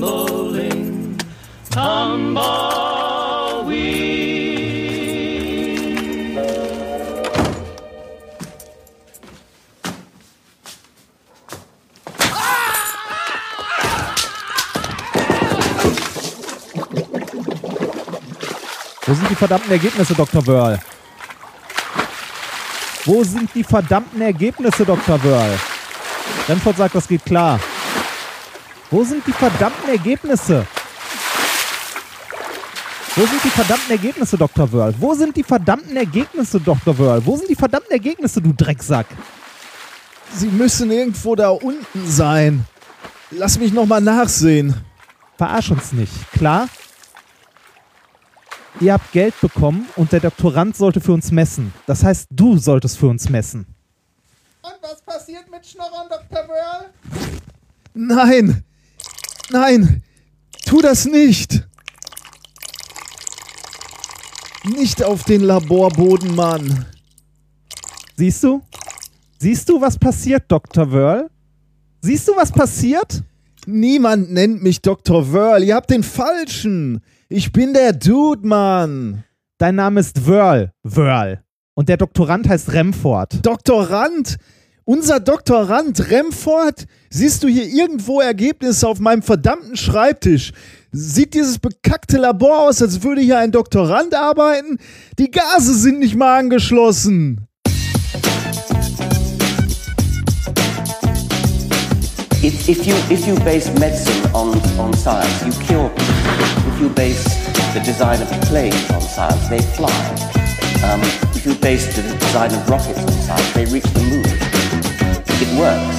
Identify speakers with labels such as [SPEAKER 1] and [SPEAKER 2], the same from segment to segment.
[SPEAKER 1] tumbling, tumbleweed.
[SPEAKER 2] Wo sind die verdammten Ergebnisse, Dr. Wörl? Wo sind die verdammten Ergebnisse, Dr. Wörl? Remford sagt, das geht klar. Wo sind die verdammten Ergebnisse? Wo sind die verdammten Ergebnisse, Dr. Wörl? Wo sind die verdammten Ergebnisse, Dr. Wörl? Wo sind die verdammten Ergebnisse, du Drecksack?
[SPEAKER 3] Sie müssen irgendwo da unten sein. Lass mich nochmal nachsehen.
[SPEAKER 2] Verarsch uns nicht, klar? Ihr habt Geld bekommen und der Doktorand sollte für uns messen. Das heißt, du solltest für uns messen.
[SPEAKER 4] Und was passiert mit Schnorren, Dr. Wörl?
[SPEAKER 3] Nein! Nein! Tu das nicht! Nicht auf den Laborboden, Mann!
[SPEAKER 2] Siehst du? Siehst du, was passiert, Dr. Wörl? Siehst du, was passiert?
[SPEAKER 3] Niemand nennt mich Dr. Wörl. Ihr habt den falschen. Ich bin der Dude, Mann.
[SPEAKER 2] Dein Name ist Wörl. Wörl. Und der Doktorand heißt Remford.
[SPEAKER 3] Doktorand? Unser Doktorand Remford? Siehst du hier irgendwo Ergebnisse auf meinem verdammten Schreibtisch? Sieht dieses bekackte Labor aus, als würde hier ein Doktorand arbeiten? Die Gase sind nicht mal angeschlossen.
[SPEAKER 5] If, if, you, if you base medicine on, on science, you cure people. If you base the design of planes on science, they fly. Um, if you base the design of rockets on science, they reach the moon. It works.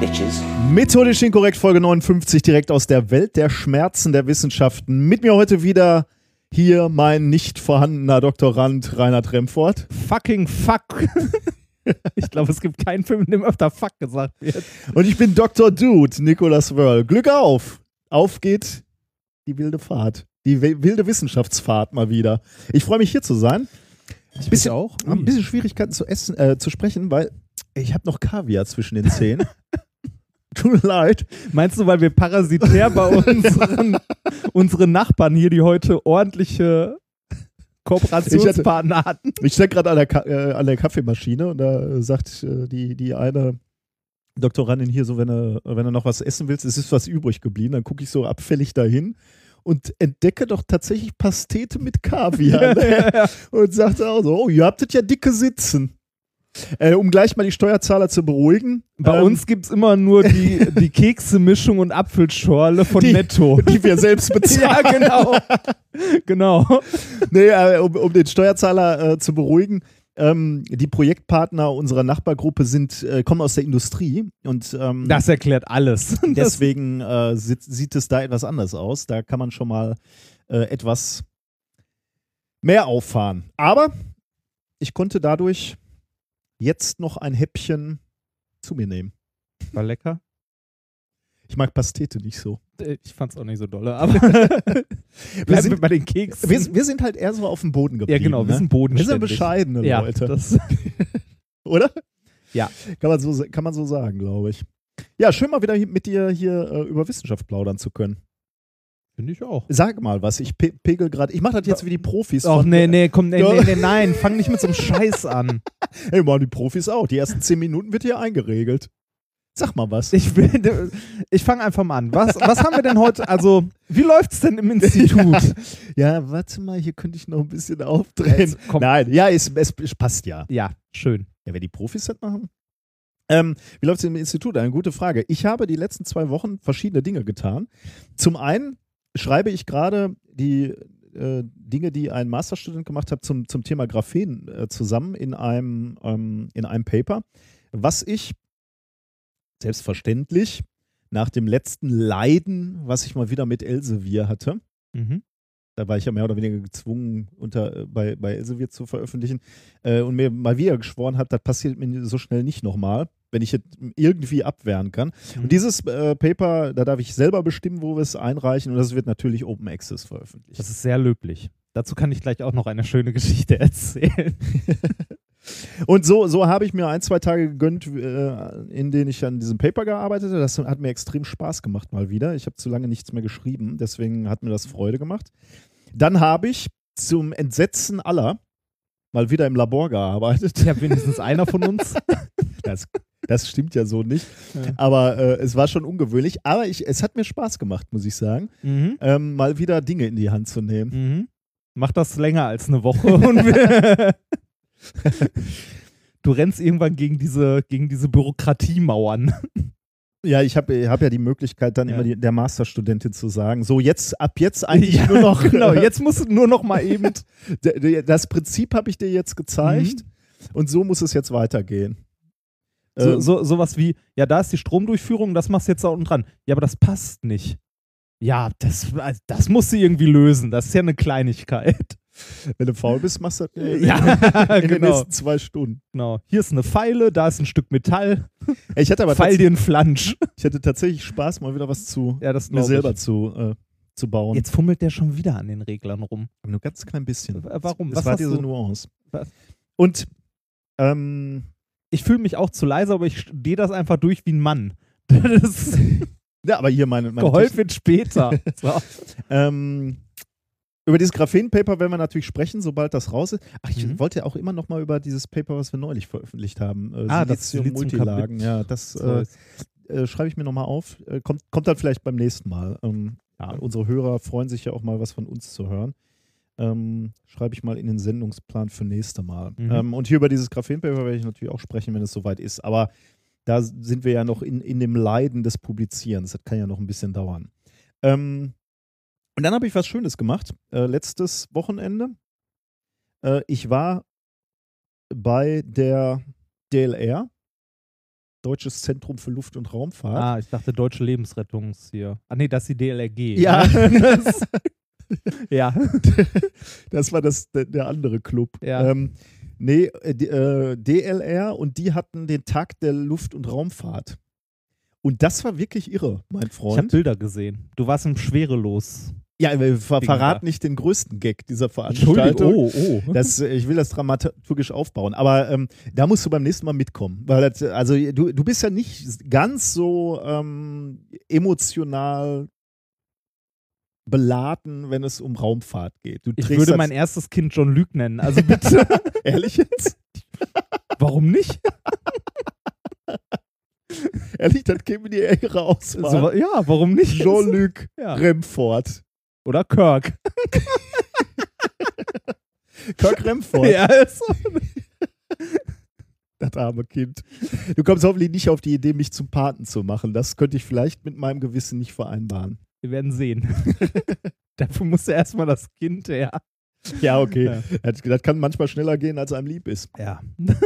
[SPEAKER 5] Bitches.
[SPEAKER 3] Methodisch inkorrekt, Folge 59, direkt aus der Welt der Schmerzen der Wissenschaften. Mit mir heute wieder hier mein nicht vorhandener Doktorand Reinhard Remford.
[SPEAKER 2] Fucking fuck. ich glaube, es gibt keinen Film, in dem öfter fuck gesagt wird.
[SPEAKER 3] Und ich bin Dr. Dude, Nicolas Wörl. Glück auf! Auf geht die wilde Fahrt. Die wi- wilde Wissenschaftsfahrt mal wieder. Ich freue mich hier zu sein.
[SPEAKER 2] Ich
[SPEAKER 3] bisschen,
[SPEAKER 2] auch.
[SPEAKER 3] ein bisschen Schwierigkeiten zu essen, äh, zu sprechen, weil ich habe noch Kaviar zwischen den Zähnen. Tut mir leid.
[SPEAKER 2] Meinst du, weil wir parasitär bei unseren, unseren Nachbarn hier, die heute ordentliche Kooperationspartner hatten?
[SPEAKER 3] Ich stecke gerade an, der Ka- äh, an der Kaffeemaschine und da äh, sagt äh, die, die eine Doktorandin hier so, wenn du, wenn du noch was essen willst, es ist was übrig geblieben, dann gucke ich so abfällig dahin und entdecke doch tatsächlich Pastete mit Kaviar. ne? Und sagte auch so, oh, ihr habtet ja dicke Sitzen. Äh, um gleich mal die Steuerzahler zu beruhigen.
[SPEAKER 2] Bei
[SPEAKER 3] ähm,
[SPEAKER 2] uns gibt es immer nur die, die Kekse-Mischung und Apfelschorle von
[SPEAKER 3] Die-
[SPEAKER 2] Netto.
[SPEAKER 3] die wir selbst bezahlen.
[SPEAKER 2] ja, genau. genau.
[SPEAKER 3] nee, äh, um, um den Steuerzahler äh, zu beruhigen, ähm, die Projektpartner unserer Nachbargruppe sind, äh, kommen aus der Industrie und ähm,
[SPEAKER 2] Das erklärt alles.
[SPEAKER 3] Deswegen äh, sieht, sieht es da etwas anders aus. Da kann man schon mal äh, etwas mehr auffahren. Aber ich konnte dadurch jetzt noch ein Häppchen zu mir nehmen.
[SPEAKER 2] war lecker.
[SPEAKER 3] Ich mag Pastete nicht so.
[SPEAKER 2] Äh, Ich fand's auch nicht so dolle, aber wir
[SPEAKER 3] sind-
[SPEAKER 2] bei den Keksen.
[SPEAKER 3] Wir, wir sind halt eher so auf dem Boden geblieben.
[SPEAKER 2] ja, genau, wir
[SPEAKER 3] ne?
[SPEAKER 2] sind
[SPEAKER 3] wir
[SPEAKER 2] bodenständig.
[SPEAKER 3] sind bescheidene
[SPEAKER 2] ja,
[SPEAKER 3] Leute. Oder?
[SPEAKER 2] Ja.
[SPEAKER 3] Kann man so, kann man so sagen, glaube ich. Ja, schön mal wieder mit dir hier äh, über Wissenschaft plaudern zu können.
[SPEAKER 2] Finde ich auch.
[SPEAKER 3] Sag mal was, ich pe pegel gerade, ich mache das jetzt wie die Profis. Von-
[SPEAKER 2] nee, nee, komm, nee,
[SPEAKER 3] Ja.
[SPEAKER 2] nee, nee, nein, fang nicht mit so einem Scheiß an.
[SPEAKER 3] Hey, machen die Profis auch. Die ersten zehn Minuten wird hier eingeregelt. Sag mal was.
[SPEAKER 2] Ich, will- ich fange einfach mal an. Was, was haben wir denn heute? Also, wie läuft's denn im Institut?
[SPEAKER 3] Ja, warte mal, hier könnte ich noch ein bisschen aufdrehen.
[SPEAKER 2] Jetzt.
[SPEAKER 3] Nein, ja, es, es, passt ja.
[SPEAKER 2] Ja, schön.
[SPEAKER 3] Ja, wenn die Profis das machen. Ähm, wie läuft es im Institut? Eine gute Frage. Ich habe die letzten zwei Wochen verschiedene Dinge getan. Zum einen schreibe ich gerade die äh, Dinge, die ein Masterstudent gemacht hat, zum, zum Thema Graphen äh, zusammen in einem, ähm, in einem Paper, was ich selbstverständlich nach dem letzten Leiden, was ich mal wieder mit Elsevier hatte,
[SPEAKER 2] Mhm.
[SPEAKER 3] da war ich ja mehr oder weniger gezwungen, unter, äh, bei, bei Elsevier zu veröffentlichen äh, und mir mal wieder geschworen hat, das passiert mir so schnell nicht nochmal, wenn ich es irgendwie abwehren kann.
[SPEAKER 2] Mhm.
[SPEAKER 3] Und dieses äh, Paper, da darf ich selber bestimmen, wo wir es einreichen und das wird natürlich Open Access veröffentlicht.
[SPEAKER 2] Das ist sehr löblich. Dazu kann ich gleich auch noch eine schöne Geschichte erzählen.
[SPEAKER 3] Und so, so habe ich mir ein, zwei Tage gegönnt, äh, in denen ich an diesem Paper gearbeitet habe. Das hat mir extrem Spaß gemacht mal wieder. Ich habe zu lange nichts mehr geschrieben, deswegen hat mir das Freude gemacht. Dann habe ich zum Entsetzen aller mal wieder im Labor gearbeitet.
[SPEAKER 2] Ja, wenigstens einer von uns.
[SPEAKER 3] Das, das stimmt ja so nicht.
[SPEAKER 2] Ja.
[SPEAKER 3] Aber äh, es war schon ungewöhnlich. Aber ich, es hat mir Spaß gemacht, muss ich sagen,
[SPEAKER 2] Mhm.
[SPEAKER 3] ähm, mal wieder Dinge in die Hand zu nehmen.
[SPEAKER 2] Mhm. Mach das länger als eine Woche du rennst irgendwann gegen diese, gegen diese Bürokratiemauern.
[SPEAKER 3] Ja, ich habe hab ja die Möglichkeit, dann
[SPEAKER 2] Ja.
[SPEAKER 3] immer die, der Masterstudentin zu sagen, so jetzt, ab jetzt eigentlich
[SPEAKER 2] Ja,
[SPEAKER 3] nur noch.
[SPEAKER 2] genau, jetzt musst du nur noch mal eben.
[SPEAKER 3] Das Prinzip habe ich dir jetzt gezeigt und so muss es jetzt weitergehen.
[SPEAKER 2] So,
[SPEAKER 3] Ähm,
[SPEAKER 2] so, sowas wie, ja, da ist die Stromdurchführung, das machst du jetzt da unten dran. Ja, aber das passt nicht. Ja, das, also, das musst du irgendwie lösen. Das ist ja eine Kleinigkeit.
[SPEAKER 3] Wenn du faul bist, machst du das in,
[SPEAKER 2] Ja,
[SPEAKER 3] in den
[SPEAKER 2] genau.
[SPEAKER 3] nächsten zwei Stunden.
[SPEAKER 2] genau. Hier ist eine Pfeile, da ist ein Stück Metall.
[SPEAKER 3] Ich hatte aber
[SPEAKER 2] Pfeil dir einen Flansch.
[SPEAKER 3] ich hatte tatsächlich Spaß, mal wieder was zu
[SPEAKER 2] Ja, das
[SPEAKER 3] mir selber
[SPEAKER 2] ich.
[SPEAKER 3] zu, äh, zu bauen.
[SPEAKER 2] Jetzt fummelt der schon wieder an den Reglern rum.
[SPEAKER 3] Aber nur ganz klein bisschen.
[SPEAKER 2] Warum?
[SPEAKER 3] Das
[SPEAKER 2] Was
[SPEAKER 3] war diese? Nuance.
[SPEAKER 2] Was?
[SPEAKER 3] Und ähm,
[SPEAKER 2] Ich fühle mich auch zu leise, aber ich stehe das einfach durch wie ein Mann. Das
[SPEAKER 3] ja, aber hier meine, meine
[SPEAKER 2] wird später. So.
[SPEAKER 3] Ähm, über dieses Graphen-Paper werden wir natürlich sprechen, sobald das raus ist. Ach, ich
[SPEAKER 2] Mhm.
[SPEAKER 3] wollte ja auch immer noch mal über dieses Paper, was wir neulich veröffentlicht haben. Äh,
[SPEAKER 2] Ah, das
[SPEAKER 3] Silizium-Multilagen.
[SPEAKER 2] Silizium-Kabel-
[SPEAKER 3] Ja, das äh, äh, schreibe ich mir noch mal auf. Äh, kommt, kommt dann vielleicht beim nächsten Mal. Ähm, ja, unsere Hörer freuen sich ja auch mal, was von uns zu hören. Ähm, schreibe ich mal in den Sendungsplan für nächste Mal.
[SPEAKER 2] Mhm.
[SPEAKER 3] Ähm, und hier über dieses Graphen-Paper werde ich natürlich auch sprechen, wenn es soweit ist. Aber da sind wir ja noch in, in dem Leiden des Publizierens. Das kann ja noch ein bisschen dauern. Ähm, und dann habe ich was Schönes gemacht. Äh, letztes Wochenende. Äh, ich war bei der DLR, Deutsches Zentrum für Luft- und Raumfahrt.
[SPEAKER 2] Ah, ich dachte Deutsche Lebensrettung ist hier. Ah, nee, das ist die DLRG.
[SPEAKER 3] Ja.
[SPEAKER 2] das, ja.
[SPEAKER 3] Das war das, der, der andere Club.
[SPEAKER 2] Ja.
[SPEAKER 3] Ähm, nee, äh, die, äh, DLR und die hatten den Tag der Luft- und Raumfahrt. Und das war wirklich irre, mein
[SPEAKER 2] Ich habe
[SPEAKER 3] Freund.
[SPEAKER 2] Bilder gesehen. Du warst im Schwerelos.
[SPEAKER 3] Ja, wir ver
[SPEAKER 2] da.
[SPEAKER 3] nicht den größten Gag dieser Veranstaltung.
[SPEAKER 2] oh, oh.
[SPEAKER 3] Das, äh, ich will das dramaturgisch aufbauen, aber ähm, da musst du beim nächsten Mal mitkommen. Weil das, also du, du bist ja nicht ganz so ähm, emotional beladen, wenn es um Raumfahrt geht. Du
[SPEAKER 2] ich würde mein erstes Kind John Luke nennen. Also bitte.
[SPEAKER 3] Ehrlich jetzt?
[SPEAKER 2] Warum nicht?
[SPEAKER 3] Ehrlich, das käme die engere Auswahl.
[SPEAKER 2] So, ja, warum nicht?
[SPEAKER 3] Jean-Luc
[SPEAKER 2] Ja.
[SPEAKER 3] Remford.
[SPEAKER 2] Oder Kirk.
[SPEAKER 3] Kirk Remford,
[SPEAKER 2] Ja, ist so.
[SPEAKER 3] das arme Kind. Du kommst hoffentlich nicht auf die Idee, mich zum Paten zu machen. Das könnte ich vielleicht mit meinem Gewissen nicht vereinbaren.
[SPEAKER 2] Wir werden sehen. Dafür muss ja erstmal das Kind her.
[SPEAKER 3] Ja, okay.
[SPEAKER 2] Ja.
[SPEAKER 3] Das, das kann manchmal schneller gehen, als einem lieb ist.
[SPEAKER 2] Ja.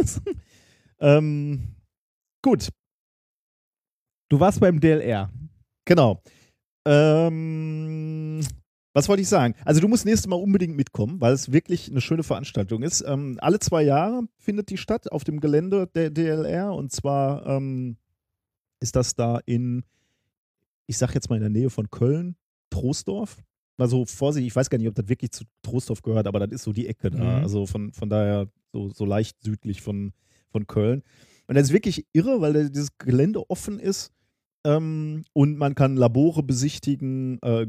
[SPEAKER 3] Ähm, gut,
[SPEAKER 2] Du warst beim DLR.
[SPEAKER 3] genau. Ähm, was wollte ich sagen? Also du musst nächstes Mal unbedingt mitkommen, weil es wirklich eine schöne Veranstaltung ist. Ähm, alle zwei Jahre findet die statt auf dem Gelände der DLR und zwar ähm, ist das da in, ich sag jetzt mal in der Nähe von Köln, Troisdorf. Also Vorsicht, ich weiß gar nicht, ob das wirklich zu Troisdorf gehört, aber das ist so die Ecke da.
[SPEAKER 2] Mhm.
[SPEAKER 3] Also von, von daher so, so leicht südlich von, von Köln. Und das ist wirklich irre, weil dieses Gelände offen ist ähm, und man kann Labore besichtigen, äh,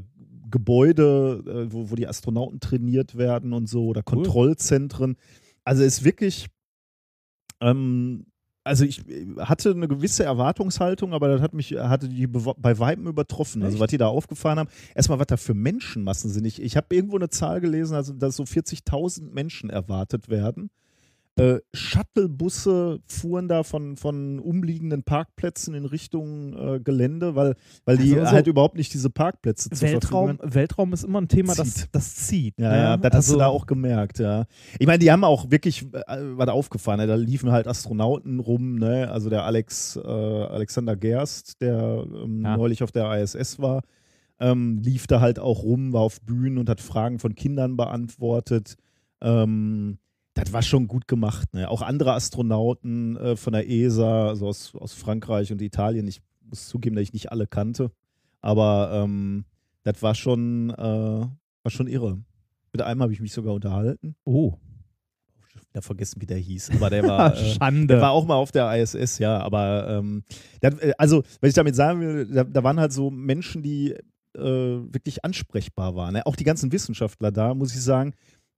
[SPEAKER 3] Gebäude, äh, wo, wo die Astronauten trainiert werden und so, oder
[SPEAKER 2] Cool.
[SPEAKER 3] Kontrollzentren. Also es ist wirklich, ähm, also ich äh, hatte eine gewisse Erwartungshaltung, aber das hat mich, hatte die bei Weitem übertroffen. Also
[SPEAKER 2] Echt?
[SPEAKER 3] was die da aufgefahren haben. Erstmal, was da für Menschenmassen sind. Ich, ich habe irgendwo eine Zahl gelesen, also dass so 40.000 Menschen erwartet werden. Äh, Shuttlebusse fuhren da von, von umliegenden Parkplätzen in Richtung äh, Gelände, weil, weil die
[SPEAKER 2] Also so
[SPEAKER 3] halt überhaupt nicht diese Parkplätze zur Verfügung
[SPEAKER 2] Weltraum,
[SPEAKER 3] haben.
[SPEAKER 2] Weltraum ist immer ein Thema, das,
[SPEAKER 3] Zieht.
[SPEAKER 2] das zieht.
[SPEAKER 3] Ja,
[SPEAKER 2] ne?
[SPEAKER 3] ja, das hast du
[SPEAKER 2] Also-
[SPEAKER 3] da auch gemerkt, ja. Ich meine, die haben auch wirklich äh, was aufgefahren. Ne? Da liefen halt Astronauten rum, ne? Also der Alex, äh, Alexander Gerst, der ähm,
[SPEAKER 2] Ja.
[SPEAKER 3] neulich auf der ISS war, ähm, lief da halt auch rum, war auf Bühnen und hat Fragen von Kindern beantwortet. Ähm, das war schon gut gemacht. Ne? Auch andere Astronauten äh, von der ESA, also aus, aus Frankreich und Italien, ich muss zugeben, dass ich nicht alle kannte, aber ähm, das war schon, äh, war schon irre. Mit einem habe ich mich sogar unterhalten.
[SPEAKER 2] Oh.
[SPEAKER 3] ja, vergessen, wie der hieß. Aber der war, äh,
[SPEAKER 2] Schande.
[SPEAKER 3] der war auch mal auf der ISS, ja. Aber ähm, der, äh, also, was ich damit sagen will, da, da waren halt so Menschen, die äh, wirklich ansprechbar waren. Ne? Auch die ganzen Wissenschaftler da, muss ich sagen.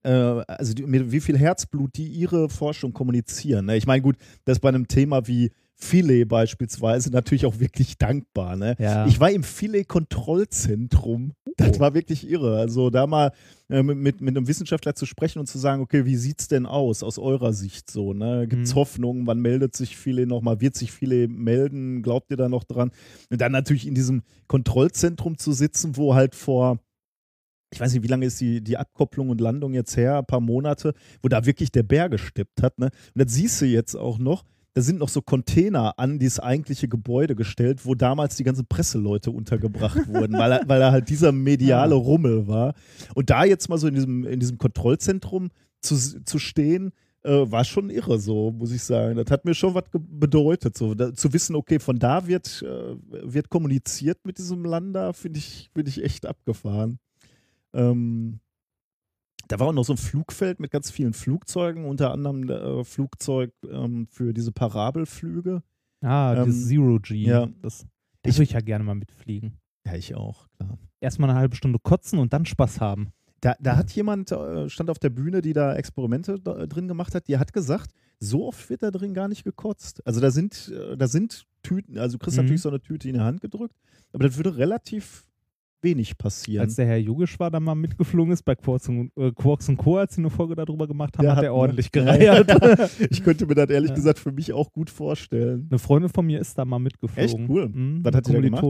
[SPEAKER 3] Äh, also die, mit wie viel Herzblut die ihre Forschung kommunizieren. Ne? Ich meine, gut, das bei einem Thema wie Filet beispielsweise natürlich auch wirklich dankbar. Ne?
[SPEAKER 2] Ja.
[SPEAKER 3] Ich war im Filet-Kontrollzentrum. Das war wirklich irre. Also da mal äh, mit, mit, einem Wissenschaftler zu sprechen und zu sagen, okay, wie sieht's denn aus aus eurer Sicht so? Ne? Gibt es
[SPEAKER 2] Mhm.
[SPEAKER 3] Hoffnung? Wann meldet sich Filet nochmal? Wird sich Filet melden? Glaubt ihr da noch dran? Und dann natürlich in diesem Kontrollzentrum zu sitzen, wo halt vor ich weiß nicht, wie lange ist die, die Abkopplung und Landung jetzt her, ein paar Monate, wo da wirklich der Bär gesteppt hat. Ne? Und das siehst du jetzt auch noch, da sind noch so Container an dieses eigentliche Gebäude gestellt, wo damals die ganzen Presseleute untergebracht wurden, weil, weil da halt dieser mediale Rummel war. Und da jetzt mal so in diesem, in diesem Kontrollzentrum zu, zu stehen, äh, war schon irre, so muss ich sagen. Das hat mir schon was bedeutet, so da, zu wissen, okay, von da wird, äh, wird kommuniziert mit diesem Lander, finde ich, find ich echt abgefahren. Ähm, da war auch noch so ein Flugfeld mit ganz vielen Flugzeugen, unter anderem äh, Flugzeug ähm, für diese Parabelflüge.
[SPEAKER 2] Ah,
[SPEAKER 3] Ähm,
[SPEAKER 2] das Zero G.
[SPEAKER 3] ja.
[SPEAKER 2] Das, das würde ich ja gerne mal mitfliegen.
[SPEAKER 3] Ja, ich auch, klar.
[SPEAKER 2] Erstmal eine halbe Stunde kotzen und dann Spaß haben.
[SPEAKER 3] Da, da hat jemand, äh, stand auf der Bühne, die da Experimente da, äh, drin gemacht hat, die hat gesagt, so oft wird da drin gar nicht gekotzt. Also da sind, äh, da sind Tüten, also du kriegst
[SPEAKER 2] Mhm.
[SPEAKER 3] natürlich so eine Tüte in die Hand gedrückt, aber das würde relativ wenig passieren.
[SPEAKER 2] Als der Herr Yogisch war, da mal mitgeflogen ist bei Quarks und, äh, Quarks und Co., als sie eine Folge darüber gemacht haben,
[SPEAKER 3] Der
[SPEAKER 2] hat
[SPEAKER 3] hat,
[SPEAKER 2] er ordentlich gereiert.
[SPEAKER 3] ich könnte mir das ehrlich
[SPEAKER 2] Ja.
[SPEAKER 3] gesagt für mich auch gut vorstellen.
[SPEAKER 2] Eine Freundin von mir ist da mal mitgeflogen.
[SPEAKER 3] Echt? Cool.
[SPEAKER 2] Mhm,
[SPEAKER 3] Was hat die da gemacht?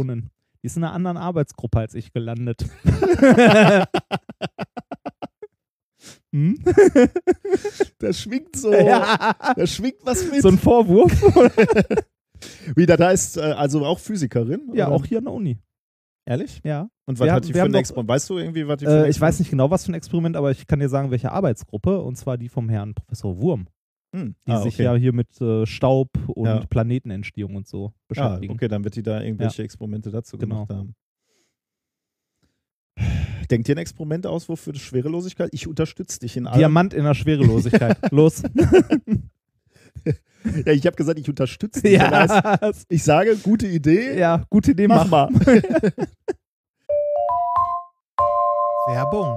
[SPEAKER 2] Die ist in einer anderen Arbeitsgruppe als ich gelandet. hm?
[SPEAKER 3] Da schwingt so,
[SPEAKER 2] Ja.
[SPEAKER 3] da schwingt was mit.
[SPEAKER 2] So ein Vorwurf?
[SPEAKER 3] Wieder, da ist äh, also auch Physikerin?
[SPEAKER 2] ja,
[SPEAKER 3] oder?
[SPEAKER 2] auch hier an der Uni.
[SPEAKER 3] Ehrlich?
[SPEAKER 2] Ja.
[SPEAKER 3] Und was
[SPEAKER 2] Wir
[SPEAKER 3] hat die für ein Experiment? Weißt du irgendwie, was die für
[SPEAKER 2] Äh, ich weiß nicht genau, was für ein Experiment, aber ich kann dir sagen, welche Arbeitsgruppe. Und zwar die vom Herrn Professor Wurm,
[SPEAKER 3] Hm.
[SPEAKER 2] die
[SPEAKER 3] ah,
[SPEAKER 2] sich
[SPEAKER 3] okay.
[SPEAKER 2] ja hier mit äh, Staub und
[SPEAKER 3] Ja.
[SPEAKER 2] Planetenentstehung und so
[SPEAKER 3] Ah,
[SPEAKER 2] beschäftigen.
[SPEAKER 3] okay, dann wird die da irgendwelche Experimente dazu
[SPEAKER 2] Genau.
[SPEAKER 3] gemacht haben. Denkt ihr ein Experiment aus, wofür Schwerelosigkeit? Ich unterstütze dich in allem.
[SPEAKER 2] Diamant in der Schwerelosigkeit. Los.
[SPEAKER 3] Ja, ich habe gesagt, ich unterstütze dich.
[SPEAKER 2] Ja,
[SPEAKER 3] ich sage, gute Idee,
[SPEAKER 2] ja, gute Idee,
[SPEAKER 3] mach
[SPEAKER 2] mach.
[SPEAKER 3] mal.
[SPEAKER 2] Werbung.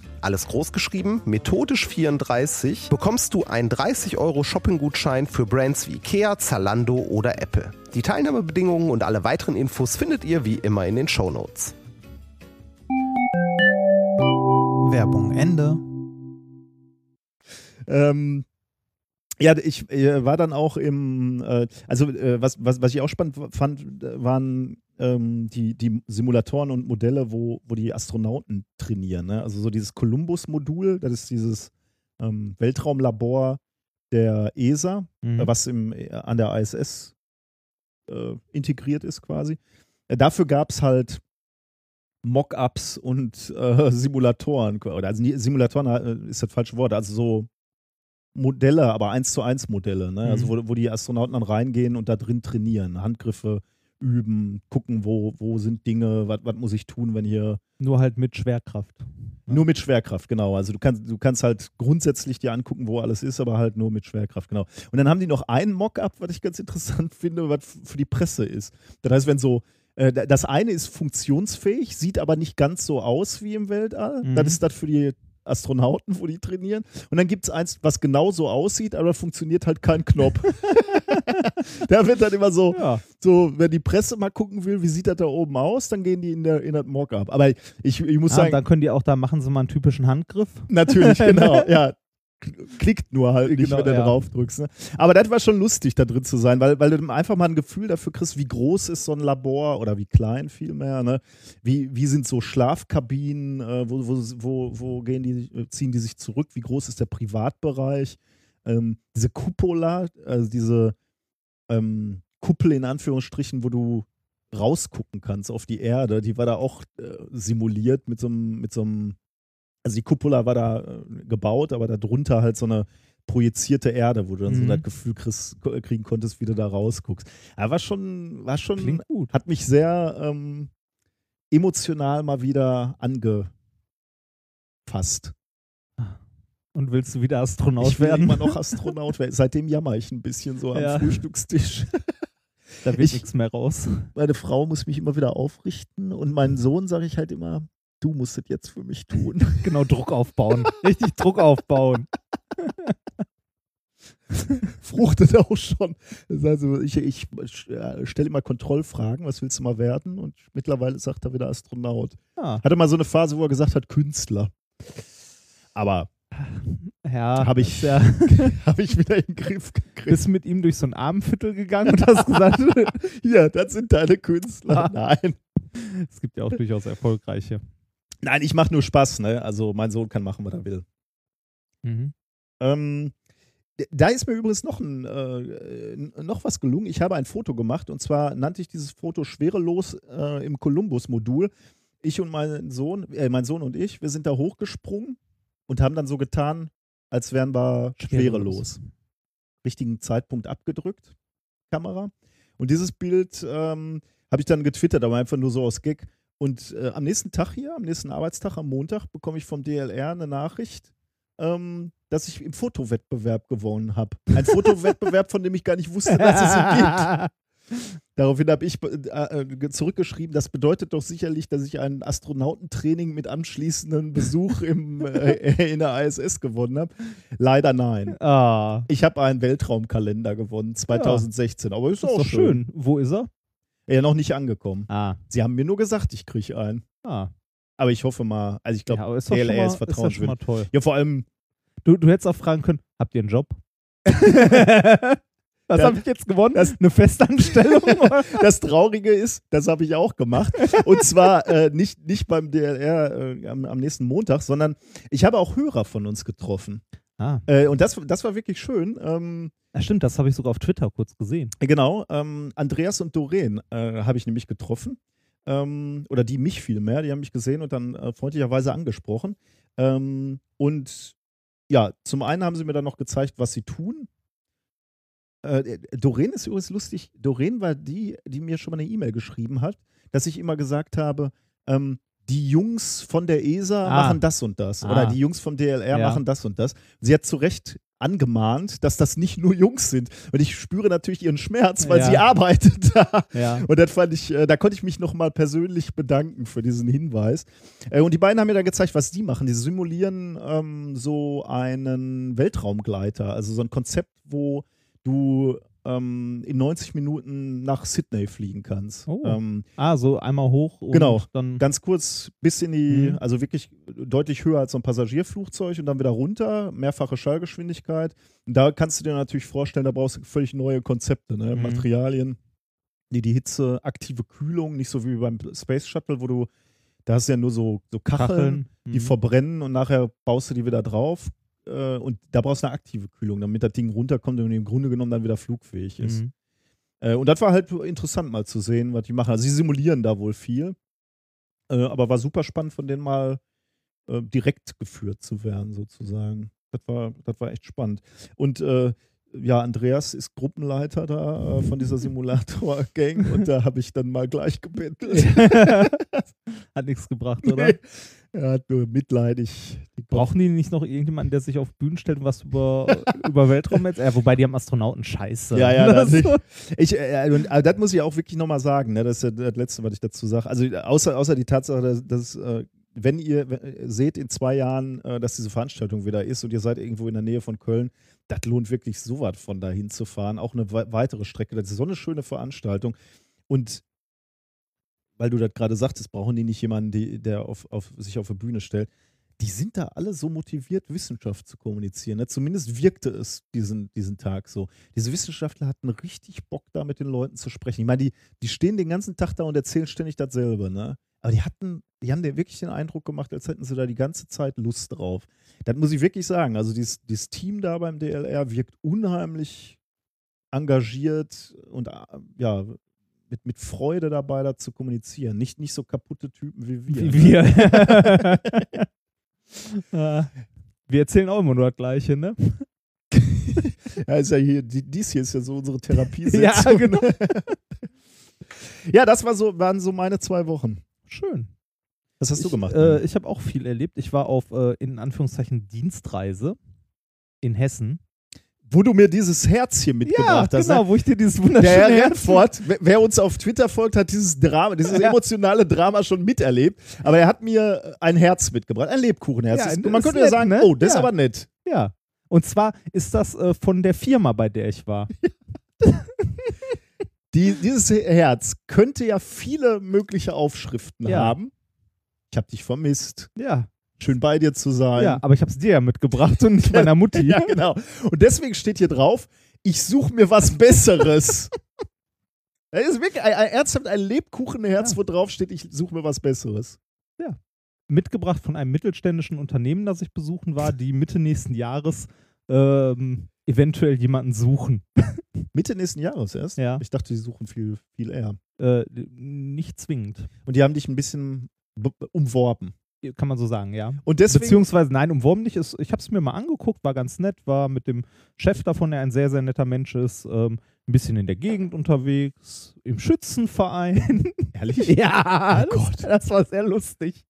[SPEAKER 1] alles groß geschrieben, methodisch 34, bekommst du einen 30 Euro Shopping-Gutschein für Brands wie Ikea, Zalando oder Apple. Die Teilnahmebedingungen und alle weiteren Infos findet ihr wie immer in den Shownotes.
[SPEAKER 2] Werbung Ende.
[SPEAKER 3] ähm, ja, ich äh, war dann auch im, äh, also äh, was, was, was ich auch spannend fand, waren ähm, die, die Simulatoren und Modelle, wo, wo die Astronauten trainieren. Ne? Also so dieses Columbus-Modul, das ist dieses ähm, Weltraumlabor der ESA,
[SPEAKER 2] Mhm.
[SPEAKER 3] äh, was im, äh, an der ISS äh, integriert ist quasi. Äh, dafür gab es halt Mock-ups und äh, Simulatoren. Oder also Simulatoren äh, ist das falsche Wort, also so Modelle, aber eins zu eins Modelle, ne? Also wo, wo die Astronauten dann reingehen und da drin trainieren, Handgriffe üben, gucken, wo, wo sind Dinge, was muss ich tun, wenn hier
[SPEAKER 2] Nur halt mit Schwerkraft.
[SPEAKER 3] nur mit Schwerkraft, genau. Also du kannst, du kannst halt grundsätzlich dir angucken, wo alles ist, aber halt nur mit Schwerkraft, genau. Und dann haben die noch ein Mock-up, was ich ganz interessant finde, was für die Presse ist. Das heißt, wenn so, äh, das eine ist funktionsfähig, sieht aber nicht ganz so aus wie im Weltall.
[SPEAKER 2] Mhm.
[SPEAKER 3] Das ist das für die Astronauten, wo die trainieren. Und dann gibt es eins, was genau so aussieht, aber funktioniert halt kein Knopf. da wird dann immer so,
[SPEAKER 2] Ja.
[SPEAKER 3] so, wenn die Presse mal gucken will, wie sieht das da oben aus, dann gehen die in, der, in das Mock-up. Aber ich, ich muss
[SPEAKER 2] Ah,
[SPEAKER 3] sagen,
[SPEAKER 2] dann können die auch, da machen sie mal einen typischen Handgriff.
[SPEAKER 3] Natürlich, genau, ja. Klickt nur halt nicht,
[SPEAKER 2] Genau,
[SPEAKER 3] wenn du
[SPEAKER 2] ja.
[SPEAKER 3] drauf drückst. Ne? Aber das war schon lustig, da drin zu sein, weil, weil du einfach mal ein Gefühl dafür kriegst, wie groß ist so ein Labor oder wie klein vielmehr. Ne? Wie, wie sind so Schlafkabinen, äh, wo, wo, wo, wo gehen die, ziehen die sich zurück, wie groß ist der Privatbereich? Ähm, diese Cupola, also diese ähm, Kuppel in Anführungsstrichen, wo du rausgucken kannst auf die Erde, die war da auch äh, simuliert mit so einem, mit so einem also die Cupola war da äh, gebaut, aber darunter halt so eine projizierte Erde, wo du dann so
[SPEAKER 2] Mhm.
[SPEAKER 3] das Gefühl kriegst, kriegen konntest, wie du da rausguckst. Ja, war schon, war schon,
[SPEAKER 2] Klingt gut.
[SPEAKER 3] hat mich sehr ähm, emotional mal wieder angefasst.
[SPEAKER 2] Und willst du wieder Astronaut
[SPEAKER 3] ich will
[SPEAKER 2] werden?
[SPEAKER 3] immer noch Astronaut werden. Seitdem jammer ich ein bisschen so am
[SPEAKER 2] Ja.
[SPEAKER 3] Frühstückstisch.
[SPEAKER 2] Da wird
[SPEAKER 3] Ich-
[SPEAKER 2] nichts mehr raus.
[SPEAKER 3] Meine Frau muss mich immer wieder aufrichten und meinen Sohn sage ich halt immer, du musst es jetzt für mich tun.
[SPEAKER 2] Genau, Druck aufbauen. Richtig Druck aufbauen.
[SPEAKER 3] fruchtet auch schon. Also ich, ich äh, stelle immer Kontrollfragen, was willst du mal werden? Und mittlerweile sagt er wieder Astronaut.
[SPEAKER 2] Ah,
[SPEAKER 3] Hatte mal so eine Phase, wo er gesagt hat, Künstler. Aber
[SPEAKER 2] ja,
[SPEAKER 3] Hab ich-
[SPEAKER 2] ja,
[SPEAKER 3] habe ich wieder in den Griff gekriegt.
[SPEAKER 2] bist mit ihm durch so ein Armenviertel gegangen und hast gesagt,
[SPEAKER 3] Hier, das sind deine Künstler.
[SPEAKER 2] Ah.
[SPEAKER 3] Nein.
[SPEAKER 2] es gibt ja auch durchaus erfolgreiche.
[SPEAKER 3] Nein, ich mache nur Spaß, ne? Also mein Sohn kann machen, was er will.
[SPEAKER 2] Mhm.
[SPEAKER 3] Ähm, da ist mir übrigens noch, ein, äh, noch was gelungen. Ich habe ein Foto gemacht und zwar nannte ich dieses Foto schwerelos äh, im Columbus-Modul. Ich und mein Sohn, äh, mein Sohn und ich, wir sind da hochgesprungen und haben dann so getan, als wären wir schwerelos. Richtigen Zeitpunkt abgedrückt, Kamera. Und dieses Bild ähm, habe ich dann getwittert, aber einfach nur so aus Gag. Und äh, am nächsten Tag hier, am nächsten Arbeitstag, am Montag, bekomme ich vom DLR eine Nachricht, ähm, dass ich im Fotowettbewerb gewonnen habe. Ein Fotowettbewerb, von dem ich gar nicht wusste, dass es ihn gibt. Daraufhin habe ich äh, äh, zurückgeschrieben, das bedeutet doch sicherlich, dass ich ein Astronautentraining mit anschließendem Besuch im, äh, in der ISS gewonnen habe. Leider nein.
[SPEAKER 2] Ah,
[SPEAKER 3] Ich habe einen Weltraumkalender gewonnen, 2016. Aber ist,
[SPEAKER 2] ist
[SPEAKER 3] auch
[SPEAKER 2] doch
[SPEAKER 3] schön.
[SPEAKER 2] schön. Wo ist er?
[SPEAKER 3] Ja, noch nicht angekommen.
[SPEAKER 2] Ah,
[SPEAKER 3] Sie haben mir nur gesagt, ich kriege einen.
[SPEAKER 2] ah.
[SPEAKER 3] Aber ich hoffe mal, also ich glaube,
[SPEAKER 2] ja, ist
[SPEAKER 3] DLR
[SPEAKER 2] mal,
[SPEAKER 3] ist
[SPEAKER 2] ja
[SPEAKER 3] vertrauenswürdig.
[SPEAKER 2] mal toll.
[SPEAKER 3] Ja, vor allem,
[SPEAKER 2] Du, du hättest auch fragen können, habt ihr einen Job? Was habe ich jetzt gewonnen?
[SPEAKER 3] das-
[SPEAKER 2] Eine Festanstellung?
[SPEAKER 3] das Traurige ist, das habe ich auch gemacht. Und zwar äh, nicht, nicht beim DLR äh, am, am nächsten Montag, sondern ich habe auch Hörer von uns getroffen.
[SPEAKER 2] ah,
[SPEAKER 3] Äh, und das, das war wirklich schön. Ähm,
[SPEAKER 2] ja, stimmt, das habe ich sogar auf Twitter kurz gesehen.
[SPEAKER 3] genau, ähm, Andreas und Doreen äh, habe ich nämlich getroffen. Ähm, oder die mich vielmehr, die haben mich gesehen und dann äh, freundlicherweise angesprochen. Ähm, und ja, zum einen haben sie mir dann noch gezeigt, was sie tun. Äh, Doreen ist übrigens lustig. Doreen war die, die mir schon mal eine E-Mail geschrieben hat, dass ich immer gesagt habe, ähm, die Jungs von der ESA
[SPEAKER 2] Ah.
[SPEAKER 3] machen das und das.
[SPEAKER 2] Ah.
[SPEAKER 3] Oder die Jungs vom DLR
[SPEAKER 2] Ja.
[SPEAKER 3] machen das und das. Sie hat zu Recht angemahnt, dass das nicht nur Jungs sind. Und ich spüre natürlich ihren Schmerz, weil
[SPEAKER 2] Ja.
[SPEAKER 3] sie arbeitet da.
[SPEAKER 2] Ja.
[SPEAKER 3] Und das fand ich, äh, da konnte ich mich nochmal persönlich bedanken für diesen Hinweis. Äh, Und die beiden haben mir dann gezeigt, was die machen. Die simulieren ähm, so einen Weltraumgleiter, also so ein Konzept, wo du ähm, in 90 Minuten nach Sydney fliegen kannst.
[SPEAKER 2] Oh.
[SPEAKER 3] Ähm,
[SPEAKER 2] Ah, so einmal hoch und
[SPEAKER 3] Genau.
[SPEAKER 2] dann.
[SPEAKER 3] ganz kurz bis in die,
[SPEAKER 2] Mhm.
[SPEAKER 3] also wirklich deutlich höher als so ein Passagierflugzeug und dann wieder runter, mehrfache Schallgeschwindigkeit. Und da kannst du dir natürlich vorstellen, da brauchst du völlig neue Konzepte, ne?
[SPEAKER 2] Mhm.
[SPEAKER 3] Materialien, die die Hitze, aktive Kühlung, nicht so wie beim Space Shuttle, wo du, da hast du ja nur so, so Kacheln,
[SPEAKER 2] Kacheln.
[SPEAKER 3] die
[SPEAKER 2] Mhm.
[SPEAKER 3] verbrennen und nachher baust du die wieder drauf. Äh, und da brauchst du eine aktive Kühlung, damit das Ding runterkommt und im Grunde genommen dann wieder flugfähig ist.
[SPEAKER 2] Mhm.
[SPEAKER 3] Äh, und das war halt interessant mal zu sehen, was die machen. Also sie simulieren da wohl viel. Äh, aber war super spannend, von denen mal äh, direkt geführt zu werden, sozusagen. Das war, das war echt spannend. Und äh, ja, Andreas ist Gruppenleiter da äh, von dieser Simulator-Gang und da habe ich dann mal gleich gebettelt.
[SPEAKER 2] Hat nichts gebracht, oder?
[SPEAKER 3] Nee. Er hat nur mitleidig. die
[SPEAKER 2] Brauchen die nicht noch irgendjemanden, der sich auf Bühnen stellt und was über, über Weltraum jetzt? Ja, wobei die haben Astronauten scheiße.
[SPEAKER 3] Ja, ja, das,
[SPEAKER 2] so.
[SPEAKER 3] ich, äh, also das muss ich auch wirklich nochmal sagen. Ne? Das ist ja das Letzte, was ich dazu sage. Also außer, außer die Tatsache, dass, dass äh, wenn ihr äh, seht in zwei Jahren, äh, dass diese Veranstaltung wieder ist und ihr seid irgendwo in der Nähe von Köln, das lohnt wirklich so weit von dahin zu fahren. Auch eine wei- weitere Strecke. Das ist so eine schöne Veranstaltung. Und weil du das gerade sagtest, brauchen die nicht jemanden, die, der auf, auf, sich auf eine Bühne stellt. Die sind da alle so motiviert, Wissenschaft zu kommunizieren. Ne? Zumindest wirkte es diesen, diesen Tag so. Diese Wissenschaftler hatten richtig Bock, da mit den Leuten zu sprechen. Ich meine, die, die stehen den ganzen Tag da und erzählen ständig dasselbe. Ne? Aber die hatten, die haben dir wirklich den Eindruck gemacht, als hätten sie da die ganze Zeit Lust drauf. Das muss ich wirklich sagen. Also dieses, dieses Team da beim DLR wirkt unheimlich engagiert und äh, ja, mit, mit Freude dabei, da zu kommunizieren. Nicht, nicht so kaputte Typen wie wir.
[SPEAKER 2] Wie wir. Wir erzählen auch immer nur das Gleiche, ne?
[SPEAKER 3] Ja, ist ja hier, die, dies hier ist ja so unsere Therapiesitzung.
[SPEAKER 2] Ja, genau.
[SPEAKER 3] ja, das war so, waren so meine zwei Wochen.
[SPEAKER 2] Schön.
[SPEAKER 3] Was hast du
[SPEAKER 2] ich,
[SPEAKER 3] gemacht?
[SPEAKER 2] Äh, ich habe auch viel erlebt. Ich war auf, äh, in Anführungszeichen, Dienstreise in Hessen.
[SPEAKER 3] Wo du mir dieses Herzchen mitgebracht hast.
[SPEAKER 2] genau,
[SPEAKER 3] ne?
[SPEAKER 2] wo ich dir dieses
[SPEAKER 3] Der
[SPEAKER 2] wunderschöne
[SPEAKER 3] Herr
[SPEAKER 2] Herz-
[SPEAKER 3] Redford, wer- wer uns auf Twitter folgt, hat dieses Drama, dieses
[SPEAKER 2] Ja.
[SPEAKER 3] emotionale Drama schon miterlebt. Aber er hat mir ein Herz mitgebracht, ein Lebkuchenherz.
[SPEAKER 2] Ja,
[SPEAKER 3] das Man
[SPEAKER 2] ist
[SPEAKER 3] könnte ja sagen,
[SPEAKER 2] ne?
[SPEAKER 3] oh, das ist
[SPEAKER 2] Ja.
[SPEAKER 3] aber nett.
[SPEAKER 2] Ja. Und zwar ist das äh, von der Firma, bei der ich war.
[SPEAKER 3] Die, dieses Herz könnte ja viele mögliche Aufschriften
[SPEAKER 2] Ja.
[SPEAKER 3] haben. Ich habe dich vermisst.
[SPEAKER 2] Ja.
[SPEAKER 3] Schön bei dir zu sein.
[SPEAKER 2] Ja, aber ich habe es dir ja mitgebracht und nicht meiner Mutti.
[SPEAKER 3] Ja, genau. Und deswegen steht hier drauf, ich suche mir was Besseres. Das ist wirklich ein, ein, ernsthaft ein Lebkuchenherz,
[SPEAKER 2] Ja.
[SPEAKER 3] wo drauf steht, ich suche mir was Besseres.
[SPEAKER 2] Mitgebracht von einem mittelständischen Unternehmen, das ich besuchen war, die Mitte nächsten Jahres ähm, eventuell jemanden suchen.
[SPEAKER 3] Mitte nächsten Jahres erst?
[SPEAKER 2] Ja.
[SPEAKER 3] Ich dachte, die suchen viel, viel eher.
[SPEAKER 2] Äh, nicht zwingend.
[SPEAKER 3] Und die haben dich ein bisschen umworben.
[SPEAKER 2] Kann man so sagen, ja.
[SPEAKER 3] Und deswegen,
[SPEAKER 2] Beziehungsweise, nein, umworben nicht. Ist, ich habe es mir mal angeguckt, war ganz nett, war mit dem Chef davon, der ein sehr, sehr netter Mensch ist, ähm, ein bisschen in der Gegend unterwegs, im Schützenverein.
[SPEAKER 3] ehrlich?
[SPEAKER 2] ja,
[SPEAKER 3] Oh
[SPEAKER 2] das,
[SPEAKER 3] Gott.
[SPEAKER 2] das war sehr lustig.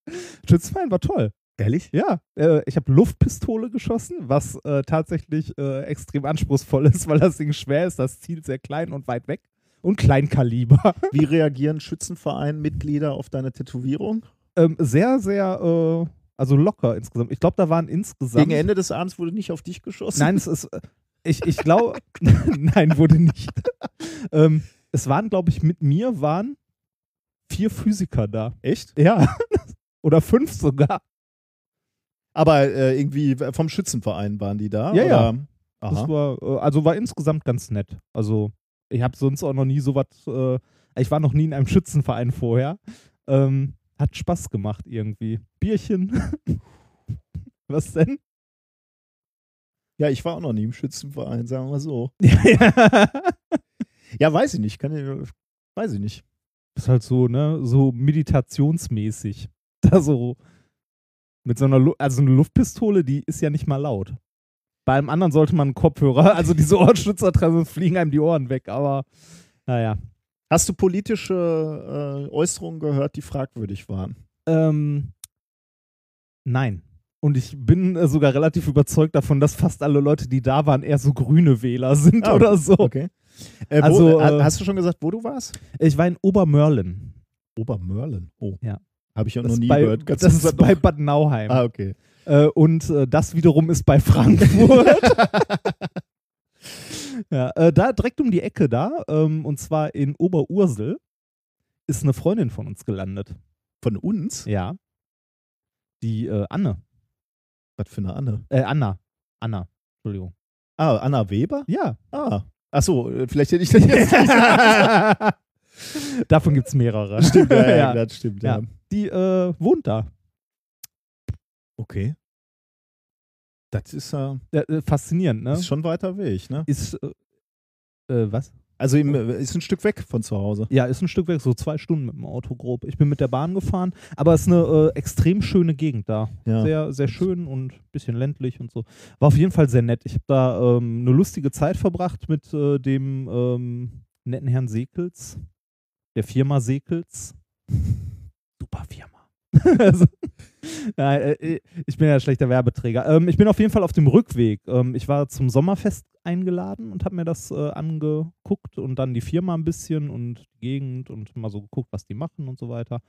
[SPEAKER 2] Schützenverein war toll.
[SPEAKER 3] Ehrlich?
[SPEAKER 2] Ja, äh, ich habe Luftpistole geschossen, was äh, tatsächlich äh, extrem anspruchsvoll ist, weil das Ding schwer ist, das Ziel sehr klein und weit weg. Und Kleinkaliber.
[SPEAKER 3] Wie reagieren Schützenverein-Mitglieder auf deine Tätowierung?
[SPEAKER 2] ähm, sehr, sehr, äh, also locker insgesamt. Ich glaube, da waren insgesamt.
[SPEAKER 3] Gegen Ende des Abends wurde nicht auf dich geschossen?
[SPEAKER 2] Nein, es ist. Ich, ich glaube. nein, wurde nicht. ähm, es waren, glaube ich, mit mir waren vier Physiker da.
[SPEAKER 3] Echt?
[SPEAKER 2] Ja. Oder fünf sogar.
[SPEAKER 3] Aber äh, irgendwie vom Schützenverein waren die da?
[SPEAKER 2] Ja,
[SPEAKER 3] oder?
[SPEAKER 2] ja.
[SPEAKER 3] Aha.
[SPEAKER 2] Das war, äh, also war insgesamt ganz nett. Also, ich habe sonst auch noch nie sowas. Äh, ich war noch nie in einem Schützenverein vorher. Ähm, hat Spaß gemacht irgendwie. Bierchen. Was denn?
[SPEAKER 3] Ja, ich war auch noch nie im Schützenverein, sagen wir mal so.
[SPEAKER 2] ja.
[SPEAKER 3] Ja, weiß ich nicht. Kann ich, weiß ich nicht.
[SPEAKER 2] ist halt so, ne, so meditationsmäßig. Da so mit so einer, Lu also eine Luftpistole, die ist ja nicht mal laut. Bei einem anderen sollte man einen Kopfhörer, also diese Ohrenschützer dran, sonst fliegen einem die Ohren weg, aber naja.
[SPEAKER 3] Hast du politische äh, Äußerungen gehört, die fragwürdig waren?
[SPEAKER 2] Ähm, nein. Und ich bin äh, sogar relativ überzeugt davon, dass fast alle Leute, die da waren, eher so grüne Wähler sind
[SPEAKER 3] Ah,
[SPEAKER 2] oder so.
[SPEAKER 3] Okay. Äh, wo,
[SPEAKER 2] Also,
[SPEAKER 3] äh,
[SPEAKER 2] äh,
[SPEAKER 3] hast du schon gesagt, wo du warst?
[SPEAKER 2] Ich war in Obermörlen.
[SPEAKER 3] Obermörlen. Oh.
[SPEAKER 2] Ja.
[SPEAKER 3] Habe ich auch
[SPEAKER 2] Das,
[SPEAKER 3] noch nie
[SPEAKER 2] bei,
[SPEAKER 3] gehört. Kannst
[SPEAKER 2] das ist bei Bad Nauheim.
[SPEAKER 3] Ah, okay.
[SPEAKER 2] Äh, und äh, das wiederum ist bei Frankfurt. ja, äh, da direkt um die Ecke da, ähm, und zwar in Oberursel, ist eine Freundin von uns gelandet.
[SPEAKER 3] Von uns?
[SPEAKER 2] Ja. Die äh, Anne.
[SPEAKER 3] Was für eine Anne?
[SPEAKER 2] Äh, Anna. Anna. Entschuldigung.
[SPEAKER 3] Ah, Anna Weber?
[SPEAKER 2] Ja.
[SPEAKER 3] Ah. Achso, äh, vielleicht hätte ich das jetzt gesagt.
[SPEAKER 2] Davon gibt es mehrere.
[SPEAKER 3] Stimmt, ja, ja,
[SPEAKER 2] Ja.
[SPEAKER 3] das stimmt, ja.
[SPEAKER 2] Ja. Die äh, wohnt da.
[SPEAKER 3] Okay. Das ist, äh,
[SPEAKER 2] Ja, äh, faszinierend, ne?
[SPEAKER 3] ist schon weiter Weg, ne?
[SPEAKER 2] Ist. Äh, äh, was?
[SPEAKER 3] Also im, ist ein Stück weg von zu Hause.
[SPEAKER 2] Ja, ist ein Stück weg, so zwei Stunden mit dem Auto grob. Ich bin mit der Bahn gefahren, aber es ist eine äh, extrem schöne Gegend da.
[SPEAKER 3] Ja.
[SPEAKER 2] Sehr, sehr schön und ein bisschen ländlich und so. War auf jeden Fall sehr nett. Ich habe da ähm, eine lustige Zeit verbracht mit äh, dem ähm, netten Herrn Sekels, der Firma Sekels. Super Firma. also, nein, äh, ich bin ja ein schlechter Werbeträger. Ähm, ich bin auf jeden Fall auf dem Rückweg. Ähm, ich war zum Sommerfest eingeladen und habe mir das äh, angeguckt und dann die Firma ein bisschen und die Gegend und mal so geguckt, was die machen und so weiter.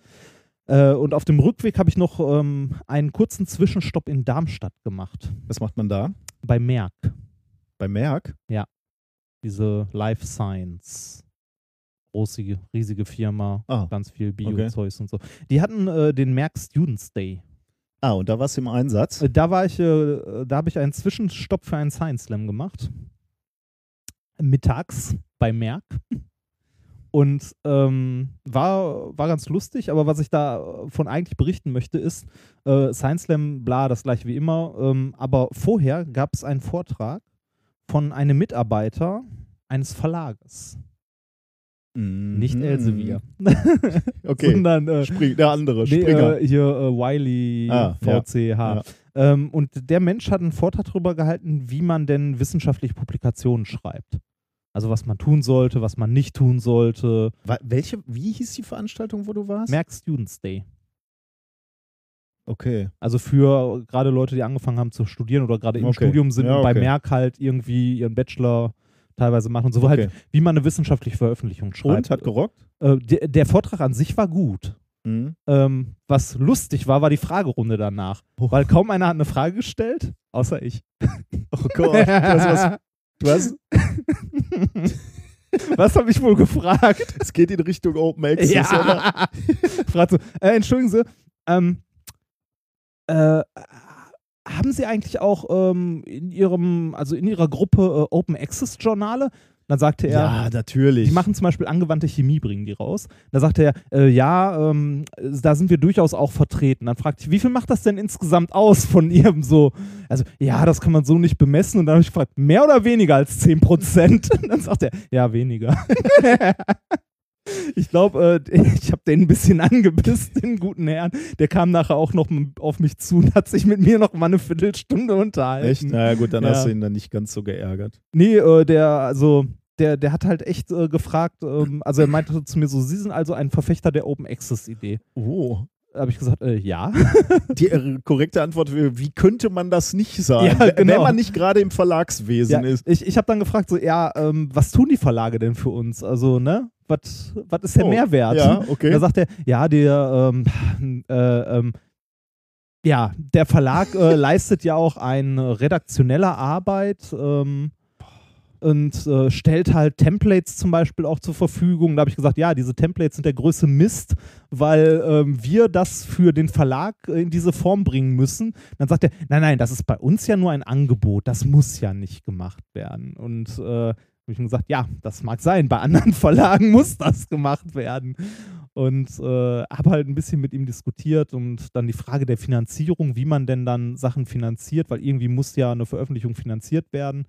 [SPEAKER 2] Äh, und auf dem Rückweg habe ich noch ähm, einen kurzen Zwischenstopp in Darmstadt gemacht.
[SPEAKER 3] Was macht man da?
[SPEAKER 2] Bei Merck.
[SPEAKER 3] Bei Merck?
[SPEAKER 2] Diese Life Science. Große, riesige Firma,
[SPEAKER 3] Ah,
[SPEAKER 2] ganz viel
[SPEAKER 3] okay.
[SPEAKER 2] Bio-Zeugs und so. Die hatten äh, den Merck Students Day.
[SPEAKER 3] Ah, und da warst du im Einsatz?
[SPEAKER 2] Äh, Da war ich, äh, da habe ich einen Zwischenstopp für einen Science Slam gemacht. Mittags bei Merck. Und ähm, war, war ganz lustig, aber was ich da von eigentlich berichten möchte, ist, äh, Science Slam, bla, das gleiche wie immer. Ähm, aber vorher gab es einen Vortrag von einem Mitarbeiter eines Verlages. Nicht
[SPEAKER 3] Mhm.
[SPEAKER 2] Elsevier.
[SPEAKER 3] Okay.
[SPEAKER 2] Sondern äh,
[SPEAKER 3] Spring, der andere,
[SPEAKER 2] Nee,
[SPEAKER 3] Springer.
[SPEAKER 2] äh, hier äh, Wiley
[SPEAKER 3] Ah, ja.
[SPEAKER 2] VCH.
[SPEAKER 3] Ja.
[SPEAKER 2] Ähm, und der Mensch hat einen Vortrag darüber gehalten, wie man denn wissenschaftliche Publikationen schreibt. Also was man tun sollte, was man nicht tun sollte.
[SPEAKER 3] Wa- welche, wie hieß die Veranstaltung, wo du warst?
[SPEAKER 2] Merck Students Day.
[SPEAKER 3] Okay.
[SPEAKER 2] Also für gerade Leute, die angefangen haben zu studieren oder gerade im
[SPEAKER 3] Okay.
[SPEAKER 2] Studium sind
[SPEAKER 3] Ja,
[SPEAKER 2] und bei
[SPEAKER 3] okay.
[SPEAKER 2] Merck halt irgendwie ihren Bachelor teilweise machen und so halt,
[SPEAKER 3] Okay.
[SPEAKER 2] wie man eine wissenschaftliche Veröffentlichung schreibt.
[SPEAKER 3] Und, hat gerockt?
[SPEAKER 2] äh, der, der Vortrag an sich war gut.
[SPEAKER 3] Mhm.
[SPEAKER 2] Ähm, was lustig war, war die Fragerunde danach.
[SPEAKER 3] Oh.
[SPEAKER 2] Weil kaum einer hat eine Frage gestellt, außer ich.
[SPEAKER 3] Oh Gott. Du hast was, hast,
[SPEAKER 2] Was habe ich wohl gefragt?
[SPEAKER 3] es geht in Richtung Open Access, oder?
[SPEAKER 2] Ja. Fragt so, äh, entschuldigen Sie, ähm, äh, haben Sie eigentlich auch ähm, in Ihrem, also in Ihrer Gruppe äh, Open Access Journale? Dann sagte er,
[SPEAKER 3] Ja, natürlich.
[SPEAKER 2] Die machen zum Beispiel angewandte Chemie, bringen die raus. Da sagt er, äh, ja, ähm, da sind wir durchaus auch vertreten. Dann fragt ich, wie viel macht das denn insgesamt aus von ihrem so? Also, ja, das kann man so nicht bemessen. Und dann habe ich gefragt, mehr oder weniger als 10 Prozent? Dann sagt er, ja, weniger. ich glaube, äh, ich habe den ein bisschen angepisst, den guten Herrn. Der kam nachher auch noch auf mich zu und hat sich mit mir noch mal eine Viertelstunde unterhalten.
[SPEAKER 3] Echt? Na gut, dann
[SPEAKER 2] Ja.
[SPEAKER 3] hast du ihn dann nicht ganz so geärgert.
[SPEAKER 2] Nee, äh, der, also, der, der hat halt echt äh, gefragt, ähm, also er meinte zu mir so, Sie sind also ein Verfechter der Open Access Idee.
[SPEAKER 3] Oh.
[SPEAKER 2] Da habe ich gesagt, äh, ja.
[SPEAKER 3] Die äh, korrekte Antwort wäre, wie könnte man das nicht sagen,
[SPEAKER 2] Ja,
[SPEAKER 3] wenn- wenn
[SPEAKER 2] genau.
[SPEAKER 3] man nicht gerade im Verlagswesen
[SPEAKER 2] ja
[SPEAKER 3] ist?
[SPEAKER 2] ich ich habe dann gefragt, so, ja, ähm, was tun die Verlage denn für uns? Also, ne, was ist der
[SPEAKER 3] Oh,
[SPEAKER 2] Mehrwert?
[SPEAKER 3] Ja,
[SPEAKER 2] Da
[SPEAKER 3] okay.
[SPEAKER 2] sagt er, ja, der, ähm, äh, ähm, ja, der Verlag äh, leistet ja auch eine redaktionelle Arbeit ähm, und äh, stellt halt Templates zum Beispiel auch zur Verfügung. Da habe ich gesagt, ja, diese Templates sind der größte Mist, weil ähm, wir das für den Verlag äh, in diese Form bringen müssen. Dann sagt er, nein, nein, das ist bei uns ja nur ein Angebot, das muss ja nicht gemacht werden. Und äh, habe ich ihm gesagt, ja, das mag sein, bei anderen Verlagen muss das gemacht werden. Und äh, habe halt ein bisschen mit ihm diskutiert und dann die Frage der Finanzierung, wie man denn dann Sachen finanziert, weil irgendwie muss ja eine Veröffentlichung finanziert werden.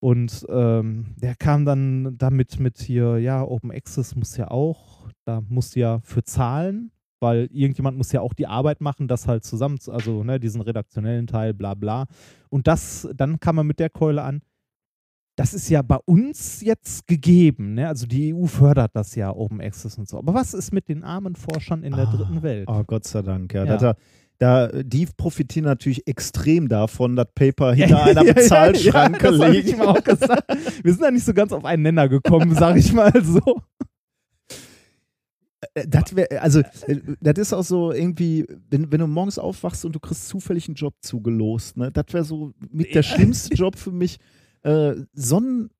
[SPEAKER 2] Und ähm, der kam dann damit mit hier, ja, Open Access muss ja auch, da muss ja für zahlen, weil irgendjemand muss ja auch die Arbeit machen, das halt zusammen, zu- also ne, diesen redaktionellen Teil, bla bla. Und das, dann kam man mit der Keule an, das ist ja bei uns jetzt gegeben, ne? Also die EU fördert das ja, Open Access und so. Aber was ist mit den armen Forschern in der
[SPEAKER 3] Ah,
[SPEAKER 2] dritten Welt?
[SPEAKER 3] Oh, Gott sei Dank, ja.
[SPEAKER 2] Ja.
[SPEAKER 3] Da, da, die profitieren natürlich extrem davon, das Paper hinter einer Bezahlschranke
[SPEAKER 2] ja, das hab ich
[SPEAKER 3] liegt.
[SPEAKER 2] ihm auch gesagt. Wir sind da nicht so ganz auf einen Nenner gekommen, sag ich mal so.
[SPEAKER 3] Äh, Das wär, also, äh, das ist auch so irgendwie, wenn, wenn du morgens aufwachst und du kriegst zufällig einen Job zugelost, ne? Das wäre so mit der schlimmste Job für mich. Äh, so ein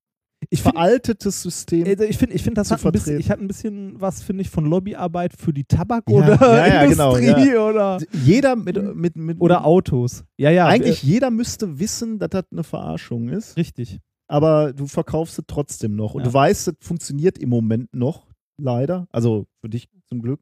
[SPEAKER 2] Ich finde,
[SPEAKER 3] veraltetes System.
[SPEAKER 2] ich finde, ich find, das hat ein bisschen, ich hatte ein bisschen was, finde ich, von Lobbyarbeit für die Tabak-
[SPEAKER 3] Ja,
[SPEAKER 2] oder
[SPEAKER 3] ja, ja, genau,
[SPEAKER 2] Industrie oder,
[SPEAKER 3] Jeder mit, mit, mit
[SPEAKER 2] oder Autos. Ja, ja.
[SPEAKER 3] eigentlich jeder müsste wissen, dass das eine Verarschung ist,
[SPEAKER 2] richtig.
[SPEAKER 3] aber du verkaufst es trotzdem noch. Und du weißt, es funktioniert im Moment noch, leider. Also für dich zum Glück.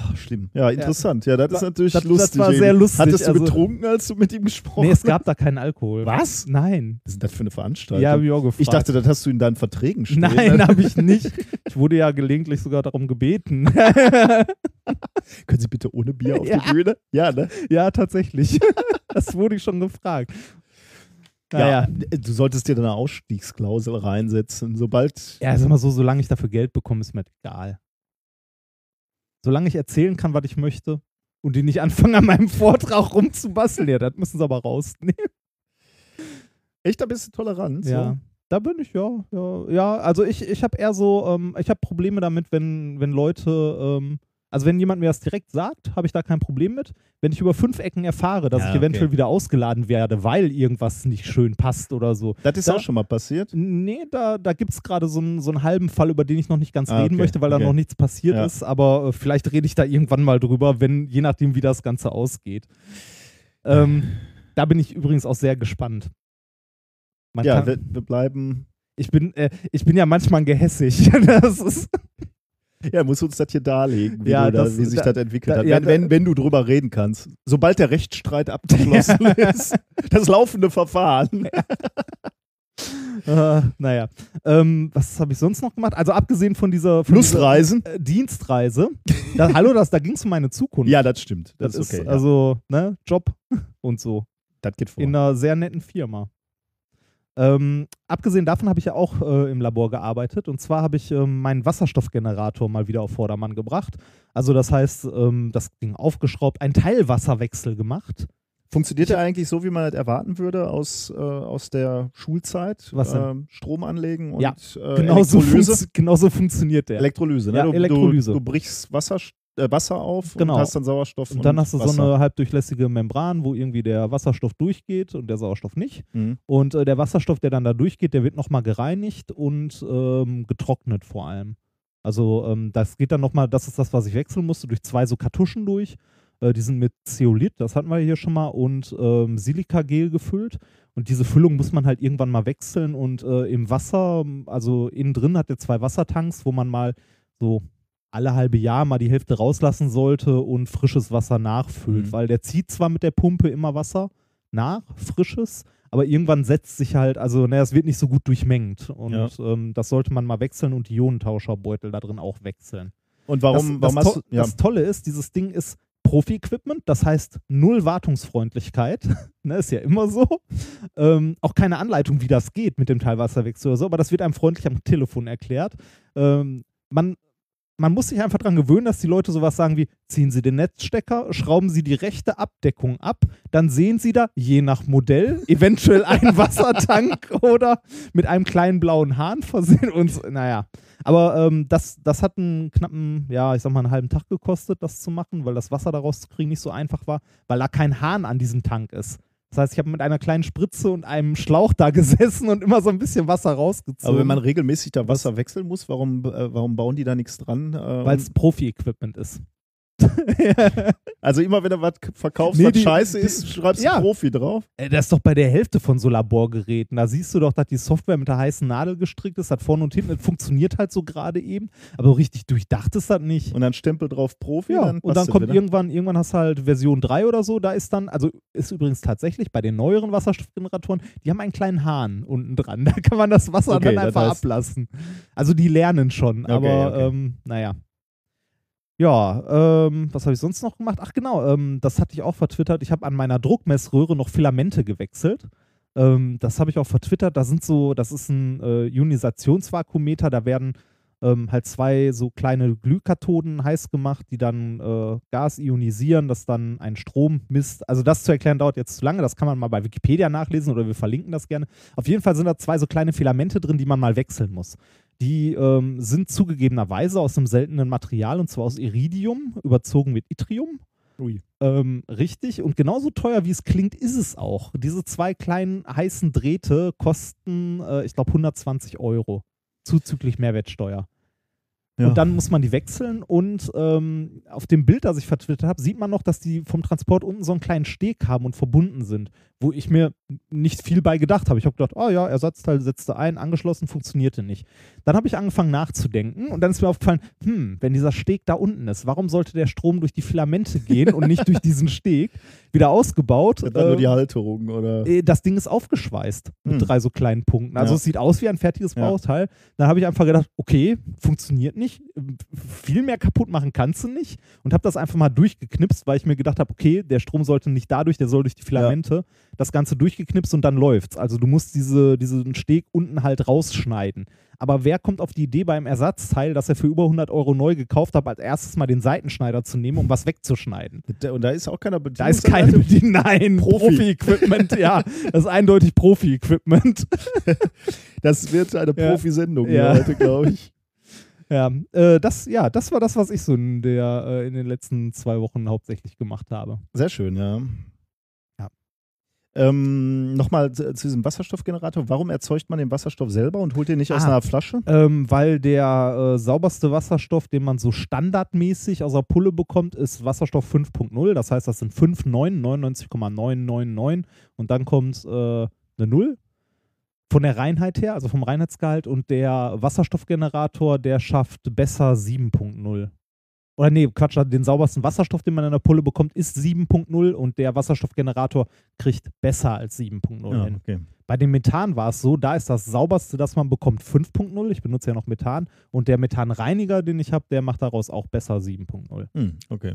[SPEAKER 3] Ach, schlimm. Ja, interessant. Ja, das ist natürlich
[SPEAKER 2] das- das
[SPEAKER 3] lustig.
[SPEAKER 2] war sehr lustig,
[SPEAKER 3] Hattest du
[SPEAKER 2] also-
[SPEAKER 3] getrunken, als du mit ihm gesprochen
[SPEAKER 2] Nee, es gab da keinen Alkohol.
[SPEAKER 3] Was?
[SPEAKER 2] Nein.
[SPEAKER 3] Was ist denn das für eine Veranstaltung?
[SPEAKER 2] Ja, hab ich auch gefragt.
[SPEAKER 3] ich dachte, das hast du in deinen Verträgen stehen.
[SPEAKER 2] Nein, habe ich nicht. Ich wurde ja gelegentlich sogar darum gebeten.
[SPEAKER 3] Können Sie bitte ohne Bier auf
[SPEAKER 2] Ja.
[SPEAKER 3] die Bühne? Ja, ne?
[SPEAKER 2] ja, tatsächlich. Das wurde ich schon gefragt. Naja.
[SPEAKER 3] Ja, du solltest dir da eine Ausstiegsklausel reinsetzen. Sobald.
[SPEAKER 2] Ja, sag mal so, solange ich dafür Geld bekomme, ist mir das egal. Solange ich erzählen kann, was ich möchte und die nicht anfangen, an meinem Vortrag rumzubasteln, ja, das müssen sie aber rausnehmen.
[SPEAKER 3] Echt ein bisschen tolerant.
[SPEAKER 2] Ja. Da bin ich, ja. Ja, ja also ich, ich habe eher so, ähm, ich habe Probleme damit, wenn, wenn Leute, ähm, also wenn jemand mir das direkt sagt, habe ich da kein Problem mit. Wenn ich über fünf Ecken erfahre, dass
[SPEAKER 3] Ja,
[SPEAKER 2] ich eventuell
[SPEAKER 3] okay.
[SPEAKER 2] wieder ausgeladen werde, weil irgendwas nicht schön passt oder so.
[SPEAKER 3] Das ist
[SPEAKER 2] Da-
[SPEAKER 3] auch schon mal passiert.
[SPEAKER 2] Nee, da, da gibt es gerade so einen, so einen halben Fall, über den ich noch nicht ganz
[SPEAKER 3] Ah,
[SPEAKER 2] reden
[SPEAKER 3] okay,
[SPEAKER 2] möchte, weil da
[SPEAKER 3] okay.
[SPEAKER 2] noch nichts passiert
[SPEAKER 3] Ja.
[SPEAKER 2] ist. Aber äh, vielleicht rede ich da irgendwann mal drüber, wenn, je nachdem, wie das Ganze ausgeht. Ähm, da bin ich übrigens auch sehr gespannt. Man
[SPEAKER 3] Ja,
[SPEAKER 2] kann,
[SPEAKER 3] wir, wir bleiben.
[SPEAKER 2] ich, bin, äh, ich bin ja manchmal gehässig. das ist,
[SPEAKER 3] Ja, muss uns das hier darlegen, wie,
[SPEAKER 2] Ja,
[SPEAKER 3] du da,
[SPEAKER 2] das-
[SPEAKER 3] wie sich
[SPEAKER 2] da-
[SPEAKER 3] das entwickelt
[SPEAKER 2] da-
[SPEAKER 3] hat.
[SPEAKER 2] ja,
[SPEAKER 3] wenn, wenn, wenn du drüber reden kannst. Sobald der Rechtsstreit abgeschlossen ist, das laufende Verfahren.
[SPEAKER 2] äh, naja. Ähm, was habe ich sonst noch gemacht? Also abgesehen von dieser, von
[SPEAKER 3] Lustreisen?
[SPEAKER 2] dieser äh, Dienstreise. Da, hallo, das, da ging es um meine Zukunft.
[SPEAKER 3] Ja, das stimmt. Das,
[SPEAKER 2] das,
[SPEAKER 3] ist okay.
[SPEAKER 2] ist
[SPEAKER 3] ja.
[SPEAKER 2] also ne, Job und so.
[SPEAKER 3] das geht vor.
[SPEAKER 2] in einer sehr netten Firma. Ähm, abgesehen davon habe ich ja auch äh, im Labor gearbeitet und zwar habe ich ähm, meinen Wasserstoffgenerator mal wieder auf Vordermann gebracht. Also das heißt, ähm, das Ding aufgeschraubt, einen Teilwasserwechsel gemacht.
[SPEAKER 3] Funktioniert der eigentlich so, wie man das erwarten würde aus, äh, aus der Schulzeit?
[SPEAKER 2] Was denn?
[SPEAKER 3] Ähm, Strom anlegen und
[SPEAKER 2] Ja,
[SPEAKER 3] äh,
[SPEAKER 2] Genau so,
[SPEAKER 3] Elektrolyse?
[SPEAKER 2] funz genau so funktioniert der.
[SPEAKER 3] Elektrolyse, ne?
[SPEAKER 2] Ja,
[SPEAKER 3] du,
[SPEAKER 2] Elektrolyse.
[SPEAKER 3] Du, du brichst Wasser, äh, Wasser auf
[SPEAKER 2] Genau.
[SPEAKER 3] und hast dann Sauerstoff.
[SPEAKER 2] und dann hast du
[SPEAKER 3] Wasser.
[SPEAKER 2] so eine halbdurchlässige Membran, wo irgendwie der Wasserstoff durchgeht und der Sauerstoff nicht.
[SPEAKER 3] Mhm.
[SPEAKER 2] Und äh, der Wasserstoff, der dann da durchgeht, der wird nochmal gereinigt und ähm, getrocknet vor allem. Also ähm, das geht dann nochmal, das ist das, was ich wechseln musste, durch zwei so Kartuschen durch. Äh, die sind mit Zeolit, das hatten wir hier schon mal, und ähm, Silikagel gefüllt. Und diese Füllung muss man halt irgendwann mal wechseln. Und äh, im Wasser, also innen drin hat er zwei Wassertanks, wo man mal so alle halbe Jahr mal die Hälfte rauslassen sollte und frisches Wasser nachfüllt.
[SPEAKER 3] Mhm.
[SPEAKER 2] Weil der zieht zwar mit der Pumpe immer Wasser nach, frisches, aber irgendwann setzt sich halt, also naja, es wird nicht so gut durchmengt. Und
[SPEAKER 3] Ja.
[SPEAKER 2] ähm, das sollte man mal wechseln und die Ionentauscherbeutel da drin auch wechseln.
[SPEAKER 3] Und warum,
[SPEAKER 2] das,
[SPEAKER 3] warum
[SPEAKER 2] das, to.
[SPEAKER 3] Ja.
[SPEAKER 2] das Tolle ist, dieses Ding ist Profi-Equipment, das heißt null Wartungsfreundlichkeit, ne, ist ja immer so. Ähm, auch keine Anleitung, wie das geht mit dem Teilwasserwechsel oder so, aber das wird einem freundlich am Telefon erklärt. Ähm, man, man muss sich einfach daran gewöhnen, dass die Leute sowas sagen wie, ziehen Sie den Netzstecker, schrauben Sie die rechte Abdeckung ab, dann sehen Sie da, je nach Modell, eventuell einen Wassertank oder mit einem kleinen blauen Hahn versehen und so, naja. Aber ähm, das, das hat einen knappen, ja, ich sag mal, einen halben Tag gekostet, das zu machen, weil das Wasser daraus zu kriegen nicht so einfach war, weil da kein Hahn an diesem Tank ist. Das heißt, ich habe mit einer kleinen Spritze und einem Schlauch da gesessen und immer so ein bisschen Wasser rausgezogen.
[SPEAKER 3] Aber wenn man regelmäßig da Wasser wechseln muss, warum, äh, warum bauen die da nichts dran? Äh,
[SPEAKER 2] weil es Profi-Equipment ist.
[SPEAKER 3] also immer wenn du was verkaufst,
[SPEAKER 2] Nee,
[SPEAKER 3] was
[SPEAKER 2] die-
[SPEAKER 3] scheiße ist, schreibst du
[SPEAKER 2] ja.
[SPEAKER 3] Profi drauf.
[SPEAKER 2] Das ist doch bei der Hälfte von so Laborgeräten. Da siehst du doch, dass die Software mit der heißen Nadel gestrickt ist, hat vorne und hinten, das funktioniert halt so gerade eben. Aber richtig durchdacht ist das nicht.
[SPEAKER 3] Und dann Stempel drauf Profi.
[SPEAKER 2] Ja,
[SPEAKER 3] dann
[SPEAKER 2] und dann kommt
[SPEAKER 3] wieder.
[SPEAKER 2] irgendwann, irgendwann hast du halt Version 3 oder so, da ist dann, also ist übrigens tatsächlich bei den neueren Wasserstoffgeneratoren, die haben einen kleinen Hahn unten dran. Da kann man das Wasser
[SPEAKER 3] Okay,
[SPEAKER 2] dann einfach ablassen. Also die lernen schon,
[SPEAKER 3] Okay,
[SPEAKER 2] aber
[SPEAKER 3] okay.
[SPEAKER 2] Ähm, naja. Ja, ähm, was habe ich sonst noch gemacht? Ach genau, ähm, das hatte ich auch vertwittert. Ich habe an meiner Druckmessröhre noch Filamente gewechselt. Ähm, das habe ich auch vertwittert. Da sind so, das ist ein äh, Ionisationsvakuumeter, da werden ähm, halt zwei so kleine Glühkathoden heiß gemacht, die dann äh, Gas ionisieren, das dann ein Strom misst. Also das zu erklären dauert jetzt zu lange, das kann man mal bei Wikipedia nachlesen oder wir verlinken das gerne. Auf jeden Fall sind da zwei so kleine Filamente drin, die man mal wechseln muss. Die ähm, sind zugegebenerweise aus einem seltenen Material und zwar aus Iridium, überzogen mit Yttrium.
[SPEAKER 3] Ui.
[SPEAKER 2] Ähm, richtig. Und genauso teuer wie es klingt, ist es auch. Diese zwei kleinen heißen Drähte kosten, äh, ich glaube, 120 Euro. Zuzüglich Mehrwertsteuer.
[SPEAKER 3] Ja.
[SPEAKER 2] Und dann muss man die wechseln. Und ähm, auf dem Bild, das ich vertwittert habe, sieht man noch, dass die vom Transport unten so einen kleinen Steg haben und verbunden sind, wo ich mir nicht viel bei gedacht habe. Ich habe gedacht, oh ja, Ersatzteil setzte ein, angeschlossen, funktionierte nicht. Dann habe ich angefangen nachzudenken und dann ist mir aufgefallen, hm, wenn dieser Steg da unten ist, warum sollte der Strom durch die Filamente gehen und nicht durch diesen Steg? Wieder ausgebaut.
[SPEAKER 3] Dann nur
[SPEAKER 2] äh,
[SPEAKER 3] die Halterung oder.
[SPEAKER 2] äh, das Ding ist aufgeschweißt mit
[SPEAKER 3] Hm.
[SPEAKER 2] drei so kleinen Punkten. Also
[SPEAKER 3] Ja.
[SPEAKER 2] es sieht aus wie ein fertiges
[SPEAKER 3] Ja.
[SPEAKER 2] Bauteil. Dann habe ich einfach gedacht, okay, funktioniert nicht. Viel mehr kaputt machen kannst du nicht. Und habe das einfach mal durchgeknipst, weil ich mir gedacht habe, okay, der Strom sollte nicht dadurch, der soll durch die Filamente. Das Ganze durchgeknipst und dann läuft's. Also du musst diese, diesen Steg unten halt rausschneiden. Aber wer kommt auf die Idee beim Ersatzteil, dass er für über 100 Euro neu gekauft hat, als erstes mal den Seitenschneider zu nehmen, um was wegzuschneiden?
[SPEAKER 3] Und da ist auch keiner
[SPEAKER 2] Da ist keine Bedienung. Nein,
[SPEAKER 3] Profi.
[SPEAKER 2] Profi-Equipment, ja. Das ist eindeutig Profi-Equipment.
[SPEAKER 3] Das wird eine
[SPEAKER 2] Ja.
[SPEAKER 3] Profisendung
[SPEAKER 2] Ja.
[SPEAKER 3] heute, glaube ich.
[SPEAKER 2] Ja, äh, das, ja, das war das, was ich so in, der, äh, in den letzten zwei Wochen hauptsächlich gemacht habe.
[SPEAKER 3] Sehr schön. Ja. Ähm, Nochmal zu, zu diesem Wasserstoffgenerator. Warum erzeugt man den Wasserstoff selber und holt den nicht aus
[SPEAKER 2] Ah.
[SPEAKER 3] einer Flasche?
[SPEAKER 2] Ähm, weil der äh, sauberste Wasserstoff, den man so standardmäßig aus der Pulle bekommt, ist Wasserstoff 5.0. Das heißt, das sind 5, 9, 99,999 und dann kommt äh, eine 0 von der Reinheit her, also vom Reinheitsgehalt und der Wasserstoffgenerator, der schafft besser 7.0. Oder nee, Quatsch, den saubersten Wasserstoff, den man in der Pulle bekommt, ist 7.0 und der Wasserstoffgenerator kriegt besser als 7.0
[SPEAKER 3] Ja,
[SPEAKER 2] hin.
[SPEAKER 3] okay.
[SPEAKER 2] Bei dem Methan war es so, da ist das sauberste, das man bekommt, 5.0. Ich benutze ja noch Methan. Und der Methanreiniger, den ich habe, der macht daraus auch besser 7.0.
[SPEAKER 3] Hm, okay.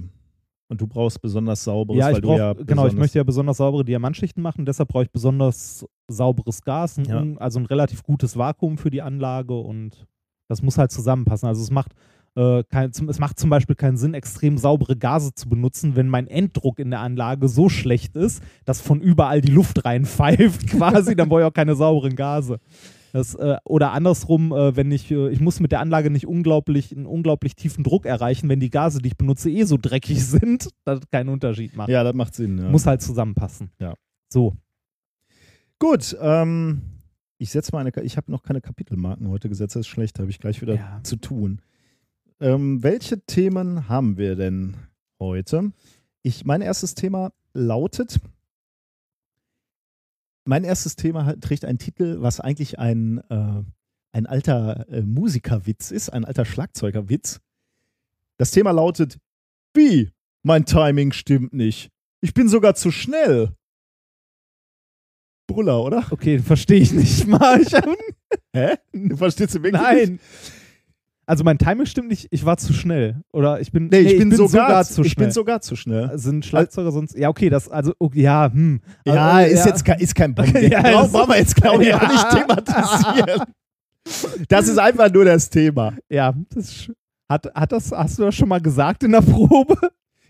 [SPEAKER 3] Und du brauchst besonders sauberes,
[SPEAKER 2] Ja,
[SPEAKER 3] weil
[SPEAKER 2] ich
[SPEAKER 3] du
[SPEAKER 2] brauch,
[SPEAKER 3] ja
[SPEAKER 2] genau, ich möchte ja besonders saubere Diamantschichten machen, deshalb brauche ich besonders sauberes Gas,
[SPEAKER 3] Ja.
[SPEAKER 2] also ein relativ gutes Vakuum für die Anlage und das muss halt zusammenpassen. Also es macht, äh, kein, es macht zum Beispiel keinen Sinn, extrem saubere Gase zu benutzen, wenn mein Enddruck in der Anlage so schlecht ist, dass von überall die Luft reinpfeift quasi, dann brauche ich auch keine sauberen Gase. Das, äh, oder andersrum, äh, wenn ich, äh, ich muss mit der Anlage nicht unglaublich, einen unglaublich tiefen Druck erreichen, wenn die Gase, die ich benutze, eh so dreckig sind, dass es keinen Unterschied macht.
[SPEAKER 3] Ja, das macht Sinn. Ja.
[SPEAKER 2] Muss halt zusammenpassen.
[SPEAKER 3] Ja.
[SPEAKER 2] So.
[SPEAKER 3] Gut, ähm, ich setze mal eine, ich habe noch keine Kapitelmarken heute gesetzt, das ist schlecht, habe ich gleich wieder
[SPEAKER 2] Ja.
[SPEAKER 3] zu tun. Ähm, welche Themen haben wir denn heute? Ich, mein erstes Thema lautet, mein erstes Thema trägt einen Titel, was eigentlich ein, äh, ein alter äh, Musikerwitz ist, ein alter Schlagzeugerwitz. Das Thema lautet, wie? Mein Timing stimmt nicht. Ich bin sogar zu schnell. Brüller, oder?
[SPEAKER 2] Okay, verstehe ich nicht mal.
[SPEAKER 3] Hä? Du verstehst du wirklich
[SPEAKER 2] nein.
[SPEAKER 3] nicht?
[SPEAKER 2] Also mein Timing stimmt nicht, ich war zu schnell. Oder ich bin,
[SPEAKER 3] Nee, ich, bin, sogar,
[SPEAKER 2] zu
[SPEAKER 3] Ich
[SPEAKER 2] schnell.
[SPEAKER 3] bin sogar zu schnell.
[SPEAKER 2] Sind Schlagzeuger sonst. Ja, okay, das, also, okay, ja, hm.
[SPEAKER 3] Ja,
[SPEAKER 2] Also,
[SPEAKER 3] ist jetzt kein, ist kein Bombing.
[SPEAKER 2] Ja,
[SPEAKER 3] Brauchen wir jetzt, glaube ich,
[SPEAKER 2] Ja.
[SPEAKER 3] auch nicht thematisieren. Das ist einfach nur das Thema.
[SPEAKER 2] Ja, das hat, hat das, hast du das schon mal gesagt in der Probe?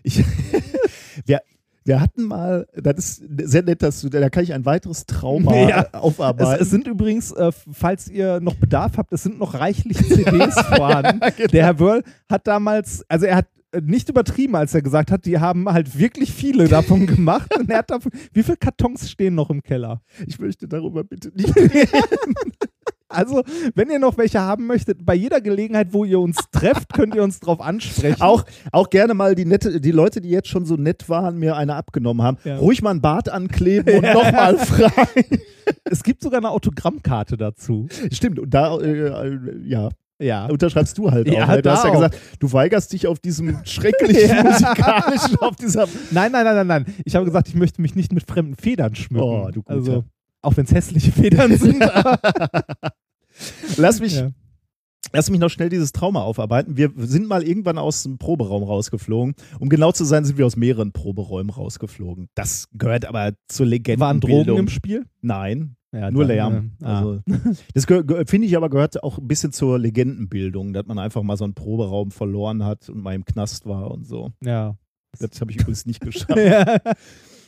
[SPEAKER 3] Ich, wir, wir hatten mal, das ist sehr nett, dass du, da kann ich ein weiteres Trauma
[SPEAKER 2] Ja. Es,
[SPEAKER 3] aufarbeiten.
[SPEAKER 2] es sind übrigens, äh, falls ihr noch Bedarf habt, es sind noch reichlich CDs vorhanden.
[SPEAKER 3] genau.
[SPEAKER 2] Der Herr Wörl hat damals, also er hat äh, nicht übertrieben, als er gesagt hat, die haben halt wirklich viele davon gemacht. Davon, wie viele Kartons stehen noch im Keller?
[SPEAKER 3] ich möchte darüber bitte nicht reden.
[SPEAKER 2] Also, wenn ihr noch welche haben möchtet, bei jeder Gelegenheit, wo ihr uns trefft, könnt ihr uns drauf ansprechen.
[SPEAKER 3] Auch, auch gerne mal die nette, die Leute, die jetzt schon so nett waren, mir eine abgenommen haben,
[SPEAKER 2] Ja.
[SPEAKER 3] ruhig mal ein Bart ankleben und nochmal fragen.
[SPEAKER 2] Es gibt sogar eine Autogrammkarte dazu.
[SPEAKER 3] Stimmt, und da, äh, äh, ja,
[SPEAKER 2] Ja.
[SPEAKER 3] unterschreibst du halt
[SPEAKER 2] Ja,
[SPEAKER 3] auch. Ne? Du hast ja
[SPEAKER 2] auch.
[SPEAKER 3] gesagt, du weigerst dich auf diesem schrecklichen
[SPEAKER 2] Ja.
[SPEAKER 3] musikalischen, auf dieser.
[SPEAKER 2] Nein, nein, nein, nein, nein. Ich habe gesagt, ich möchte mich nicht mit fremden Federn schmücken.
[SPEAKER 3] Oh, du Guter.
[SPEAKER 2] Also, auch wenn es hässliche Federn sind.
[SPEAKER 3] Lass mich,
[SPEAKER 2] ja.
[SPEAKER 3] lass mich noch schnell dieses Trauma aufarbeiten. Wir sind mal irgendwann aus dem Proberaum rausgeflogen. Um genau zu sein, sind wir aus mehreren Proberäumen rausgeflogen. Das gehört aber zur Legende.
[SPEAKER 2] Waren Drogen im Spiel?
[SPEAKER 3] Nein,
[SPEAKER 2] Ja,
[SPEAKER 3] nur
[SPEAKER 2] dann,
[SPEAKER 3] Lärm.
[SPEAKER 2] äh, ah.
[SPEAKER 3] Also, das finde ich aber gehört auch ein bisschen zur Legendenbildung, dass man einfach mal so einen Proberaum verloren hat und mal im Knast war und so.
[SPEAKER 2] ja.
[SPEAKER 3] Das habe ich übrigens nicht geschafft.
[SPEAKER 2] ja.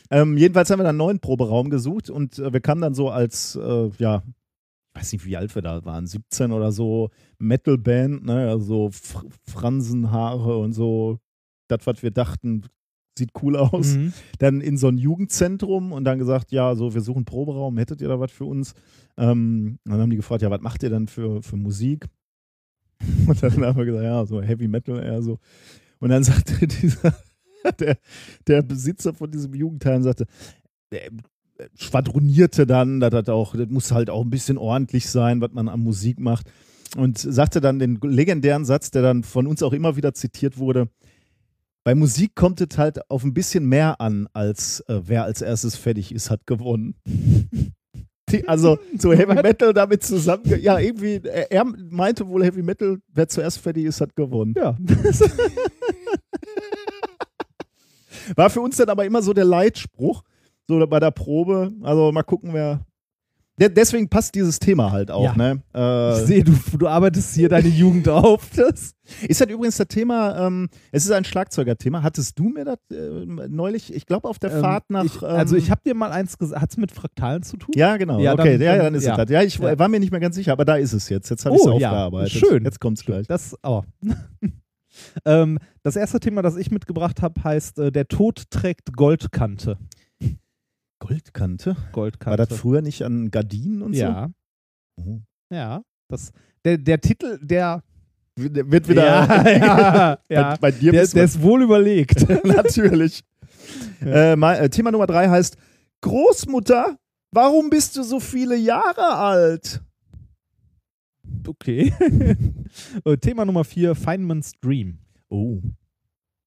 [SPEAKER 3] Ähm, jedenfalls haben wir dann einen neuen Proberaum gesucht und äh, wir kamen dann so als, äh, ja, weiß nicht, wie alt wir da waren, 17 oder so, Metalband, ne, also Fr Fransenhaare und so, das, was wir dachten, sieht cool aus.
[SPEAKER 2] Mhm.
[SPEAKER 3] Dann in so ein Jugendzentrum und dann gesagt, ja, so, wir suchen Proberaum, hättet ihr da was für uns? Ähm, dann haben die gefragt, ja, was macht ihr denn für, für Musik? Und dann haben wir gesagt, ja, so Heavy Metal eher so. Und dann sagte dieser, der, der Besitzer von diesem Jugendheim, sagte, der schwadronierte dann, das, hat auch, das muss halt auch ein bisschen ordentlich sein, was man an Musik macht. Und sagte dann den legendären Satz, der dann von uns auch immer wieder zitiert wurde, bei Musik kommt es halt auf ein bisschen mehr an, als äh, wer als erstes fertig ist, hat gewonnen. Die, also so Heavy Metal damit zusammen. Ja, irgendwie, er, er meinte wohl Heavy Metal, wer zuerst fertig ist, hat gewonnen.
[SPEAKER 2] Ja.
[SPEAKER 3] War für uns dann aber immer so der Leitspruch, so bei der Probe. Also mal gucken, wer. De deswegen passt dieses Thema halt auch,
[SPEAKER 2] Ja.
[SPEAKER 3] ne? Äh,
[SPEAKER 2] Ich sehe, du, du arbeitest hier deine Jugend auf. Das.
[SPEAKER 3] Ist halt übrigens das Thema, ähm, es ist ein Schlagzeugerthema. Hattest du mir das äh, neulich, ich glaube auf der
[SPEAKER 2] Ähm,
[SPEAKER 3] Fahrt nach.
[SPEAKER 2] ich, also
[SPEAKER 3] ähm,
[SPEAKER 2] ich habe dir mal eins gesagt, hat es mit Fraktalen zu tun?
[SPEAKER 3] Ja, genau.
[SPEAKER 2] Ja,
[SPEAKER 3] okay,
[SPEAKER 2] dann-
[SPEAKER 3] ja,
[SPEAKER 2] dann-
[SPEAKER 3] ist
[SPEAKER 2] ja.
[SPEAKER 3] es das. Ja, ich
[SPEAKER 2] Ja.
[SPEAKER 3] war mir nicht mehr ganz sicher, aber da ist es jetzt. Jetzt habe ich es
[SPEAKER 2] Oh,
[SPEAKER 3] aufgearbeitet.
[SPEAKER 2] Schön.
[SPEAKER 3] Jetzt kommt's gleich.
[SPEAKER 2] Das, oh. ähm, das erste Thema, das ich mitgebracht habe, heißt äh, Der Tod trägt Goldkante.
[SPEAKER 3] Goldkante? War
[SPEAKER 2] Goldkante.
[SPEAKER 3] das früher nicht an Gardinen und
[SPEAKER 2] ja,
[SPEAKER 3] so? Oh.
[SPEAKER 2] ja. Das, der, der Titel, der.
[SPEAKER 3] Wird wieder.
[SPEAKER 2] ja, ja, ja.
[SPEAKER 3] Bei, bei dir
[SPEAKER 2] Der, der ist wohl überlegt.
[SPEAKER 3] Natürlich. Äh, mal, äh, Thema Nummer drei heißt: Großmutter, warum bist du so viele Jahre alt?
[SPEAKER 2] okay. Äh, Thema Nummer vier: Feynman's Dream.
[SPEAKER 3] Oh.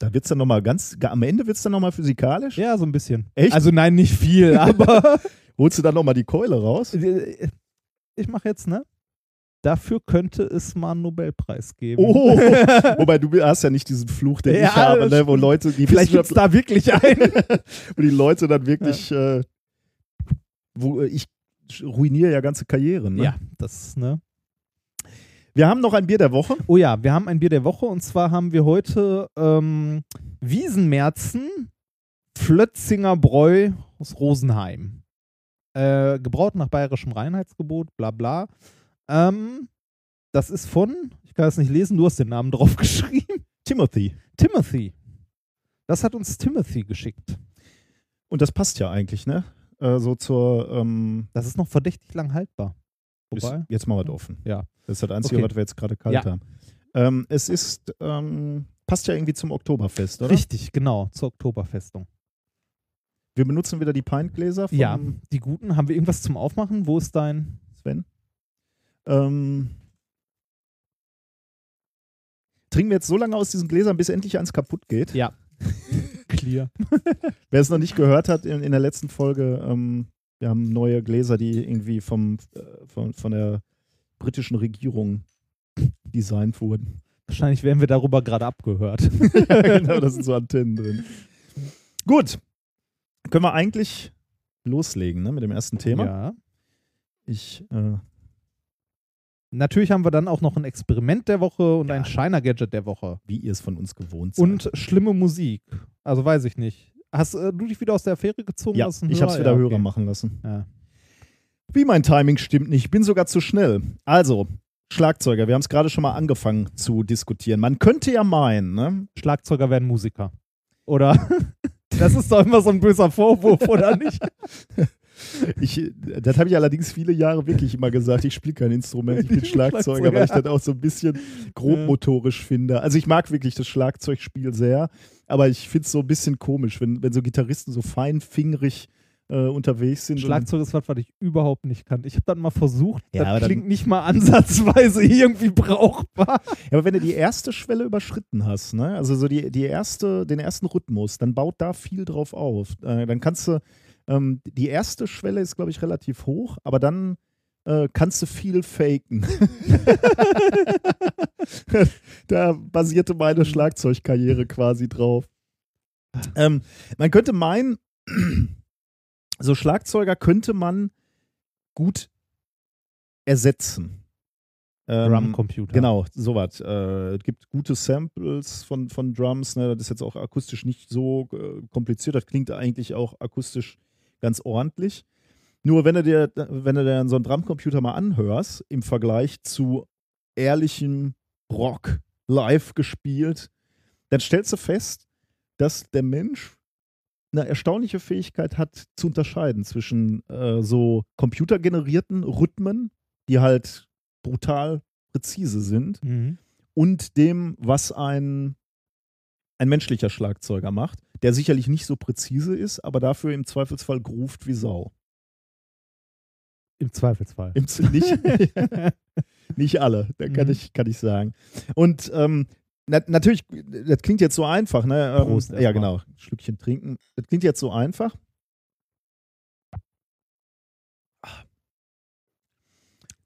[SPEAKER 3] Da wird es dann nochmal ganz, ga- am Ende wird es dann nochmal physikalisch?
[SPEAKER 2] Ja, so ein bisschen.
[SPEAKER 3] Echt?
[SPEAKER 2] Also nein, nicht viel, aber
[SPEAKER 3] Holst du dann nochmal die Keule raus?
[SPEAKER 2] äh, ich mache jetzt, ne? Dafür könnte es mal einen Nobelpreis geben.
[SPEAKER 3] Oh, wobei du hast ja nicht diesen Fluch, den
[SPEAKER 2] Ja,
[SPEAKER 3] ich habe, ne, wo. Leute, die
[SPEAKER 2] Vielleicht gibt da wirklich einen.
[SPEAKER 3] wo die Leute dann wirklich, äh, wo äh, ich ruiniere ja ganze Karrieren. Ne?
[SPEAKER 2] Ja, das, ne?
[SPEAKER 3] Wir haben noch ein Bier der Woche.
[SPEAKER 2] Oh ja, wir haben ein Bier der Woche und zwar haben wir heute ähm, Wiesenmerzen Flötzinger Bräu aus Rosenheim. Äh, gebraut nach bayerischem Reinheitsgebot, bla bla. Ähm, das ist von, ich kann es nicht lesen, du hast den Namen drauf geschrieben.
[SPEAKER 3] Timothy.
[SPEAKER 2] Timothy. Das hat uns Timothy geschickt.
[SPEAKER 3] Und das passt ja eigentlich, ne? Äh, so zur, ähm,
[SPEAKER 2] Das ist noch verdächtig lang haltbar. Wobei,
[SPEAKER 3] jetzt mal was offen.
[SPEAKER 2] ja.
[SPEAKER 3] Das ist das Einzige,
[SPEAKER 2] Okay.
[SPEAKER 3] was wir jetzt gerade kalt
[SPEAKER 2] Ja.
[SPEAKER 3] haben. Ähm, es ist, ähm, passt ja irgendwie zum Oktoberfest, oder?
[SPEAKER 2] Richtig, genau, zur Oktoberfestung.
[SPEAKER 3] Wir benutzen wieder die Pintgläser
[SPEAKER 2] Ja, die guten. Haben wir irgendwas zum Aufmachen? Wo ist dein.
[SPEAKER 3] Sven. Ähm, trinken wir jetzt so lange aus diesen Gläsern, bis endlich eins kaputt geht.
[SPEAKER 2] Ja. Clear.
[SPEAKER 3] Wer es noch nicht gehört hat, in, in der letzten Folge, ähm, wir haben neue Gläser, die irgendwie vom, äh, von, von der britischen Regierung designt wurden.
[SPEAKER 2] Wahrscheinlich werden wir darüber gerade abgehört.
[SPEAKER 3] ja, genau, da sind so Antennen drin. Gut. Können wir eigentlich loslegen ne, mit dem ersten Thema?
[SPEAKER 2] Ja.
[SPEAKER 3] Ich, äh,
[SPEAKER 2] Natürlich haben wir dann auch noch ein Experiment der Woche und ein Shiner Gadget der Woche.
[SPEAKER 3] wie ihr es von uns gewohnt seid.
[SPEAKER 2] Und schlimme Musik. Also weiß ich nicht. Hast äh, du dich wieder aus der Affäre gezogen?
[SPEAKER 3] ja, ich habe es wieder
[SPEAKER 2] Ja, okay.
[SPEAKER 3] machen lassen.
[SPEAKER 2] Ja.
[SPEAKER 3] Wie mein Timing stimmt nicht. Ich bin sogar zu schnell. Also, Schlagzeuger, wir haben es gerade schon mal angefangen zu diskutieren. Man könnte ja meinen, ne?
[SPEAKER 2] Schlagzeuger werden Musiker. Oder? das ist doch immer so ein böser Vorwurf, oder nicht?
[SPEAKER 3] Ich, das habe ich allerdings viele Jahre wirklich immer gesagt. Ich spiele kein Instrument, ich bin Schlagzeuger, weil ich das auch so ein bisschen grobmotorisch finde. Also ich mag wirklich das Schlagzeugspiel sehr, aber ich finde es so ein bisschen komisch, wenn, wenn so Gitarristen so feinfingerig äh, unterwegs sind.
[SPEAKER 2] Schlagzeug ist was, was ich überhaupt nicht kann. Ich habe dann mal versucht,
[SPEAKER 3] Ja,
[SPEAKER 2] das klingt nicht mal ansatzweise irgendwie brauchbar.
[SPEAKER 3] Ja, aber wenn du die erste Schwelle überschritten hast, ne? also so die, die erste, den ersten Rhythmus, dann baut da viel drauf auf. Äh, dann kannst du, ähm, die erste Schwelle ist, glaube ich, relativ hoch, aber dann äh, kannst du viel faken. da basierte meine Schlagzeugkarriere quasi drauf. Ähm, man könnte meinen, so Schlagzeuger könnte man gut ersetzen. Ähm,
[SPEAKER 2] Drumcomputer.
[SPEAKER 3] Genau, sowas. Äh, es gibt gute Samples von, von Drums. Ne? Das ist jetzt auch akustisch nicht so äh, kompliziert. Das klingt eigentlich auch akustisch ganz ordentlich. Nur wenn du dir, wenn du dir so einen Drumcomputer mal anhörst, im Vergleich zu ehrlichem Rock live gespielt, dann stellst du fest, dass der Mensch eine erstaunliche Fähigkeit hat zu unterscheiden zwischen äh, so computergenerierten Rhythmen, die halt brutal präzise sind,
[SPEAKER 2] Mhm.
[SPEAKER 3] und dem, was ein, ein menschlicher Schlagzeuger macht, der sicherlich nicht so präzise ist, aber dafür im Zweifelsfall groovt wie Sau.
[SPEAKER 2] Im Zweifelsfall.
[SPEAKER 3] Im, nicht, nicht alle, da kann,
[SPEAKER 2] Mhm.
[SPEAKER 3] ich, kann ich sagen. Und ähm, na, natürlich, das klingt jetzt so einfach, ne? Ähm,
[SPEAKER 2] Prost
[SPEAKER 3] ja, genau. Ein Schlückchen trinken. Das klingt jetzt so einfach.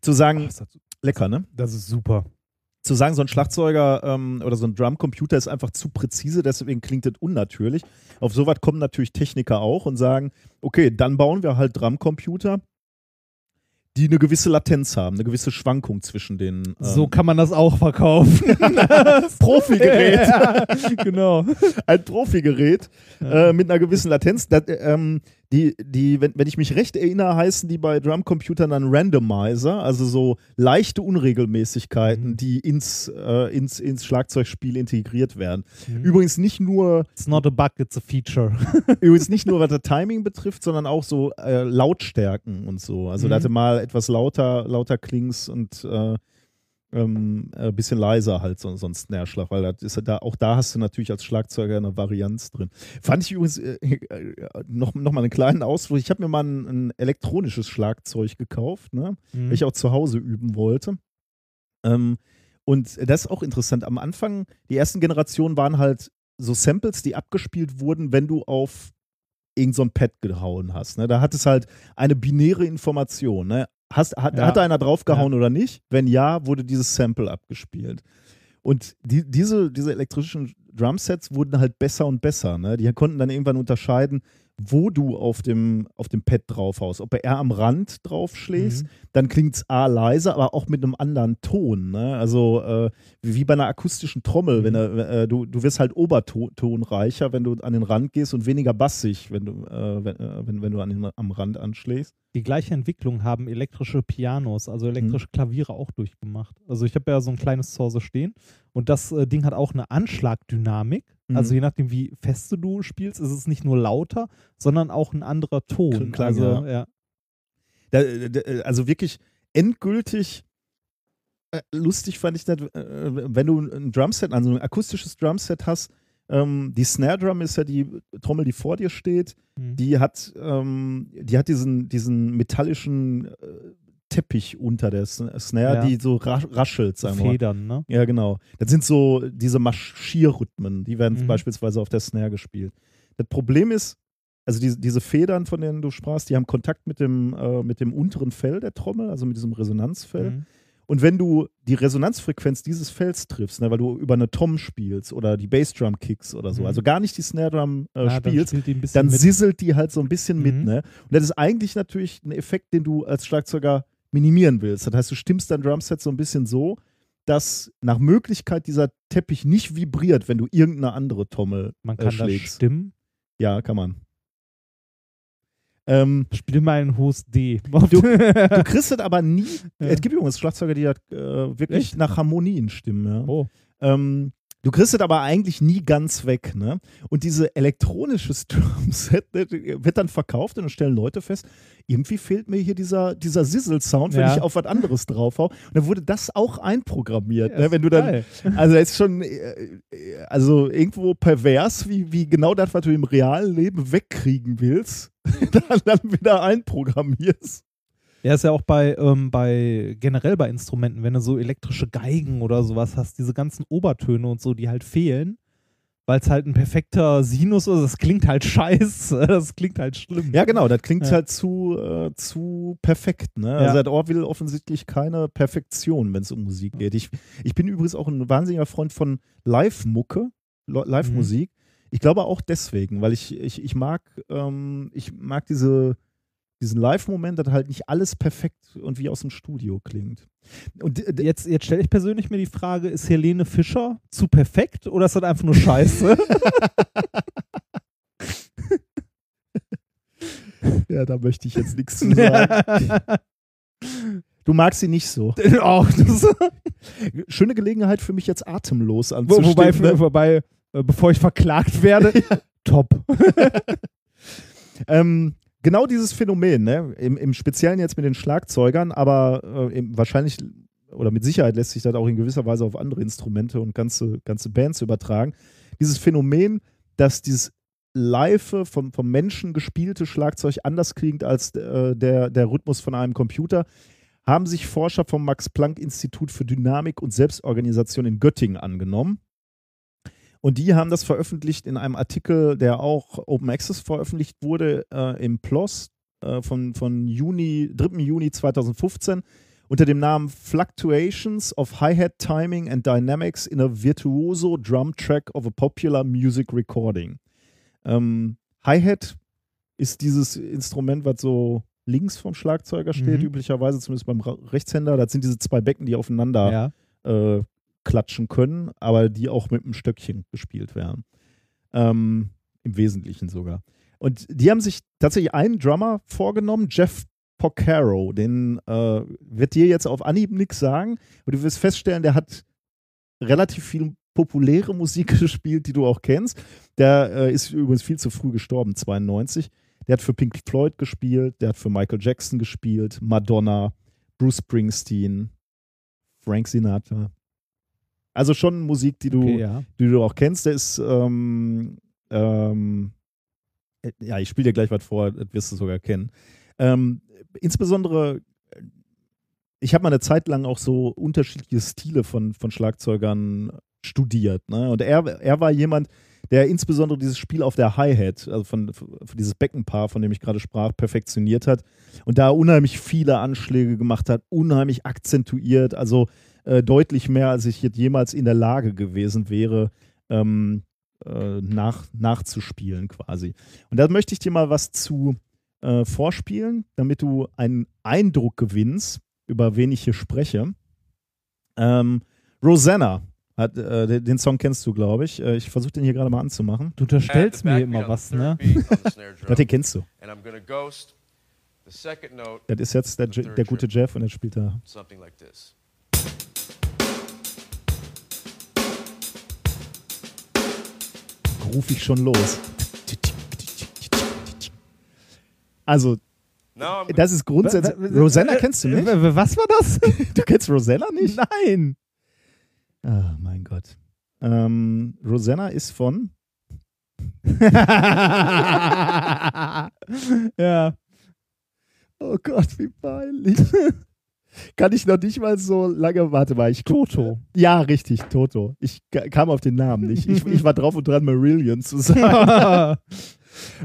[SPEAKER 3] Zu sagen,
[SPEAKER 2] Ach, das,
[SPEAKER 3] lecker, ne?
[SPEAKER 2] das ist super.
[SPEAKER 3] Zu sagen, so ein Schlagzeuger ähm, oder so ein Drumcomputer ist einfach zu präzise, deswegen klingt das unnatürlich. Auf sowas kommen natürlich Techniker auch und sagen, okay, dann bauen wir halt Drumcomputer, die eine gewisse Latenz haben, eine gewisse Schwankung zwischen den. Ähm,
[SPEAKER 2] So kann man das auch verkaufen.
[SPEAKER 3] Profigerät.
[SPEAKER 2] ja, genau.
[SPEAKER 3] ein Profigerät äh, mit einer gewissen Latenz. Das, ähm, die, die, wenn, wenn ich mich recht erinnere, heißen die bei Drumcomputern dann Randomizer, also so leichte Unregelmäßigkeiten,
[SPEAKER 2] Mhm.
[SPEAKER 3] die ins, äh, ins, ins Schlagzeugspiel integriert werden.
[SPEAKER 2] Mhm.
[SPEAKER 3] Übrigens nicht nur,
[SPEAKER 2] It's not a bug, it's a feature.
[SPEAKER 3] übrigens nicht nur, was das Timing betrifft, sondern auch so äh, Lautstärken und so. Also da
[SPEAKER 2] Mhm.
[SPEAKER 3] hatte mal etwas lauter, lauter Klings und äh, ähm, ein bisschen leiser halt so, so ein Snare-Schlag, weil das ist da, auch da hast du natürlich als Schlagzeuger eine Varianz drin. Fand ich übrigens äh, äh, noch, noch mal einen kleinen Ausflug. Ich habe mir mal ein, ein elektronisches Schlagzeug gekauft, ne?
[SPEAKER 2] Mhm.
[SPEAKER 3] weil ich auch zu Hause üben wollte. Ähm, und das ist auch interessant. Am Anfang, die ersten Generationen waren halt so Samples, die abgespielt wurden, wenn du auf irgend so ein Pad gehauen hast. Ne? Da hat es halt eine binäre Information. Ne? Hast, hat,
[SPEAKER 2] Ja.
[SPEAKER 3] hat da einer draufgehauen oder nicht? Wenn ja, wurde dieses Sample abgespielt. Und die, diese, diese elektrischen Drumsets wurden halt besser und besser. Ne? Die konnten dann irgendwann unterscheiden, wo du auf dem, auf dem Pad draufhaust. Ob er am Rand draufschlägst,
[SPEAKER 2] Mhm.
[SPEAKER 3] dann klingt es A leiser, aber auch mit einem anderen Ton. Ne? Also äh, wie bei einer akustischen Trommel.
[SPEAKER 2] Mhm.
[SPEAKER 3] Wenn er, äh, du, du wirst halt obertonreicher, wenn du an den Rand gehst und weniger bassig, wenn du, äh, wenn, äh, wenn, wenn du an den, am Rand anschlägst.
[SPEAKER 2] Die gleiche Entwicklung haben elektrische Pianos, also elektrische Klaviere auch durchgemacht. Also ich habe ja so ein kleines Zuhause stehen und das äh, Ding hat auch eine Anschlagdynamik.
[SPEAKER 3] Mhm.
[SPEAKER 2] Also je nachdem, wie feste du spielst, ist es nicht nur lauter, sondern auch ein anderer Ton.
[SPEAKER 3] Klang,
[SPEAKER 2] also
[SPEAKER 3] ja.
[SPEAKER 2] ja.
[SPEAKER 3] Da, da, also wirklich endgültig äh, lustig fand ich das, äh, wenn du ein Drumset, also ein akustisches Drumset hast, ähm, die Snare Drum ist ja die Trommel, die vor dir steht,
[SPEAKER 2] Mhm.
[SPEAKER 3] die hat, ähm, die hat diesen, diesen metallischen äh, Teppich unter der Snare,
[SPEAKER 2] Ja.
[SPEAKER 3] die so ra raschelt, sagen wir mal.
[SPEAKER 2] Federn, ne?
[SPEAKER 3] Ja, genau. Das sind so diese Marschierrhythmen, die werden
[SPEAKER 2] Mhm.
[SPEAKER 3] beispielsweise auf der Snare gespielt. Das Problem ist, also diese, diese Federn, von denen du sprachst, die haben Kontakt mit dem, äh, mit dem unteren Fell der Trommel, also mit diesem Resonanzfell.
[SPEAKER 2] Mhm.
[SPEAKER 3] Und wenn du die Resonanzfrequenz dieses Fells triffst, ne, weil du über eine Tom spielst oder die Bassdrum kickst oder so,
[SPEAKER 2] Mhm.
[SPEAKER 3] also gar nicht die Snare Drum äh,
[SPEAKER 2] Ja, dann
[SPEAKER 3] spielst,
[SPEAKER 2] die
[SPEAKER 3] dann
[SPEAKER 2] mit.
[SPEAKER 3] sisselt die halt so ein bisschen mit,
[SPEAKER 2] Mhm.
[SPEAKER 3] ne? Und das ist eigentlich natürlich ein Effekt, den du als Schlagzeuger minimieren willst. Das heißt, du stimmst dein Drumset so ein bisschen so, dass nach Möglichkeit dieser Teppich nicht vibriert, wenn du irgendeine andere Trommel
[SPEAKER 2] Man
[SPEAKER 3] äh,
[SPEAKER 2] kann das
[SPEAKER 3] schlägst.
[SPEAKER 2] stimmen.
[SPEAKER 3] Ja, kann man. Ähm,
[SPEAKER 2] Spiel mal ein hohes D.
[SPEAKER 3] Du- du kriegst das aber nie.
[SPEAKER 2] Ja.
[SPEAKER 3] Es gibt übrigens Schlagzeuger, die das äh, wirklich
[SPEAKER 2] Echt?
[SPEAKER 3] nach Harmonien stimmen. Ja.
[SPEAKER 2] oh.
[SPEAKER 3] Ähm, du kriegst es aber eigentlich nie ganz weg, ne? Und diese elektronisches Drumset ne, wird dann verkauft und dann stellen Leute fest, irgendwie fehlt mir hier dieser, dieser Sizzle-Sound, wenn
[SPEAKER 2] Ja.
[SPEAKER 3] ich auf was anderes draufhau. Und dann wurde das auch einprogrammiert,
[SPEAKER 2] Ja,
[SPEAKER 3] ne? Wenn du dann,
[SPEAKER 2] geil.
[SPEAKER 3] also das ist schon, äh, äh, also irgendwo pervers, wie, wie genau das, was du im realen Leben wegkriegen willst, dann, dann wieder einprogrammierst.
[SPEAKER 2] Ja, ist ja auch bei, ähm, bei generell bei Instrumenten, wenn du so elektrische Geigen oder sowas hast, diese ganzen Obertöne und so, die halt fehlen, weil es halt ein perfekter Sinus ist, das klingt halt scheiße, das klingt halt schlimm.
[SPEAKER 3] Ja, genau, das klingt
[SPEAKER 2] Ja.
[SPEAKER 3] halt zu, äh, zu perfekt. Ne?
[SPEAKER 2] Ja.
[SPEAKER 3] Also das Ohr will offensichtlich keine Perfektion, wenn es um Musik geht. Ich, ich bin übrigens auch ein wahnsinniger Freund von Live-Mucke, Live-Musik. Ich glaube auch deswegen, weil ich, ich, ich mag, ähm, ich mag diese, diesen Live-Moment, dass halt nicht alles perfekt und wie aus dem Studio klingt. Und d-
[SPEAKER 2] Jetzt, jetzt stelle ich persönlich mir die Frage, ist Helene Fischer zu perfekt oder ist das einfach nur scheiße?
[SPEAKER 3] ja, da möchte ich jetzt nichts zu sagen. Du magst sie nicht so.
[SPEAKER 2] auch
[SPEAKER 3] Schöne Gelegenheit für mich jetzt atemlos
[SPEAKER 2] wo,
[SPEAKER 3] anzustimmen.
[SPEAKER 2] wobei,
[SPEAKER 3] ne?
[SPEAKER 2] wobei äh, bevor ich verklagt werde, top.
[SPEAKER 3] Ähm, genau dieses Phänomen, ne? Im, im Speziellen jetzt mit den Schlagzeugern, aber äh, wahrscheinlich oder mit Sicherheit lässt sich das auch in gewisser Weise auf andere Instrumente und ganze, ganze Bands übertragen. Dieses Phänomen, dass dieses live vom, vom Menschen gespielte Schlagzeug anders klingt als äh, der, der Rhythmus von einem Computer, haben sich Forscher vom Max-Planck-Institut für Dynamik und Selbstorganisation in Göttingen angenommen. Und die haben das veröffentlicht in einem Artikel, der auch Open Access veröffentlicht wurde, äh, im PLOS äh, von, von Juni, 3. Juni 2015 unter dem Namen Fluctuations of Hi-Hat Timing and Dynamics in a Virtuoso Drum Track of a Popular Music Recording. Ähm, Hi-Hat ist dieses Instrument, was so links vom Schlagzeuger steht,
[SPEAKER 2] Mhm.
[SPEAKER 3] üblicherweise zumindest beim Rechtshänder. Das sind diese zwei Becken, die aufeinander
[SPEAKER 2] Ja.
[SPEAKER 3] äh, klatschen können, aber die auch mit einem Stöckchen gespielt werden. Ähm, Im Wesentlichen sogar. Und die haben sich tatsächlich einen Drummer vorgenommen, Jeff Porcaro. Den äh, wird dir jetzt auf Anhieb nichts sagen. Und du wirst feststellen, der hat relativ viel populäre Musik gespielt, die du auch kennst. Der äh, ist übrigens viel zu früh gestorben, 92. Der hat für Pink Floyd gespielt, der hat für Michael Jackson gespielt, Madonna, Bruce Springsteen, Frank Sinatra. Also schon Musik, die du,
[SPEAKER 2] Okay, ja.
[SPEAKER 3] die du auch kennst. Der ist, ähm, ähm, äh, ja, ich spiele dir gleich was vor, das wirst du sogar kennen. Ähm, insbesondere, äh, ich habe mal eine Zeit lang auch so unterschiedliche Stile von, von Schlagzeugern studiert. Ne? Und er, er war jemand, der insbesondere dieses Spiel auf der Hi-Hat, also von, von dieses Beckenpaar, von dem ich gerade sprach, perfektioniert hat und da unheimlich viele Anschläge gemacht hat, unheimlich akzentuiert, also äh, deutlich mehr, als ich jetzt jemals in der Lage gewesen wäre, ähm, äh, nach, nachzuspielen quasi. Und da möchte ich dir mal was zu äh, vorspielen, damit du einen Eindruck gewinnst, über wen ich hier spreche. Ähm, Rosanna, hat, äh, den- den Song kennst du, glaube ich. Äh, ich versuche den hier gerade mal anzumachen.
[SPEAKER 2] Du unterstellst mir immer was, ne?
[SPEAKER 3] Ja, den kennst du. Das ist jetzt der, der gute Jeff und er spielt da.
[SPEAKER 6] something like this.
[SPEAKER 3] Ruf ich schon los. Also, das ist grundsätzlich. Rosanna kennst du nicht?
[SPEAKER 2] wa- Was war das?
[SPEAKER 3] Du kennst Rosanna nicht?
[SPEAKER 2] Nein.
[SPEAKER 3] Ah, mein Gott. Ähm, Rosanna ist von.
[SPEAKER 2] ja.
[SPEAKER 3] Oh Gott, wie peinlich. Kann ich noch nicht mal so lange. Warte mal, ich guck-
[SPEAKER 2] Toto.
[SPEAKER 3] Ja, richtig, Toto. Ich ka- kam auf den Namen nicht. Ich, ich war drauf und dran, Marillion zu sagen.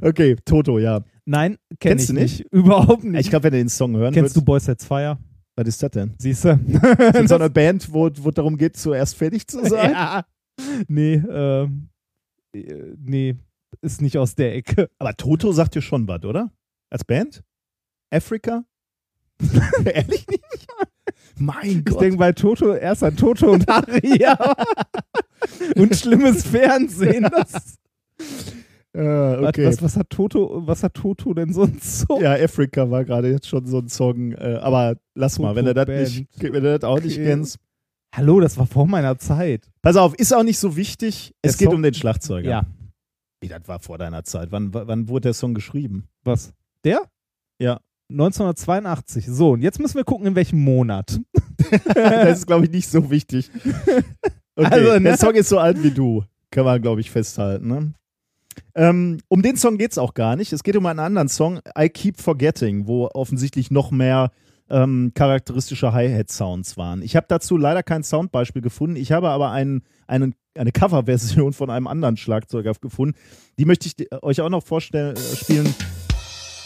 [SPEAKER 3] Okay, Toto, ja.
[SPEAKER 2] Nein, kenn
[SPEAKER 3] Kennst du
[SPEAKER 2] nicht. Überhaupt nicht.
[SPEAKER 3] Ich glaube, wenn du den Song hören
[SPEAKER 2] Kennst du
[SPEAKER 3] würdest,
[SPEAKER 2] Boys Sets Fire?
[SPEAKER 3] was ist das denn?
[SPEAKER 2] Siehst du?
[SPEAKER 3] In so einer Band, wo wo es darum geht, zuerst fertig zu sein?
[SPEAKER 2] ja. Nee, ähm, äh, nee, ist nicht aus der Ecke.
[SPEAKER 3] Aber Toto sagt dir schon was, oder? Als Band? Afrika? Ehrlich nicht? Mein
[SPEAKER 2] Ich
[SPEAKER 3] Gott.
[SPEAKER 2] denke bei Toto erst an Toto und Harry. ja. und schlimmes Fernsehen. Das,
[SPEAKER 3] Ah, okay.
[SPEAKER 2] was, was, hat Toto, was hat Toto denn sonst so?
[SPEAKER 3] Ja, Afrika war gerade jetzt schon so ein Song. Äh, aber lass mal, wenn du das
[SPEAKER 2] Toto
[SPEAKER 3] nicht, wenn du das auch nicht
[SPEAKER 2] Okay.
[SPEAKER 3] kennst.
[SPEAKER 2] Hallo, das war vor meiner Zeit.
[SPEAKER 3] Pass auf, ist auch nicht so wichtig. Es
[SPEAKER 2] Der
[SPEAKER 3] geht
[SPEAKER 2] Song-
[SPEAKER 3] um den Schlagzeuger.
[SPEAKER 2] Ja.
[SPEAKER 3] Wie, das war vor deiner Zeit. Wann, wann wurde der Song geschrieben?
[SPEAKER 2] Was? Der?
[SPEAKER 3] Ja.
[SPEAKER 2] 1982. So, und jetzt müssen wir gucken, in welchem Monat.
[SPEAKER 3] das ist, glaube ich, nicht so wichtig. Okay,
[SPEAKER 2] Also, ne?
[SPEAKER 3] Der Song ist so alt wie du. Kann man, glaube ich, festhalten. Ne? Ähm, um den Song geht es auch gar nicht. Es geht um einen anderen Song, I Keep Forgetting, wo offensichtlich noch mehr ähm, charakteristische Hi-Hat-Sounds waren. Ich habe dazu leider kein Soundbeispiel gefunden. Ich habe aber einen, einen, eine Coverversion von einem anderen Schlagzeuger gefunden. Die möchte ich di- euch auch noch vorstellen, äh, spielen,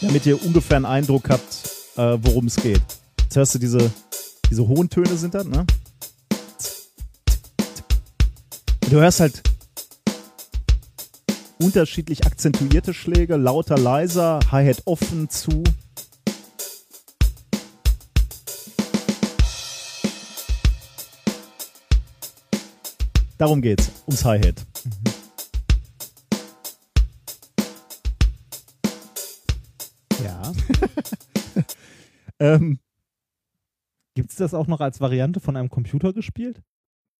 [SPEAKER 3] damit ihr ungefähr einen Eindruck habt, äh, worum es geht. Jetzt hörst du diese, diese hohen Töne sind das, ne? Du hörst halt unterschiedlich akzentuierte Schläge, lauter, leiser, Hi-Hat offen zu. Darum geht's, ums Hi-Hat.
[SPEAKER 2] Ja.
[SPEAKER 3] Ähm,
[SPEAKER 2] Gibt es das auch noch als Variante von einem Computer gespielt?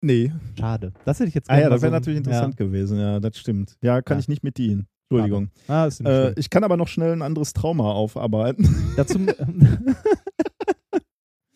[SPEAKER 3] nee.
[SPEAKER 2] Schade. Das hätte ich jetzt
[SPEAKER 3] Ah ja, das wäre
[SPEAKER 2] so-
[SPEAKER 3] natürlich interessant gewesen. Ja, das stimmt. Ja, kann
[SPEAKER 2] Ja.
[SPEAKER 3] ich nicht mit dienen. Entschuldigung.
[SPEAKER 2] Ah,
[SPEAKER 3] Äh, ich kann aber noch schnell ein anderes Trauma aufarbeiten.
[SPEAKER 2] Dazu,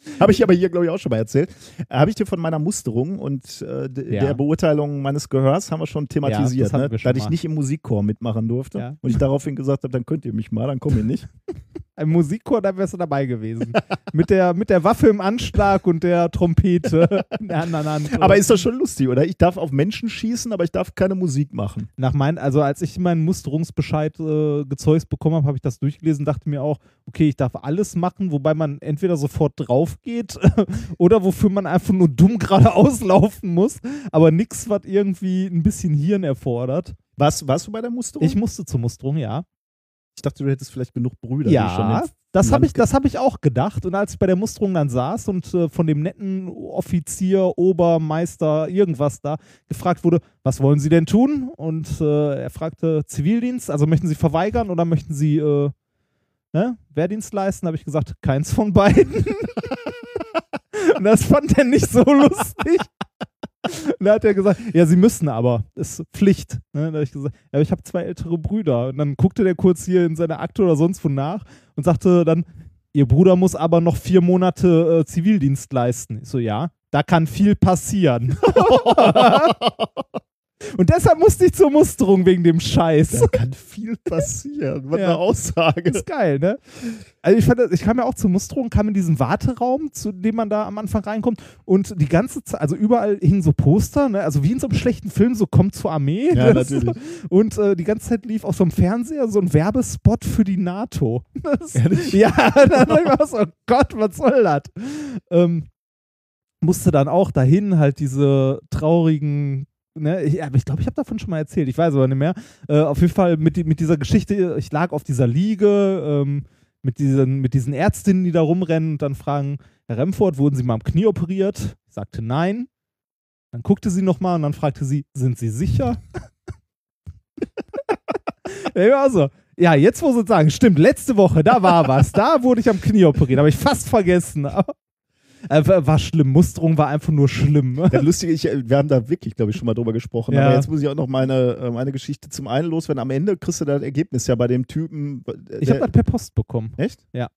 [SPEAKER 3] Habe ich aber hier, glaube ich, auch schon mal erzählt. Habe ich dir von meiner Musterung und äh,
[SPEAKER 2] Ja.
[SPEAKER 3] der Beurteilung meines Gehörs haben wir schon thematisiert,
[SPEAKER 2] das hatten
[SPEAKER 3] ne? dass ich nicht im Musikchor mitmachen durfte.
[SPEAKER 2] Ja.
[SPEAKER 3] Und ich daraufhin gesagt habe, dann könnt ihr mich mal, dann komme ich nicht.
[SPEAKER 2] Ein Musikchor, da wärst du dabei gewesen. mit, der, mit der Waffe im Anschlag und der Trompete in der anderen Hand.
[SPEAKER 3] Aber ist das schon lustig, oder? Ich darf auf Menschen schießen, aber ich darf keine Musik machen.
[SPEAKER 2] Nach mein, also als ich meinen Musterungsbescheid äh, gezeugt bekommen habe, habe ich das durchgelesen, dachte mir auch, okay, ich darf alles machen, wobei man entweder sofort drauf geht oder wofür man einfach nur dumm geradeaus laufen muss, aber nichts, was irgendwie ein bisschen Hirn erfordert.
[SPEAKER 3] Was, warst du bei der Musterung?
[SPEAKER 2] Ich musste zur Musterung, ja.
[SPEAKER 3] Ich dachte, du hättest vielleicht genug Brüder.
[SPEAKER 2] Ja, das habe ich, das hab ich auch gedacht. Und als ich bei der Musterung dann saß und äh, von dem netten Offizier, Obermeister, irgendwas da gefragt wurde, was wollen Sie denn tun? Und äh, er fragte Zivildienst, also möchten Sie verweigern oder möchten Sie äh, ne, Wehrdienst leisten? habe ich gesagt, keins von beiden. und das fand er nicht so lustig. Und da hat er gesagt, ja, sie müssen aber, ist Pflicht. Ne? Da habe ich gesagt, ja, aber ich habe zwei ältere Brüder. Und dann guckte der kurz hier in seine Akte oder sonst wo nach und sagte dann, ihr Bruder muss aber noch vier Monate äh, Zivildienst leisten. Ich so, ja, da kann viel passieren. und deshalb musste ich zur Musterung wegen dem Scheiß.
[SPEAKER 3] Da kann viel passieren. Was
[SPEAKER 2] Ja.
[SPEAKER 3] eine Aussage.
[SPEAKER 2] ist geil, ne? Also ich fand, ich kam ja auch zur Musterung, kam in diesen Warteraum, zu dem man da am Anfang reinkommt und die ganze Zeit, also überall hingen so Poster, ne? Also wie in so einem schlechten Film, so kommt zur Armee.
[SPEAKER 3] Ja, natürlich.
[SPEAKER 2] Und äh, die ganze Zeit lief auf so einem Fernseher so ein Werbespot für die NATO. Das,
[SPEAKER 3] Ehrlich?
[SPEAKER 2] ja, dann hab ich mir so, oh Gott, was soll das? Ähm, musste dann auch dahin halt diese traurigen Ne, ich, aber ich glaube, ich habe davon schon mal erzählt. Ich weiß aber nicht mehr. Äh, auf jeden Fall mit, mit dieser Geschichte, ich lag auf dieser Liege ähm, mit, diesen, mit diesen Ärztinnen, die da rumrennen und dann fragen, Herr Remford, wurden Sie mal am Knie operiert? Ich sagte nein. Dann guckte sie nochmal und dann fragte sie, sind Sie sicher? ja, war so. Ja, jetzt muss ich sagen, stimmt, letzte Woche, da war was. Da wurde ich am Knie operiert, habe ich fast vergessen. Äh, war- schlimm. Musterung war einfach nur schlimm.
[SPEAKER 3] Das Lustige, ich, wir haben da wirklich, glaube ich, schon mal drüber gesprochen.
[SPEAKER 2] Ja.
[SPEAKER 3] Aber jetzt muss ich auch noch meine, äh, meine Geschichte zum einen loswerden. Am Ende kriegst du das Ergebnis ja bei dem Typen. äh,
[SPEAKER 2] Ich habe das per Post bekommen.
[SPEAKER 3] Echt?
[SPEAKER 2] Ja.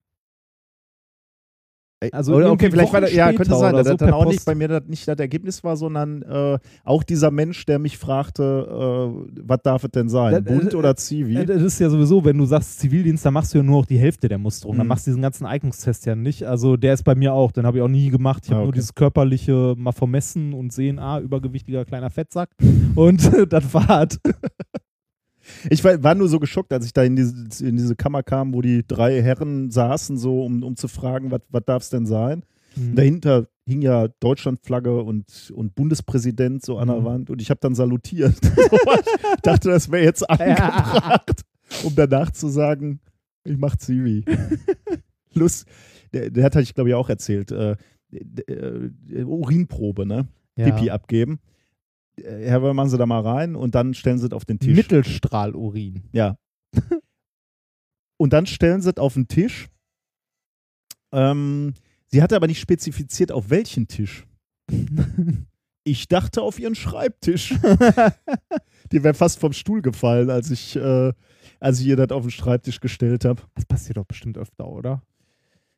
[SPEAKER 2] Also
[SPEAKER 3] oder, okay, vielleicht war
[SPEAKER 2] Wochen
[SPEAKER 3] das, ja, könnte sein, dass
[SPEAKER 2] so
[SPEAKER 3] das dann auch nicht
[SPEAKER 2] Post.
[SPEAKER 3] bei mir das nicht das Ergebnis war, sondern äh, auch dieser Mensch, der mich fragte, äh, was darf es denn sein?
[SPEAKER 2] Das-
[SPEAKER 3] Bund
[SPEAKER 2] äh,
[SPEAKER 3] oder Zivi?
[SPEAKER 2] Ja, das ist ja sowieso, wenn du sagst Zivildienst, dann machst du ja nur noch die Hälfte der Musterung. Dann
[SPEAKER 3] Mhm.
[SPEAKER 2] machst du diesen ganzen Eignungstest ja nicht. Also der ist bei mir auch, den habe ich auch nie gemacht. Ich habe
[SPEAKER 3] Ah,
[SPEAKER 2] nur
[SPEAKER 3] okay.
[SPEAKER 2] dieses körperliche mal vermessen und sehen, ah, übergewichtiger kleiner Fettsack. Und das war's.
[SPEAKER 3] Ich war, war nur so geschockt, als ich da in diese, in diese Kammer kam, wo die drei Herren saßen, so um, um zu fragen, was darf es denn sein?
[SPEAKER 2] Mhm.
[SPEAKER 3] Dahinter hing ja Deutschlandflagge und, und Bundespräsident so an der
[SPEAKER 2] Mhm.
[SPEAKER 3] Wand und ich habe dann salutiert. ich dachte, das wäre jetzt angebracht, um danach zu sagen, ich mach Zivi. Lust. Der, der hat, ich glaube ich, auch erzählt, äh, äh, Urinprobe, ne?
[SPEAKER 2] Ja.
[SPEAKER 3] Pipi abgeben. Äh, Herr, wir machen Sie da mal rein und dann stellen Sie es auf den Tisch.
[SPEAKER 2] Mittelstrahlurin.
[SPEAKER 3] Ja. Und dann stellen sie es auf den Tisch. Ähm, sie hatte aber nicht spezifiziert, auf welchen Tisch. Ich dachte auf ihren Schreibtisch. Die wäre fast vom Stuhl gefallen, als ich, äh, als ich ihr das auf den Schreibtisch gestellt habe.
[SPEAKER 2] Das passiert doch bestimmt öfter, oder?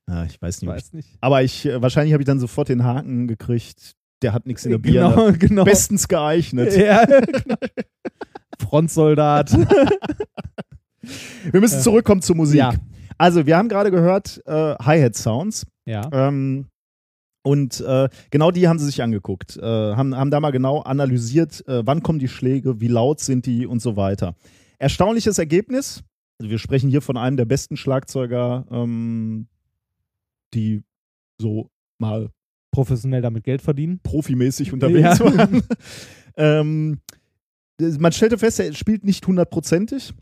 [SPEAKER 3] Ah, ich weiß
[SPEAKER 2] Ich
[SPEAKER 3] nicht.
[SPEAKER 2] weiß nicht.
[SPEAKER 3] Aber ich, äh, wahrscheinlich habe ich dann sofort den Haken gekriegt. Der hat nichts in der Birne.
[SPEAKER 2] Genau, genau.
[SPEAKER 3] Bestens geeignet.
[SPEAKER 2] Ja, genau. Frontsoldat.
[SPEAKER 3] Wir müssen
[SPEAKER 2] Ja.
[SPEAKER 3] zurückkommen zur Musik.
[SPEAKER 2] Ja.
[SPEAKER 3] Also, wir haben gerade gehört äh, Hi-Hat-Sounds.
[SPEAKER 2] Ja.
[SPEAKER 3] Ähm, und äh, genau die haben sie sich angeguckt, äh, haben, haben da mal genau analysiert, äh, wann kommen die Schläge, wie laut sind die und so weiter. Erstaunliches Ergebnis. Also wir sprechen hier von einem der besten Schlagzeuger, ähm, die so mal
[SPEAKER 2] Professionell damit Geld verdienen.
[SPEAKER 3] profimäßig unterwegs
[SPEAKER 2] Ja.
[SPEAKER 3] waren. ähm, man stellte fest, er spielt nicht hundertprozentig.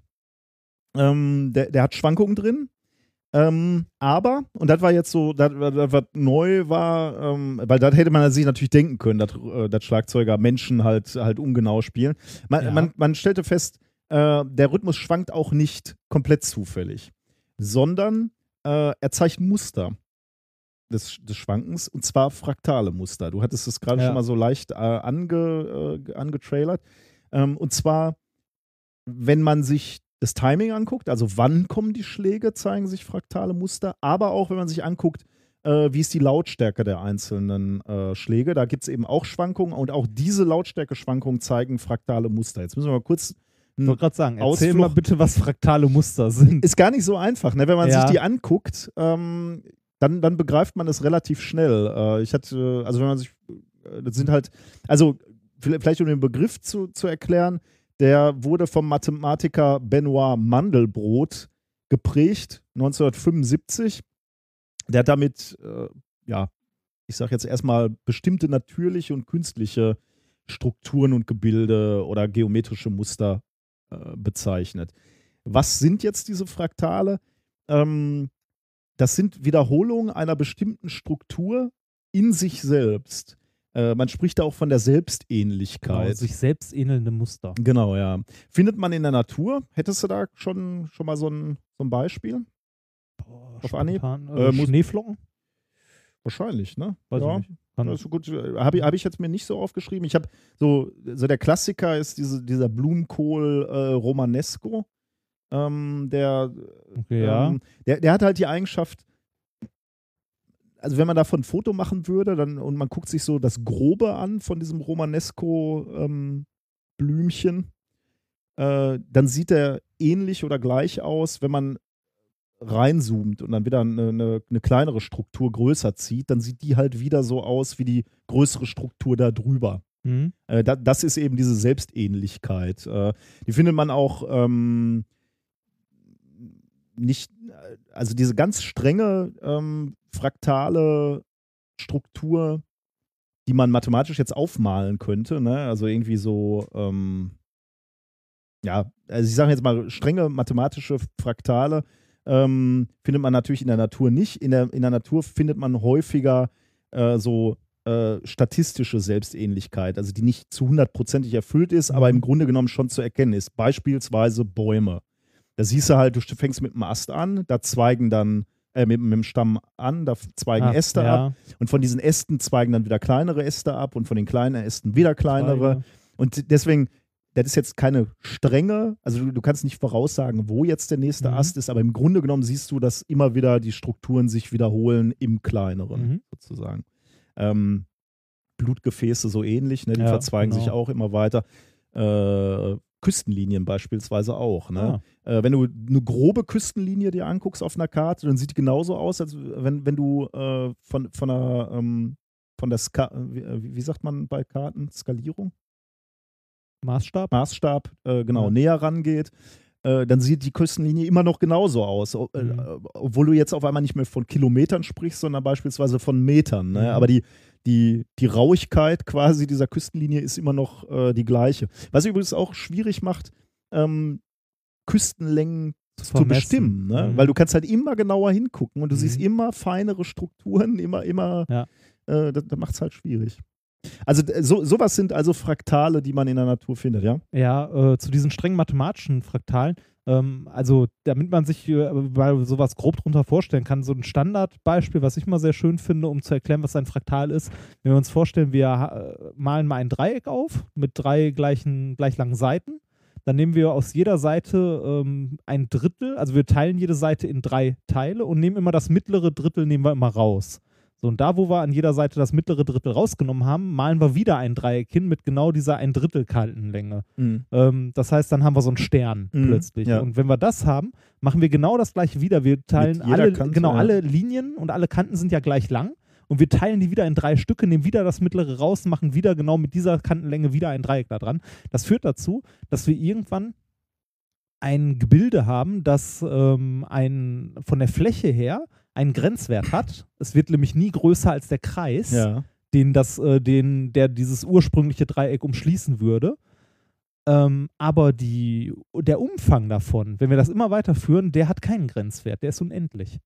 [SPEAKER 3] Ähm, der, der hat Schwankungen drin. Ähm, aber, und das war jetzt so, das, was neu war, ähm, weil das hätte man sich natürlich denken können, dass, äh, dass Schlagzeuger Menschen halt, halt ungenau spielen. Man,
[SPEAKER 2] Ja.
[SPEAKER 3] man, man stellte fest, äh, der Rhythmus schwankt auch nicht komplett zufällig, sondern äh, er zeigt Muster des, des Schwankens und zwar fraktale Muster. Du hattest es gerade
[SPEAKER 2] Ja.
[SPEAKER 3] schon mal so leicht äh, ange, äh, angetrailert. Ähm, und zwar, wenn man sich das Timing anguckt, also wann kommen die Schläge, zeigen sich fraktale Muster, aber auch wenn man sich anguckt, äh, wie ist die Lautstärke der einzelnen äh, Schläge. Da gibt es eben auch Schwankungen und auch diese Lautstärke-Schwankungen zeigen fraktale Muster. Jetzt müssen wir mal kurz.
[SPEAKER 2] Ich wollte gerade sagen, erzähl
[SPEAKER 3] Ausflug-
[SPEAKER 2] mal bitte, was fraktale Muster sind.
[SPEAKER 3] Ist gar nicht so einfach, ne? wenn man
[SPEAKER 2] Ja.
[SPEAKER 3] sich die anguckt. Ähm, dann, dann begreift man es relativ schnell. Äh, ich hatte, also wenn man sich, äh, das sind halt, also vielleicht um den Begriff zu, zu erklären, der wurde vom Mathematiker Benoit Mandelbrot geprägt, 1975. Der hat damit, äh, ja, ich sage jetzt erstmal bestimmte natürliche und künstliche Strukturen und Gebilde oder geometrische Muster äh, bezeichnet. Was sind jetzt diese Fraktale? Ähm, das sind Wiederholungen einer bestimmten Struktur in sich selbst. Äh, man spricht da auch von der
[SPEAKER 2] Genau,
[SPEAKER 3] Selbstähnlichkeit.
[SPEAKER 2] sich selbst ähnelnde Muster.
[SPEAKER 3] Genau, ja. Findet man in der Natur? Hättest du da schon, schon mal so ein, so ein Beispiel? Auf Anhieb? Äh,
[SPEAKER 2] Äh, Schneeflocken?
[SPEAKER 3] Wahrscheinlich, ne?
[SPEAKER 2] Weiß
[SPEAKER 3] ja. ist gut. Habe ich, hab ich jetzt mir nicht so aufgeschrieben. Ich habe so, so der Klassiker ist diese, dieser Blumenkohl äh, Romanesco. Ähm, der,
[SPEAKER 2] okay, ja.
[SPEAKER 3] ähm, der, der hat halt die Eigenschaft, also wenn man davon ein Foto machen würde dann, und man guckt sich so das Grobe an von diesem Romanesco-Blümchen, äh, dann sieht er ähnlich oder gleich aus, wenn man reinzoomt und dann wieder eine, eine, eine kleinere Struktur größer zieht, dann sieht die halt wieder so aus wie die größere Struktur da drüber.
[SPEAKER 2] Mhm.
[SPEAKER 3] Äh, da, das ist eben diese Selbstähnlichkeit. Äh, die findet man auch ähm, nicht, also diese ganz strenge ähm, fraktale Struktur, die man mathematisch jetzt aufmalen könnte, ne? also irgendwie so, ähm, ja, also ich sage jetzt mal strenge mathematische Fraktale, ähm, findet man natürlich in der Natur nicht. In der, in der Natur findet man häufiger äh, so äh, statistische Selbstähnlichkeit, also die nicht zu hundertprozentig erfüllt ist, aber im Grunde genommen schon zu erkennen ist. Beispielsweise Bäume. Da siehst du halt, du fängst mit einem Ast an, da zweigen dann, äh, mit, mit dem Stamm an, da zweigen
[SPEAKER 2] Ah,
[SPEAKER 3] Äste
[SPEAKER 2] ja,
[SPEAKER 3] ab und von diesen Ästen zweigen dann wieder kleinere Äste ab und von den kleinen Ästen wieder kleinere.
[SPEAKER 2] Zweige.
[SPEAKER 3] Und deswegen, das ist jetzt keine strenge, also du, du kannst nicht voraussagen, wo jetzt der nächste
[SPEAKER 2] Mhm.
[SPEAKER 3] Ast ist, aber im Grunde genommen siehst du, dass immer wieder die Strukturen sich wiederholen im kleineren,
[SPEAKER 2] Mhm.
[SPEAKER 3] sozusagen. Ähm, Blutgefäße so ähnlich, ne? die
[SPEAKER 2] Ja,
[SPEAKER 3] verzweigen sich
[SPEAKER 2] genau.
[SPEAKER 3] auch immer weiter. Äh, Küstenlinien beispielsweise auch. Ne?
[SPEAKER 2] Ah.
[SPEAKER 3] Äh, wenn du eine grobe Küstenlinie dir anguckst auf einer Karte, dann sieht die genauso aus, als wenn, wenn du äh, von, von einer, ähm, von der Ska wie, äh, wie sagt man bei Karten? Skalierung?
[SPEAKER 2] Maßstab?
[SPEAKER 3] Maßstab, äh, genau,
[SPEAKER 2] Ja.
[SPEAKER 3] näher rangeht, äh, dann sieht die Küstenlinie immer noch genauso aus. Äh,
[SPEAKER 2] Mhm.
[SPEAKER 3] obwohl du jetzt auf einmal nicht mehr von Kilometern sprichst, sondern beispielsweise von Metern. Ne?
[SPEAKER 2] Mhm.
[SPEAKER 3] Aber die, die, die Rauigkeit quasi dieser Küstenlinie ist immer noch äh, die gleiche. Was übrigens auch schwierig macht, ähm, Küstenlängen zu
[SPEAKER 2] vermessen.
[SPEAKER 3] bestimmen, ne?
[SPEAKER 2] Mhm.
[SPEAKER 3] weil du kannst halt immer genauer hingucken und du
[SPEAKER 2] Mhm.
[SPEAKER 3] siehst immer feinere Strukturen, immer, immer,
[SPEAKER 2] Ja.
[SPEAKER 3] äh, das, das macht es halt schwierig. Also so, sowas sind also Fraktale, die man in der Natur findet, ja?
[SPEAKER 2] Ja, äh, zu diesen strengen mathematischen Fraktalen. Ähm, also, damit man sich äh, mal sowas grob drunter vorstellen kann, so ein Standardbeispiel, was ich mal sehr schön finde, um zu erklären, was ein Fraktal ist. Wenn wir uns vorstellen, wir äh, malen mal ein Dreieck auf mit drei gleichen, gleich langen Seiten. Dann nehmen wir aus jeder Seite ähm, ein Drittel, also wir teilen jede Seite in drei Teile und nehmen immer das mittlere Drittel, nehmen wir immer raus. So, und da, wo wir an jeder Seite das mittlere Drittel rausgenommen haben, malen wir wieder ein Dreieck hin mit genau dieser ein Drittel Kantenlänge. Ähm, das heißt, dann haben wir so einen Stern
[SPEAKER 3] Mhm,
[SPEAKER 2] plötzlich.
[SPEAKER 3] ja.
[SPEAKER 2] Und wenn wir das haben, machen wir genau das gleiche wieder. Wir teilen alle,
[SPEAKER 3] Kante,
[SPEAKER 2] genau,
[SPEAKER 3] ja.
[SPEAKER 2] alle Linien und alle Kanten sind ja gleich lang. Und wir teilen die wieder in drei Stücke, nehmen wieder das mittlere raus, machen wieder genau mit dieser Kantenlänge wieder ein Dreieck da dran. Das führt dazu, dass wir irgendwann ein Gebilde haben, das ähm, ein, von der Fläche her einen Grenzwert hat. Es wird nämlich nie größer als der Kreis
[SPEAKER 3] Ja.
[SPEAKER 2] den das, äh, den, der dieses ursprüngliche Dreieck umschließen würde. Ähm, aber die, der Umfang davon, wenn wir das immer weiterführen, der hat keinen Grenzwert, der ist unendlich.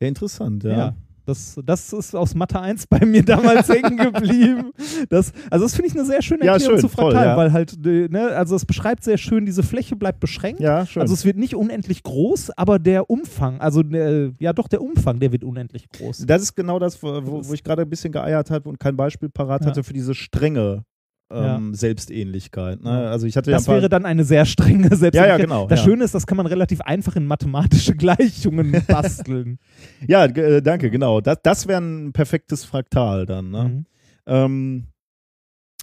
[SPEAKER 3] Ja, interessant, ja.
[SPEAKER 2] Ja. Das, das ist aus Mathe 1 bei mir damals hängen geblieben. Das, also das finde ich eine sehr schöne
[SPEAKER 3] Ja,
[SPEAKER 2] Erklärung
[SPEAKER 3] schön,
[SPEAKER 2] zu Fraktalen,
[SPEAKER 3] voll, ja.
[SPEAKER 2] weil halt, äh, ne, also es beschreibt sehr schön, diese Fläche bleibt beschränkt.
[SPEAKER 3] Ja, schön.
[SPEAKER 2] Also es wird nicht unendlich groß, aber der Umfang, also der, ja doch der Umfang, der wird unendlich groß.
[SPEAKER 3] das ist genau das, wo, wo ich gerade ein bisschen geeiert habe und kein Beispiel parat
[SPEAKER 2] Ja.
[SPEAKER 3] hatte für diese strenge ähm, Selbstähnlichkeit. Ne? Also ich hatte ja
[SPEAKER 2] Das
[SPEAKER 3] paar-
[SPEAKER 2] wäre dann eine sehr strenge Selbstähnlichkeit.
[SPEAKER 3] Ja, ja, genau,
[SPEAKER 2] Das
[SPEAKER 3] ja.
[SPEAKER 2] Schöne ist, das kann man relativ einfach in mathematische Gleichungen basteln.
[SPEAKER 3] Ja, äh, danke, genau. Das, das wäre ein perfektes Fraktal dann. Ne?
[SPEAKER 2] Mhm.
[SPEAKER 3] Ähm,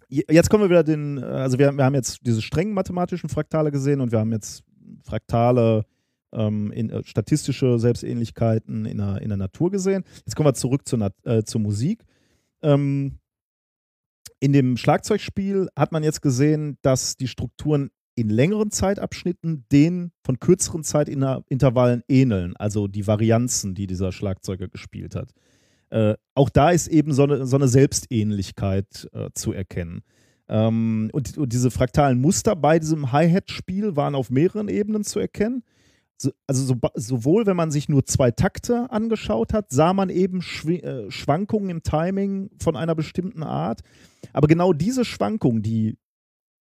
[SPEAKER 3] jetzt kommen wir wieder den, äh, also wir, wir haben jetzt diese strengen mathematischen Fraktale gesehen und wir haben jetzt Fraktale, ähm, in, äh, statistische Selbstähnlichkeiten in der, in der Natur gesehen. Jetzt kommen wir zurück zur, äh, zur Musik. Ähm, in dem Schlagzeugspiel hat man jetzt gesehen, dass die Strukturen in längeren Zeitabschnitten den von kürzeren Zeitintervallen ähneln, also die Varianzen, die dieser Schlagzeuger gespielt hat. Äh, auch da ist eben so eine, so eine Selbstähnlichkeit äh, zu erkennen. Ähm, und, und diese fraktalen Muster bei diesem Hi-Hat-Spiel waren auf mehreren Ebenen zu erkennen. So, also so, sowohl, wenn man sich nur zwei Takte angeschaut hat, sah man eben Schwi äh, Schwankungen im Timing von einer bestimmten Art. Aber genau diese Schwankungen, die,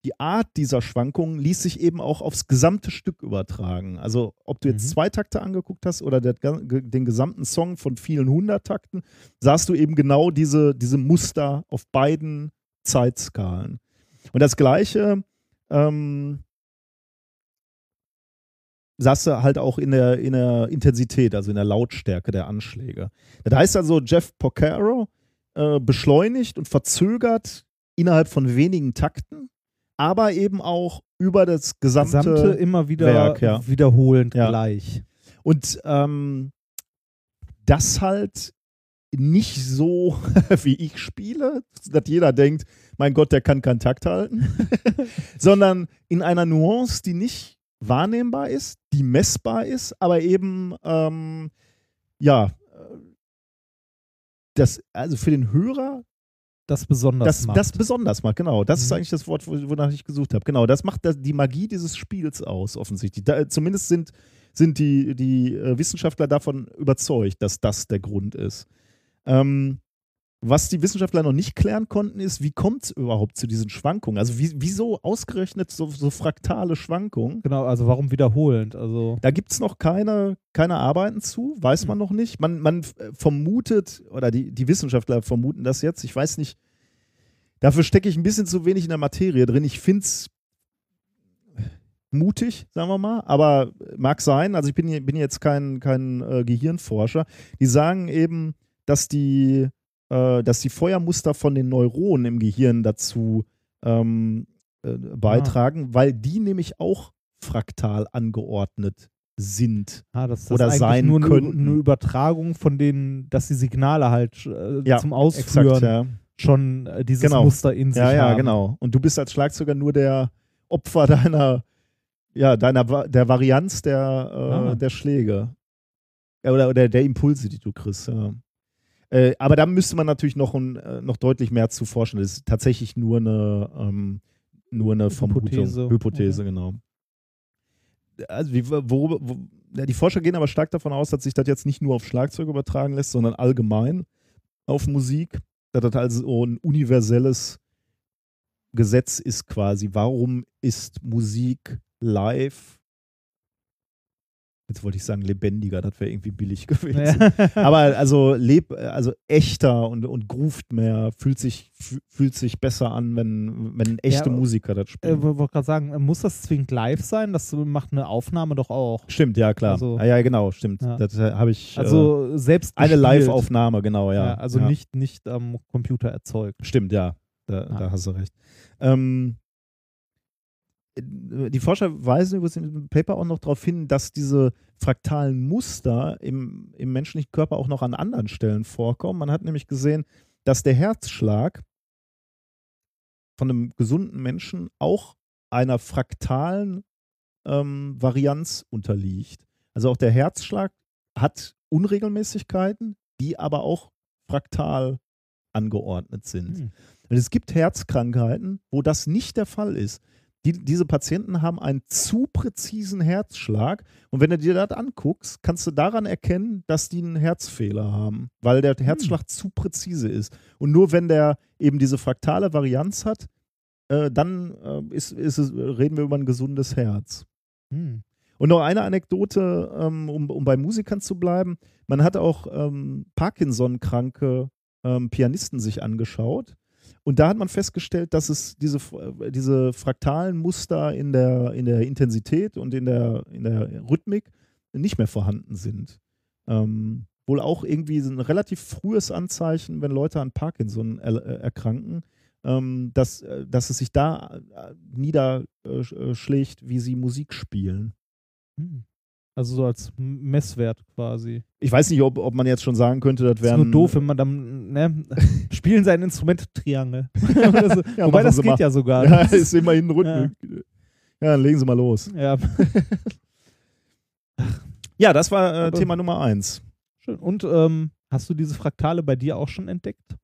[SPEAKER 3] die Art dieser Schwankungen ließ sich eben auch aufs gesamte Stück übertragen. Also ob du jetzt
[SPEAKER 2] Mhm.
[SPEAKER 3] zwei Takte angeguckt hast oder der, den gesamten Song von vielen hundert Takten, sahst du eben genau diese, diese Muster auf beiden Zeitskalen. Und das gleiche ähm, sahst du halt auch in der, in der Intensität, also in der Lautstärke der Anschläge. Das heißt also, Jeff Porcaro äh, beschleunigt und verzögert innerhalb von wenigen Takten, aber eben auch über das gesamte,
[SPEAKER 2] Gesamte immer wieder
[SPEAKER 3] Werk, ja.
[SPEAKER 2] wiederholend
[SPEAKER 3] Ja.
[SPEAKER 2] gleich.
[SPEAKER 3] und ähm, das halt nicht so, wie ich spiele, dass jeder denkt, mein Gott, der kann keinen Takt halten, sondern in einer Nuance, die nicht wahrnehmbar ist, die messbar ist, aber eben, ähm, ja, äh, das, also für den Hörer
[SPEAKER 2] Das besonders
[SPEAKER 3] das,
[SPEAKER 2] macht.
[SPEAKER 3] das besonders macht, genau. Das ist
[SPEAKER 2] Mhm.
[SPEAKER 3] eigentlich das Wort, wo- wonach ich gesucht habe. Genau, das macht die Magie dieses Spiels aus, offensichtlich. Da, zumindest sind, sind die, die äh, Wissenschaftler davon überzeugt, dass das der Grund ist. Ähm, was die Wissenschaftler noch nicht klären konnten, ist, wie kommt es überhaupt zu diesen Schwankungen? Also wie, wieso ausgerechnet so, so fraktale Schwankungen?
[SPEAKER 2] genau, also warum wiederholend? Also
[SPEAKER 3] Da gibt es noch keine, keine Arbeiten zu, weiß man noch nicht. Man, man äh, vermutet, oder die, die Wissenschaftler vermuten das jetzt, ich weiß nicht, dafür stecke ich ein bisschen zu wenig in der Materie drin. Ich finde es mutig, sagen wir mal, aber mag sein, also ich bin, bin jetzt kein, kein äh, Gehirnforscher, die sagen eben, dass die, äh, dass die Feuermuster von den Neuronen im Gehirn dazu ähm, äh, beitragen, weil die nämlich auch fraktal angeordnet sind.
[SPEAKER 2] ah, das, das
[SPEAKER 3] Oder sein
[SPEAKER 2] nur eine,
[SPEAKER 3] könnten.
[SPEAKER 2] eine Übertragung von denen, dass die Signale halt äh,
[SPEAKER 3] Ja,
[SPEAKER 2] zum Ausführen
[SPEAKER 3] Exakt, ja.
[SPEAKER 2] schon äh, dieses
[SPEAKER 3] Genau.
[SPEAKER 2] Muster in sich
[SPEAKER 3] Ja, ja,
[SPEAKER 2] haben.
[SPEAKER 3] genau. Und du bist als Schlagzeuger nur der Opfer deiner, ja, deiner, der Varianz der, äh,
[SPEAKER 2] Ah.
[SPEAKER 3] der Schläge. Ja, Oder, oder der Impulse, die du kriegst, ja. Äh, aber da müsste man natürlich noch, ein, äh, noch deutlich mehr zu forschen. Das ist tatsächlich nur eine, ähm, nur eine Vermutung.
[SPEAKER 2] Hypothese.
[SPEAKER 3] Hypothese, genau. Also, wie, worüber, wo, ja, die Forscher gehen aber stark davon aus, dass sich das jetzt nicht nur auf Schlagzeug übertragen lässt, sondern allgemein auf Musik. Dass das also ein universelles Gesetz ist quasi. Warum ist Musik live? Jetzt wollte ich sagen lebendiger, das wäre irgendwie billig gewesen.
[SPEAKER 2] Ja.
[SPEAKER 3] Aber also leb, also echter und, und groovt mehr, fühlt sich, fü- fühlt sich besser an, wenn, wenn echte
[SPEAKER 2] Ja,
[SPEAKER 3] Musiker das
[SPEAKER 2] äh,
[SPEAKER 3] spielen.
[SPEAKER 2] wollte gerade sagen, äh, muss das zwingend live sein? Das macht eine Aufnahme doch auch.
[SPEAKER 3] stimmt, ja klar.
[SPEAKER 2] also-
[SPEAKER 3] ah, ja, genau, stimmt.
[SPEAKER 2] Ja.
[SPEAKER 3] Das äh, habe ich. äh,
[SPEAKER 2] Also selbst
[SPEAKER 3] eine. Live-Aufnahme, genau, ja.
[SPEAKER 2] Also nicht, nicht am Computer erzeugt.
[SPEAKER 3] Stimmt, ja. Da,
[SPEAKER 2] Ja.
[SPEAKER 3] da hast du recht. Ähm, die Forscher weisen übrigens im Paper auch noch darauf hin, dass diese fraktalen Muster im, im menschlichen Körper auch noch an anderen Stellen vorkommen. Man hat nämlich gesehen, dass der Herzschlag von einem gesunden Menschen auch einer fraktalen ähm, Varianz unterliegt. Also auch der Herzschlag hat Unregelmäßigkeiten, die aber auch fraktal angeordnet sind.
[SPEAKER 2] Hm.
[SPEAKER 3] Und es gibt Herzkrankheiten, wo das nicht der Fall ist. Die, diese Patienten haben einen zu präzisen Herzschlag. Und wenn du dir das anguckst, kannst du daran erkennen, dass die einen Herzfehler haben, weil der Herzschlag zu präzise ist. Und nur wenn der eben diese fraktale Varianz hat, äh, dann äh, ist, ist es, reden wir über ein gesundes Herz.
[SPEAKER 2] Hm.
[SPEAKER 3] Und noch eine Anekdote, ähm, um, um bei Musikern zu bleiben. Man hat auch ähm, Parkinson-kranke ähm, Pianisten sich angeschaut. Und da hat man festgestellt, dass es diese, äh, diese fraktalen Muster in der, in der Intensität und in der, in der Rhythmik nicht mehr vorhanden sind. Ähm, wohl auch irgendwie ein relativ frühes Anzeichen, wenn Leute an Parkinson er, äh, erkranken, ähm, dass, äh, dass es sich da niederschlägt, wie sie Musik spielen.
[SPEAKER 2] Hm. Also so als Messwert quasi.
[SPEAKER 3] Ich weiß nicht, ob, ob man jetzt schon sagen könnte, das
[SPEAKER 2] Ist
[SPEAKER 3] wäre
[SPEAKER 2] nur doof, wenn man dann, ne, spielen sein Instrument Triangel. So.
[SPEAKER 3] Ja,
[SPEAKER 2] Wobei das geht
[SPEAKER 3] mal.
[SPEAKER 2] ja sogar.
[SPEAKER 3] Ja, ist immerhin Rhythmik. Ja. dann legen Sie mal los.
[SPEAKER 2] ja.
[SPEAKER 3] Ja, das war äh, Thema Nummer eins.
[SPEAKER 2] Schön. Und ähm, hast du diese Fraktale bei dir auch schon entdeckt?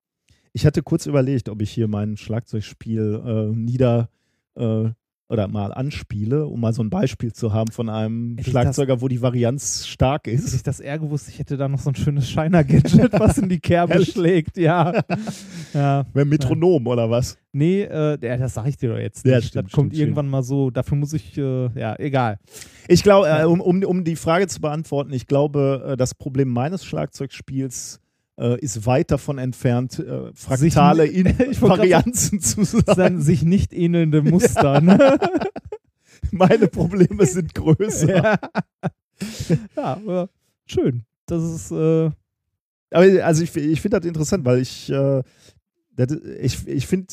[SPEAKER 3] Ich hatte kurz überlegt, ob ich hier mein Schlagzeugspiel äh, nieder äh, oder mal anspiele, um mal so ein Beispiel zu haben von einem
[SPEAKER 2] Hätte
[SPEAKER 3] Schlagzeuger, wo die Varianz stark
[SPEAKER 2] Hätte
[SPEAKER 3] ist.
[SPEAKER 2] ich das eher gewusst, ich hätte da noch so ein schönes Shiner-Gadget, was in die Kerbe schlägt, ja. ja.
[SPEAKER 3] Wer Metronom oder was?
[SPEAKER 2] Nee, äh, ja, das sage ich dir doch jetzt nicht.
[SPEAKER 3] Ja, stimmt,
[SPEAKER 2] das kommt
[SPEAKER 3] stimmt,
[SPEAKER 2] irgendwann mal so, dafür muss ich, äh, ja, egal.
[SPEAKER 3] Ich glaube, äh, um, um, um die Frage zu beantworten, ich glaube, äh, das Problem meines Schlagzeugspiels äh, ist weit davon entfernt, äh, fraktale
[SPEAKER 2] Sich-
[SPEAKER 3] Varianzen zu sein.
[SPEAKER 2] sich nicht ähnelnde Muster, ne?
[SPEAKER 3] Meine Probleme sind größer.
[SPEAKER 2] ja. ja, aber schön. Das ist, äh,
[SPEAKER 3] Aber also ich, ich finde das interessant, weil ich, äh, das, ich, ich finde,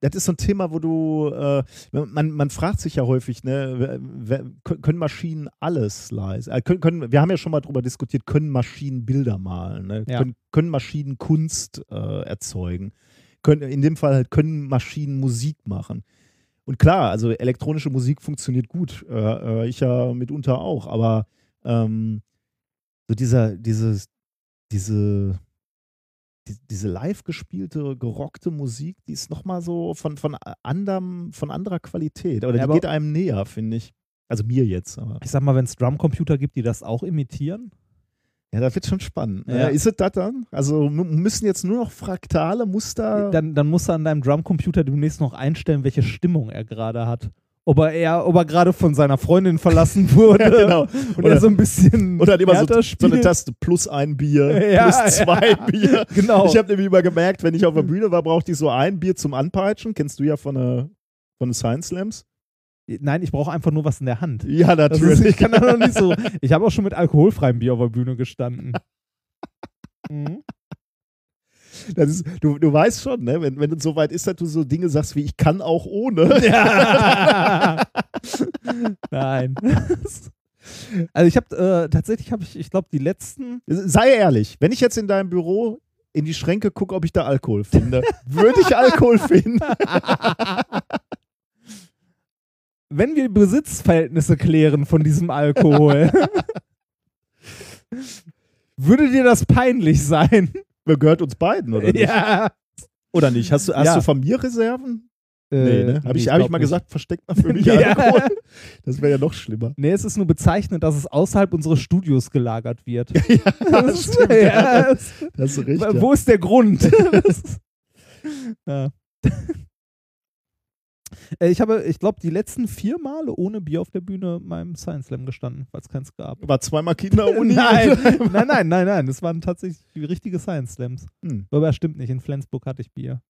[SPEAKER 3] das ist so ein Thema, wo du, äh, man, man fragt sich ja häufig, ne, wer, können Maschinen alles leisten? Äh, können, können, wir haben ja schon mal drüber diskutiert, können Maschinen Bilder malen? Ne?
[SPEAKER 2] Ja.
[SPEAKER 3] Können, können Maschinen Kunst äh, erzeugen? Können, in dem Fall halt können Maschinen Musik machen. Und klar, also elektronische Musik funktioniert gut. Äh, äh, ich ja mitunter auch, aber ähm, so dieser, dieses, diese, die, diese live gespielte, gerockte Musik, die ist nochmal so von, von, anderem, von anderer Qualität. Oder
[SPEAKER 2] Ja,
[SPEAKER 3] die geht einem näher, finde ich. Also mir jetzt. Aber.
[SPEAKER 2] ich sag mal, wenn es Drumcomputer gibt, die das auch imitieren.
[SPEAKER 3] Ja, das wird schon spannend.
[SPEAKER 2] Ja.
[SPEAKER 3] Äh, ist es das dann? Also müssen jetzt nur noch fraktale Muster.
[SPEAKER 2] Dann, dann musst du an deinem Drumcomputer demnächst noch einstellen, welche Stimmung er gerade hat. Ob er, eher, ob er gerade von seiner Freundin verlassen wurde
[SPEAKER 3] Ja, genau.
[SPEAKER 2] und
[SPEAKER 3] Oder-
[SPEAKER 2] er so ein bisschen
[SPEAKER 3] Oder hat immer so, so eine Taste plus ein Bier,
[SPEAKER 2] Ja,
[SPEAKER 3] plus zwei
[SPEAKER 2] ja.
[SPEAKER 3] Bier.
[SPEAKER 2] Genau.
[SPEAKER 3] Ich habe nämlich immer gemerkt, wenn ich auf der Bühne war, brauchte ich so ein Bier zum Anpeitschen. Kennst du ja von der von den Science Slams.
[SPEAKER 2] Nein, ich brauche einfach nur was in der Hand.
[SPEAKER 3] Ja,
[SPEAKER 2] Das ist,
[SPEAKER 3] natürlich.
[SPEAKER 2] ich kann da noch nicht so. Ich habe auch schon mit alkoholfreiem Bier auf der Bühne gestanden. Mhm.
[SPEAKER 3] Das ist, du, du weißt schon, ne? wenn, wenn es so weit ist, dass du so Dinge sagst wie ich kann auch ohne.
[SPEAKER 2] Ja. Nein. Also ich habe äh, tatsächlich habe ich, ich glaube, die letzten.
[SPEAKER 3] Sei ehrlich, wenn ich jetzt in deinem Büro in die Schränke gucke, ob ich da Alkohol finde, würde ich Alkohol finden?
[SPEAKER 2] Wenn wir Besitzverhältnisse klären von diesem Alkohol, würde dir das peinlich sein?
[SPEAKER 3] Gehört uns beiden, oder nicht?
[SPEAKER 2] Ja.
[SPEAKER 3] Oder nicht? Hast du, hast
[SPEAKER 2] Ja.
[SPEAKER 3] du von mir Reserven? Nee,
[SPEAKER 2] Äh,
[SPEAKER 3] ne? Habe ich,
[SPEAKER 2] nee,
[SPEAKER 3] hab ich mal
[SPEAKER 2] nicht.
[SPEAKER 3] gesagt, versteckt mal für mich
[SPEAKER 2] Ja.
[SPEAKER 3] Alkohol? Das wäre ja noch schlimmer.
[SPEAKER 2] Nee, es ist nur bezeichnend, dass es außerhalb unseres Studios gelagert wird.
[SPEAKER 3] ja, das stimmt. Ja, das, das ist richtig.
[SPEAKER 2] Wo ist der Grund? Ja. Äh, Ich habe, ich glaube, die letzten vier Male ohne Bier auf der Bühne beim Science Slam gestanden, weil es keins gab.
[SPEAKER 3] War zweimal Kinderuni.
[SPEAKER 2] Nein, nein, nein, nein, nein. Das waren tatsächlich richtige Science Slams.
[SPEAKER 3] Hm.
[SPEAKER 2] Aber stimmt nicht. In Flensburg hatte ich Bier.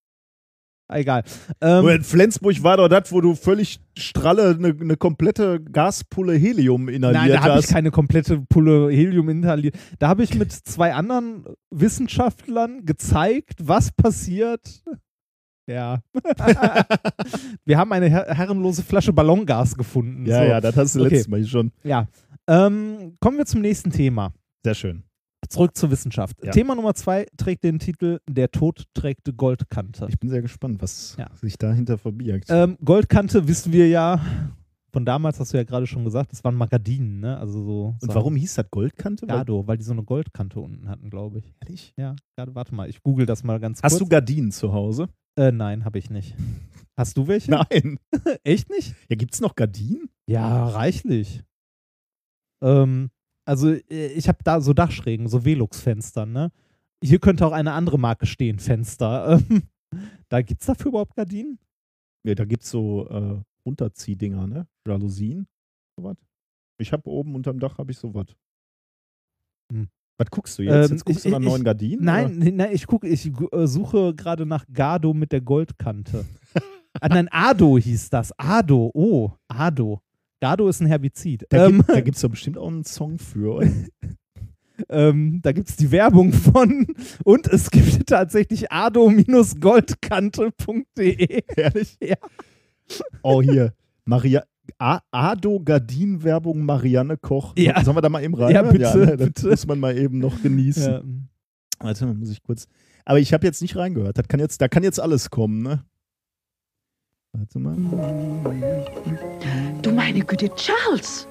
[SPEAKER 2] Egal. Ähm,
[SPEAKER 3] Nur in Flensburg war doch das, wo du völlig stralle eine ne komplette Gaspulle Helium inhaliert
[SPEAKER 2] Nein, da habe ich
[SPEAKER 3] hast.
[SPEAKER 2] keine komplette Pulle Helium inhaliert. Da habe ich mit zwei anderen Wissenschaftlern gezeigt, was passiert. Ja. Wir haben eine her herrenlose Flasche Ballongas gefunden.
[SPEAKER 3] ja,
[SPEAKER 2] so.
[SPEAKER 3] ja, das hast du
[SPEAKER 2] Okay.
[SPEAKER 3] letztes Mal schon.
[SPEAKER 2] Ja. Ähm, kommen wir zum nächsten Thema.
[SPEAKER 3] Sehr schön.
[SPEAKER 2] Zurück zur Wissenschaft.
[SPEAKER 3] Ja.
[SPEAKER 2] Thema Nummer zwei trägt den Titel Der Tod trägt Goldkante.
[SPEAKER 3] Ich bin sehr gespannt, was
[SPEAKER 2] Ja.
[SPEAKER 3] sich dahinter verbirgt.
[SPEAKER 2] Ähm, Goldkante wissen wir ja, von damals hast du ja gerade schon gesagt, das waren Magadinen, ne? Also so.
[SPEAKER 3] Und warum hieß das Goldkante?
[SPEAKER 2] Gado, weil die so eine Goldkante unten hatten, glaube ich.
[SPEAKER 3] Ehrlich?
[SPEAKER 2] Ja, Gado, warte mal, ich google das mal ganz
[SPEAKER 3] Hast du
[SPEAKER 2] kurz.
[SPEAKER 3] Gardinen zu Hause?
[SPEAKER 2] Äh, nein, habe ich nicht. Hast du welche?
[SPEAKER 3] Nein.
[SPEAKER 2] Echt nicht?
[SPEAKER 3] Ja, gibt's noch Gardinen?
[SPEAKER 2] Ja, reichlich. Ähm, also äh, ich habe da so Dachschrägen, so Velux-Fenster, ne? Hier könnte auch eine andere Marke stehen, Fenster. Ähm, da gibt's dafür überhaupt Gardinen?
[SPEAKER 3] Ja, da gibt's so äh, Unterziehdinger, ne? Jalousien. Sowas. Ich habe oben unterm Dach habe ich sowas. Was guckst du jetzt?
[SPEAKER 2] Ähm,
[SPEAKER 3] jetzt guckst
[SPEAKER 2] ich-
[SPEAKER 3] du nach
[SPEAKER 2] ich-
[SPEAKER 3] neuen Gardinen?
[SPEAKER 2] Nein, nee, nein, ich gucke, ich äh, suche gerade nach Gardo mit der Goldkante. ah, nein, Ado hieß das. Ado, oh, Ado. Gardo ist ein Herbizid.
[SPEAKER 3] Da,
[SPEAKER 2] ähm,
[SPEAKER 3] gibt, gibt's doch bestimmt auch einen Song für. oder?
[SPEAKER 2] ähm, da gibt es die Werbung von und es gibt tatsächlich ado-goldkante.de.
[SPEAKER 3] Ehrlich?
[SPEAKER 2] Ja.
[SPEAKER 3] Oh, hier. Maria. A Ado Gardinen-Werbung Marianne Koch.
[SPEAKER 2] Ja.
[SPEAKER 3] Sollen wir da mal eben rein?
[SPEAKER 2] Ja, bitte,
[SPEAKER 3] ne, das
[SPEAKER 2] bitte.
[SPEAKER 3] muss man mal eben noch genießen.
[SPEAKER 2] Ja.
[SPEAKER 3] Warte mal, muss ich kurz. Aber ich habe jetzt nicht reingehört. Das kann jetzt, da kann jetzt alles kommen, ne? Warte mal.
[SPEAKER 7] Du meine Güte, Charles!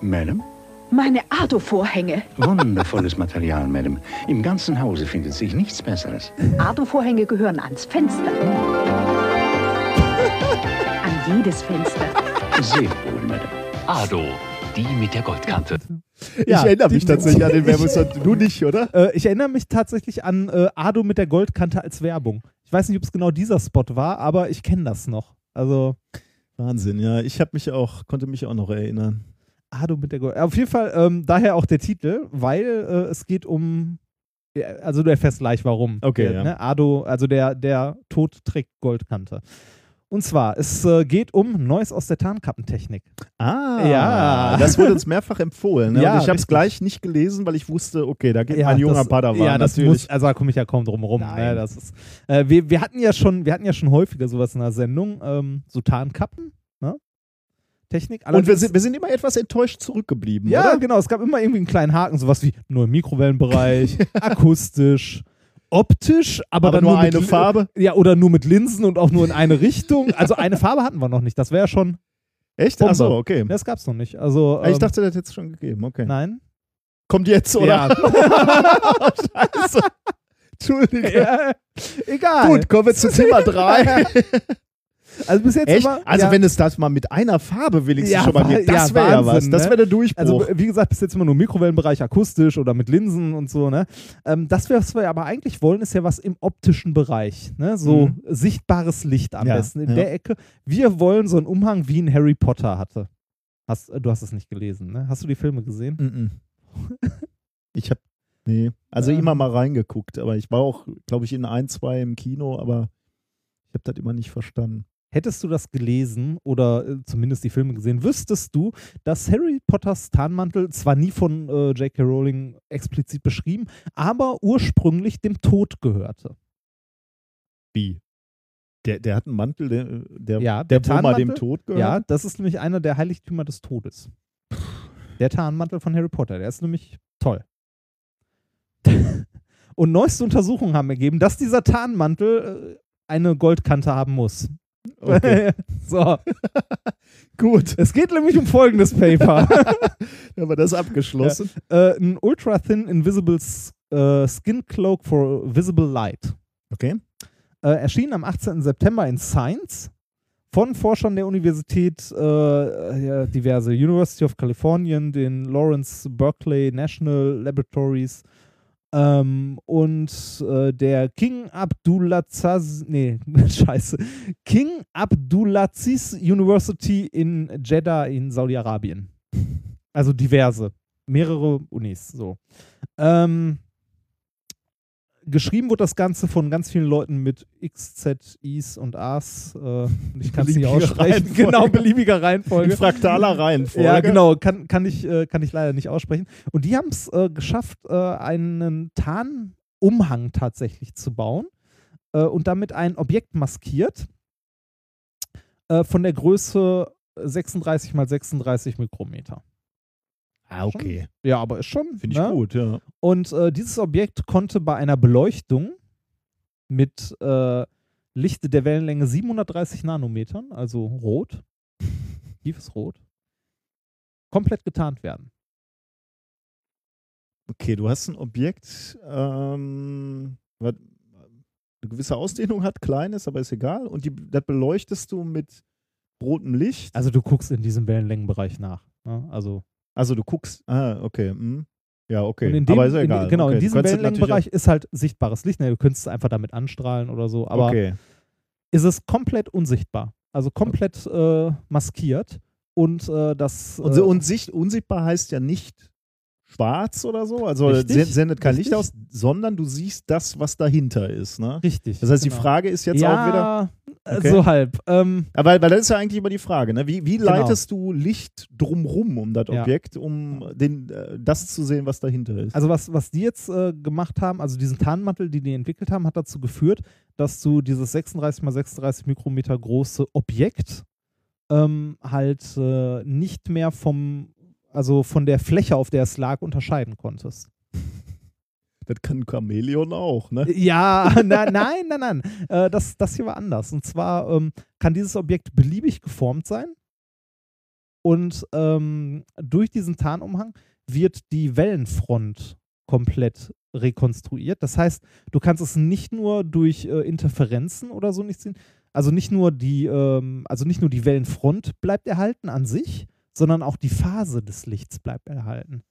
[SPEAKER 8] Madam?
[SPEAKER 7] Meine Ado-Vorhänge.
[SPEAKER 8] Wundervolles Material, Madam. Im ganzen Hause findet sich nichts Besseres.
[SPEAKER 7] Ado-Vorhänge gehören ans Fenster. Jedes Fenster.
[SPEAKER 8] Sehr wohl, Madam.
[SPEAKER 9] Ado, die mit der Goldkante.
[SPEAKER 2] Ja,
[SPEAKER 3] ich erinnere mich tatsächlich an den Werbungsort. Du nicht, oder?
[SPEAKER 2] Äh, ich erinnere mich tatsächlich an äh, Ado mit der Goldkante als Werbung. Ich weiß nicht, ob es genau dieser Spot war, aber ich kenne das noch. Also
[SPEAKER 3] Wahnsinn, ja. Ich habe mich auch, konnte mich auch noch erinnern.
[SPEAKER 2] Ado mit der Gold. Auf jeden Fall ähm, daher auch der Titel, weil äh, es geht um. Also du erfährst gleich warum.
[SPEAKER 3] Okay,
[SPEAKER 2] Der,
[SPEAKER 3] ja.
[SPEAKER 2] ne, Ado, also der, der Tod trägt Goldkante. Und zwar, es äh, geht um Neues aus der Tarnkappentechnik.
[SPEAKER 3] Ah,
[SPEAKER 2] Ja.
[SPEAKER 3] Das wurde uns mehrfach empfohlen. Ne?
[SPEAKER 2] Ja,
[SPEAKER 3] ich habe es gleich nicht gelesen, weil ich wusste, okay, da geht mein junger
[SPEAKER 2] das,
[SPEAKER 3] Padawan.
[SPEAKER 2] Ja, das
[SPEAKER 3] natürlich.
[SPEAKER 2] muss, also da komme ich ja kaum drum rum. Ne, das ist, äh, wir, wir hatten ja schon, wir hatten ja schon häufiger sowas in der Sendung, ähm, so Tarnkappen, ne? Technik.
[SPEAKER 3] Und wir sind, wir sind immer etwas enttäuscht zurückgeblieben,
[SPEAKER 2] Ja,
[SPEAKER 3] oder?
[SPEAKER 2] genau. Es gab immer irgendwie einen kleinen Haken, sowas wie nur im Mikrowellenbereich, akustisch, optisch, aber,
[SPEAKER 3] Aber
[SPEAKER 2] dann
[SPEAKER 3] nur
[SPEAKER 2] mit
[SPEAKER 3] eine
[SPEAKER 2] Li-
[SPEAKER 3] Farbe?
[SPEAKER 2] Ja, oder nur mit Linsen und auch nur in eine Richtung. Also eine Farbe hatten wir noch nicht. Das wäre schon.
[SPEAKER 3] Echt?
[SPEAKER 2] Bombe.
[SPEAKER 3] Achso, okay.
[SPEAKER 2] Das gab's noch nicht. Also
[SPEAKER 3] ich
[SPEAKER 2] ähm,
[SPEAKER 3] dachte, das hätte es schon gegeben. Okay.
[SPEAKER 2] nein.
[SPEAKER 3] Kommt jetzt, oder?
[SPEAKER 2] Ja.
[SPEAKER 3] Scheiße. Entschuldige.
[SPEAKER 2] ja, egal.
[SPEAKER 3] Gut, kommen wir zu Thema 3.
[SPEAKER 2] Also bis jetzt
[SPEAKER 3] Echt?
[SPEAKER 2] immer.
[SPEAKER 3] Also
[SPEAKER 2] ja,
[SPEAKER 3] wenn es das mal mit einer Farbe wenigstens
[SPEAKER 2] Ja,
[SPEAKER 3] schon mal geht, das
[SPEAKER 2] ja,
[SPEAKER 3] wäre ja was. Das
[SPEAKER 2] ne?
[SPEAKER 3] wäre der Durchbruch.
[SPEAKER 2] Also, wie gesagt, bis jetzt immer nur Mikrowellenbereich akustisch oder mit Linsen und so, ne? Ähm, das, was wir aber eigentlich wollen, ist ja was im optischen Bereich, ne? So
[SPEAKER 3] Mhm.
[SPEAKER 2] sichtbares Licht am besten in der Ecke. Wir wollen so einen Umhang, wie ein Harry Potter hatte. Hast, du hast es nicht gelesen, ne? Hast du die Filme gesehen?
[SPEAKER 3] Mhm. ich habe nee, also
[SPEAKER 2] Ja.
[SPEAKER 3] immer mal reingeguckt, aber ich war auch, glaube ich, in ein, zwei im Kino, aber ich habe das immer nicht verstanden.
[SPEAKER 2] Hättest du das gelesen oder äh, zumindest die Filme gesehen, wüsstest du, dass Harry Potters Tarnmantel zwar nie von äh, J.K. Rowling explizit beschrieben, aber ursprünglich dem Tod gehörte.
[SPEAKER 3] Wie? Der, der hat einen Mantel, der, der,
[SPEAKER 2] Ja,
[SPEAKER 3] der,
[SPEAKER 2] der Tarnmantel-
[SPEAKER 3] dem Tod gehört.
[SPEAKER 2] Ja, das ist nämlich einer der Heiligtümer des Todes. Der Tarnmantel von Harry Potter, der ist nämlich toll. Und neueste Untersuchungen haben ergeben, dass dieser Tarnmantel äh, eine Goldkante haben muss.
[SPEAKER 3] Okay.
[SPEAKER 2] so,
[SPEAKER 3] Gut,
[SPEAKER 2] es geht nämlich um folgendes Paper.
[SPEAKER 3] haben wir das abgeschlossen.
[SPEAKER 2] äh, ein Ultra Thin Invisible äh, Skin Cloak for Visible Light.
[SPEAKER 3] Okay.
[SPEAKER 2] Äh, erschien am 18. September in Science von Forschern der Universität, äh, ja, diverse University of California, den Lawrence Berkeley National Laboratories ähm, und äh, der King Abdulaziz, nee, scheiße, King Abdulaziz University in Jeddah in Saudi-Arabien. Also diverse, mehrere Unis, so. Ähm, geschrieben wurde das Ganze von ganz vielen Leuten mit X, Z, Is und As. Äh, und ich kann es nicht aussprechen.
[SPEAKER 3] Reihenfolge.
[SPEAKER 2] Genau, beliebiger
[SPEAKER 3] In
[SPEAKER 2] Reihenfolge.
[SPEAKER 3] fraktaler Reihenfolge.
[SPEAKER 2] Ja, genau, kann, kann, ich, äh, kann ich leider nicht aussprechen. Und die haben es äh, geschafft, äh, einen Tarnumhang tatsächlich zu bauen äh, und damit ein Objekt maskiert äh, von der Größe 36 mal 36 Mikrometer.
[SPEAKER 3] Ah, okay.
[SPEAKER 2] Ja, aber ist schon.
[SPEAKER 3] Finde ich
[SPEAKER 2] ne?
[SPEAKER 3] gut, ja.
[SPEAKER 2] Und äh, dieses Objekt konnte bei einer Beleuchtung mit äh, Lichte der Wellenlänge 730 Nanometern, also rot, tiefes Rot, komplett getarnt werden.
[SPEAKER 3] Okay, du hast ein Objekt, ähm, was eine gewisse Ausdehnung hat, klein ist, aber ist egal. Und die, das beleuchtest du mit rotem Licht.
[SPEAKER 2] Also du guckst in diesem Wellenlängenbereich nach. Ne? Also
[SPEAKER 3] Also du guckst, ah, okay. hm. Ja, okay.
[SPEAKER 2] und in dem,
[SPEAKER 3] aber ist ja
[SPEAKER 2] in,
[SPEAKER 3] egal.
[SPEAKER 2] genau,
[SPEAKER 3] okay.
[SPEAKER 2] in
[SPEAKER 3] du
[SPEAKER 2] diesem
[SPEAKER 3] könntest es natürlich
[SPEAKER 2] Wellenlängenbereich ist halt sichtbares Licht. Ne? Du könntest es einfach damit anstrahlen oder so, aber
[SPEAKER 3] Okay.
[SPEAKER 2] ist es komplett unsichtbar. Also komplett äh, maskiert und äh, das
[SPEAKER 3] Und,
[SPEAKER 2] äh,
[SPEAKER 3] so- und sicht, unsichtbar heißt ja nicht schwarz oder so, also
[SPEAKER 2] Richtig,
[SPEAKER 3] sen- sendet kein
[SPEAKER 2] richtig.
[SPEAKER 3] Licht aus, sondern du siehst das, was dahinter ist. Ne?
[SPEAKER 2] Richtig.
[SPEAKER 3] Das heißt, die
[SPEAKER 2] genau.
[SPEAKER 3] Frage ist jetzt
[SPEAKER 2] ja,
[SPEAKER 3] auch wieder. Okay.
[SPEAKER 2] so halb. Ähm,
[SPEAKER 3] Aber weil, das ist ja eigentlich immer die Frage, ne? wie, wie
[SPEAKER 2] Genau.
[SPEAKER 3] leitest du Licht drumrum um das
[SPEAKER 2] Ja.
[SPEAKER 3] Objekt, um den, äh, das zu sehen, was dahinter ist?
[SPEAKER 2] Also was, was die jetzt äh, gemacht haben, also diesen Tarnmantel, den die entwickelt haben, hat dazu geführt, dass du dieses 36 mal 36 Mikrometer große Objekt ähm, halt äh, nicht mehr vom, also von der Fläche, auf der es lag, unterscheiden konntest.
[SPEAKER 3] das kann ein Chamäleon auch, ne?
[SPEAKER 2] Ja, na, nein, nein, nein. Äh, das, das hier war anders. Und zwar ähm, kann dieses Objekt beliebig geformt sein. Und ähm, durch diesen Tarnumhang wird die Wellenfront komplett rekonstruiert. Das heißt, du kannst es nicht nur durch äh, Interferenzen oder so nicht sehen. Also nicht nur die, ähm, also nicht nur die Wellenfront bleibt erhalten an sich, sondern auch die Phase des Lichts bleibt erhalten.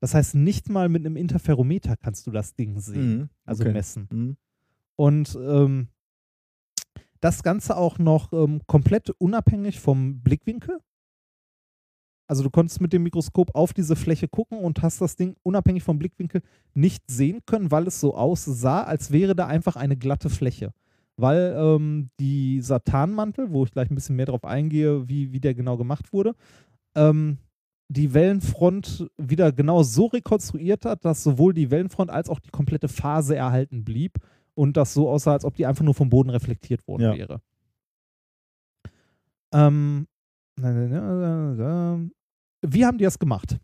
[SPEAKER 2] Das heißt, nicht mal mit einem Interferometer kannst du das Ding sehen,
[SPEAKER 3] Mhm,
[SPEAKER 2] also
[SPEAKER 3] okay.
[SPEAKER 2] messen.
[SPEAKER 3] Mhm.
[SPEAKER 2] Und ähm, das Ganze auch noch ähm, komplett unabhängig vom Blickwinkel. Also du konntest mit dem Mikroskop auf diese Fläche gucken und hast das Ding unabhängig vom Blickwinkel nicht sehen können, weil es so aussah, als wäre da einfach eine glatte Fläche. Weil ähm, dieser Tarnmantel, wo ich gleich ein bisschen mehr drauf eingehe, wie, wie der genau gemacht wurde, ähm, die Wellenfront wieder genau so rekonstruiert hat, dass sowohl die Wellenfront als auch die komplette Phase erhalten blieb und das so aussah, als ob die einfach nur vom Boden reflektiert worden
[SPEAKER 3] Ja.
[SPEAKER 2] wäre. Ähm, wie haben die das gemacht?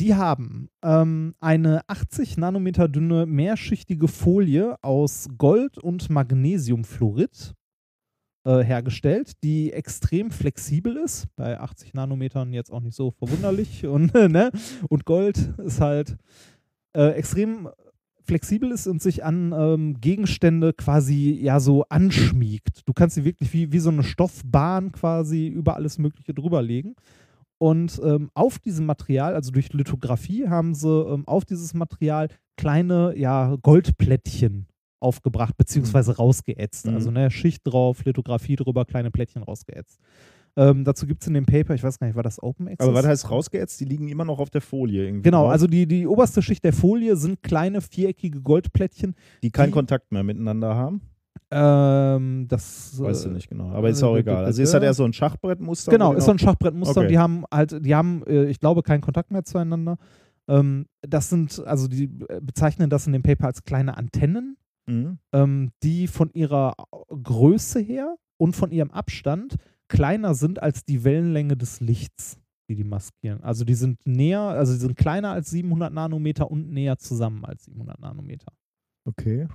[SPEAKER 2] Die haben ähm, eine 80 Nanometer dünne mehrschichtige Folie aus Gold und Magnesiumfluorid äh, hergestellt, die extrem flexibel ist. Bei 80 Nanometern jetzt auch nicht so verwunderlich. und, ne? und Gold ist halt äh, extrem flexibel ist und sich an ähm, Gegenstände quasi ja so anschmiegt. Du kannst sie wirklich wie, wie so eine Stoffbahn quasi über alles Mögliche drüber legen. Und ähm, auf diesem Material, also durch Lithografie, haben sie ähm, auf dieses Material kleine ja, Goldplättchen aufgebracht, beziehungsweise rausgeätzt.
[SPEAKER 3] Mhm.
[SPEAKER 2] Also ne, Schicht drauf, Lithografie drüber, kleine Plättchen rausgeätzt. Ähm, dazu gibt es in dem Paper, ich weiß gar nicht, war das Open Access?
[SPEAKER 3] Aber was heißt rausgeätzt? Die liegen immer noch auf der Folie irgendwie.
[SPEAKER 2] Genau,
[SPEAKER 3] drauf,
[SPEAKER 2] also die, die oberste Schicht der Folie sind kleine viereckige Goldplättchen.
[SPEAKER 3] die keinen
[SPEAKER 2] die-
[SPEAKER 3] Kontakt mehr miteinander haben.
[SPEAKER 2] Ähm, das
[SPEAKER 3] Weißt du
[SPEAKER 2] äh,
[SPEAKER 3] nicht genau. Aber ist auch
[SPEAKER 2] äh,
[SPEAKER 3] egal.
[SPEAKER 2] äh,
[SPEAKER 3] Also ist das eher so ein Schachbrettmuster?
[SPEAKER 2] Genau, ist so ein Schachbrettmuster.
[SPEAKER 3] Okay.
[SPEAKER 2] Die haben halt, die haben, äh, ich glaube, keinen Kontakt mehr zueinander. Ähm, das sind, also die bezeichnen das in dem Paper als kleine Antennen,
[SPEAKER 3] Mhm.
[SPEAKER 2] ähm, die von ihrer Größe her und von ihrem Abstand kleiner sind als die Wellenlänge des Lichts, die die maskieren. Also die sind näher, also die sind kleiner als 700 Nanometer und näher zusammen als 700 Nanometer.
[SPEAKER 3] Okay.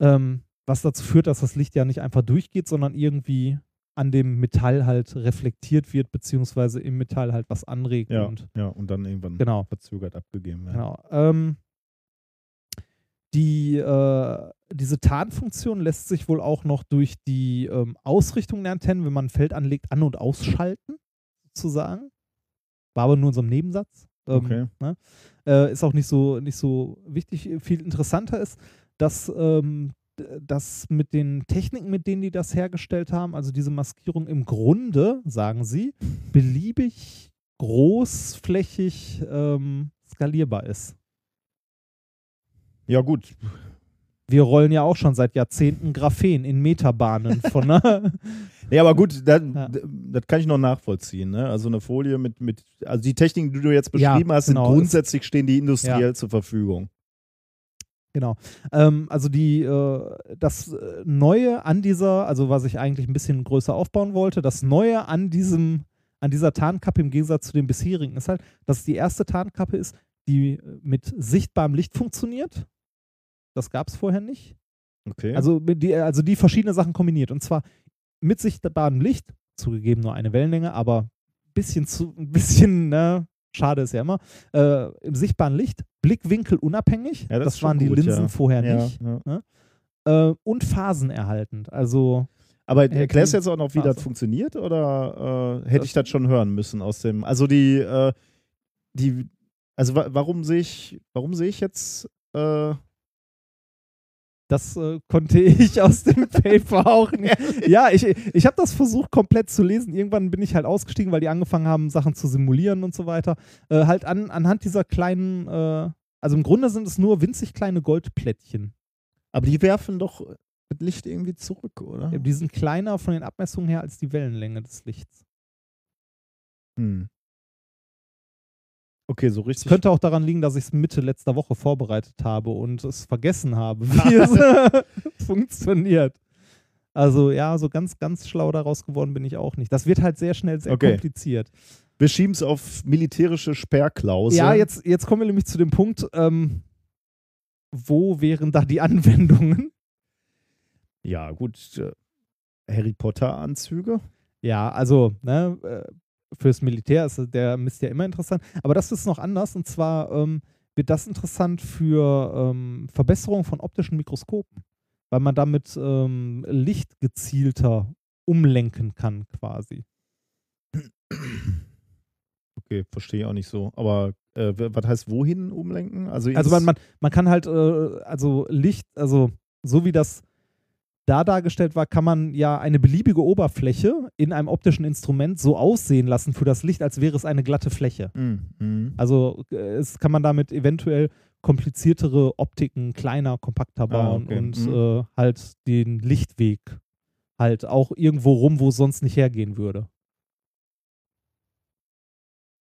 [SPEAKER 2] Ähm, was dazu führt, dass das Licht ja nicht einfach durchgeht, sondern irgendwie an dem Metall halt reflektiert wird, beziehungsweise im Metall halt was anregt.
[SPEAKER 3] Ja,
[SPEAKER 2] Und,
[SPEAKER 3] ja, und dann irgendwann
[SPEAKER 2] Genau.
[SPEAKER 3] verzögert abgegeben werden.
[SPEAKER 2] genau. Ähm, die, äh, diese Tarnfunktion lässt sich wohl auch noch durch die ähm, Ausrichtung der Antennen, wenn man ein Feld anlegt, an- und ausschalten, sozusagen. War aber nur in so einem Nebensatz. Ähm,
[SPEAKER 3] Okay.
[SPEAKER 2] ne? äh, ist auch nicht so, nicht so wichtig. Viel interessanter ist, dass ähm, das mit den Techniken, mit denen die das hergestellt haben, also diese Maskierung im Grunde, sagen sie, beliebig großflächig ähm, skalierbar ist.
[SPEAKER 3] Ja, gut.
[SPEAKER 2] Wir rollen ja auch schon seit Jahrzehnten Graphen in Meterbahnen von. Ne?
[SPEAKER 3] Ja, aber gut, das,
[SPEAKER 2] Ja.
[SPEAKER 3] das kann ich noch nachvollziehen. Ne? Also eine Folie mit, mit, also die Techniken, die du jetzt
[SPEAKER 2] Ja,
[SPEAKER 3] beschrieben hast,
[SPEAKER 2] genau.
[SPEAKER 3] sind grundsätzlich stehen die industriell
[SPEAKER 2] Ja.
[SPEAKER 3] zur Verfügung.
[SPEAKER 2] Genau. Ähm, also die, äh, das äh, Neue an dieser, also was ich eigentlich ein bisschen größer aufbauen wollte, das Neue an diesem, an dieser Tarnkappe im Gegensatz zu den bisherigen ist halt, dass es die erste Tarnkappe ist, die mit sichtbarem Licht funktioniert. Das gab es vorher nicht.
[SPEAKER 3] Okay.
[SPEAKER 2] Also die, also die verschiedene Sachen kombiniert. Und zwar mit sichtbarem Licht, zugegeben nur eine Wellenlänge, aber bisschen zu, ein bisschen, ne, schade ist ja immer, äh, im sichtbaren Licht, Blickwinkel unabhängig,
[SPEAKER 3] Ja, das
[SPEAKER 2] das, waren die
[SPEAKER 3] gut,
[SPEAKER 2] Linsen
[SPEAKER 3] ja.
[SPEAKER 2] vorher
[SPEAKER 3] Ja,
[SPEAKER 2] nicht. Ne? Äh, und phasenerhaltend, also
[SPEAKER 3] Aber erklärst du jetzt auch noch, wie
[SPEAKER 2] Phase.
[SPEAKER 3] das funktioniert oder äh, hätte
[SPEAKER 2] Das-
[SPEAKER 3] ich das schon hören müssen aus dem, also die, äh, die, also wa warum sehe ich, warum sehe ich jetzt, äh,
[SPEAKER 2] Das äh, konnte ich aus dem Paper auch nicht. Ja, ich, ich habe das versucht komplett zu lesen. Irgendwann bin ich halt ausgestiegen, weil die angefangen haben, Sachen zu simulieren und so weiter. Äh, halt an, anhand dieser kleinen, äh, also im Grunde sind es nur winzig kleine Goldplättchen.
[SPEAKER 3] Aber die werfen doch mit Licht irgendwie zurück, oder?
[SPEAKER 2] Die sind kleiner von den Abmessungen her als die Wellenlänge des Lichts.
[SPEAKER 3] Hm. Okay, so
[SPEAKER 2] Es
[SPEAKER 3] richtig.
[SPEAKER 2] könnte auch daran liegen, dass ich es Mitte letzter Woche vorbereitet habe und es vergessen habe, wie es funktioniert. Also ja, so ganz, ganz schlau daraus geworden bin ich auch nicht. Das wird halt sehr schnell sehr
[SPEAKER 3] Okay.
[SPEAKER 2] kompliziert.
[SPEAKER 3] Wir schieben es auf militärische Sperrklausel.
[SPEAKER 2] Ja, jetzt, jetzt kommen wir nämlich zu dem Punkt, ähm, wo wären da die Anwendungen?
[SPEAKER 3] Ja, gut. äh, Harry Potter-Anzüge.
[SPEAKER 2] Ja, also, ne, äh, fürs Militär ist der Mist ja immer interessant. Aber das ist noch anders. Und zwar ähm, wird das interessant für ähm, Verbesserung von optischen Mikroskopen, weil man damit ähm, Licht gezielter umlenken kann, quasi.
[SPEAKER 3] Okay, verstehe ich auch nicht so. Aber äh, was heißt wohin umlenken? Also,
[SPEAKER 2] Also man, man, man kann halt, äh, also Licht, also so wie das da dargestellt war, kann man ja eine beliebige Oberfläche in einem optischen Instrument so aussehen lassen für das Licht, als wäre es eine glatte Fläche.
[SPEAKER 3] Hm, hm.
[SPEAKER 2] Also äh, es kann man damit eventuell kompliziertere Optiken kleiner, kompakter
[SPEAKER 3] Ah,
[SPEAKER 2] bauen
[SPEAKER 3] okay.
[SPEAKER 2] und
[SPEAKER 3] Mhm.
[SPEAKER 2] äh, halt den Lichtweg halt auch irgendwo rum, wo es sonst nicht hergehen würde.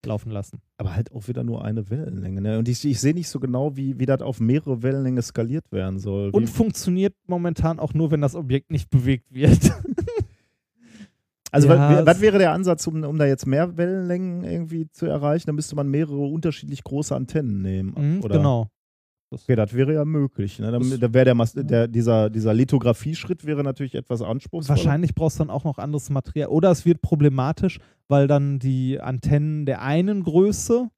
[SPEAKER 2] Laufen lassen.
[SPEAKER 3] Aber halt auch wieder nur eine Wellenlänge. Ne? Und ich, ich sehe nicht so genau, wie, wie das auf mehrere Wellenlängen skaliert werden soll. Wie,
[SPEAKER 2] Und funktioniert momentan auch nur, wenn das Objekt nicht bewegt wird.
[SPEAKER 3] also
[SPEAKER 2] Ja,
[SPEAKER 3] wa-
[SPEAKER 2] es-
[SPEAKER 3] was wäre der Ansatz, um, um da jetzt mehr Wellenlängen irgendwie zu erreichen? Da müsste man mehrere unterschiedlich große Antennen nehmen.
[SPEAKER 2] Mhm,
[SPEAKER 3] oder?
[SPEAKER 2] Genau.
[SPEAKER 3] Okay, das wäre ja möglich. Ne? Dann, da wäre der, Mas- der dieser, dieser Lithografie-Schritt wäre natürlich etwas anspruchsvoller.
[SPEAKER 2] Wahrscheinlich brauchst du dann auch noch anderes Material. Oder es wird problematisch, weil dann die Antennen der einen Größe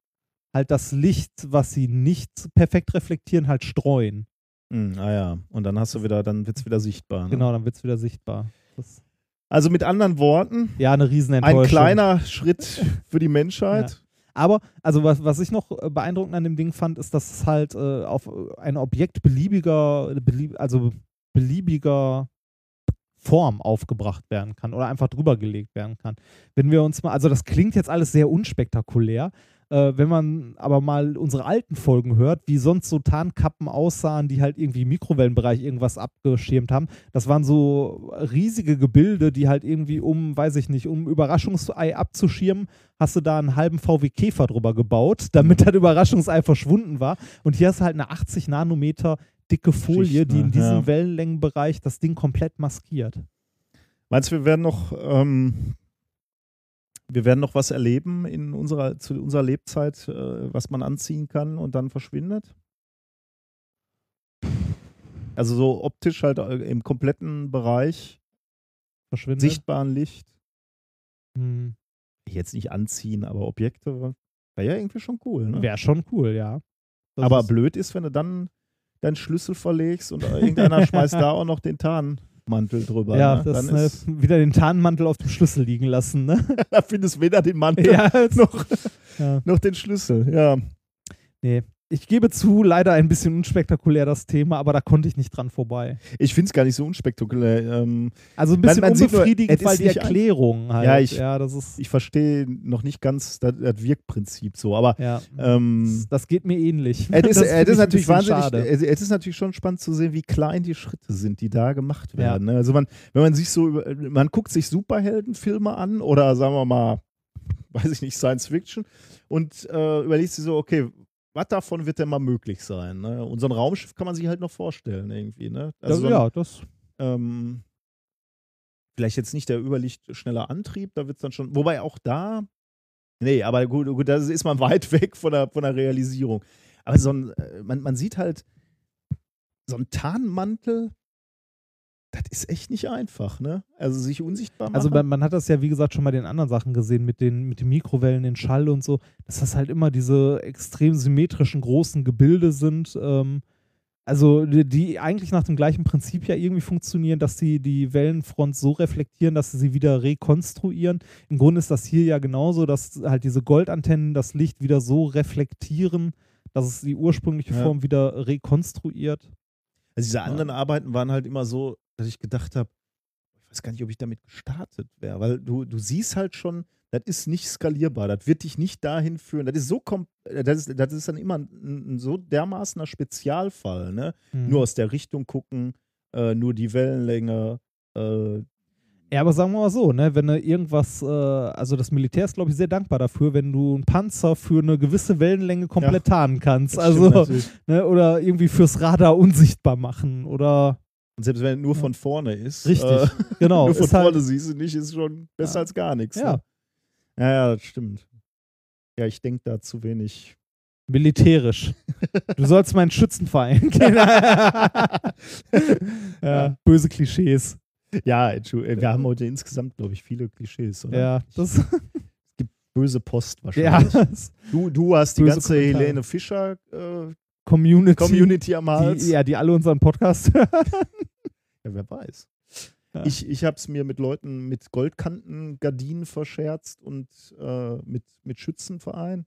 [SPEAKER 2] halt das Licht, was sie nicht perfekt reflektieren, halt streuen.
[SPEAKER 3] Hm, ah ja, und dann hast du wieder, dann wird es wieder sichtbar. Ne?
[SPEAKER 2] Genau, dann wird es wieder sichtbar. Das,
[SPEAKER 3] Also mit anderen Worten,
[SPEAKER 2] ja, eine Riesenenttäuschung.
[SPEAKER 3] ein kleiner Schritt für die Menschheit.
[SPEAKER 2] Aber, also was, was ich noch äh, beeindruckend an dem Ding fand, ist, dass es halt äh, auf ein Objekt beliebiger, belieb, also beliebiger Form aufgebracht werden kann oder einfach drüber gelegt werden kann. Wenn wir uns mal, also das klingt jetzt alles sehr unspektakulär, äh, wenn man aber mal unsere alten Folgen hört, wie sonst so Tarnkappen aussahen, die halt irgendwie im Mikrowellenbereich irgendwas abgeschirmt haben, das waren so riesige Gebilde, die halt irgendwie um, weiß ich nicht, um Überraschungsei abzuschirmen, hast du da einen halben VW Käfer drüber gebaut, damit das Überraschungsei verschwunden war. Und hier hast du halt eine 80 Nanometer dicke Folie,
[SPEAKER 3] Schicht,
[SPEAKER 2] die
[SPEAKER 3] ne?
[SPEAKER 2] in diesem
[SPEAKER 3] Ja.
[SPEAKER 2] Wellenlängenbereich das Ding komplett maskiert.
[SPEAKER 3] Meinst du, wir werden noch, ähm, wir werden noch was erleben in unserer, zu unserer Lebzeit, äh, was man anziehen kann und dann verschwindet? Also so optisch halt äh, im kompletten Bereich,
[SPEAKER 2] Verschwindet.
[SPEAKER 3] sichtbaren Licht.
[SPEAKER 2] Hm.
[SPEAKER 3] Jetzt nicht anziehen, aber Objekte. Wäre ja irgendwie schon cool, ne?
[SPEAKER 2] Wäre schon cool, ja. Das
[SPEAKER 3] aber
[SPEAKER 2] ist-
[SPEAKER 3] blöd ist, wenn du dann deinen Schlüssel verlegst und irgendeiner schmeißt da auch noch den Tarnmantel drüber.
[SPEAKER 2] Ja,
[SPEAKER 3] ne?
[SPEAKER 2] das
[SPEAKER 3] dann
[SPEAKER 2] ne,
[SPEAKER 3] ist,
[SPEAKER 2] wieder den Tarnmantel auf dem Schlüssel liegen lassen, ne?
[SPEAKER 3] da findest du weder den Mantel
[SPEAKER 2] ja,
[SPEAKER 3] noch,
[SPEAKER 2] ja.
[SPEAKER 3] noch den Schlüssel. Ja.
[SPEAKER 2] Nee. Ich gebe zu, leider ein bisschen unspektakulär das Thema, aber da konnte ich nicht dran vorbei.
[SPEAKER 3] Ich finde es gar nicht so unspektakulär. Ähm,
[SPEAKER 2] Also ein
[SPEAKER 3] Man-
[SPEAKER 2] bisschen
[SPEAKER 3] man nur,
[SPEAKER 2] unbefriedigend,
[SPEAKER 3] es
[SPEAKER 2] weil die Erklärung halt.
[SPEAKER 3] Ja, ich-
[SPEAKER 2] ja
[SPEAKER 3] ich verstehe noch nicht ganz das, das Wirkprinzip so, aber
[SPEAKER 2] ja,
[SPEAKER 3] ähm,
[SPEAKER 2] das, das geht mir ähnlich.
[SPEAKER 3] es ist, es ist natürlich wahnsinnig, es es ist natürlich schon spannend zu sehen, wie klein die Schritte sind, die da gemacht werden. ne? Also man, wenn man sich so, man guckt sich Superheldenfilme an oder sagen wir mal, weiß ich nicht, Science Fiction und äh, überlegt sich so, okay, was davon wird denn mal möglich sein? Ne? Und so ein Raumschiff kann man sich halt noch vorstellen irgendwie. Ne?
[SPEAKER 2] Das,
[SPEAKER 3] so ein-
[SPEAKER 2] ja, das.
[SPEAKER 3] ähm, vielleicht jetzt nicht der überlichtschnelle Antrieb, da wird es dann schon, wobei auch da, nee, aber gut, gut da ist man weit weg von der, von der Realisierung. Aber so ein, äh, man, man sieht halt, so ein Tarnmantel, das ist echt nicht einfach, ne? Also sich unsichtbar machen.
[SPEAKER 2] Also man, hat das ja, wie gesagt, schon bei den anderen Sachen gesehen, mit den, mit den Mikrowellen, den Schall und so, dass das halt immer diese extrem symmetrischen großen Gebilde sind. Ähm, also die, die eigentlich nach dem gleichen Prinzip ja irgendwie funktionieren, dass sie die Wellenfront so reflektieren, dass sie sie wieder rekonstruieren. Im Grunde ist das hier ja genauso, dass halt diese Goldantennen das Licht wieder so reflektieren, dass es die ursprüngliche
[SPEAKER 3] Ja.
[SPEAKER 2] Form wieder rekonstruiert.
[SPEAKER 3] Also diese anderen Arbeiten waren halt immer so, dass ich gedacht habe, ich weiß gar nicht, ob ich damit gestartet wäre, weil du, du siehst halt schon, das ist nicht skalierbar, das wird dich nicht dahin führen. Das ist so das ist, das ist dann immer ein, ein so dermaßener Spezialfall, ne?
[SPEAKER 2] Mhm.
[SPEAKER 3] Nur aus der Richtung gucken, äh, nur die Wellenlänge, äh,
[SPEAKER 2] Ja, aber sagen wir mal so, ne, wenn du irgendwas, äh, also das Militär ist, glaube ich, sehr dankbar dafür, wenn du einen Panzer für eine gewisse Wellenlänge komplett tarnen kannst. Also, ne, oder irgendwie fürs Radar unsichtbar machen oder
[SPEAKER 3] Und selbst wenn es nur von vorne ist.
[SPEAKER 2] Richtig,
[SPEAKER 3] Äh,
[SPEAKER 2] genau,
[SPEAKER 3] Nur von
[SPEAKER 2] halt-
[SPEAKER 3] vorne siehst du nicht, ist schon besser
[SPEAKER 2] Ja.
[SPEAKER 3] als gar nichts.
[SPEAKER 2] Ja.
[SPEAKER 3] Ne? Ja, ja, das stimmt. Ja, ich denke da zu wenig.
[SPEAKER 2] militärisch. Du sollst meinen Schützenverein kennen. ja, böse Klischees.
[SPEAKER 3] Ja, Entschuldigung, wir haben heute insgesamt, glaube ich, viele Klischees, oder?
[SPEAKER 2] Ja, das,
[SPEAKER 3] Böse Post
[SPEAKER 2] ja,
[SPEAKER 3] wahrscheinlich.
[SPEAKER 2] das
[SPEAKER 3] Du, du hast die ganze
[SPEAKER 2] Kommentare.
[SPEAKER 3] Helene Fischer äh,
[SPEAKER 2] Community,
[SPEAKER 3] Community am Hals.
[SPEAKER 2] die, ja, die alle unseren Podcast hören.
[SPEAKER 3] Ja, wer weiß.
[SPEAKER 2] Ja.
[SPEAKER 3] Ich, ich habe es mir mit Leuten mit Goldkanten-Gardinen verscherzt und äh, mit, mit Schützenverein.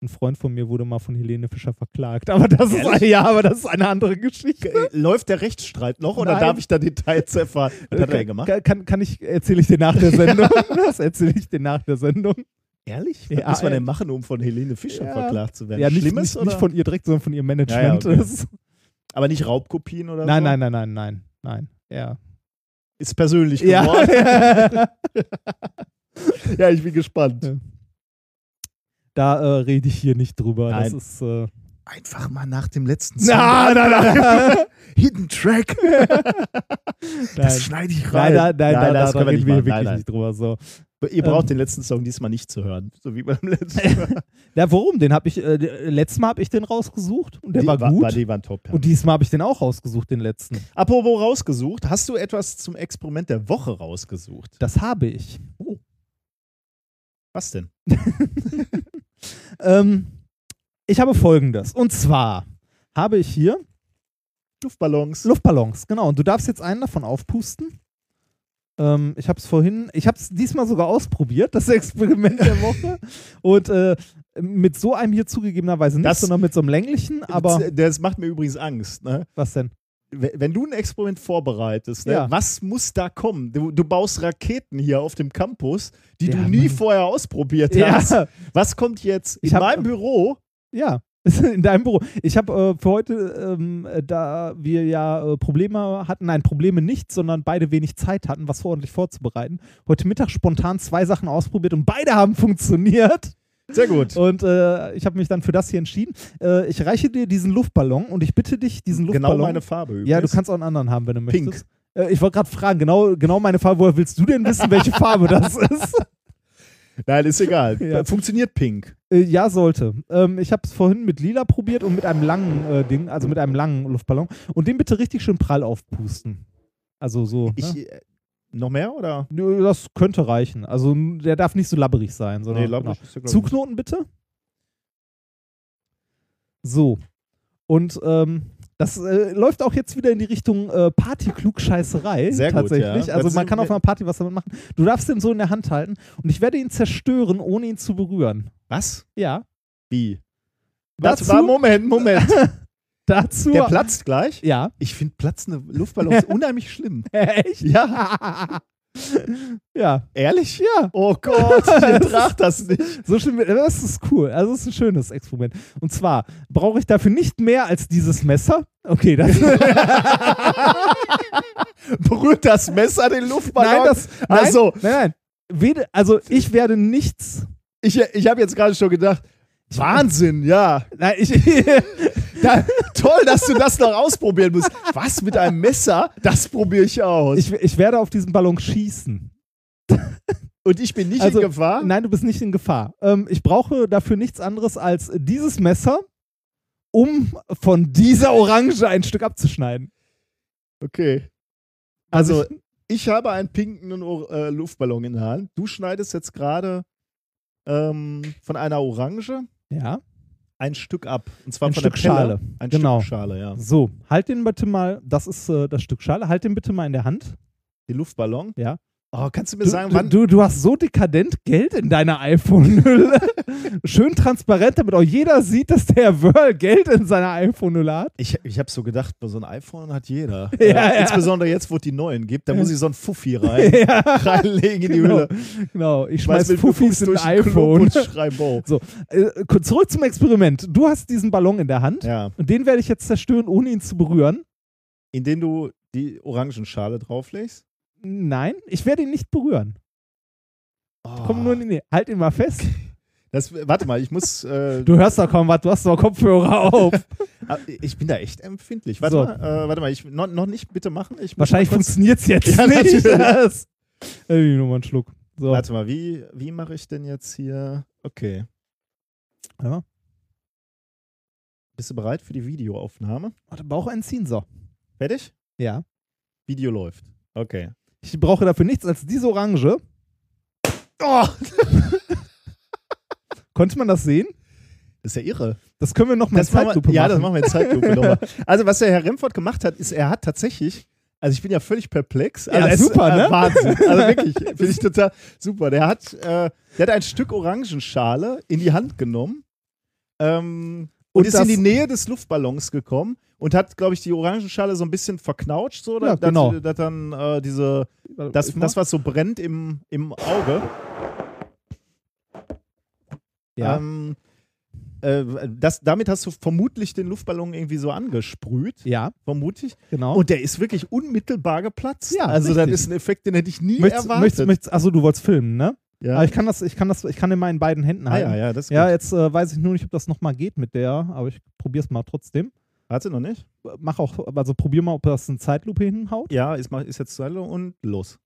[SPEAKER 2] Ein Freund von mir wurde mal von Helene Fischer verklagt, aber das ist eine, ja, aber das ist eine andere Geschichte.
[SPEAKER 3] Äh, Läuft der Rechtsstreit noch oder
[SPEAKER 2] Nein.
[SPEAKER 3] darf ich da Details erfahren? Was hat er gemacht?
[SPEAKER 2] Kann, kann, kann ich, erzähle ich dir nach der Sendung. das erzähle ich dir nach der Sendung.
[SPEAKER 3] Ehrlich? Was
[SPEAKER 2] Ja,
[SPEAKER 3] muss man
[SPEAKER 2] ey.
[SPEAKER 3] denn machen, um von Helene Fischer
[SPEAKER 2] Ja.
[SPEAKER 3] verklagt zu werden?
[SPEAKER 2] Ja, nicht,
[SPEAKER 3] Schlimmes
[SPEAKER 2] nicht, nicht von ihr direkt, sondern von ihrem Management.
[SPEAKER 3] Ja, ja, okay. Aber nicht Raubkopien oder
[SPEAKER 2] nein,
[SPEAKER 3] so?
[SPEAKER 2] nein, nein, nein, nein, nein. Ja.
[SPEAKER 3] Ist persönlich
[SPEAKER 2] Ja.
[SPEAKER 3] geworden. Ja, ich bin gespannt.
[SPEAKER 2] Da äh, rede ich hier nicht drüber.
[SPEAKER 3] Nein.
[SPEAKER 2] Das ist. Äh,
[SPEAKER 3] Einfach mal nach dem letzten Song.
[SPEAKER 2] nein, nein, nein.
[SPEAKER 3] Hidden Track.
[SPEAKER 2] nein.
[SPEAKER 3] Das schneide ich
[SPEAKER 2] Nein,
[SPEAKER 3] rein.
[SPEAKER 2] nein, nein, da, da,
[SPEAKER 3] das
[SPEAKER 2] da
[SPEAKER 3] wir
[SPEAKER 2] reden wir hier
[SPEAKER 3] machen.
[SPEAKER 2] wirklich
[SPEAKER 3] Nein, nein.
[SPEAKER 2] nicht drüber. So.
[SPEAKER 3] Ihr braucht
[SPEAKER 2] Ähm.
[SPEAKER 3] den letzten Song diesmal nicht zu hören. So wie beim letzten Mal.
[SPEAKER 2] Ja, warum? Den habe ich, äh, letztes Mal habe ich den rausgesucht und der
[SPEAKER 3] Die
[SPEAKER 2] war gut.
[SPEAKER 3] war- die waren top, ja.
[SPEAKER 2] Und diesmal habe ich den auch rausgesucht, den letzten.
[SPEAKER 3] Apropos rausgesucht, hast du etwas zum Experiment der Woche rausgesucht?
[SPEAKER 2] Das habe ich.
[SPEAKER 3] Was denn?
[SPEAKER 2] Ähm, ich habe folgendes. Und zwar habe ich hier
[SPEAKER 3] Luftballons.
[SPEAKER 2] Luftballons, genau. Und du darfst jetzt einen davon aufpusten. Ähm, ich habe es vorhin, ich habe es diesmal sogar ausprobiert, das Experiment der Woche. Und äh, mit so einem hier zugegebenerweise nicht,
[SPEAKER 3] Das-
[SPEAKER 2] sondern mit so einem länglichen, aber
[SPEAKER 3] das macht mir übrigens Angst. Ne?
[SPEAKER 2] was denn?
[SPEAKER 3] Wenn du ein Experiment vorbereitest, ne,
[SPEAKER 2] Ja.
[SPEAKER 3] was muss da kommen? Du, du baust Raketen hier auf dem Campus, die
[SPEAKER 2] Ja,
[SPEAKER 3] du nie
[SPEAKER 2] Mann.
[SPEAKER 3] vorher ausprobiert
[SPEAKER 2] Ja.
[SPEAKER 3] hast. Was kommt jetzt in
[SPEAKER 2] Ich hab-
[SPEAKER 3] meinem Büro?
[SPEAKER 2] Ja, in deinem Büro. Ich habe äh, für heute, ähm, äh, da wir ja äh, Probleme hatten, nein, Probleme nicht, sondern beide wenig Zeit hatten, was ordentlich vorzubereiten, heute Mittag spontan zwei Sachen ausprobiert und beide haben funktioniert.
[SPEAKER 3] Sehr gut.
[SPEAKER 2] Und äh, ich habe mich dann für das hier entschieden. Äh, ich reiche dir diesen Luftballon und ich bitte dich, diesen
[SPEAKER 3] Genau
[SPEAKER 2] Luftballon.
[SPEAKER 3] meine Farbe übrigens.
[SPEAKER 2] Ja, du kannst auch einen anderen haben, wenn du
[SPEAKER 3] Pink.
[SPEAKER 2] möchtest. Äh, ich wollte gerade fragen, genau, genau meine Farbe. Woher willst du denn wissen, welche Farbe das ist?
[SPEAKER 3] Nein, ist egal.
[SPEAKER 2] Ja.
[SPEAKER 3] Funktioniert pink.
[SPEAKER 2] Äh, ja, sollte. Ähm, ich habe es vorhin mit lila probiert und mit einem langen äh, Ding, also mit einem langen Luftballon. Und den bitte richtig schön prall aufpusten. Also so.
[SPEAKER 3] Ich,
[SPEAKER 2] ne?
[SPEAKER 3] Noch mehr oder?
[SPEAKER 2] Nö, Das könnte reichen. Also der darf nicht so labberig sein. Sondern,
[SPEAKER 3] Nee, labberig
[SPEAKER 2] genau.
[SPEAKER 3] ist ja,
[SPEAKER 2] Zugknoten bitte. So. Und ähm, das äh, läuft auch jetzt wieder in die Richtung äh, Party-Klugscheißerei.
[SPEAKER 3] Sehr gut,
[SPEAKER 2] tatsächlich.
[SPEAKER 3] ja.
[SPEAKER 2] Also
[SPEAKER 3] Das
[SPEAKER 2] man kann auf einer Party was damit machen. Du darfst den so in der Hand halten und ich werde ihn zerstören, ohne ihn zu berühren.
[SPEAKER 3] Was?
[SPEAKER 2] Ja.
[SPEAKER 3] Wie?
[SPEAKER 2] Dazu-
[SPEAKER 3] Warte, Moment, Moment.
[SPEAKER 2] Dazu.
[SPEAKER 3] Der platzt gleich?
[SPEAKER 2] Ja.
[SPEAKER 3] Ich finde platzende Luftballons unheimlich schlimm.
[SPEAKER 2] Echt?
[SPEAKER 3] Ja.
[SPEAKER 2] ja.
[SPEAKER 3] Ehrlich?
[SPEAKER 2] Ja.
[SPEAKER 3] Oh Gott, ich ertrag das nicht.
[SPEAKER 2] So schlimm, das ist cool. Also, es ist ein schönes Experiment. Und zwar brauche ich dafür nicht mehr als dieses Messer. Okay, das.
[SPEAKER 3] Berührt das Messer den Luftballon?
[SPEAKER 2] nein, das. Nein,
[SPEAKER 3] also,
[SPEAKER 2] Nein, nein. Also, ich werde nichts.
[SPEAKER 3] ich, ich habe jetzt gerade schon gedacht, Wahnsinn, ja.
[SPEAKER 2] Nein, ich.
[SPEAKER 3] Da, toll, dass du das noch ausprobieren musst. Was mit einem Messer? Das probiere ich aus.
[SPEAKER 2] ich, ich werde auf diesen Ballon schießen.
[SPEAKER 3] Und ich bin nicht
[SPEAKER 2] Also,
[SPEAKER 3] in Gefahr?
[SPEAKER 2] Nein, du bist nicht in Gefahr. Ähm, ich brauche dafür nichts anderes als dieses Messer, um von dieser Orange ein Stück abzuschneiden.
[SPEAKER 3] Okay.
[SPEAKER 2] Also,
[SPEAKER 3] Also, ich habe einen pinken äh, Luftballon in der Hand. Du schneidest jetzt gerade ähm, von einer Orange
[SPEAKER 2] ja.
[SPEAKER 3] Ein Stück ab. Und zwar
[SPEAKER 2] Ein
[SPEAKER 3] von
[SPEAKER 2] Stück
[SPEAKER 3] der Pelle.
[SPEAKER 2] Schale.
[SPEAKER 3] Ein
[SPEAKER 2] Genau.
[SPEAKER 3] Stück Schale, ja.
[SPEAKER 2] So, halt den bitte mal, das ist äh, das Stück Schale, halt den bitte mal in der Hand.
[SPEAKER 3] Den Luftballon.
[SPEAKER 2] Ja.
[SPEAKER 3] Oh, kannst du mir
[SPEAKER 2] Du,
[SPEAKER 3] sagen,
[SPEAKER 2] du,
[SPEAKER 3] wann.
[SPEAKER 2] du, du hast so dekadent Geld in deiner iPhone-Hülle. Schön transparent, damit auch jeder sieht, dass der Wörl Geld in seiner iPhone-Hülle hat.
[SPEAKER 3] Ich, ich habe so gedacht, so ein iPhone hat jeder.
[SPEAKER 2] Ja,
[SPEAKER 3] Äh,
[SPEAKER 2] ja.
[SPEAKER 3] Insbesondere jetzt, wo es die neuen gibt, da muss ich so ein Fuffi rein,
[SPEAKER 2] Ja.
[SPEAKER 3] reinlegen in die
[SPEAKER 2] Genau.
[SPEAKER 3] Hülle.
[SPEAKER 2] Genau, ich
[SPEAKER 3] Schmeiß
[SPEAKER 2] schmeiß
[SPEAKER 3] mit
[SPEAKER 2] Fuffis in
[SPEAKER 3] durch
[SPEAKER 2] ein iPhone.
[SPEAKER 3] Und schreib Bo.
[SPEAKER 2] So, äh, zurück zum Experiment. Du hast diesen Ballon in der Hand
[SPEAKER 3] Ja,
[SPEAKER 2] und den werde ich jetzt zerstören, ohne ihn zu berühren.
[SPEAKER 3] indem du die Orangenschale drauflegst.
[SPEAKER 2] Nein, ich werde ihn nicht berühren.
[SPEAKER 3] Oh,
[SPEAKER 2] Komm nur in die. Halt ihn mal fest.
[SPEAKER 3] das, warte mal, ich muss. Äh,
[SPEAKER 2] Du hörst doch kaum was, du hast doch Kopfhörer auf.
[SPEAKER 3] ah, ich bin da echt empfindlich. Warte
[SPEAKER 2] So.
[SPEAKER 3] mal, äh, warte mal, ich, noch, noch nicht bitte machen.
[SPEAKER 2] Wahrscheinlich funktioniert es jetzt
[SPEAKER 3] Ja,
[SPEAKER 2] nicht. Das. Ey, nur mal einen Schluck. So.
[SPEAKER 3] Warte mal, wie, wie mache ich denn jetzt hier? Okay.
[SPEAKER 2] Ja.
[SPEAKER 3] Bist du bereit für die Videoaufnahme?
[SPEAKER 2] Warte, Bauch einziehen, so.
[SPEAKER 3] Fertig?
[SPEAKER 2] Ja.
[SPEAKER 3] Video läuft. Okay.
[SPEAKER 2] Ich brauche dafür nichts als diese Orange.
[SPEAKER 3] Oh,
[SPEAKER 2] Konnte man das sehen?
[SPEAKER 3] das ist ja irre.
[SPEAKER 2] Das können wir noch mal in
[SPEAKER 3] Das machen
[SPEAKER 2] Zeitlupe
[SPEAKER 3] ja, das machen wir in Zeitlupe nochmal. Also, was der Herr Remford gemacht hat, ist, er hat tatsächlich, also ich bin ja völlig perplex. Also
[SPEAKER 2] Ja, super, ne?
[SPEAKER 3] Wahnsinn. Also wirklich, finde ich total super. Der hat, äh, der hat ein Stück Orangenschale in die Hand genommen ähm, und,
[SPEAKER 2] Und
[SPEAKER 3] ist in die Nähe des Luftballons gekommen und hat, glaube ich, die Orangenschale so ein bisschen verknautscht, so,
[SPEAKER 2] Ja,
[SPEAKER 3] dass,
[SPEAKER 2] genau.
[SPEAKER 3] dass dann äh, diese, das, das, was so brennt im, im Auge,
[SPEAKER 2] ja.
[SPEAKER 3] ähm, äh, das, damit hast du vermutlich den Luftballon irgendwie so angesprüht,
[SPEAKER 2] ja,
[SPEAKER 3] vermute ich.
[SPEAKER 2] genau.
[SPEAKER 3] Und der ist wirklich unmittelbar geplatzt.
[SPEAKER 2] Ja,
[SPEAKER 3] also das
[SPEAKER 2] richtig.
[SPEAKER 3] ist ein Effekt, den hätte ich nie
[SPEAKER 2] möchtest,
[SPEAKER 3] erwartet.
[SPEAKER 2] möchtest, möchtest, achso, du wolltest filmen, ne?
[SPEAKER 3] ja.
[SPEAKER 2] Aber ich kann das, ich kann das, ich kann in beiden Händen
[SPEAKER 3] ah,
[SPEAKER 2] halten.
[SPEAKER 3] ja, ja, das ist
[SPEAKER 2] Ja,
[SPEAKER 3] gut.
[SPEAKER 2] jetzt äh, weiß ich nur nicht, ob das nochmal geht mit der, aber ich probier's mal trotzdem.
[SPEAKER 3] Hat sie noch nicht?
[SPEAKER 2] Mach auch, also probier mal, ob das eine Zeitlupe hinhaut.
[SPEAKER 3] Ja, ist, ist jetzt Silo und los.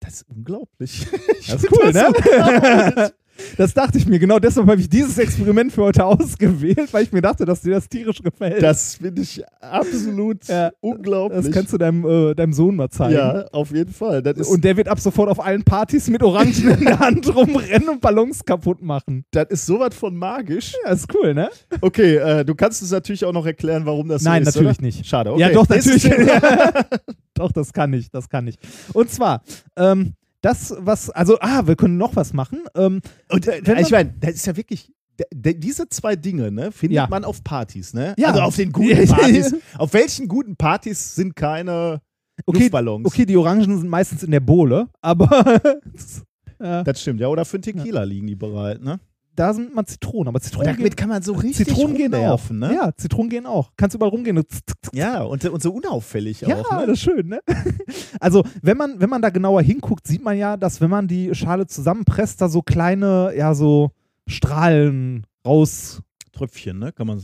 [SPEAKER 3] Das ist unglaublich. Ich
[SPEAKER 2] Das ist cool,
[SPEAKER 3] das
[SPEAKER 2] ne? Das dachte ich mir. Genau deshalb habe ich dieses Experiment für heute ausgewählt, weil ich mir dachte, dass dir das tierisch gefällt.
[SPEAKER 3] Das finde ich absolut
[SPEAKER 2] Ja,
[SPEAKER 3] unglaublich.
[SPEAKER 2] das kannst du deinem, äh, deinem Sohn mal zeigen.
[SPEAKER 3] ja, auf jeden Fall.
[SPEAKER 2] Und der wird ab sofort auf allen Partys mit Orangen in der Hand rumrennen und Ballons kaputt machen.
[SPEAKER 3] das ist sowas von magisch.
[SPEAKER 2] Ja, ist cool, ne?
[SPEAKER 3] Okay, äh, du kannst uns natürlich auch noch erklären, warum das
[SPEAKER 2] Nein,
[SPEAKER 3] so ist.
[SPEAKER 2] natürlich
[SPEAKER 3] oder?
[SPEAKER 2] nicht.
[SPEAKER 3] Schade, okay.
[SPEAKER 2] Ja, doch, natürlich. Doch, das kann ich, das kann ich. Und zwar, ähm, das, was, also, ah, wir können noch was machen. Ähm,
[SPEAKER 3] Und äh,
[SPEAKER 2] Wenn
[SPEAKER 3] ich meine, das ist ja wirklich. Diese zwei Dinge, ne, findet
[SPEAKER 2] Ja.
[SPEAKER 3] man auf Partys, ne?
[SPEAKER 2] Ja.
[SPEAKER 3] Also auf den guten Partys. auf welchen guten Partys sind keine
[SPEAKER 2] okay,
[SPEAKER 3] Luftballons?
[SPEAKER 2] okay, die Orangen sind meistens in der Bohle, aber ja,
[SPEAKER 3] Das stimmt, ja. Oder für einen Tequila liegen die bereit, ne?
[SPEAKER 2] Da sind mal Zitronen, aber Zitronen,
[SPEAKER 3] damit
[SPEAKER 2] gehen,
[SPEAKER 3] kann man so richtig
[SPEAKER 2] Zitronen gehen auch.
[SPEAKER 3] rumnerven, ne?
[SPEAKER 2] Ja, Zitronen gehen auch. Kannst überall rumgehen. und.
[SPEAKER 3] Ja, und, und so unauffällig
[SPEAKER 2] Ja,
[SPEAKER 3] auch, ne?
[SPEAKER 2] das ist schön, ne? Also, wenn man, wenn man da genauer hinguckt, sieht man ja, dass wenn man die Schale zusammenpresst, da so kleine, ja, so Strahlen raus.
[SPEAKER 3] Tröpfchen, ne? Kann man.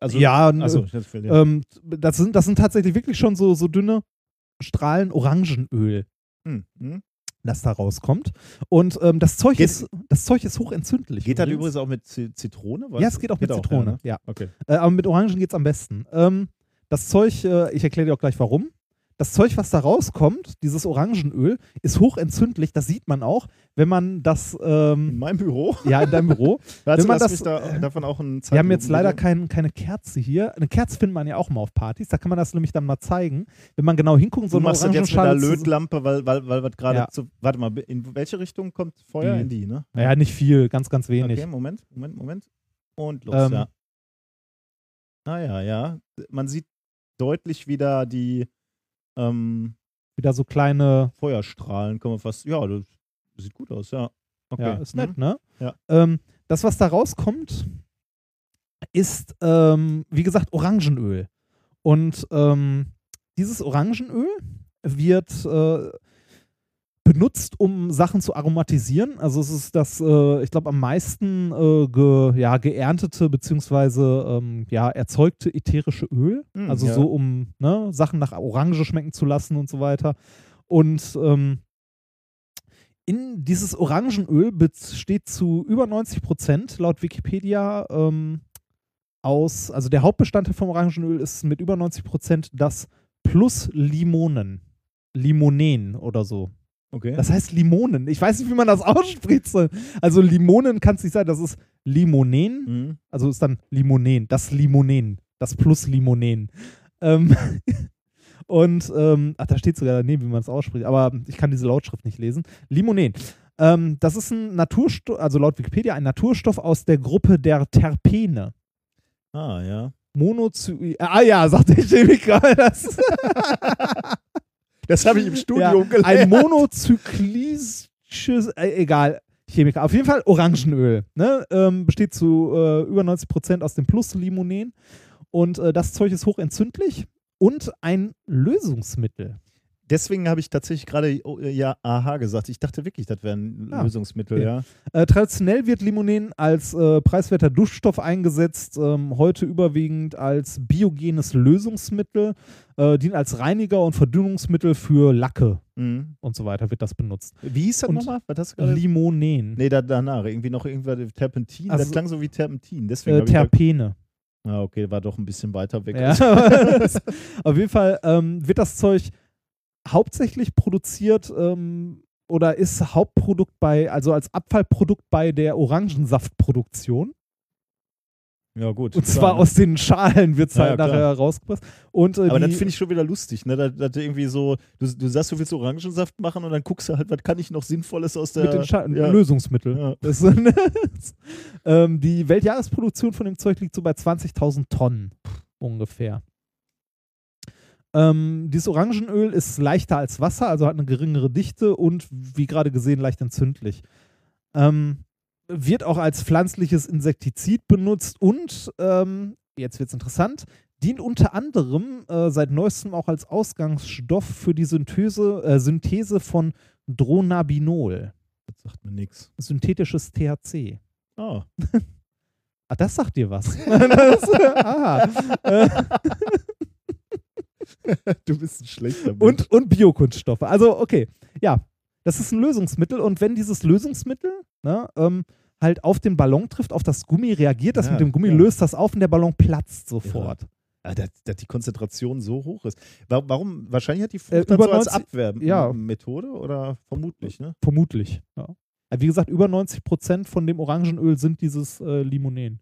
[SPEAKER 3] Also,
[SPEAKER 2] Ja,
[SPEAKER 3] also,
[SPEAKER 2] äh,
[SPEAKER 3] das, ja.
[SPEAKER 2] Ähm, das, sind, das sind tatsächlich wirklich schon so, so dünne Strahlen Orangenöl,
[SPEAKER 3] hm, hm.
[SPEAKER 2] Das da rauskommt. Und ähm, das, Zeug
[SPEAKER 3] Geht-
[SPEAKER 2] ist, das Zeug ist hochentzündlich.
[SPEAKER 3] Geht das
[SPEAKER 2] übrigens.
[SPEAKER 3] übrigens auch mit Z Zitrone? Weißt
[SPEAKER 2] Ja, es geht auch mit
[SPEAKER 3] ja,
[SPEAKER 2] Zitrone,
[SPEAKER 3] ne?
[SPEAKER 2] ja.
[SPEAKER 3] Okay.
[SPEAKER 2] Äh, aber mit Orangen geht es am besten. Ähm, das Zeug, äh, ich erkläre dir auch gleich warum. Das Zeug, was da rauskommt, dieses Orangenöl, ist hochentzündlich. Das sieht man auch, wenn man das,
[SPEAKER 3] In
[SPEAKER 2] ähm,
[SPEAKER 3] meinem Büro.
[SPEAKER 2] ja, in deinem Büro.
[SPEAKER 3] Warte,
[SPEAKER 2] Wenn man das-
[SPEAKER 3] da, davon auch ein
[SPEAKER 2] Wir haben jetzt leider kein, keine Kerze hier. Eine Kerze findet man ja auch mal auf Partys. Da kann man das nämlich dann mal zeigen. Wenn man genau hinguckt, so
[SPEAKER 3] Du
[SPEAKER 2] eine
[SPEAKER 3] machst das jetzt mit einer
[SPEAKER 2] Orangenschale.
[SPEAKER 3] Lötlampe, weil, weil, weil was gerade
[SPEAKER 2] Ja.
[SPEAKER 3] zu. Warte mal, in welche Richtung kommt Feuer?
[SPEAKER 2] Die.
[SPEAKER 3] In die, ne?
[SPEAKER 2] Naja, nicht viel, ganz, ganz wenig.
[SPEAKER 3] Okay, Moment, Moment, Moment. Und los,
[SPEAKER 2] Ähm.
[SPEAKER 3] ja. Ah ja, ja. Man sieht deutlich wieder die ähm,
[SPEAKER 2] Wieder so kleine.
[SPEAKER 3] Feuerstrahlen. Kann man fast. Ja, das sieht gut aus, ja. Okay.
[SPEAKER 2] Ja, ist
[SPEAKER 3] Mhm.
[SPEAKER 2] nett, ne?
[SPEAKER 3] Ja.
[SPEAKER 2] Ähm, das, was da rauskommt, ist, ähm, wie gesagt, Orangenöl. Und ähm, dieses Orangenöl wird äh, benutzt, um Sachen zu aromatisieren. Also es ist das, äh, ich glaube, am meisten äh, ge, ja, geerntete beziehungsweise ähm, ja, erzeugte ätherische Öl.
[SPEAKER 3] Hm,
[SPEAKER 2] also
[SPEAKER 3] ja.
[SPEAKER 2] so, um ne, Sachen nach Orange schmecken zu lassen und so weiter. Und ähm, in dieses Orangenöl besteht zu über 90 Prozent laut Wikipedia ähm, aus, also der Hauptbestandteil vom Orangenöl ist mit über 90 Prozent das plus Limonen. Limonen oder so.
[SPEAKER 3] Okay.
[SPEAKER 2] Das heißt Limonen. Ich weiß nicht, wie man das ausspricht. Also Limonen kann es nicht sein, das ist Limonen.
[SPEAKER 3] Mhm.
[SPEAKER 2] Also ist dann Limonen. Das Limonen. Das plus Limonen. Ähm Und, ähm, ach, da steht sogar daneben, wie man es ausspricht, aber ich kann diese Lautschrift nicht lesen. Limonen. Ähm, das ist ein Naturstoff, also laut Wikipedia ein Naturstoff aus der Gruppe der Terpene.
[SPEAKER 3] Ah, ja.
[SPEAKER 2] Monozy ah ja, sagt der Chemiker. Das,
[SPEAKER 3] Das habe ich im
[SPEAKER 2] ja,
[SPEAKER 3] Studium gelernt.
[SPEAKER 2] ein monozyklisches, äh, egal, Chemiker. Auf jeden Fall Orangenöl. Ne? Ähm, besteht zu äh, über 90 Prozent aus dem Plus-Limonen. Und äh, das Zeug ist hochentzündlich und ein Lösungsmittel.
[SPEAKER 3] Deswegen habe ich tatsächlich gerade oh, ja aha gesagt. Ich dachte wirklich, das wäre ein
[SPEAKER 2] Ah,
[SPEAKER 3] Lösungsmittel,
[SPEAKER 2] okay.
[SPEAKER 3] ja.
[SPEAKER 2] Äh, traditionell wird Limonen als äh, preiswerter Duftstoff eingesetzt, ähm, heute überwiegend als biogenes Lösungsmittel, äh, dient als Reiniger und Verdünnungsmittel für Lacke
[SPEAKER 3] Mhm.
[SPEAKER 2] und so weiter wird das benutzt.
[SPEAKER 3] Wie hieß das nochmal? Was hast du?
[SPEAKER 2] Limonen.
[SPEAKER 3] Nee, da, danach. Irgendwie noch irgendwas Terpentin.
[SPEAKER 2] Also-
[SPEAKER 3] das klang so wie Terpentin. Deswegen
[SPEAKER 2] Äh, Terpene.
[SPEAKER 3] ah, okay, war doch ein bisschen weiter weg.
[SPEAKER 2] Ja. Auf jeden Fall ähm, wird das Zeug hauptsächlich produziert ähm, oder ist Hauptprodukt bei, also als Abfallprodukt bei der Orangensaftproduktion.
[SPEAKER 3] ja, gut.
[SPEAKER 2] Und
[SPEAKER 3] klar,
[SPEAKER 2] zwar
[SPEAKER 3] ne?
[SPEAKER 2] aus den Schalen wird es
[SPEAKER 3] Ja,
[SPEAKER 2] halt
[SPEAKER 3] ja, klar.
[SPEAKER 2] nachher rausgepresst. Und, äh,
[SPEAKER 3] Aber das finde ich schon wieder lustig, ne? Dass, dass du irgendwie so, du, du sagst, du willst Orangensaft machen und dann guckst du halt, was kann ich noch Sinnvolles aus der.
[SPEAKER 2] mit den Schalen,
[SPEAKER 3] ja.
[SPEAKER 2] Lösungsmittel.
[SPEAKER 3] Ja.
[SPEAKER 2] Das, ähm, die Weltjahresproduktion von dem Zeug liegt so bei 20.000 Tonnen ungefähr. Ähm, dieses Orangenöl ist leichter als Wasser, also hat eine geringere Dichte und wie gerade gesehen leicht entzündlich. Ähm, wird auch als pflanzliches Insektizid benutzt und, ähm, jetzt wird es interessant, dient unter anderem äh, seit neuestem auch als Ausgangsstoff für die Synthese, äh, Synthese von Dronabinol,
[SPEAKER 3] Das sagt mir nichts.
[SPEAKER 2] synthetisches THC.
[SPEAKER 3] Ah.
[SPEAKER 2] Ah, das sagt dir was. das, aha. Äh,
[SPEAKER 3] du bist ein schlechter Mensch.
[SPEAKER 2] und, und Biokunststoffe. Also, okay. Ja, das ist ein Lösungsmittel. Und wenn dieses Lösungsmittel ne, ähm, halt auf den Ballon trifft, auf das Gummi reagiert, das
[SPEAKER 3] Ja,
[SPEAKER 2] mit dem Gummi
[SPEAKER 3] ja.
[SPEAKER 2] löst das auf und der Ballon platzt sofort.
[SPEAKER 3] Ah, dass, dass die Konzentration so hoch ist. Wa- Warum? Wahrscheinlich hat die
[SPEAKER 2] Äh,
[SPEAKER 3] Frucht dann
[SPEAKER 2] über
[SPEAKER 3] so als
[SPEAKER 2] 90 ja.
[SPEAKER 3] Abwehrmethode oder vermutlich, ne?
[SPEAKER 2] Vermutlich. Ja. Also Wie gesagt, über 90 Prozent von dem Orangenöl sind dieses äh, Limonen.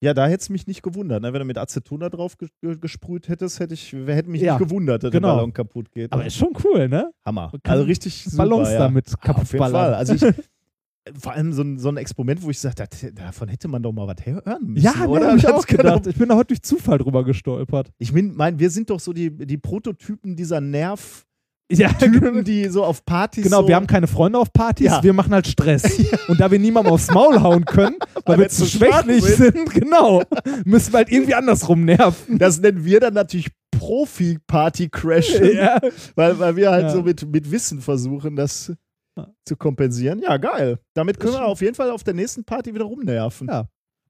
[SPEAKER 3] Ja, da hätte es mich nicht gewundert. Ne? Wenn du mit Aceton da drauf ge ge gesprüht hättest, hätte ich hätte mich
[SPEAKER 2] Ja,
[SPEAKER 3] nicht gewundert, dass
[SPEAKER 2] genau.
[SPEAKER 3] der Ballon kaputt geht.
[SPEAKER 2] Aber
[SPEAKER 3] ne?
[SPEAKER 2] ist schon cool, ne?
[SPEAKER 3] Hammer. Also richtig super,
[SPEAKER 2] Ballons
[SPEAKER 3] ja.
[SPEAKER 2] damit
[SPEAKER 3] Ah,
[SPEAKER 2] kaputt
[SPEAKER 3] Auf jeden
[SPEAKER 2] ballern.
[SPEAKER 3] Fall. Also ich, vor allem so ein, so ein Experiment, wo ich sage, davon hätte man doch mal was hören müssen,
[SPEAKER 2] Ja,
[SPEAKER 3] oder?
[SPEAKER 2] hab ich auch
[SPEAKER 3] kann
[SPEAKER 2] gedacht. Ich bin da heute durch Zufall drüber gestolpert.
[SPEAKER 3] Ich meine, mein, wir sind doch so die, die Prototypen dieser Nerv-
[SPEAKER 2] Ja,
[SPEAKER 3] Typen, die so auf Partys
[SPEAKER 2] Genau,
[SPEAKER 3] so
[SPEAKER 2] wir haben keine Freunde auf Partys,
[SPEAKER 3] Ja.
[SPEAKER 2] wir machen halt Stress. Und da wir niemandem aufs Maul hauen können, weil
[SPEAKER 3] Weil
[SPEAKER 2] wir zu schwächlich
[SPEAKER 3] sind.
[SPEAKER 2] genau, müssen wir halt irgendwie andersrum nerven.
[SPEAKER 3] Das nennen wir dann natürlich Profi-Party-Crash,
[SPEAKER 2] Ja.
[SPEAKER 3] weil, weil wir halt
[SPEAKER 2] Ja.
[SPEAKER 3] so mit, mit Wissen versuchen, das zu kompensieren. Ja, geil. Damit können wir auf jeden Fall auf der nächsten Party wieder rumnerven.
[SPEAKER 2] Ja.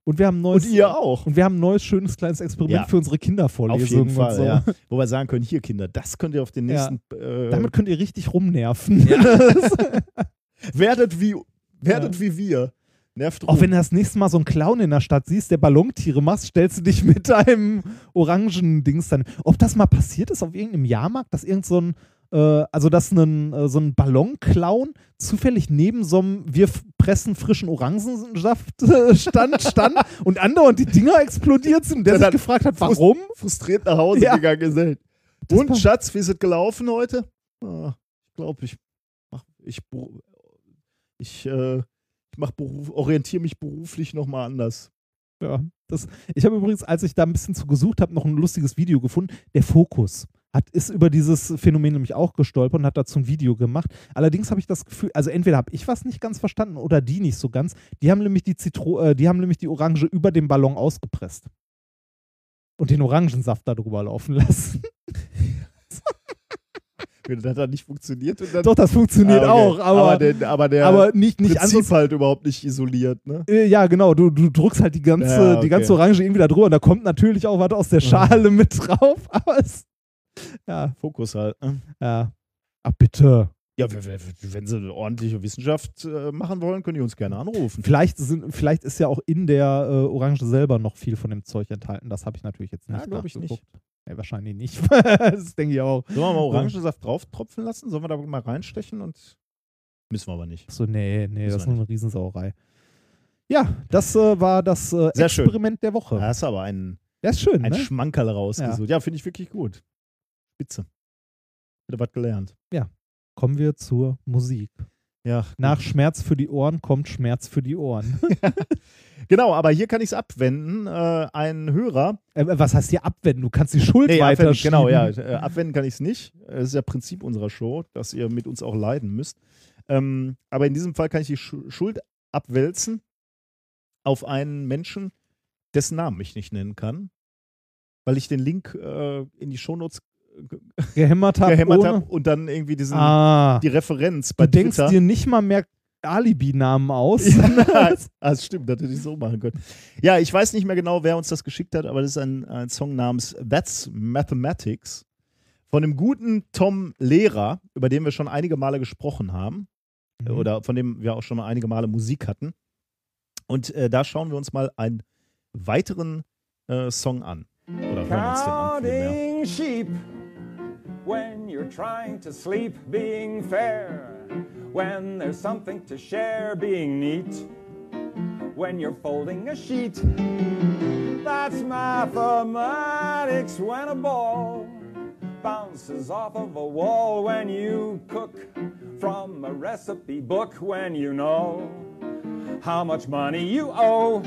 [SPEAKER 2] Und wir haben ein neues,
[SPEAKER 3] Und ihr auch.
[SPEAKER 2] Und wir haben ein neues schönes kleines Experiment
[SPEAKER 3] Ja.
[SPEAKER 2] für unsere
[SPEAKER 3] Auf
[SPEAKER 2] Kindervorlesungen
[SPEAKER 3] jeden Fall,
[SPEAKER 2] so.
[SPEAKER 3] ja. Wo wir sagen können, hier Kinder, das könnt ihr auf den
[SPEAKER 2] Ja.
[SPEAKER 3] nächsten äh,
[SPEAKER 2] Damit könnt ihr richtig rumnerven.
[SPEAKER 3] werdet wie werdet wie wir. Nervt rum.
[SPEAKER 2] Auch wenn du das nächste Mal so einen Clown in der Stadt siehst, der Ballontiere machst, stellst du dich mit deinem orangen Dings dann. Ob das mal passiert ist auf irgendeinem Jahrmarkt, dass irgend so ein, äh, also dass ein, äh, so ein Ballonclown zufällig neben so einem wir pressen frischen Orangensaft äh, stand, stand und andauernd die Dinger explodiert sind und der
[SPEAKER 3] Der
[SPEAKER 2] sich gefragt hat, warum?
[SPEAKER 3] frustriert nach Hause
[SPEAKER 2] Ja.
[SPEAKER 3] gegangen ist.
[SPEAKER 2] Das
[SPEAKER 3] Und. Schatz, wie ist es gelaufen heute? Ah, ich glaube, ich mach, ich ich äh, ich mach beruf, orientiere mich beruflich nochmal anders.
[SPEAKER 2] Ja, das, ich habe übrigens, als ich da ein bisschen zu gesucht habe, noch ein lustiges Video gefunden. Der Fokus hat, ist über dieses Phänomen nämlich auch gestolpert und hat dazu ein Video gemacht. Allerdings habe ich das Gefühl, also entweder habe ich was nicht ganz verstanden oder die nicht so ganz. Die haben nämlich die Zitro äh, die haben nämlich die Orange über dem Ballon ausgepresst. Und den Orangensaft da drüber laufen lassen.
[SPEAKER 3] Wenn das dann nicht funktioniert.
[SPEAKER 2] Doch, das funktioniert
[SPEAKER 3] Ah, okay.
[SPEAKER 2] auch, aber,
[SPEAKER 3] aber, den, aber der
[SPEAKER 2] aber nicht, nicht
[SPEAKER 3] Prinzip halt überhaupt nicht isoliert. Ne?
[SPEAKER 2] Äh, Ja, genau, du, du drückst halt die ganze,
[SPEAKER 3] Ja, okay.
[SPEAKER 2] die ganze Orange irgendwie da drüber und da kommt natürlich auch was aus der Schale mit drauf, aber es. Ja,
[SPEAKER 3] Fokus halt. Ne?
[SPEAKER 2] ja. Ach, bitte.
[SPEAKER 3] Ja, wenn sie eine ordentliche Wissenschaft äh, machen wollen, können die uns gerne anrufen.
[SPEAKER 2] Vielleicht, sind, vielleicht ist ja auch in der äh, Orange selber noch viel von dem Zeug enthalten. Das habe ich natürlich jetzt nicht.
[SPEAKER 3] Ja, glaub ich nicht.
[SPEAKER 2] Nee, wahrscheinlich nicht. das denke ich auch.
[SPEAKER 3] Sollen wir mal Orangensaft drauf tropfen lassen? Sollen wir da mal reinstechen? Und müssen wir aber nicht.
[SPEAKER 2] So, nee, nee, das ist nur eine Riesensauerei. Ja, das äh, war das äh,
[SPEAKER 3] Sehr schön.
[SPEAKER 2] Experiment der Woche.
[SPEAKER 3] Da hast du aber einen,
[SPEAKER 2] Ja, ist schön,
[SPEAKER 3] einen
[SPEAKER 2] ne?
[SPEAKER 3] Schmankerl rausgesucht. Ja, finde ich wirklich gut. Spitze. Wieder was gelernt.
[SPEAKER 2] Kommen wir zur Musik.
[SPEAKER 3] Ja,
[SPEAKER 2] Nach Schmerz für die Ohren kommt Schmerz für die Ohren.
[SPEAKER 3] genau, aber hier kann ich es abwenden. Äh, ein Hörer.
[SPEAKER 2] äh, was heißt hier abwenden? Du kannst die Schuld
[SPEAKER 3] Nee, abwenden,
[SPEAKER 2] weiterschieben.
[SPEAKER 3] genau, ja. Äh, abwenden kann ich es nicht. Das ist ja Prinzip unserer Show, dass ihr mit uns auch leiden müsst. Ähm, aber in diesem Fall kann ich die Schu- Schuld abwälzen auf einen Menschen, dessen Namen ich nicht nennen kann, weil ich den Link äh, in die Shownotes
[SPEAKER 2] Gehämmert hab
[SPEAKER 3] gehämmert habe und dann irgendwie diesen,
[SPEAKER 2] Ah,
[SPEAKER 3] die Referenz bei
[SPEAKER 2] du denkst
[SPEAKER 3] Twitter.
[SPEAKER 2] dir nicht mal mehr Alibi-Namen aus.
[SPEAKER 3] Ja, ah, das stimmt, das hätte ich so machen können. Ja, ich weiß nicht mehr genau, wer uns das geschickt hat, aber das ist ein, ein Song namens That's Mathematics von dem guten Tom Lehrer, über den wir schon einige Male gesprochen haben
[SPEAKER 2] Mhm.
[SPEAKER 3] oder von dem wir auch schon mal einige Male Musik hatten. Und äh, da schauen wir uns mal einen weiteren äh, Song an. Oder hören uns den an vielmehr.
[SPEAKER 10] Sheep when you're trying to sleep, being fair. When there's something to share, being neat. When you're folding a sheet, that's mathematics. When a ball bounces off of a wall, when you cook from a recipe book, when you know how much money you owe.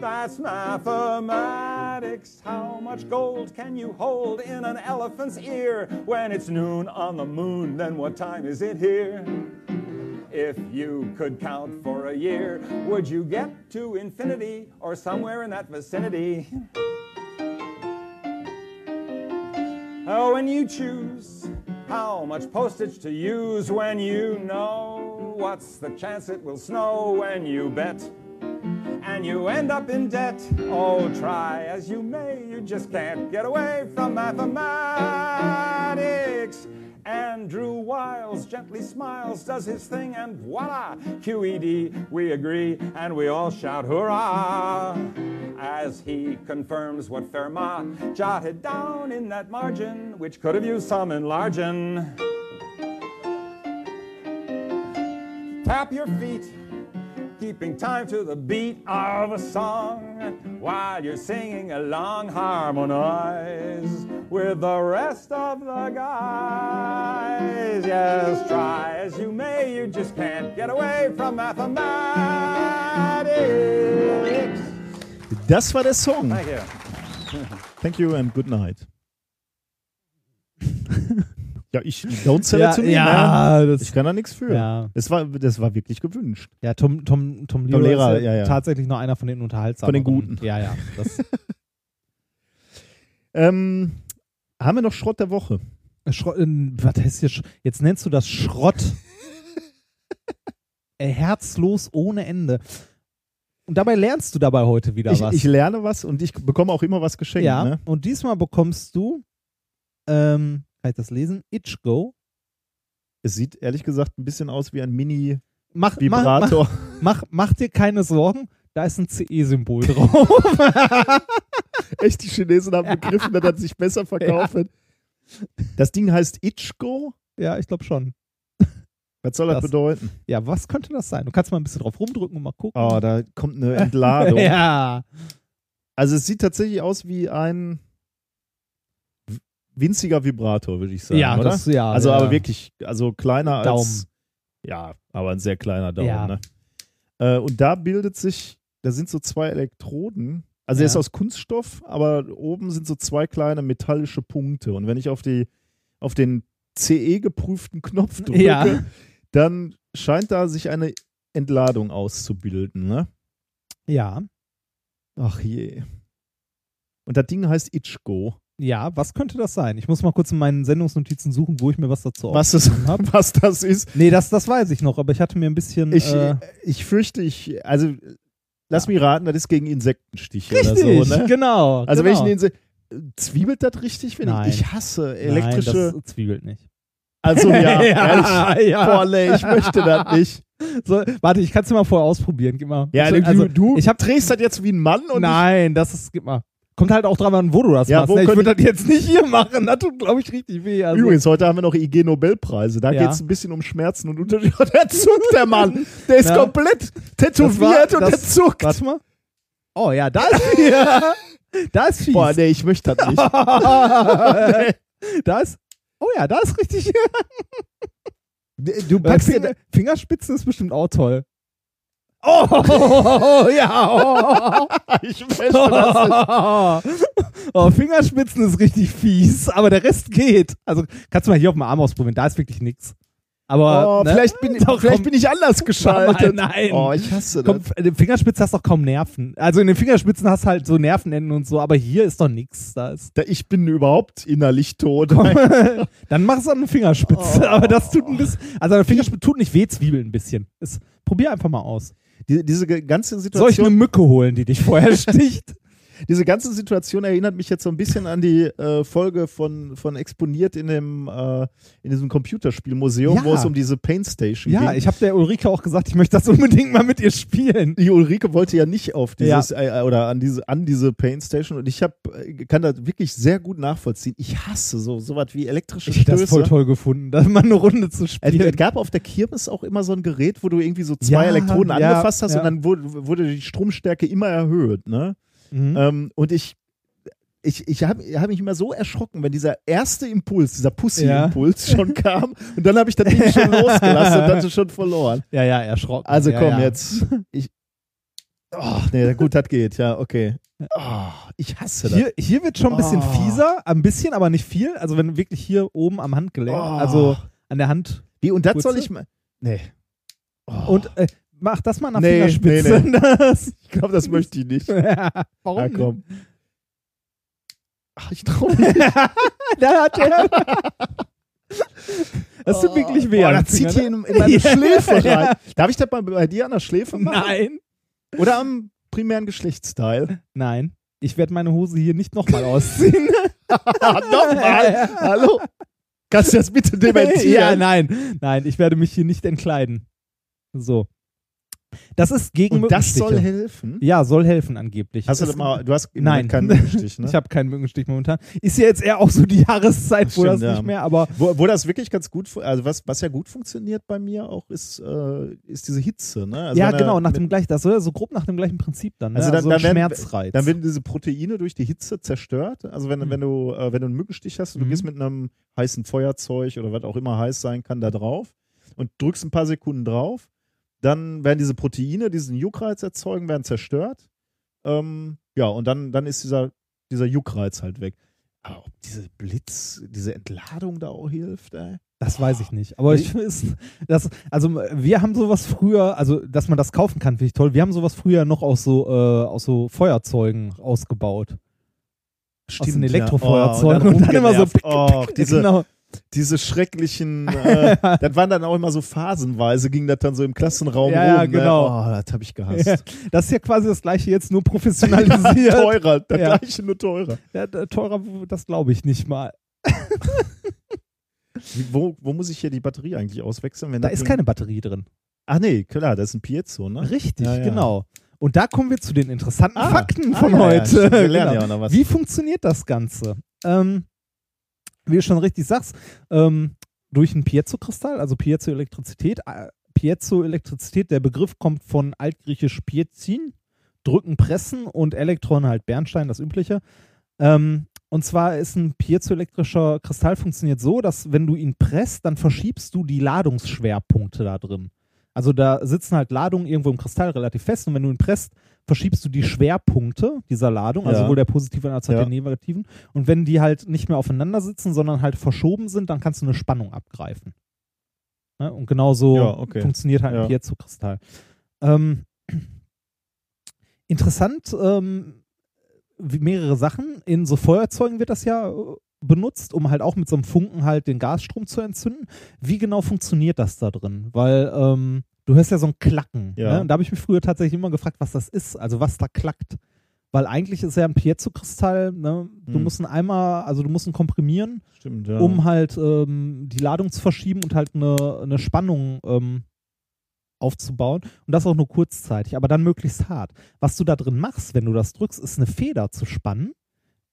[SPEAKER 10] That's mathematics. How much gold can you hold in an elephant's ear? When it's noon on the moon, then what time is it here? If you could count for a year, would you get to infinity or somewhere in that vicinity? Oh, when you choose how much postage to use when you know what's the chance it will snow when you bet and you end up in debt. Oh, try as you may, you just can't get away from mathematics. And Andrew Wiles gently smiles, does his thing, and voila, QED, we agree, and we all shout hurrah as he confirms what Fermat jotted down in that margin, which could have used some enlarging. Tap your feet, keeping time to the beat of a song while you're singing along. Harmonize with the rest of the guys. Yes, try as you may, you just can't get away from mathematics.
[SPEAKER 3] Das war der Song.
[SPEAKER 10] Thank you.
[SPEAKER 3] Thank you and good night. ja, ich don't sell
[SPEAKER 2] Ja,
[SPEAKER 3] it to me,
[SPEAKER 2] ja, das-
[SPEAKER 3] Ich kann da nichts für.
[SPEAKER 2] Ja.
[SPEAKER 3] Das, war, das war wirklich gewünscht.
[SPEAKER 2] Ja, Tom, Tom, Tom Lehrer,
[SPEAKER 3] Tom Lehrer,
[SPEAKER 2] ist ja,
[SPEAKER 3] ja,
[SPEAKER 2] tatsächlich noch einer von den unterhaltsamen.
[SPEAKER 3] Von den Guten.
[SPEAKER 2] Ja, ja.
[SPEAKER 3] Ähm, haben wir noch Schrott der Woche?
[SPEAKER 2] Schrott, äh, was heißt hier? Jetzt nennst du das Schrott. Herzlos ohne Ende. Und dabei lernst du dabei heute wieder
[SPEAKER 3] Ich,
[SPEAKER 2] was.
[SPEAKER 3] ich lerne was und ich bekomme auch immer was geschenkt.
[SPEAKER 2] ja,
[SPEAKER 3] Ne?
[SPEAKER 2] und diesmal bekommst du, ähm, kann ich das lesen? Itchgo.
[SPEAKER 3] Es sieht ehrlich gesagt ein bisschen aus wie ein
[SPEAKER 2] Mach,
[SPEAKER 3] Mini-Vibrator.
[SPEAKER 2] Mach, mach, mach dir keine Sorgen, da ist ein CE-Symbol drauf.
[SPEAKER 3] Echt, die Chinesen haben begriffen, dass das sich besser verkauft wird. Das Ding heißt Ichgo.
[SPEAKER 2] ja, ich glaube schon.
[SPEAKER 3] Was soll das,
[SPEAKER 2] Das-
[SPEAKER 3] bedeuten?
[SPEAKER 2] Ja, was könnte das sein? Du kannst mal ein bisschen drauf rumdrücken und mal gucken.
[SPEAKER 3] Oh, da kommt eine Entladung.
[SPEAKER 2] ja.
[SPEAKER 3] Also es sieht tatsächlich aus wie ein winziger Vibrator, würde ich sagen.
[SPEAKER 2] Ja,
[SPEAKER 3] oder?
[SPEAKER 2] das- ja,
[SPEAKER 3] Also
[SPEAKER 2] ja.
[SPEAKER 3] aber wirklich, also kleiner als
[SPEAKER 2] Daumen.
[SPEAKER 3] Ja, aber ein sehr kleiner Daumen.
[SPEAKER 2] Ja.
[SPEAKER 3] Ne? Äh, und da bildet sich, da sind so zwei Elektroden. Also er
[SPEAKER 2] Ja.
[SPEAKER 3] ist aus Kunststoff, aber oben sind so zwei kleine metallische Punkte. Und wenn ich auf die, auf den CE geprüften Knopf drücke,
[SPEAKER 2] Ja.
[SPEAKER 3] dann scheint da sich eine Entladung auszubilden. Ne?
[SPEAKER 2] Ja.
[SPEAKER 3] Ach je. Und das Ding heißt Ichgo.
[SPEAKER 2] Ja, was könnte das sein? Ich muss mal kurz in meinen Sendungsnotizen suchen, wo ich mir was dazu
[SPEAKER 3] Was,
[SPEAKER 2] aufgeschrieben habe.
[SPEAKER 3] was das ist.
[SPEAKER 2] Nee, das, das weiß ich noch, aber ich hatte mir ein bisschen.
[SPEAKER 3] Ich,
[SPEAKER 2] äh,
[SPEAKER 3] ich fürchte, ich, also lass mich raten, das ist gegen Insektenstiche
[SPEAKER 2] richtig,
[SPEAKER 3] oder so. Ne?
[SPEAKER 2] genau.
[SPEAKER 3] Also
[SPEAKER 2] genau.
[SPEAKER 3] wenn ich einen Inse Zwiebelt das richtig? Wenn
[SPEAKER 2] Nein.
[SPEAKER 3] ich, ich hasse elektrische.
[SPEAKER 2] Nein, das zwiebelt nicht.
[SPEAKER 3] also ja,
[SPEAKER 2] Ja,
[SPEAKER 3] ehrlich.
[SPEAKER 2] ja.
[SPEAKER 3] Boah, nee, ich möchte das nicht.
[SPEAKER 2] So, warte, ich kann es dir mal vorher ausprobieren. Gib mal.
[SPEAKER 3] Ja,
[SPEAKER 2] Also,
[SPEAKER 3] du, du
[SPEAKER 2] ich hab,
[SPEAKER 3] drehst das jetzt wie ein Mann und
[SPEAKER 2] Nein, das ist, gib mal. Kommt halt auch dran an, wo du das
[SPEAKER 3] Ja,
[SPEAKER 2] machst.
[SPEAKER 3] wo
[SPEAKER 2] Ne? Ich
[SPEAKER 3] könnte-
[SPEAKER 2] würde das jetzt nicht hier machen. Das tut, glaube ich, richtig weh. Also,
[SPEAKER 3] übrigens, heute haben wir noch IG Nobelpreise. Da
[SPEAKER 2] Ja.
[SPEAKER 3] geht es ein bisschen um Schmerzen und Unterschied. Der zuckt, der Mann. Der ist
[SPEAKER 2] Na,
[SPEAKER 3] komplett
[SPEAKER 2] das
[SPEAKER 3] tätowiert
[SPEAKER 2] war-
[SPEAKER 3] und der
[SPEAKER 2] das-
[SPEAKER 3] zuckt.
[SPEAKER 2] Warte mal. Oh ja, da ist ja, da ist fies.
[SPEAKER 3] Boah, nee, ich möchte das nicht. nee.
[SPEAKER 2] Da ist. Oh ja, da ist richtig.
[SPEAKER 3] Du
[SPEAKER 2] Äh,
[SPEAKER 3] packst
[SPEAKER 2] Finger, Fingerspitzen ist bestimmt auch toll. Oh, ja. Oh.
[SPEAKER 3] Ich möchte das
[SPEAKER 2] oh, Fingerspitzen ist richtig fies, aber der Rest geht. Also kannst du mal hier auf dem Arm ausprobieren, da ist wirklich nichts. Aber
[SPEAKER 3] Oh,
[SPEAKER 2] ne?
[SPEAKER 3] vielleicht, bin,
[SPEAKER 2] Doch,
[SPEAKER 3] vielleicht
[SPEAKER 2] komm.
[SPEAKER 3] bin ich anders geschaltet.
[SPEAKER 2] Nein, nein.
[SPEAKER 3] Oh, ich hasse das.
[SPEAKER 2] Komm, in den Fingerspitzen hast du doch kaum Nerven. Also in den Fingerspitzen hast du halt so Nervenenden und so, aber hier ist doch nichts. Da ist.
[SPEAKER 3] Da- Ich bin überhaupt innerlich tot.
[SPEAKER 2] Dann mach es an der Fingerspitze.
[SPEAKER 3] Oh.
[SPEAKER 2] Aber das tut ein bisschen. Also an der Fingerspitze tut nicht weh, Zwiebeln ein bisschen. Ist, probier einfach mal aus.
[SPEAKER 3] Die, diese ganze
[SPEAKER 2] Soll ich
[SPEAKER 3] Situation,
[SPEAKER 2] eine Mücke holen, die dich vorher sticht?
[SPEAKER 3] Diese ganze Situation erinnert mich jetzt so ein bisschen an die äh, Folge von, von Exponiert in dem äh, in diesem Computerspielmuseum,
[SPEAKER 2] Ja.
[SPEAKER 3] wo es um diese Paint Station
[SPEAKER 2] ja,
[SPEAKER 3] ging.
[SPEAKER 2] ich habe der Ulrike auch gesagt, ich möchte das unbedingt mal mit ihr spielen.
[SPEAKER 3] die Ulrike wollte ja nicht auf dieses äh, oder an diese an diese Paint Station und ich hab, äh, kann das wirklich sehr gut nachvollziehen. Ich hasse so sowas wie elektrische
[SPEAKER 2] Ich hätte das voll
[SPEAKER 3] Stöße.
[SPEAKER 2] toll gefunden, da mal eine Runde zu spielen.
[SPEAKER 3] es gab auf der Kirmes auch immer so ein Gerät, wo du irgendwie so zwei
[SPEAKER 2] Ja,
[SPEAKER 3] Elektroden
[SPEAKER 2] ja,
[SPEAKER 3] angefasst hast
[SPEAKER 2] ja.
[SPEAKER 3] und dann wurde, wurde die Stromstärke immer erhöht. Ne?
[SPEAKER 2] Mhm.
[SPEAKER 3] Ähm, und ich, ich, ich habe hab mich immer so erschrocken, wenn dieser erste Impuls, dieser Pussy-Impuls schon kam und dann habe ich das Ding schon losgelassen und hatte schon verloren.
[SPEAKER 2] ja, ja, erschrocken.
[SPEAKER 3] Also
[SPEAKER 2] ja,
[SPEAKER 3] komm,
[SPEAKER 2] ja.
[SPEAKER 3] jetzt. Ich, oh, nee, gut, das geht, ja, okay. Oh, ich hasse das.
[SPEAKER 2] Hier, hier wird schon ein bisschen
[SPEAKER 3] Oh.
[SPEAKER 2] fieser, ein bisschen, aber nicht viel. Also wenn wirklich hier oben am Handgelenk,
[SPEAKER 3] Oh.
[SPEAKER 2] also an der Hand.
[SPEAKER 3] Wie, und das soll ich mal. Nee. Oh.
[SPEAKER 2] Und äh, mach das mal der
[SPEAKER 3] Nee,
[SPEAKER 2] Fingerspitze.
[SPEAKER 3] nee,
[SPEAKER 2] Das,
[SPEAKER 3] ich glaube, das möchte ich nicht.
[SPEAKER 2] Warum?
[SPEAKER 3] Ja, komm. Ach, ich traue mich.
[SPEAKER 2] Da hat er. Das tut wirklich weh. Am
[SPEAKER 3] das zieht hier
[SPEAKER 2] Finger,
[SPEAKER 3] in, in meine
[SPEAKER 2] Ja.
[SPEAKER 3] Schläfe rein. Darf ich das mal bei dir an der Schläfe
[SPEAKER 2] ne?
[SPEAKER 3] machen?
[SPEAKER 2] Nein,
[SPEAKER 3] Oder am primären Geschlechtsteil?
[SPEAKER 2] nein. Ich werde meine Hose hier nicht nochmal ausziehen.
[SPEAKER 3] Nochmal. Hallo? Kannst du das bitte dementieren?
[SPEAKER 2] ja, nein. Nein, ich werde mich hier nicht entkleiden. So. Das ist gegen
[SPEAKER 3] Und das soll helfen?
[SPEAKER 2] Ja, soll helfen angeblich.
[SPEAKER 3] Hast du das mal, du hast
[SPEAKER 2] Nein.
[SPEAKER 3] Keinen Mückenstich, ne?
[SPEAKER 2] Ich habe keinen Mückenstich momentan. Ist ja jetzt eher auch so die Jahreszeit, wo
[SPEAKER 3] Stimmt,
[SPEAKER 2] das
[SPEAKER 3] ja.
[SPEAKER 2] nicht mehr, aber
[SPEAKER 3] Wo, wo das wirklich ganz gut, also was, was ja gut funktioniert bei mir auch, ist, äh, ist diese Hitze. Ne? Also
[SPEAKER 2] ja, genau, nach dem gleichen, das soll ja so grob nach dem gleichen Prinzip dann. Ne?
[SPEAKER 3] Also dann,
[SPEAKER 2] so
[SPEAKER 3] dann, werden,
[SPEAKER 2] Schmerzreiz.
[SPEAKER 3] dann werden diese Proteine durch die Hitze zerstört. Also wenn,
[SPEAKER 2] Mhm.
[SPEAKER 3] wenn, du, äh, wenn du einen Mückenstich hast und du
[SPEAKER 2] Mhm.
[SPEAKER 3] gehst mit einem heißen Feuerzeug oder was auch immer heiß sein kann, da drauf und drückst ein paar Sekunden drauf, dann werden diese Proteine, die diesen Juckreiz erzeugen, werden zerstört. Ähm, ja, und dann, dann ist dieser, dieser Juckreiz halt weg. Aber ob diese Blitz, diese Entladung da auch hilft, ey?
[SPEAKER 2] Das weiß ich nicht. Aber ich ist, das, also wir haben sowas früher, also dass man das kaufen kann, finde ich toll. Wir haben sowas früher noch aus so, äh, aus so Feuerzeugen ausgebaut. aus den Elektrofeuerzeugen.
[SPEAKER 3] Oh,
[SPEAKER 2] und dann immer so
[SPEAKER 3] rumgenervt. oh, diese,
[SPEAKER 2] genau.
[SPEAKER 3] Diese schrecklichen, äh, das waren dann auch immer so phasenweise, ging das dann so im Klassenraum
[SPEAKER 2] Ja, ja,
[SPEAKER 3] rum.
[SPEAKER 2] genau.
[SPEAKER 3] Ne? Oh, das habe ich gehasst.
[SPEAKER 2] Ja, das ist ja quasi das gleiche jetzt nur professionalisiert.
[SPEAKER 3] teurer, das
[SPEAKER 2] Ja.
[SPEAKER 3] gleiche nur teurer.
[SPEAKER 2] Ja, teurer, das glaube ich nicht mal.
[SPEAKER 3] Wo, wo muss ich hier die Batterie eigentlich auswechseln? Wenn
[SPEAKER 2] Da ist keine Batterie drin.
[SPEAKER 3] Ach nee, klar, das ist ein Piezo, ne?
[SPEAKER 2] Richtig,
[SPEAKER 3] Ja, ja.
[SPEAKER 2] genau. Und da kommen wir zu den interessanten
[SPEAKER 3] Ah,
[SPEAKER 2] Fakten
[SPEAKER 3] ah,
[SPEAKER 2] von
[SPEAKER 3] ja, ja,
[SPEAKER 2] heute.
[SPEAKER 3] wir lernen
[SPEAKER 2] Genau.
[SPEAKER 3] ja auch noch was.
[SPEAKER 2] Wie funktioniert das Ganze? Ähm, wie du schon richtig sagst, ähm, durch ein Piezokristall, also Piezoelektrizität. Äh, Piezoelektrizität, der Begriff kommt von altgriechisch Piezin, drücken, pressen und Elektron halt Bernstein, das übliche. Ähm, und zwar ist ein piezoelektrischer Kristall funktioniert so, dass wenn du ihn presst, dann verschiebst du die Ladungsschwerpunkte da drin. Also da sitzen halt Ladungen irgendwo im Kristall relativ fest und wenn du ihn presst, verschiebst du die Schwerpunkte dieser Ladung, also
[SPEAKER 3] Ja.
[SPEAKER 2] sowohl der positiven als auch
[SPEAKER 3] Ja.
[SPEAKER 2] der negativen. Und wenn die halt nicht mehr aufeinander sitzen, sondern halt verschoben sind, dann kannst du eine Spannung abgreifen. Ne? Und genau so
[SPEAKER 3] Ja, okay.
[SPEAKER 2] funktioniert halt ein Piezo-Kristall. Ähm, interessant, ähm, mehrere Sachen. In so Feuerzeugen wird das ja äh, benutzt, um halt auch mit so einem Funken halt den Gasstrom zu entzünden. Wie genau funktioniert das da drin? Weil ähm, du hörst ja so ein Klacken.
[SPEAKER 3] Ja.
[SPEAKER 2] Ne? Und da habe ich mich früher tatsächlich immer gefragt, was das ist, also was da klackt. Weil eigentlich ist ja ein Piezo-Kristall, ne? du
[SPEAKER 3] Hm.
[SPEAKER 2] musst ihn einmal, also du musst ihn komprimieren,
[SPEAKER 3] Stimmt, ja.
[SPEAKER 2] um halt ähm, die Ladung zu verschieben und halt eine, eine Spannung ähm, aufzubauen. Und das auch nur kurzzeitig, aber dann möglichst hart. Was du da drin machst, wenn du das drückst, ist eine Feder zu spannen,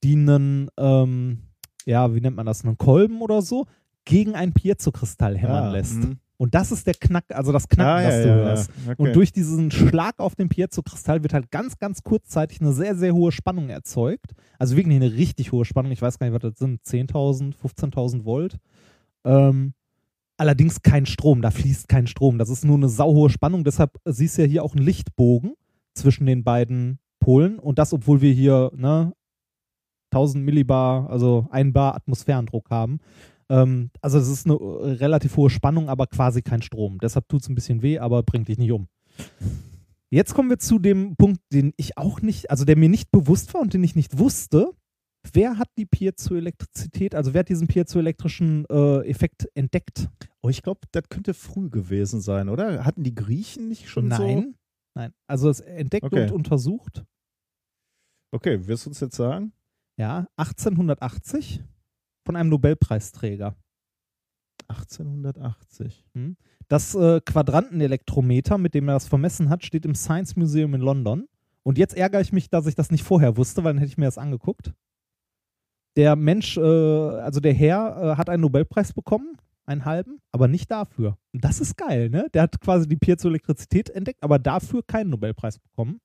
[SPEAKER 2] die einen, ähm, ja, wie nennt man das, einen Kolben oder so, gegen einen Piezokristall hämmern
[SPEAKER 3] Ja,
[SPEAKER 2] lässt.
[SPEAKER 3] mhm.
[SPEAKER 2] Und das ist der Knack, also das Knacken,
[SPEAKER 3] Ah, ja,
[SPEAKER 2] das du
[SPEAKER 3] ja, ja.
[SPEAKER 2] hörst.
[SPEAKER 3] Okay.
[SPEAKER 2] Und durch diesen Schlag auf den Piezo-Kristall wird halt ganz, ganz kurzzeitig eine sehr, sehr hohe Spannung erzeugt. Also wirklich eine richtig hohe Spannung. Ich weiß gar nicht, was das sind. 10.000, 15.000 Volt. Ähm, allerdings kein Strom. Da fließt kein Strom. Das ist nur eine sauhohe Spannung. Deshalb siehst du ja hier auch einen Lichtbogen zwischen den beiden Polen. Und das, obwohl wir hier ne, 1000 Millibar, also 1 Bar Atmosphärendruck haben. Ähm, also es ist eine äh, relativ hohe Spannung, aber quasi kein Strom. Deshalb tut es ein bisschen weh, aber bringt dich nicht um. Jetzt kommen wir zu dem Punkt, den ich auch nicht, also der mir nicht bewusst war und den ich nicht wusste. Wer hat die Piezoelektrizität, also wer hat diesen piezoelektrischen äh, Effekt entdeckt?
[SPEAKER 3] Oh, ich glaube, das könnte früh gewesen sein, oder? Hatten die Griechen nicht schon so?
[SPEAKER 2] Nein, nein. Also es entdeckt
[SPEAKER 3] Okay.
[SPEAKER 2] und untersucht.
[SPEAKER 3] Okay, wirst du uns jetzt sagen?
[SPEAKER 2] Ja, 1880 von einem Nobelpreisträger.
[SPEAKER 3] 1880.
[SPEAKER 2] Das äh, Quadrantenelektrometer, mit dem er das vermessen hat, steht im Science Museum in London. Und jetzt ärgere ich mich, dass ich das nicht vorher wusste, weil dann hätte ich mir das angeguckt. Der Mensch, äh, also der Herr, äh, hat einen Nobelpreis bekommen, einen halben, aber nicht dafür. Und das ist geil, ne? Der hat quasi die Piezoelektrizität entdeckt, aber dafür keinen Nobelpreis bekommen.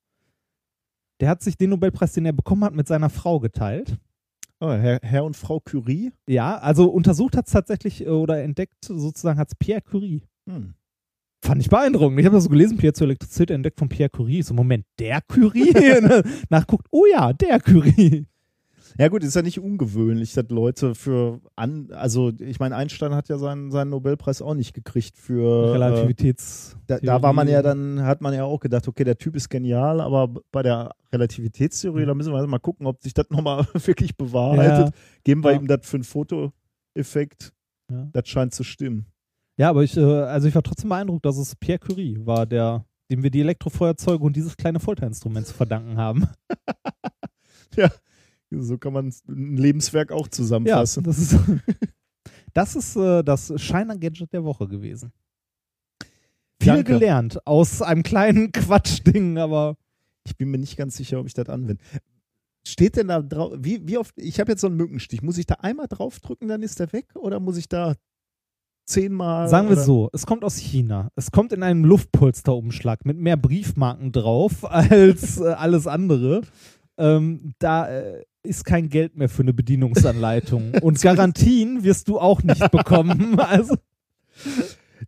[SPEAKER 2] Der hat sich den Nobelpreis, den er bekommen hat, mit seiner Frau geteilt.
[SPEAKER 3] Oh, Herr, Herr und Frau Curie?
[SPEAKER 2] Ja, also untersucht hat es tatsächlich äh, oder entdeckt sozusagen hat es Pierre Curie.
[SPEAKER 3] Hm.
[SPEAKER 2] Fand ich beeindruckend. Ich habe das so gelesen, Piezoelektrizität entdeckt von Pierre Curie. So, Moment, der Curie? Nachguckt, oh ja, der Curie.
[SPEAKER 3] Ja gut, ist ja nicht ungewöhnlich, dass Leute für an, also ich meine, Einstein hat ja seinen, seinen Nobelpreis auch nicht gekriegt für
[SPEAKER 2] Relativitäts.
[SPEAKER 3] Äh, da, da war man ja dann, hat man ja auch gedacht, okay, der Typ ist genial, aber bei der Relativitätstheorie, da müssen wir mal gucken, ob sich das nochmal wirklich bewahrheitet.
[SPEAKER 2] Ja.
[SPEAKER 3] Geben wir
[SPEAKER 2] Ja.
[SPEAKER 3] ihm das für einen Fotoeffekt.
[SPEAKER 2] Ja.
[SPEAKER 3] Das scheint zu stimmen.
[SPEAKER 2] Ja, aber ich, äh, also ich war trotzdem beeindruckt, dass es Pierre Curie war, der, dem wir die Elektrofeuerzeuge und dieses kleine Folterinstrument zu verdanken haben.
[SPEAKER 3] Ja, so kann man ein Lebenswerk auch
[SPEAKER 2] Ja,
[SPEAKER 3] zusammenfassen.
[SPEAKER 2] das ist, das, ist äh, das Shiner-Gadget der Woche gewesen. Viel
[SPEAKER 3] Danke.
[SPEAKER 2] gelernt aus einem kleinen Quatschding, aber
[SPEAKER 3] Ich bin mir nicht ganz sicher, ob ich das anwende. Steht denn da drauf, wie, wie oft, ich habe jetzt so einen Mückenstich, muss ich da einmal draufdrücken, dann ist der weg? Oder muss ich da zehnmal?
[SPEAKER 2] Sagen wir
[SPEAKER 3] oder?
[SPEAKER 2] so, es kommt aus China. Es kommt in einem Luftpolsterumschlag mit mehr Briefmarken drauf als äh, alles andere. Ähm, da äh, ist kein Geld mehr für eine Bedienungsanleitung. Und Garantien wirst du auch nicht bekommen. Also,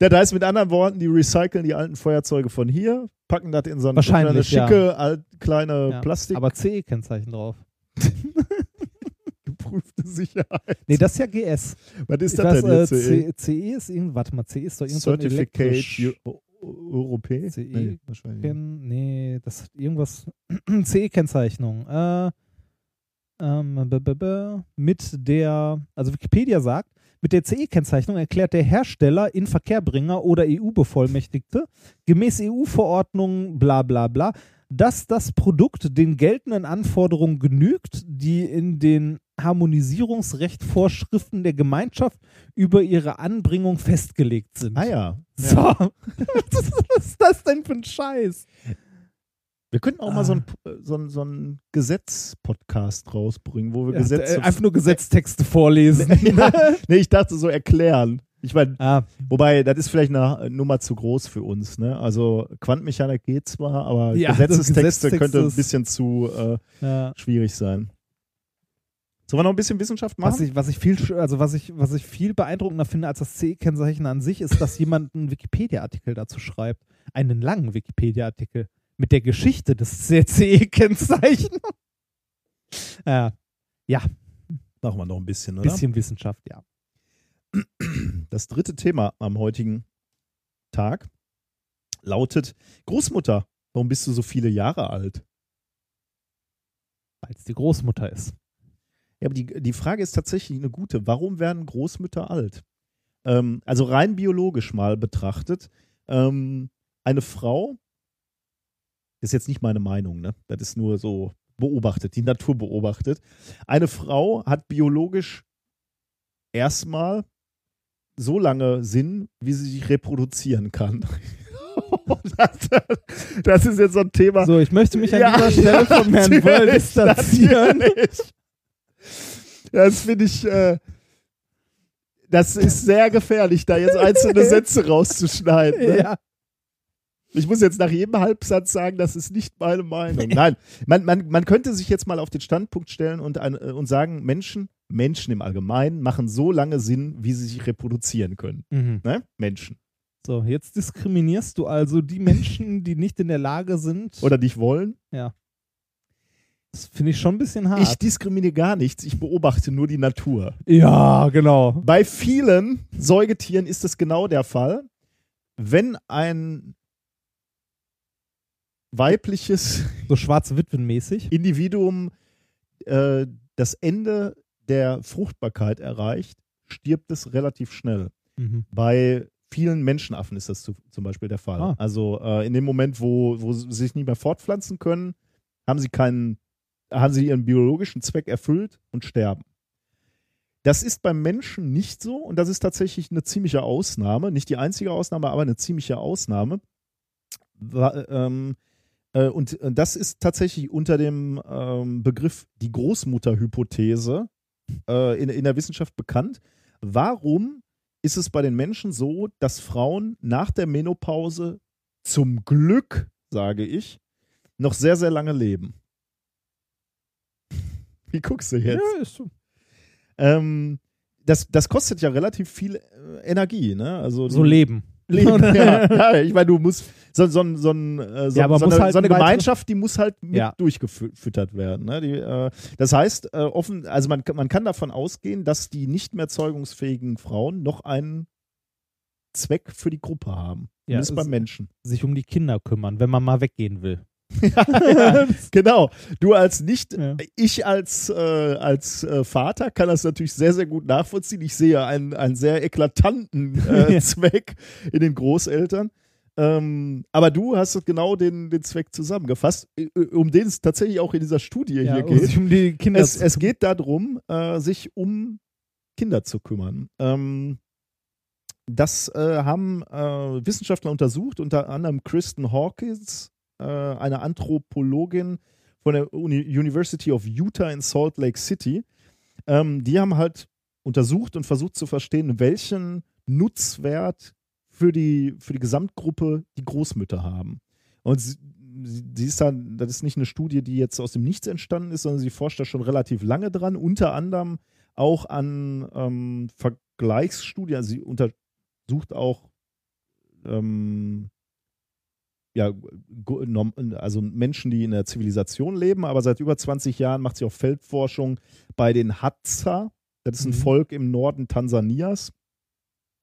[SPEAKER 3] Ja, da ist mit anderen Worten, die recyceln die alten Feuerzeuge von hier, packen das in so eine, eine schicke,
[SPEAKER 2] ja.
[SPEAKER 3] alt, kleine
[SPEAKER 2] ja,
[SPEAKER 3] Plastik.
[SPEAKER 2] aber CE-Kennzeichen drauf.
[SPEAKER 3] geprüfte Sicherheit.
[SPEAKER 2] Nee, das ist ja GS.
[SPEAKER 3] Was ist das
[SPEAKER 2] weiß,
[SPEAKER 3] denn
[SPEAKER 2] äh?
[SPEAKER 3] CE?
[SPEAKER 2] CE ist irgend, warte mal, CE ist doch irgendwas
[SPEAKER 3] Certificate
[SPEAKER 2] elektrisch.
[SPEAKER 3] Eu- Europä?
[SPEAKER 2] CE?
[SPEAKER 3] Nee, wahrscheinlich.
[SPEAKER 2] Ken, nee, das hat irgendwas. CE-Kennzeichnung. Äh, ähm, b -b -b mit der, also Wikipedia sagt, mit der CE-Kennzeichnung erklärt der Hersteller, Inverkehrbringer oder EU-Bevollmächtigte gemäß EU-Verordnung bla bla bla, dass das Produkt den geltenden Anforderungen genügt, die in den Harmonisierungsrechtvorschriften der Gemeinschaft über ihre Anbringung festgelegt sind.
[SPEAKER 3] Ah ja.
[SPEAKER 2] So. Was ist das denn für ein Scheiß?
[SPEAKER 3] Wir könnten auch mal so
[SPEAKER 2] Ah.
[SPEAKER 3] einen so ein, so ein Gesetz-Podcast rausbringen, wo wir
[SPEAKER 2] Ja,
[SPEAKER 3] Gesetze.
[SPEAKER 2] äh, einfach nur Gesetztexte vorlesen.
[SPEAKER 3] ja, nee, ich dachte so erklären. Ich meine,
[SPEAKER 2] ah,
[SPEAKER 3] wobei, das ist vielleicht eine Nummer zu groß für uns. Ne? Also Quantenmechanik geht zwar, aber
[SPEAKER 2] Ja,
[SPEAKER 3] Gesetzestexte
[SPEAKER 2] Gesetztexte
[SPEAKER 3] könnte ein bisschen zu äh,
[SPEAKER 2] ja.
[SPEAKER 3] schwierig sein. Sollen wir noch ein bisschen Wissenschaft machen?
[SPEAKER 2] Was ich, was ich viel, also was ich, was ich viel beeindruckender finde als das CE-Kennzeichen an sich, ist, dass jemand einen Wikipedia-Artikel dazu schreibt. Einen langen Wikipedia-Artikel mit der Geschichte des CE-Kennzeichens. ja, ja,
[SPEAKER 3] Machen wir noch ein bisschen, oder?
[SPEAKER 2] bisschen Wissenschaft, ja.
[SPEAKER 3] Das dritte Thema am heutigen Tag lautet Großmutter. Warum bist du so viele Jahre alt?
[SPEAKER 2] Weil es die Großmutter ist.
[SPEAKER 3] Ja, aber die, die Frage ist tatsächlich eine gute. Warum werden Großmütter alt? Ähm, also rein biologisch mal betrachtet. Ähm, eine Frau, ist jetzt nicht meine Meinung, ne? Das ist nur so beobachtet, die Natur beobachtet. Eine Frau hat biologisch erstmal so lange Sinn, wie sie sich reproduzieren kann. das, das ist jetzt so ein Thema.
[SPEAKER 2] So, ich möchte mich an
[SPEAKER 3] Ja,
[SPEAKER 2] dieser Stelle von Herrn
[SPEAKER 3] natürlich,
[SPEAKER 2] distanzieren.
[SPEAKER 3] Das finde ich, äh, Das ist sehr gefährlich, da jetzt einzelne Sätze rauszuschneiden. Ne?
[SPEAKER 2] Ja.
[SPEAKER 3] Ich muss jetzt nach jedem Halbsatz sagen, das ist nicht meine Meinung. Nein, man, man, man könnte sich jetzt mal auf den Standpunkt stellen und, ein, äh, und sagen, Menschen, Menschen im Allgemeinen machen so lange Sinn, wie sie sich reproduzieren können.
[SPEAKER 2] Mhm.
[SPEAKER 3] Ne? Menschen.
[SPEAKER 2] So, jetzt diskriminierst du also die Menschen, die nicht in der Lage sind.
[SPEAKER 3] Oder nicht wollen.
[SPEAKER 2] Ja. Das finde ich schon ein bisschen hart.
[SPEAKER 3] Ich diskriminiere gar nichts, ich beobachte nur die Natur.
[SPEAKER 2] ja, genau.
[SPEAKER 3] Bei vielen Säugetieren ist es genau der Fall. Wenn ein weibliches
[SPEAKER 2] So schwarze Witwen-mäßig.
[SPEAKER 3] Individuum äh, das Ende der Fruchtbarkeit erreicht, stirbt es relativ schnell.
[SPEAKER 2] Mhm.
[SPEAKER 3] Bei vielen Menschenaffen ist das zu, zum Beispiel der Fall.
[SPEAKER 2] Ah.
[SPEAKER 3] Also äh, in dem Moment, wo, wo sie sich nicht mehr fortpflanzen können, haben sie keinen, haben sie ihren biologischen Zweck erfüllt und sterben. Das ist beim Menschen nicht so und das ist tatsächlich eine ziemliche Ausnahme. Nicht die einzige Ausnahme, aber eine ziemliche Ausnahme. Ähm, äh, und äh, das ist tatsächlich unter dem ähm, Begriff die Großmutterhypothese äh, in, in der Wissenschaft bekannt. Warum ist es bei den Menschen so, dass Frauen nach der Menopause zum Glück, sage ich, noch sehr, sehr lange leben? Wie guckst du jetzt?
[SPEAKER 2] Ja, ist so.
[SPEAKER 3] Ähm, das, das kostet ja relativ viel äh, Energie, ne? Also
[SPEAKER 2] So leben.
[SPEAKER 3] Leben, ja. ja. Ich meine, du musst so, so, so, äh, so,
[SPEAKER 2] Ja,
[SPEAKER 3] so, eine,
[SPEAKER 2] halt
[SPEAKER 3] so eine Gemeinschaft, die muss halt mit
[SPEAKER 2] Ja.
[SPEAKER 3] durchgefüttert werden. Ne? Die, äh, das heißt, äh, offen, also man, kann- man kann davon ausgehen, dass die nicht mehr zeugungsfähigen Frauen noch einen Zweck für die Gruppe haben.
[SPEAKER 2] Ja,
[SPEAKER 3] Zumindest
[SPEAKER 2] es-
[SPEAKER 3] beim Menschen.
[SPEAKER 2] Sich um die Kinder kümmern, wenn man mal weggehen will.
[SPEAKER 3] Ja, genau. Du als nicht,
[SPEAKER 2] Ja.
[SPEAKER 3] ich als, äh, als äh, Vater kann das natürlich sehr, sehr gut nachvollziehen. Ich sehe einen, einen sehr eklatanten äh. Zweck in den Großeltern. Ähm, aber du hast genau den, den Zweck zusammengefasst, äh, um den es tatsächlich auch in dieser Studie hier geht.
[SPEAKER 2] um die Kinder
[SPEAKER 3] es, es geht darum, äh, sich um Kinder zu kümmern. Ähm, das äh, haben äh, Wissenschaftler untersucht, unter anderem Kristen Hawkins, äh, eine Anthropologin von der Uni University of Utah in Salt Lake City. Ähm, die haben halt untersucht und versucht zu verstehen, welchen Nutzwert für die, für die Gesamtgruppe die Großmütter haben. Und sie, sie sie ist dann, das ist nicht eine Studie, die jetzt aus dem Nichts entstanden ist, sondern sie forscht da schon relativ lange dran, unter anderem auch an ähm, Vergleichsstudien. Also sie untersucht auch ähm, ja, also Menschen, die in der Zivilisation leben, aber seit über 20 Jahren macht sie auch Feldforschung bei den Hadza. Das ist ein
[SPEAKER 2] Mhm.
[SPEAKER 3] Volk im Norden Tansanias.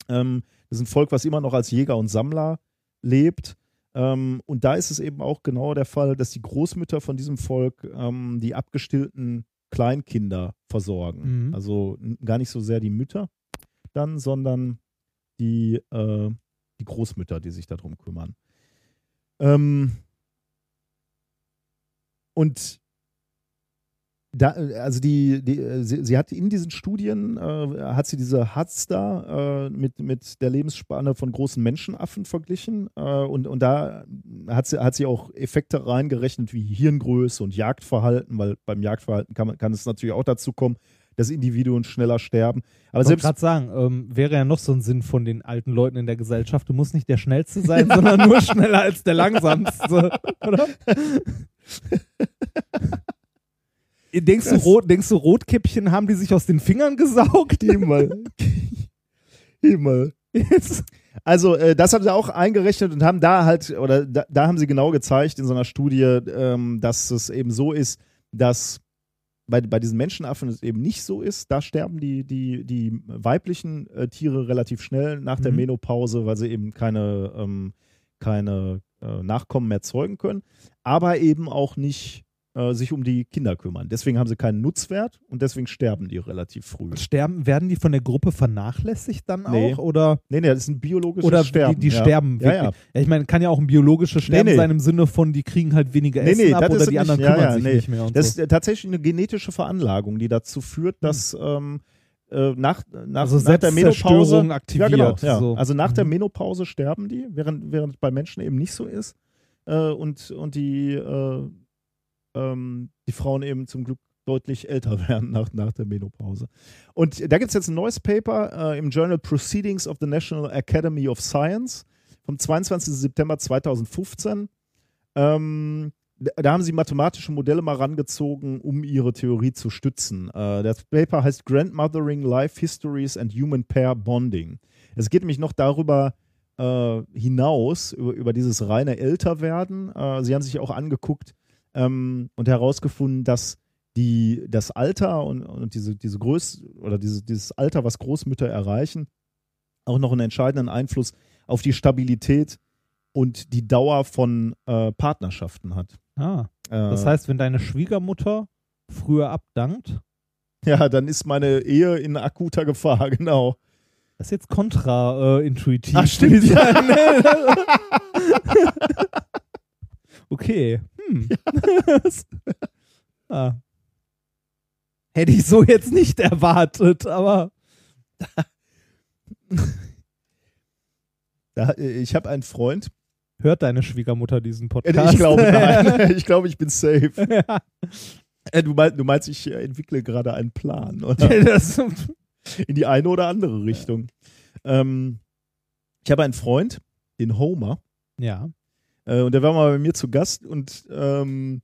[SPEAKER 3] Ähm, das ist ein Volk, was immer noch als Jäger und Sammler lebt. Ähm, und da ist es eben auch genau der Fall, dass die Großmütter von diesem Volk ähm, die abgestillten Kleinkinder versorgen.
[SPEAKER 2] Mhm.
[SPEAKER 3] Also gar nicht so sehr die Mütter dann, sondern die, äh, die Großmütter, die sich darum kümmern. Ähm, und da, also die, die sie, sie hat in diesen Studien, äh, hat sie diese Hatz da äh, mit, mit der Lebensspanne von großen Menschenaffen verglichen äh, und, und da hat sie, hat sie auch Effekte reingerechnet wie Hirngröße und Jagdverhalten, weil beim Jagdverhalten kann, kann es natürlich auch dazu kommen, dass Individuen schneller sterben. Aber
[SPEAKER 2] Ich wollte
[SPEAKER 3] selbst
[SPEAKER 2] gerade sagen, ähm, wäre ja noch so ein Sinn von den alten Leuten in der Gesellschaft. Du musst nicht der Schnellste sein, sondern nur schneller als der Langsamste, oder? denkst, du, Rot, denkst du, Rotkäppchen haben die sich aus den Fingern gesaugt?
[SPEAKER 3] Himmel. Himmel. Also, äh, das haben sie auch eingerechnet und haben da halt, oder da, da haben sie genau gezeigt in so einer Studie, ähm, dass es eben so ist, dass bei, bei diesen Menschenaffen es eben nicht so ist. Da sterben die, die, die weiblichen äh, Tiere relativ schnell nach der
[SPEAKER 2] Mhm.
[SPEAKER 3] Menopause, weil sie eben keine, ähm, keine äh, Nachkommen mehr zeugen können, aber eben auch nicht äh, sich um die Kinder kümmern. Deswegen haben sie keinen Nutzwert und deswegen sterben die relativ früh.
[SPEAKER 2] Sterben, werden die von der Gruppe vernachlässigt dann
[SPEAKER 3] Nee.
[SPEAKER 2] auch? Oder,
[SPEAKER 3] Nee, nee, das ist ein biologisches
[SPEAKER 2] oder
[SPEAKER 3] Sterben.
[SPEAKER 2] die, die
[SPEAKER 3] ja.
[SPEAKER 2] sterben
[SPEAKER 3] Ja,
[SPEAKER 2] wirklich?
[SPEAKER 3] ja.
[SPEAKER 2] ich meine, kann ja auch ein biologisches Sterben
[SPEAKER 3] nee.
[SPEAKER 2] sein im Sinne von, die kriegen halt weniger
[SPEAKER 3] Nee,
[SPEAKER 2] Essen
[SPEAKER 3] nee,
[SPEAKER 2] ab oder die
[SPEAKER 3] nicht-
[SPEAKER 2] anderen
[SPEAKER 3] ja,
[SPEAKER 2] kümmern
[SPEAKER 3] ja,
[SPEAKER 2] sich
[SPEAKER 3] nee.
[SPEAKER 2] nicht mehr.
[SPEAKER 3] Das
[SPEAKER 2] so.
[SPEAKER 3] ist tatsächlich eine genetische Veranlagung, die dazu führt, dass ähm, äh, nach, nach,
[SPEAKER 2] Also
[SPEAKER 3] nach der Menopause
[SPEAKER 2] aktiviert,
[SPEAKER 3] Ja, genau, ja.
[SPEAKER 2] so.
[SPEAKER 3] Also nach der
[SPEAKER 2] Mhm.
[SPEAKER 3] Menopause sterben die, während, während es bei Menschen eben nicht so ist. Äh, und, und die, äh, ähm, die Frauen eben zum Glück deutlich älter werden nach, nach der Menopause. Und da gibt es jetzt ein neues Paper äh, im Journal Proceedings of the National Academy of Science vom 22. September 2015. Ähm, da haben sie mathematische Modelle mal rangezogen, um ihre Theorie zu stützen. Äh, das Paper heißt Grandmothering, Life Histories and Human Pair Bonding. Es geht nämlich noch darüber äh, hinaus, über, über dieses reine Älterwerden. Äh, sie haben sich auch angeguckt ähm, und herausgefunden, dass die, das Alter und, und diese, diese Größe oder diese, dieses Alter, was Großmütter erreichen, auch noch einen entscheidenden Einfluss auf die Stabilität und die Dauer von äh, Partnerschaften hat.
[SPEAKER 2] Ah. Das
[SPEAKER 3] Äh,
[SPEAKER 2] heißt, wenn deine Schwiegermutter früher abdankt,
[SPEAKER 3] Ja, dann ist meine Ehe in akuter Gefahr, genau.
[SPEAKER 2] das ist jetzt kontraintuitiv.
[SPEAKER 3] Ach, stimmt, ja.
[SPEAKER 2] okay. Hm. ah. Hätte ich so jetzt nicht erwartet, aber
[SPEAKER 3] Da, äh, ich habe einen Freund.
[SPEAKER 2] hört deine Schwiegermutter diesen
[SPEAKER 3] Äh,
[SPEAKER 2] Podcast?
[SPEAKER 3] Ich glaube, nein. ich glaube, ich bin safe.
[SPEAKER 2] ja.
[SPEAKER 3] Äh, Du meinst, du meinst, ich entwickle gerade einen Plan, oder? In die eine oder andere Richtung. Ähm, ich habe einen Freund, den Homer,
[SPEAKER 2] ja.
[SPEAKER 3] Äh, und der war mal bei mir zu Gast und ähm,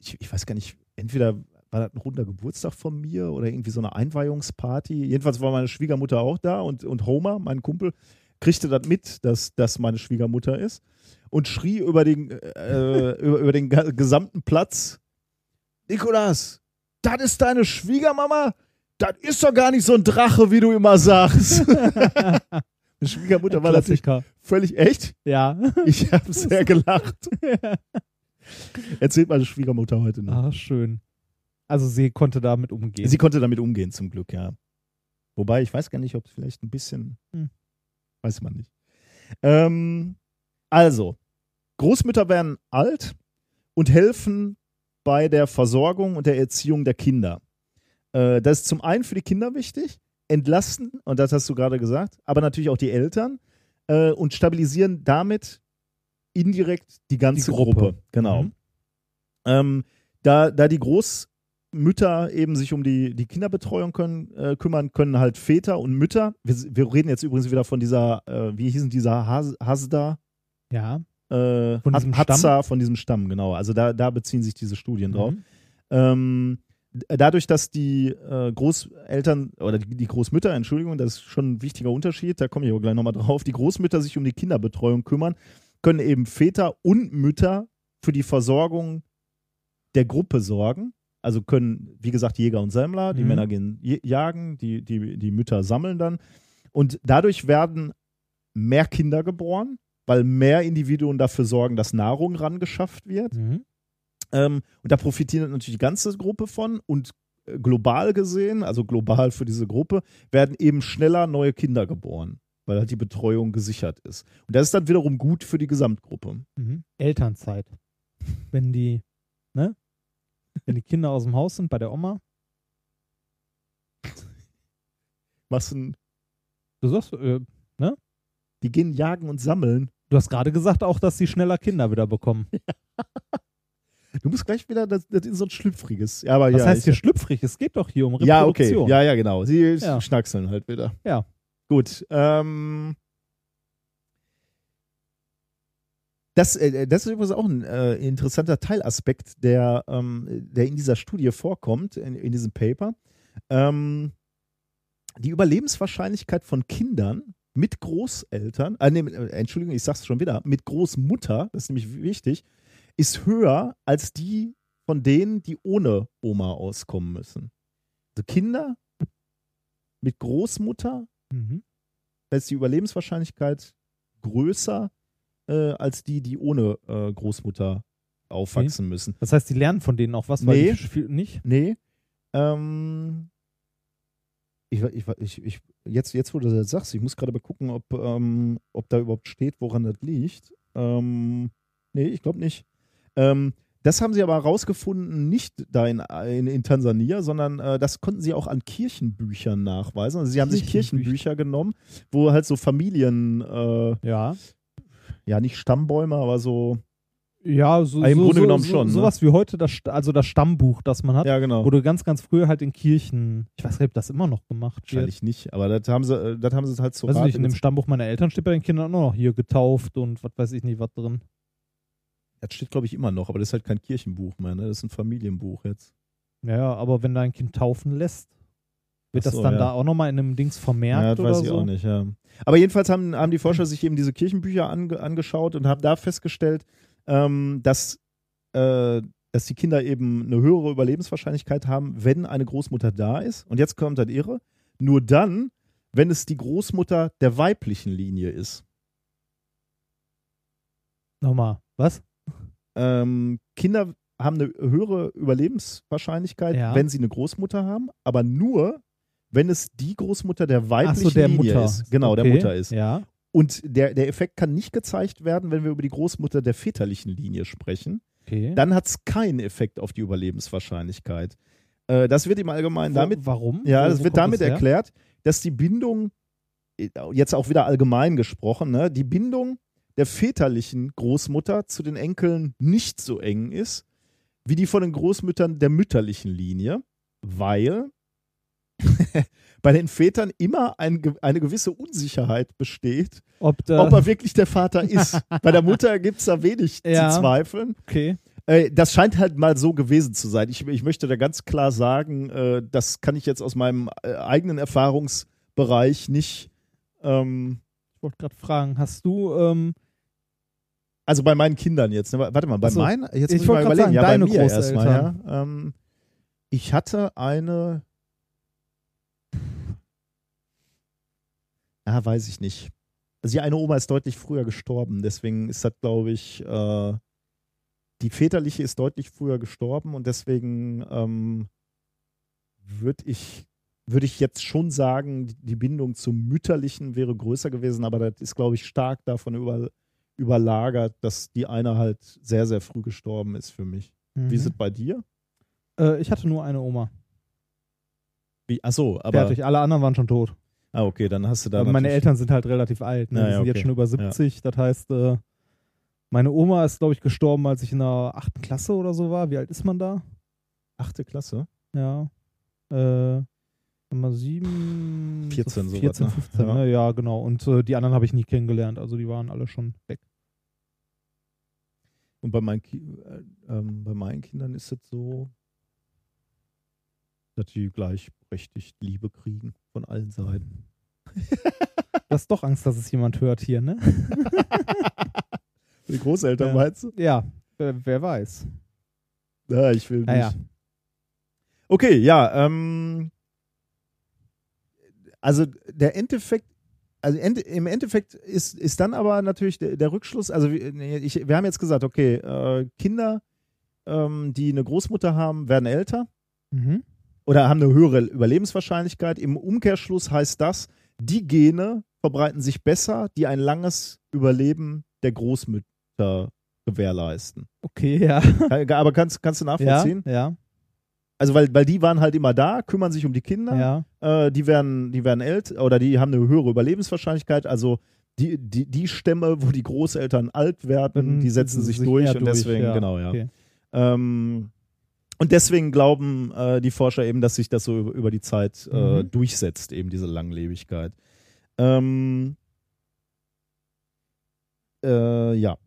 [SPEAKER 3] ich, ich weiß gar nicht, entweder war das ein runder Geburtstag von mir oder irgendwie so eine Einweihungsparty. Jedenfalls war meine Schwiegermutter auch da und, und Homer, mein Kumpel, kriegte das mit, dass das meine Schwiegermutter ist und schrie über den, äh, über, über den gesamten Platz: Nikolas, das ist deine Schwiegermama? Das ist doch gar nicht so ein Drache, wie du immer sagst. Schwiegermutter war natürlich völlig echt.
[SPEAKER 2] Ja.
[SPEAKER 3] Ich habe sehr gelacht. Erzählt meine Schwiegermutter heute noch.
[SPEAKER 2] Ah, schön. Also sie konnte damit umgehen.
[SPEAKER 3] Sie konnte damit umgehen, zum Glück, ja. Wobei, ich weiß gar nicht, ob es vielleicht ein bisschen.
[SPEAKER 2] Hm.
[SPEAKER 3] Weiß man nicht. Ähm, also, Großmütter werden alt und helfen bei der Versorgung und der Erziehung der Kinder. Äh, das ist zum einen für die Kinder wichtig, entlasten, und das hast du gerade gesagt, aber natürlich auch die Eltern äh, und stabilisieren damit indirekt die ganze
[SPEAKER 2] Die Gruppe.
[SPEAKER 3] Gruppe. Genau.
[SPEAKER 2] Mhm.
[SPEAKER 3] Ähm, da, da die Großmütter eben sich um die, die Kinderbetreuung können, äh, kümmern, können halt Väter und Mütter. Wir, wir reden jetzt übrigens wieder von dieser, äh, wie hießen dieser Has, Hasda?
[SPEAKER 2] ja.
[SPEAKER 3] Äh,
[SPEAKER 2] Von diesem
[SPEAKER 3] Hatza,
[SPEAKER 2] Stamm?
[SPEAKER 3] von diesem Stamm, genau. Also da, da beziehen sich diese Studien drauf.
[SPEAKER 2] Mhm.
[SPEAKER 3] Ähm, dadurch, dass die äh, Großeltern oder die, die Großmütter, Entschuldigung, das ist schon ein wichtiger Unterschied, da komme ich aber gleich nochmal drauf, die Großmütter sich um die Kinderbetreuung kümmern, können eben Väter und Mütter für die Versorgung der Gruppe sorgen. Also können, wie gesagt, Jäger und Sammler, die
[SPEAKER 2] Mhm.
[SPEAKER 3] Männer gehen jagen, die, die, die Mütter sammeln dann. Und dadurch werden mehr Kinder geboren, weil mehr Individuen dafür sorgen, dass Nahrung rangeschafft wird.
[SPEAKER 2] Mhm.
[SPEAKER 3] Ähm, und da profitiert natürlich die ganze Gruppe von und äh, global gesehen, also global für diese Gruppe, werden eben schneller neue Kinder geboren, weil halt die Betreuung gesichert ist. Und das ist dann wiederum gut für die Gesamtgruppe.
[SPEAKER 2] Mhm. Elternzeit. Wenn die, ne? Wenn die Kinder aus dem Haus sind bei der Oma.
[SPEAKER 3] Was ein,
[SPEAKER 2] Du sagst, äh,
[SPEAKER 3] die gehen jagen und sammeln.
[SPEAKER 2] du hast gerade gesagt auch, dass sie schneller Kinder wieder bekommen.
[SPEAKER 3] Du musst gleich wieder das, das in so ein schlüpfriges. Ja, aber
[SPEAKER 2] Was
[SPEAKER 3] ja,
[SPEAKER 2] heißt hier schlüpfrig? Es geht doch hier um
[SPEAKER 3] Ja, okay.
[SPEAKER 2] Reproduktion.
[SPEAKER 3] Ja, ja, genau. Sie
[SPEAKER 2] Ja.
[SPEAKER 3] schnackseln halt wieder.
[SPEAKER 2] Ja.
[SPEAKER 3] Gut. Ähm, das, äh, das ist übrigens auch ein äh, interessanter Teilaspekt, der, ähm, der in dieser Studie vorkommt, in, in diesem Paper. Ähm, die Überlebenswahrscheinlichkeit von Kindern mit Großeltern, äh, nee, äh, Entschuldigung, ich sag's schon wieder, mit Großmutter, das ist nämlich wichtig, ist höher als die von denen, die ohne Oma auskommen müssen. Also Kinder mit Großmutter
[SPEAKER 2] Mhm.
[SPEAKER 3] da ist die Überlebenswahrscheinlichkeit größer äh, als die, die ohne äh, Großmutter aufwachsen müssen.
[SPEAKER 2] Das heißt, die lernen von denen auch was, weil
[SPEAKER 3] Nee.
[SPEAKER 2] die viel- nicht?
[SPEAKER 3] Nee. Ähm, ich, ich, ich, ich, jetzt, jetzt, wo du das sagst, ich muss gerade mal gucken, ob, ähm, ob da überhaupt steht, woran das liegt. Ähm, nee, ich glaube nicht. Ähm, das haben sie aber herausgefunden, nicht da in, in, in Tansania, sondern äh, das konnten sie auch an Kirchenbüchern nachweisen. Also sie haben sich
[SPEAKER 2] Kirchenbücher.
[SPEAKER 3] Genommen, wo halt so Familien, äh,
[SPEAKER 2] Ja.
[SPEAKER 3] ja nicht Stammbäume, aber so
[SPEAKER 2] Ja, so,
[SPEAKER 3] Ah, im
[SPEAKER 2] so,
[SPEAKER 3] Grunde
[SPEAKER 2] so,
[SPEAKER 3] genommen
[SPEAKER 2] so,
[SPEAKER 3] schon, ne?
[SPEAKER 2] Sowas wie heute, das, also das Stammbuch, das man hat,
[SPEAKER 3] Ja, genau.
[SPEAKER 2] wurde ganz, ganz früher halt in Kirchen, ich weiß nicht, ob das immer noch gemacht wird.
[SPEAKER 3] Wahrscheinlich nicht, aber das haben sie, äh, das haben sie halt so
[SPEAKER 2] Weiß ich nicht, in dem Stammbuch meiner Eltern steht bei den Kindern auch noch hier getauft und was weiß ich nicht, was drin.
[SPEAKER 3] Das steht, glaube ich, immer noch, aber das ist halt kein Kirchenbuch mehr, ne? Das ist ein Familienbuch jetzt.
[SPEAKER 2] Ja, aber wenn dein Kind taufen lässt, wird
[SPEAKER 3] Ach
[SPEAKER 2] das
[SPEAKER 3] so,
[SPEAKER 2] dann
[SPEAKER 3] ja.
[SPEAKER 2] da auch nochmal in einem Dings vermerkt
[SPEAKER 3] Ja, das
[SPEAKER 2] oder
[SPEAKER 3] weiß ich
[SPEAKER 2] so?
[SPEAKER 3] auch nicht, ja. Aber jedenfalls haben, haben die Forscher sich eben diese Kirchenbücher ange, angeschaut und haben da festgestellt, ähm, dass, äh, dass die Kinder eben eine höhere Überlebenswahrscheinlichkeit haben, wenn eine Großmutter da ist. Und jetzt kommt das Irre. Nur dann, wenn es die Großmutter der weiblichen Linie ist.
[SPEAKER 2] Nochmal, was?
[SPEAKER 3] Ähm, Kinder haben eine höhere Überlebenswahrscheinlichkeit,
[SPEAKER 2] Ja.
[SPEAKER 3] wenn sie eine Großmutter haben, aber nur, wenn es die Großmutter der weiblichen
[SPEAKER 2] Ach so, der
[SPEAKER 3] Linie
[SPEAKER 2] Mutter.
[SPEAKER 3] ist. Genau, der
[SPEAKER 2] Okay,
[SPEAKER 3] Mutter ist.
[SPEAKER 2] Ja.
[SPEAKER 3] Und der, der Effekt kann nicht gezeigt werden, wenn wir über die Großmutter der väterlichen Linie sprechen.
[SPEAKER 2] Okay.
[SPEAKER 3] Dann hat es keinen Effekt auf die Überlebenswahrscheinlichkeit. Äh, das wird im Allgemeinen
[SPEAKER 2] Wo-
[SPEAKER 3] damit.
[SPEAKER 2] warum?
[SPEAKER 3] Ja,
[SPEAKER 2] Wo-
[SPEAKER 3] das
[SPEAKER 2] wo
[SPEAKER 3] wird damit
[SPEAKER 2] das
[SPEAKER 3] erklärt, dass die Bindung, äh, jetzt auch wieder allgemein gesprochen, ne, die Bindung der väterlichen Großmutter zu den Enkeln nicht so eng ist, wie die von den Großmüttern der mütterlichen Linie, weil bei den Vätern immer ein, eine gewisse Unsicherheit besteht,
[SPEAKER 2] Ob,
[SPEAKER 3] ob er wirklich der Vater ist. Bei der Mutter gibt es da wenig
[SPEAKER 2] Ja.
[SPEAKER 3] zu zweifeln.
[SPEAKER 2] okay.
[SPEAKER 3] Äh, das scheint halt mal so gewesen zu sein. Ich, ich möchte da ganz klar sagen, äh, das kann ich jetzt aus meinem äh, eigenen Erfahrungsbereich nicht. Ähm,
[SPEAKER 2] Ich wollte gerade fragen, hast du, ähm,
[SPEAKER 3] also bei meinen Kindern jetzt. Ne? Warte mal, bei
[SPEAKER 2] so.
[SPEAKER 3] meinen, jetzt
[SPEAKER 2] Ich
[SPEAKER 3] muss ich mal überlegen.
[SPEAKER 2] sagen,
[SPEAKER 3] ja, bei mir erstmal. Ja.
[SPEAKER 2] Großeltern.
[SPEAKER 3] Ähm, ich hatte eine. Ja, weiß ich nicht. Also die eine Oma ist deutlich früher gestorben, deswegen ist das, glaube ich, äh, die väterliche ist deutlich früher gestorben und deswegen ähm, würde ich, würd ich jetzt schon sagen, die- die Bindung zum Mütterlichen wäre größer gewesen, aber das ist, glaube ich, stark davon über, überlagert, dass die eine halt sehr, sehr früh gestorben ist für mich.
[SPEAKER 2] mhm.
[SPEAKER 3] Wie ist es bei dir?
[SPEAKER 2] äh, ich hatte nur eine Oma.
[SPEAKER 3] Wie, ach so, aber.
[SPEAKER 2] Fertig. Alle anderen waren schon tot.
[SPEAKER 3] Ah, okay, dann hast du da.
[SPEAKER 2] Aber meine Eltern sind halt relativ alt. Ne?
[SPEAKER 3] Ja,
[SPEAKER 2] Die
[SPEAKER 3] ja,
[SPEAKER 2] sind jetzt
[SPEAKER 3] okay.
[SPEAKER 2] schon über 70. Das heißt, äh, meine Oma ist, glaube ich, gestorben, als ich in der achten Klasse oder so war. Wie alt ist man da?
[SPEAKER 3] Achte Klasse?
[SPEAKER 2] Ja. Äh, Nummer 7.
[SPEAKER 3] 14 sowas,
[SPEAKER 2] 14,
[SPEAKER 3] ne?
[SPEAKER 2] 15,
[SPEAKER 3] Ja.
[SPEAKER 2] ne? Ja, genau. Und äh, die anderen habe ich nie kennengelernt. Also die waren alle schon weg.
[SPEAKER 3] Und bei meinen, Ki äh, ähm, bei meinen Kindern ist es so, dass die gleichberechtigt Liebe kriegen von allen Seiten.
[SPEAKER 2] Du hast doch Angst, dass es jemand hört hier, ne?
[SPEAKER 3] Die Großeltern
[SPEAKER 2] Ja.
[SPEAKER 3] meinst du?
[SPEAKER 2] Ja, wer, wer weiß.
[SPEAKER 3] Ja, ich will nicht.
[SPEAKER 2] Naja.
[SPEAKER 3] Okay, ja, ähm, also der Endeffekt, also Ende, im Endeffekt ist, ist dann aber natürlich der, der Rückschluss, also ich, wir haben jetzt gesagt, okay, äh, Kinder, ähm, die eine Großmutter haben, werden älter
[SPEAKER 2] Mhm.
[SPEAKER 3] oder haben eine höhere Überlebenswahrscheinlichkeit. Im Umkehrschluss heißt das, die Gene verbreiten sich besser, die ein langes Überleben der Großmütter gewährleisten.
[SPEAKER 2] Okay, ja.
[SPEAKER 3] Aber kannst, kannst du
[SPEAKER 2] Ja,
[SPEAKER 3] nachvollziehen?
[SPEAKER 2] ja,
[SPEAKER 3] Also, weil, weil die waren halt immer da, kümmern sich um die Kinder,
[SPEAKER 2] ja.
[SPEAKER 3] äh, die werden, die werden älter oder die haben eine höhere Überlebenswahrscheinlichkeit. Also die, die, die Stämme, wo die Großeltern alt werden,
[SPEAKER 2] Mhm,
[SPEAKER 3] die setzen sich,
[SPEAKER 2] sich
[SPEAKER 3] durch und
[SPEAKER 2] durch,
[SPEAKER 3] deswegen,
[SPEAKER 2] ja,
[SPEAKER 3] genau, ja.
[SPEAKER 2] okay.
[SPEAKER 3] Ähm, und deswegen glauben äh, die Forscher eben, dass sich das so über, über die Zeit äh,
[SPEAKER 2] Mhm.
[SPEAKER 3] durchsetzt, eben diese Langlebigkeit. Ähm, äh, ja.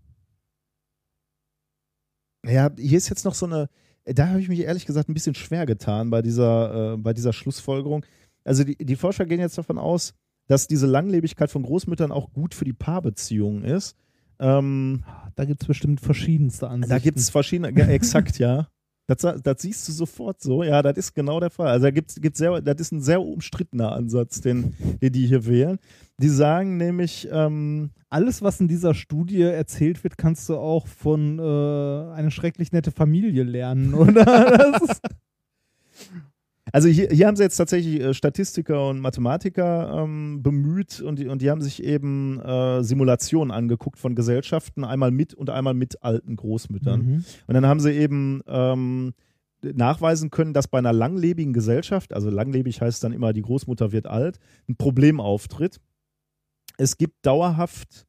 [SPEAKER 3] Ja, hier ist jetzt noch so eine, da habe ich mich ehrlich gesagt ein bisschen schwer getan bei dieser, äh, bei dieser Schlussfolgerung. Also die, die Forscher gehen jetzt davon aus, dass diese Langlebigkeit von Großmüttern auch gut für die Paarbeziehung ist. Ähm,
[SPEAKER 2] Da gibt es bestimmt verschiedenste Ansichten.
[SPEAKER 3] da gibt es verschiedene, exakt, ja. Das, das siehst du sofort so, ja, das ist genau der Fall. Also da gibt's, gibt's sehr, das ist ein sehr umstrittener Ansatz, den, den die hier wählen. Die sagen nämlich, ähm,
[SPEAKER 2] Alles, was in dieser Studie erzählt wird, kannst du auch von äh, eine schrecklich nette Familie lernen, oder? Das ist,
[SPEAKER 3] Also hier, hier haben sie jetzt tatsächlich äh, Statistiker und Mathematiker ähm, bemüht und die, und die haben sich eben äh, Simulationen angeguckt von Gesellschaften, einmal mit und einmal mit alten Großmüttern.
[SPEAKER 2] Mhm.
[SPEAKER 3] Und dann haben sie eben ähm, nachweisen können, dass bei einer langlebigen Gesellschaft, also langlebig heißt dann immer, die Großmutter wird alt, ein Problem auftritt. Es gibt dauerhaft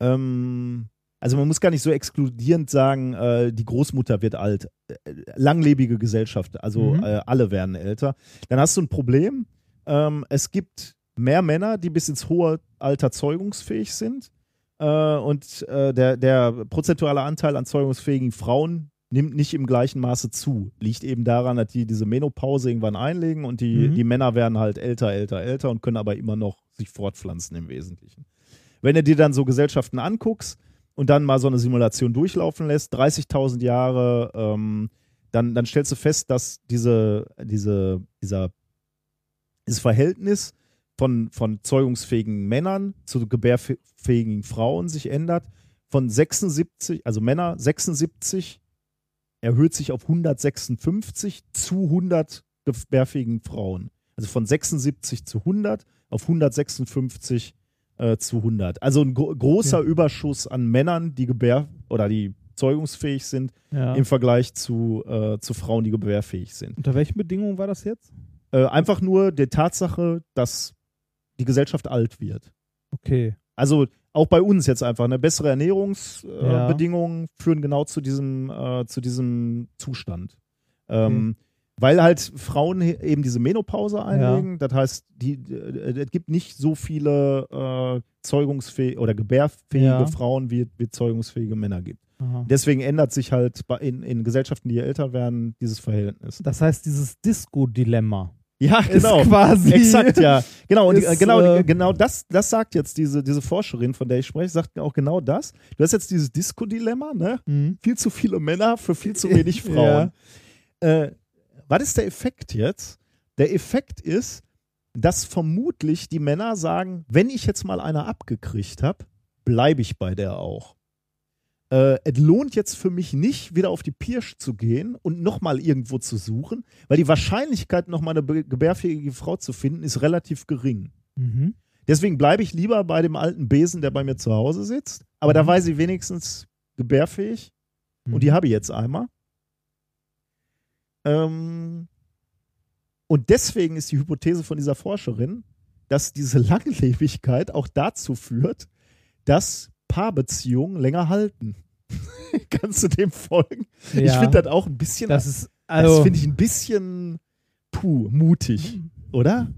[SPEAKER 3] ähm, also man muss gar nicht so exkludierend sagen, äh, die Großmutter wird alt. Äh, langlebige Gesellschaft, also
[SPEAKER 2] Mhm.
[SPEAKER 3] äh, alle werden älter. Dann hast du ein Problem. Ähm, es gibt mehr Männer, die bis ins hohe Alter zeugungsfähig sind. Äh, und äh, der, der prozentuale Anteil an zeugungsfähigen Frauen nimmt nicht im gleichen Maße zu. Liegt eben daran, dass die diese Menopause irgendwann einlegen und die,
[SPEAKER 2] Mhm.
[SPEAKER 3] die Männer werden halt älter, älter, älter und können aber immer noch sich fortpflanzen im Wesentlichen. Wenn du dir dann so Gesellschaften anguckst und dann mal so eine Simulation durchlaufen lässt, 30.000 Jahre, ähm, dann, dann stellst du fest, dass diese, diese, dieser, dieses Verhältnis von, von zeugungsfähigen Männern zu gebärfähigen Frauen sich ändert. Von 76, also Männer 76 erhöht sich auf 156 zu 100 gebärfähigen Frauen. Also von 76 zu 100 auf 156 äh, zu 100. Also ein gro großer
[SPEAKER 2] Ja.
[SPEAKER 3] Überschuss an Männern, die gebär oder die zeugungsfähig sind,
[SPEAKER 2] Ja.
[SPEAKER 3] im Vergleich zu, äh, zu Frauen, die gebärfähig sind.
[SPEAKER 2] Unter welchen Bedingungen war das jetzt?
[SPEAKER 3] Äh, einfach nur der Tatsache, dass die Gesellschaft alt wird.
[SPEAKER 2] Okay.
[SPEAKER 3] Also auch bei uns jetzt einfach eine bessere Ernährungsbedingungen äh,
[SPEAKER 2] Ja.
[SPEAKER 3] Führen genau zu diesem, äh, zu diesem Zustand. Ähm, Weil halt Frauen eben diese Menopause einlegen. Das heißt, die, äh, es gibt nicht so viele äh, zeugungsfähige oder gebärfähige
[SPEAKER 2] Ja.
[SPEAKER 3] Frauen, wie es zeugungsfähige Männer gibt.
[SPEAKER 2] Aha.
[SPEAKER 3] Deswegen ändert sich halt in, in Gesellschaften, die älter werden, dieses Verhältnis.
[SPEAKER 2] Das heißt, dieses Disco-Dilemma.
[SPEAKER 3] Ja,
[SPEAKER 2] ist
[SPEAKER 3] genau.
[SPEAKER 2] quasi.
[SPEAKER 3] Exakt, ja. Genau, und
[SPEAKER 2] Ist,
[SPEAKER 3] genau,
[SPEAKER 2] äh,
[SPEAKER 3] genau das, das sagt jetzt diese, diese Forscherin, von der ich spreche, sagt auch genau das. Du hast jetzt dieses Disco-Dilemma, ne?
[SPEAKER 2] Mhm.
[SPEAKER 3] Viel zu viele Männer für viel zu wenig Frauen. Äh, was ist der Effekt jetzt? Der Effekt ist, dass vermutlich die Männer sagen, wenn ich jetzt mal eine abgekriegt habe, bleibe ich bei der auch. Äh, es lohnt jetzt für mich nicht, wieder auf die Pirsch zu gehen und nochmal irgendwo zu suchen, weil die Wahrscheinlichkeit, nochmal eine gebärfähige Frau zu finden, ist relativ gering.
[SPEAKER 2] Mhm.
[SPEAKER 3] Deswegen bleibe ich lieber bei dem alten Besen, der bei mir zu Hause sitzt. Aber da weiß ich wenigstens gebärfähig. Und die habe ich jetzt einmal. Ähm, und deswegen ist die Hypothese von dieser Forscherin, dass diese Langlebigkeit auch dazu führt, dass Paarbeziehungen länger halten. Kannst du dem folgen? Ich
[SPEAKER 2] Ja.
[SPEAKER 3] finde das auch ein bisschen.
[SPEAKER 2] Das ist,
[SPEAKER 3] das
[SPEAKER 2] also,
[SPEAKER 3] finde ich ein bisschen puh, mutig, oder?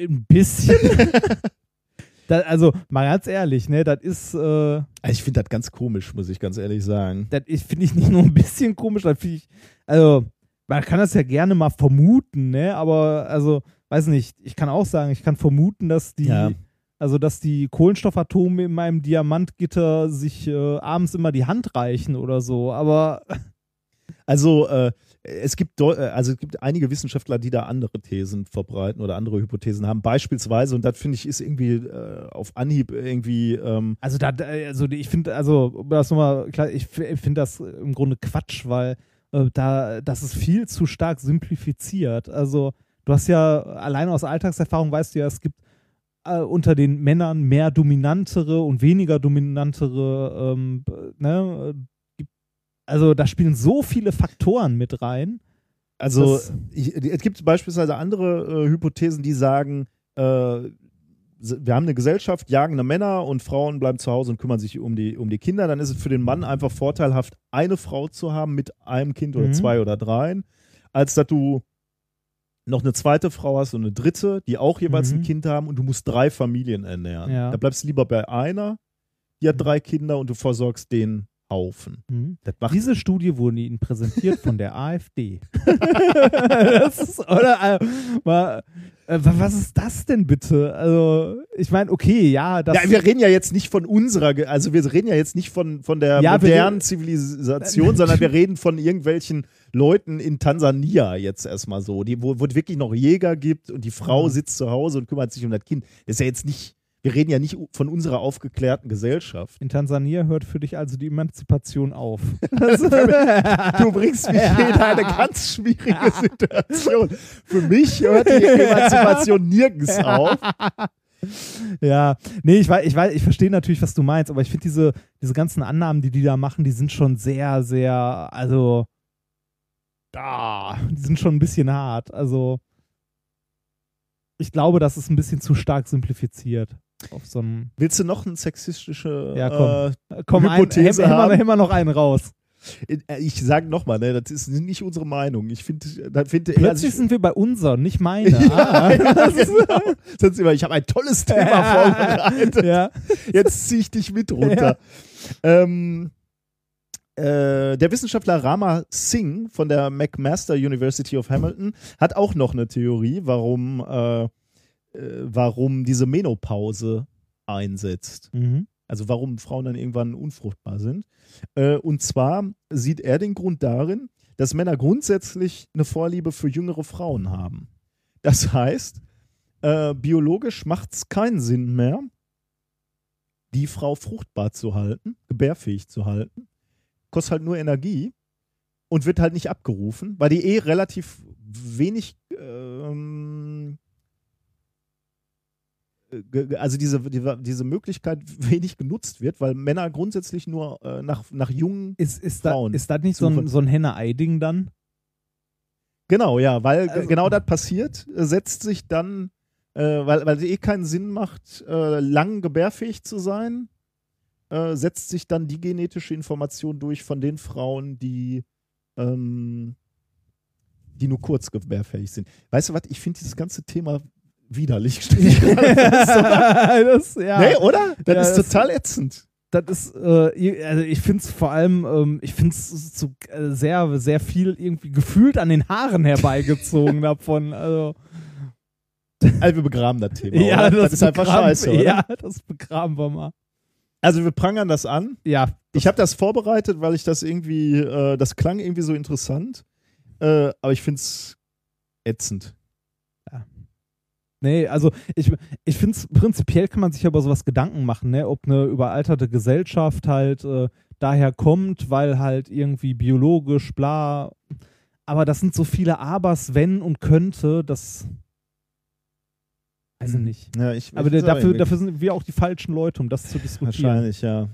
[SPEAKER 2] ein bisschen. da, also, mal ganz ehrlich, ne, das ist, äh,
[SPEAKER 3] Also ich finde das ganz komisch, muss ich ganz ehrlich sagen.
[SPEAKER 2] das finde ich nicht nur ein bisschen komisch, das finde ich, also, man kann das ja gerne mal vermuten, ne, aber, also, weiß nicht, ich kann auch sagen, ich kann vermuten, dass die,
[SPEAKER 3] Ja.
[SPEAKER 2] also, dass die Kohlenstoffatome in meinem Diamantgitter sich äh, abends immer die Hand reichen oder so, aber,
[SPEAKER 3] Also äh, es gibt äh, also es gibt einige Wissenschaftler, die da andere Thesen verbreiten oder andere Hypothesen haben. Beispielsweise und das finde ich ist irgendwie äh, auf Anhieb irgendwie ähm,
[SPEAKER 2] Also da, also ich finde, also das nochmal klar, ich finde das im Grunde Quatsch, weil äh, da das ist viel zu stark simplifiziert. Also du hast ja allein aus Alltagserfahrung weißt du ja, es gibt äh, unter den Männern mehr dominantere und weniger dominantere, ähm, ne, äh, also da spielen so viele Faktoren mit rein.
[SPEAKER 3] also ich, es gibt beispielsweise andere äh, Hypothesen, die sagen äh, wir haben eine Gesellschaft, jagende Männer und Frauen bleiben zu Hause und kümmern sich um die, um die Kinder. Dann ist es für den Mann einfach vorteilhaft, eine Frau zu haben mit einem Kind oder
[SPEAKER 2] Mhm.
[SPEAKER 3] zwei oder dreien, als dass du noch eine zweite Frau hast und eine dritte, die auch jeweils ein
[SPEAKER 2] Mhm.
[SPEAKER 3] Kind haben und du musst drei Familien ernähren.
[SPEAKER 2] Ja.
[SPEAKER 3] Da bleibst du lieber bei einer, die hat drei Kinder und du versorgst den Haufen.
[SPEAKER 2] Mhm. Diese Studie wurde Ihnen präsentiert von der AfD. ist, oder, äh, mal, äh, wa- was ist das denn bitte? Also, ich meine, okay, ja, das.
[SPEAKER 3] ja, wir reden ja jetzt nicht von unserer, also wir reden ja jetzt nicht von, von der
[SPEAKER 2] Ja,
[SPEAKER 3] modernen Zivilisation, sondern wir reden von irgendwelchen Leuten in Tansania jetzt erstmal so, die, wo, wo es wirklich noch Jäger gibt und die Frau sitzt zu Hause und kümmert sich um das Kind. Das ist ja jetzt nicht, wir reden ja nicht von unserer aufgeklärten Gesellschaft.
[SPEAKER 2] in Tansania hört für dich also die Emanzipation auf.
[SPEAKER 3] Du bringst mich in eine ganz schwierige Situation. Für mich hört die Emanzipation nirgends auf.
[SPEAKER 2] ja, nee, ich weiß, ich weiß, ich verstehe natürlich, was du meinst, aber ich finde diese, diese ganzen Annahmen, die die da machen, die sind schon sehr, sehr, also, ah, die sind schon ein bisschen hart. Also, ich glaube, das ist ein bisschen zu stark simplifiziert. Auf so einem.
[SPEAKER 3] Willst du noch eine sexistische
[SPEAKER 2] Ja, komm.
[SPEAKER 3] äh,
[SPEAKER 2] Komm, ein,
[SPEAKER 3] Hypothese
[SPEAKER 2] hämmer,
[SPEAKER 3] haben?
[SPEAKER 2] hämmer, noch einen raus.
[SPEAKER 3] Äh, Ich sage nochmal, ne, das ist nicht unsere Meinung. Ich finde, da finde
[SPEAKER 2] Plötzlich sind wir bei unser, nicht meine.
[SPEAKER 3] ja,
[SPEAKER 2] ah.
[SPEAKER 3] ja, genau. Sonst immer, ich habe ein tolles Thema vorbereitet.
[SPEAKER 2] ja.
[SPEAKER 3] Jetzt ziehe ich dich mit runter. Ähm, äh, der Wissenschaftler Rama Singh von der McMaster University of Hamilton hat auch noch eine Theorie, warum, äh, warum diese Menopause einsetzt.
[SPEAKER 2] Mhm.
[SPEAKER 3] Also warum Frauen dann irgendwann unfruchtbar sind. Äh, und zwar sieht er den Grund darin, dass Männer grundsätzlich eine Vorliebe für jüngere Frauen haben. Das heißt, äh, biologisch macht es keinen Sinn mehr, die Frau fruchtbar zu halten, gebärfähig zu halten. Kostet halt nur Energie und wird halt nicht abgerufen, weil die eh relativ wenig ähm, also diese, die, diese Möglichkeit wenig genutzt wird, weil Männer grundsätzlich nur äh, nach, nach jungen
[SPEAKER 2] Ist, ist, da,
[SPEAKER 3] Frauen
[SPEAKER 2] ist das nicht so ein, so ein Henne-Ei-Ding dann?
[SPEAKER 3] Genau, ja, weil
[SPEAKER 2] Also-
[SPEAKER 3] ge- genau das passiert, äh, setzt sich dann, äh, weil, weil es eh keinen Sinn macht, äh, lang gebärfähig zu sein, äh, setzt sich dann die genetische Information durch von den Frauen, die, ähm, die nur kurz gebärfähig sind. Weißt du was, ich finde dieses ganze Thema widerlich.
[SPEAKER 2] das, ja.
[SPEAKER 3] Nee, oder? Das
[SPEAKER 2] Ja,
[SPEAKER 3] ist
[SPEAKER 2] das-
[SPEAKER 3] total ätzend.
[SPEAKER 2] Das ist, äh, also ich finde es vor allem, ähm, ich finde es so äh, sehr, sehr viel irgendwie gefühlt an den Haaren herbeigezogen davon. Also,
[SPEAKER 3] Also wir begraben das Thema.
[SPEAKER 2] ja,
[SPEAKER 3] oder? das, ist einfach
[SPEAKER 2] begraben-
[SPEAKER 3] scheiße. Oder?
[SPEAKER 2] Ja, das begraben wir mal.
[SPEAKER 3] Also wir prangern das an.
[SPEAKER 2] Ja,
[SPEAKER 3] Ich habe das vorbereitet, weil ich das irgendwie, äh, das klang irgendwie so interessant. Äh, aber ich finde es ätzend.
[SPEAKER 2] Nee, also ich, ich finde es prinzipiell kann man sich über sowas Gedanken machen, ne? ob eine überalterte Gesellschaft halt äh, daher kommt, weil halt irgendwie biologisch, bla. Aber das sind so viele Abers, wenn und könnte, das weiß ich nicht.
[SPEAKER 3] Ja, ich,
[SPEAKER 2] Aber
[SPEAKER 3] ich
[SPEAKER 2] dafür, dafür sind wir auch die falschen Leute, um das zu diskutieren.
[SPEAKER 3] Wahrscheinlich, ja.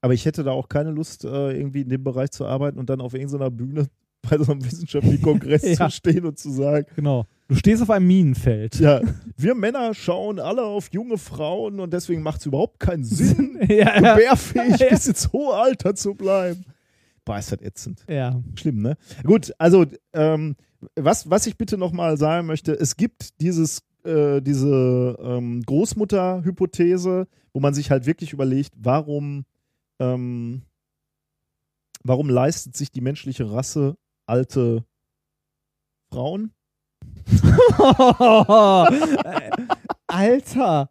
[SPEAKER 3] Aber ich hätte da auch keine Lust, äh, irgendwie in dem Bereich zu arbeiten und dann auf irgendeiner Bühne bei so einem wissenschaftlichen Kongress
[SPEAKER 2] Ja.
[SPEAKER 3] zu stehen und zu sagen,
[SPEAKER 2] Genau. Du stehst auf einem Minenfeld.
[SPEAKER 3] ja, wir Männer schauen alle auf junge Frauen und deswegen macht es überhaupt keinen Sinn,
[SPEAKER 2] ja,
[SPEAKER 3] gebärfähig
[SPEAKER 2] Ja.
[SPEAKER 3] bis ins hohe Alter zu bleiben. Boah, ist das ätzend.
[SPEAKER 2] ja.
[SPEAKER 3] Schlimm, ne? Gut, also ähm, was, was ich bitte nochmal sagen möchte, es gibt dieses, äh, diese ähm, Großmutter-Hypothese, wo man sich halt wirklich überlegt, warum, ähm, warum leistet sich die menschliche Rasse alte Frauen?
[SPEAKER 2] Alter.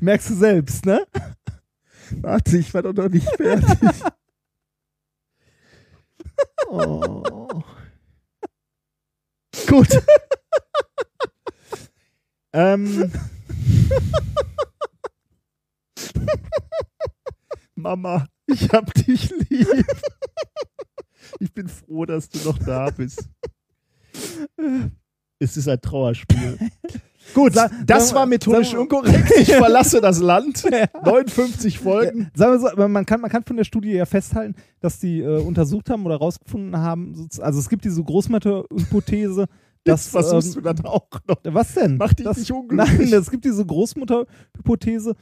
[SPEAKER 2] Merkst du selbst, ne?
[SPEAKER 3] Warte, ich war doch noch nicht fertig. oh. Gut. ähm. Mama, ich hab dich lieb. Ich bin froh, dass du noch da bist. Es ist ein Trauerspiel. Gut,
[SPEAKER 2] Sag-
[SPEAKER 3] das war methodisch unkorrekt. Ich verlasse das Land. 59 Folgen.
[SPEAKER 2] Sagen wir so, man kann, man kann von der Studie ja festhalten, dass die äh, untersucht haben oder rausgefunden haben, so- also es gibt diese Großmutter-Hypothese, dass.
[SPEAKER 3] Jetzt versuchst
[SPEAKER 2] ähm,
[SPEAKER 3] du das auch noch.
[SPEAKER 2] Was denn?
[SPEAKER 3] Mach dich
[SPEAKER 2] das,
[SPEAKER 3] nicht unglücklich.
[SPEAKER 2] Nein, es gibt diese Großmutter-Hypothese,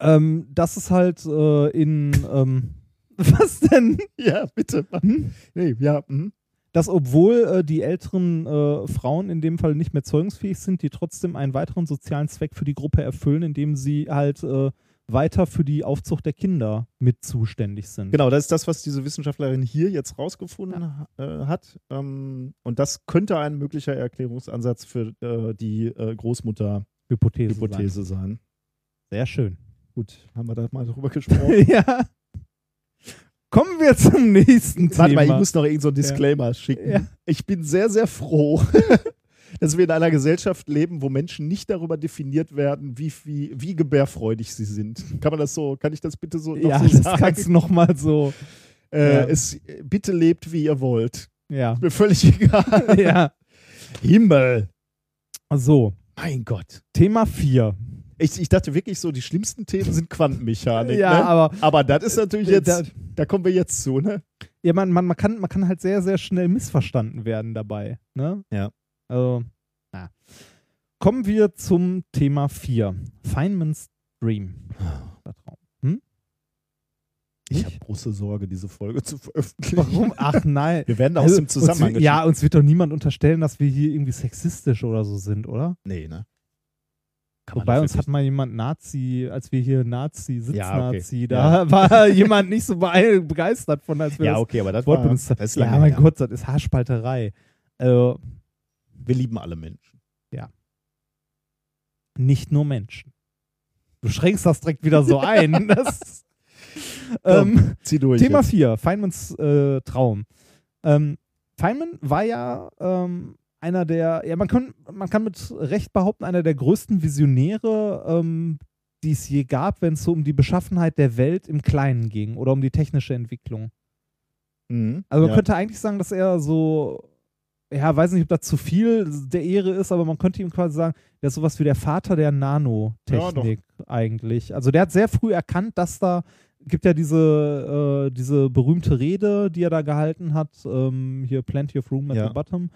[SPEAKER 2] ähm, dass es halt äh, in. Ähm, was denn?
[SPEAKER 3] Ja, bitte.
[SPEAKER 2] Hm?
[SPEAKER 3] Nee, ja. mhm.
[SPEAKER 2] Dass obwohl äh, die älteren äh, Frauen in dem Fall nicht mehr zeugungsfähig sind, die trotzdem einen weiteren sozialen Zweck für die Gruppe erfüllen, indem sie halt äh, weiter für die Aufzucht der Kinder mit zuständig sind.
[SPEAKER 3] Genau, das ist das, was diese Wissenschaftlerin hier jetzt rausgefunden äh, hat. Ähm, und das könnte ein möglicher Erklärungsansatz für äh, die äh,
[SPEAKER 2] Hypothese.
[SPEAKER 3] Großmutter-Hypothese sein.
[SPEAKER 2] Sehr schön.
[SPEAKER 3] Gut, haben wir da mal drüber gesprochen.
[SPEAKER 2] ja. Kommen wir zum nächsten
[SPEAKER 3] Warte
[SPEAKER 2] Thema.
[SPEAKER 3] mal, ich muss noch irgend so Disclaimer schicken.
[SPEAKER 2] Ja.
[SPEAKER 3] Ich bin sehr, sehr froh, dass wir in einer Gesellschaft leben, wo Menschen nicht darüber definiert werden, wie, wie, wie gebärfreudig sie sind. Kann man das so, kann ich das bitte so noch
[SPEAKER 2] ja,
[SPEAKER 3] so
[SPEAKER 2] das
[SPEAKER 3] sagen?
[SPEAKER 2] kannst du nochmal so.
[SPEAKER 3] äh,
[SPEAKER 2] ja.
[SPEAKER 3] es, bitte lebt, wie ihr wollt.
[SPEAKER 2] Ja.
[SPEAKER 3] Mir völlig egal.
[SPEAKER 2] ja.
[SPEAKER 3] Himmel.
[SPEAKER 2] So,
[SPEAKER 3] Mein Gott.
[SPEAKER 2] Thema 4.
[SPEAKER 3] Ich, ich dachte wirklich so, die schlimmsten Themen sind Quantenmechanik.
[SPEAKER 2] Ja,
[SPEAKER 3] ne?
[SPEAKER 2] aber-
[SPEAKER 3] aber das ist natürlich jetzt,
[SPEAKER 2] Da-
[SPEAKER 3] da kommen wir jetzt zu, ne?
[SPEAKER 2] Ja, man, man, man, kann, man kann halt sehr, sehr schnell missverstanden werden dabei. Ne?
[SPEAKER 3] Ja.
[SPEAKER 2] Also, na. Kommen wir zum Thema 4. Feynman's Dream. Hm?
[SPEAKER 3] Ich
[SPEAKER 2] Nicht?
[SPEAKER 3] habe große Sorge, diese Folge zu veröffentlichen.
[SPEAKER 2] Warum? Ach nein.
[SPEAKER 3] Wir werden aus
[SPEAKER 2] Also,
[SPEAKER 3] dem Zusammenhang
[SPEAKER 2] uns, Ja, uns wird doch niemand unterstellen, dass wir hier irgendwie sexistisch oder so sind, oder?
[SPEAKER 3] Nee, ne? Kann
[SPEAKER 2] Wobei uns hat mal jemand Nazi, als wir hier Nazi,
[SPEAKER 3] Ja, okay.
[SPEAKER 2] Sitznazi, da war jemand nicht so be- begeistert von, als wir
[SPEAKER 3] Ja, okay, aber das
[SPEAKER 2] Wort
[SPEAKER 3] war-
[SPEAKER 2] benutzt haben. Ja, mein
[SPEAKER 3] her.
[SPEAKER 2] Gott, das ist Haarspalterei. Äh,
[SPEAKER 3] Wir lieben alle Menschen.
[SPEAKER 2] ja. Nicht nur Menschen. Du schränkst das direkt wieder so ein. Das, ähm,
[SPEAKER 3] zieh durch
[SPEAKER 2] Thema
[SPEAKER 3] jetzt.
[SPEAKER 2] 4, Feynmans äh, Traum. Ähm, Feynman war ja ähm, einer der, ja, man kann, man kann mit Recht behaupten, einer der größten Visionäre, ähm, die es je gab, wenn es so um die Beschaffenheit der Welt im Kleinen ging oder um die technische Entwicklung.
[SPEAKER 3] Mhm.
[SPEAKER 2] Also man
[SPEAKER 3] ja.
[SPEAKER 2] könnte eigentlich sagen, dass er so, ja, weiß nicht, ob das zu viel der Ehre ist, aber man könnte ihm quasi sagen, der ist sowas wie der Vater der Nanotechnik eigentlich. Also der hat sehr früh erkannt, dass da gibt ja diese, äh, diese berühmte Rede, die er da gehalten hat, ähm, hier Plenty of Room at
[SPEAKER 3] Ja.
[SPEAKER 2] the Bottom.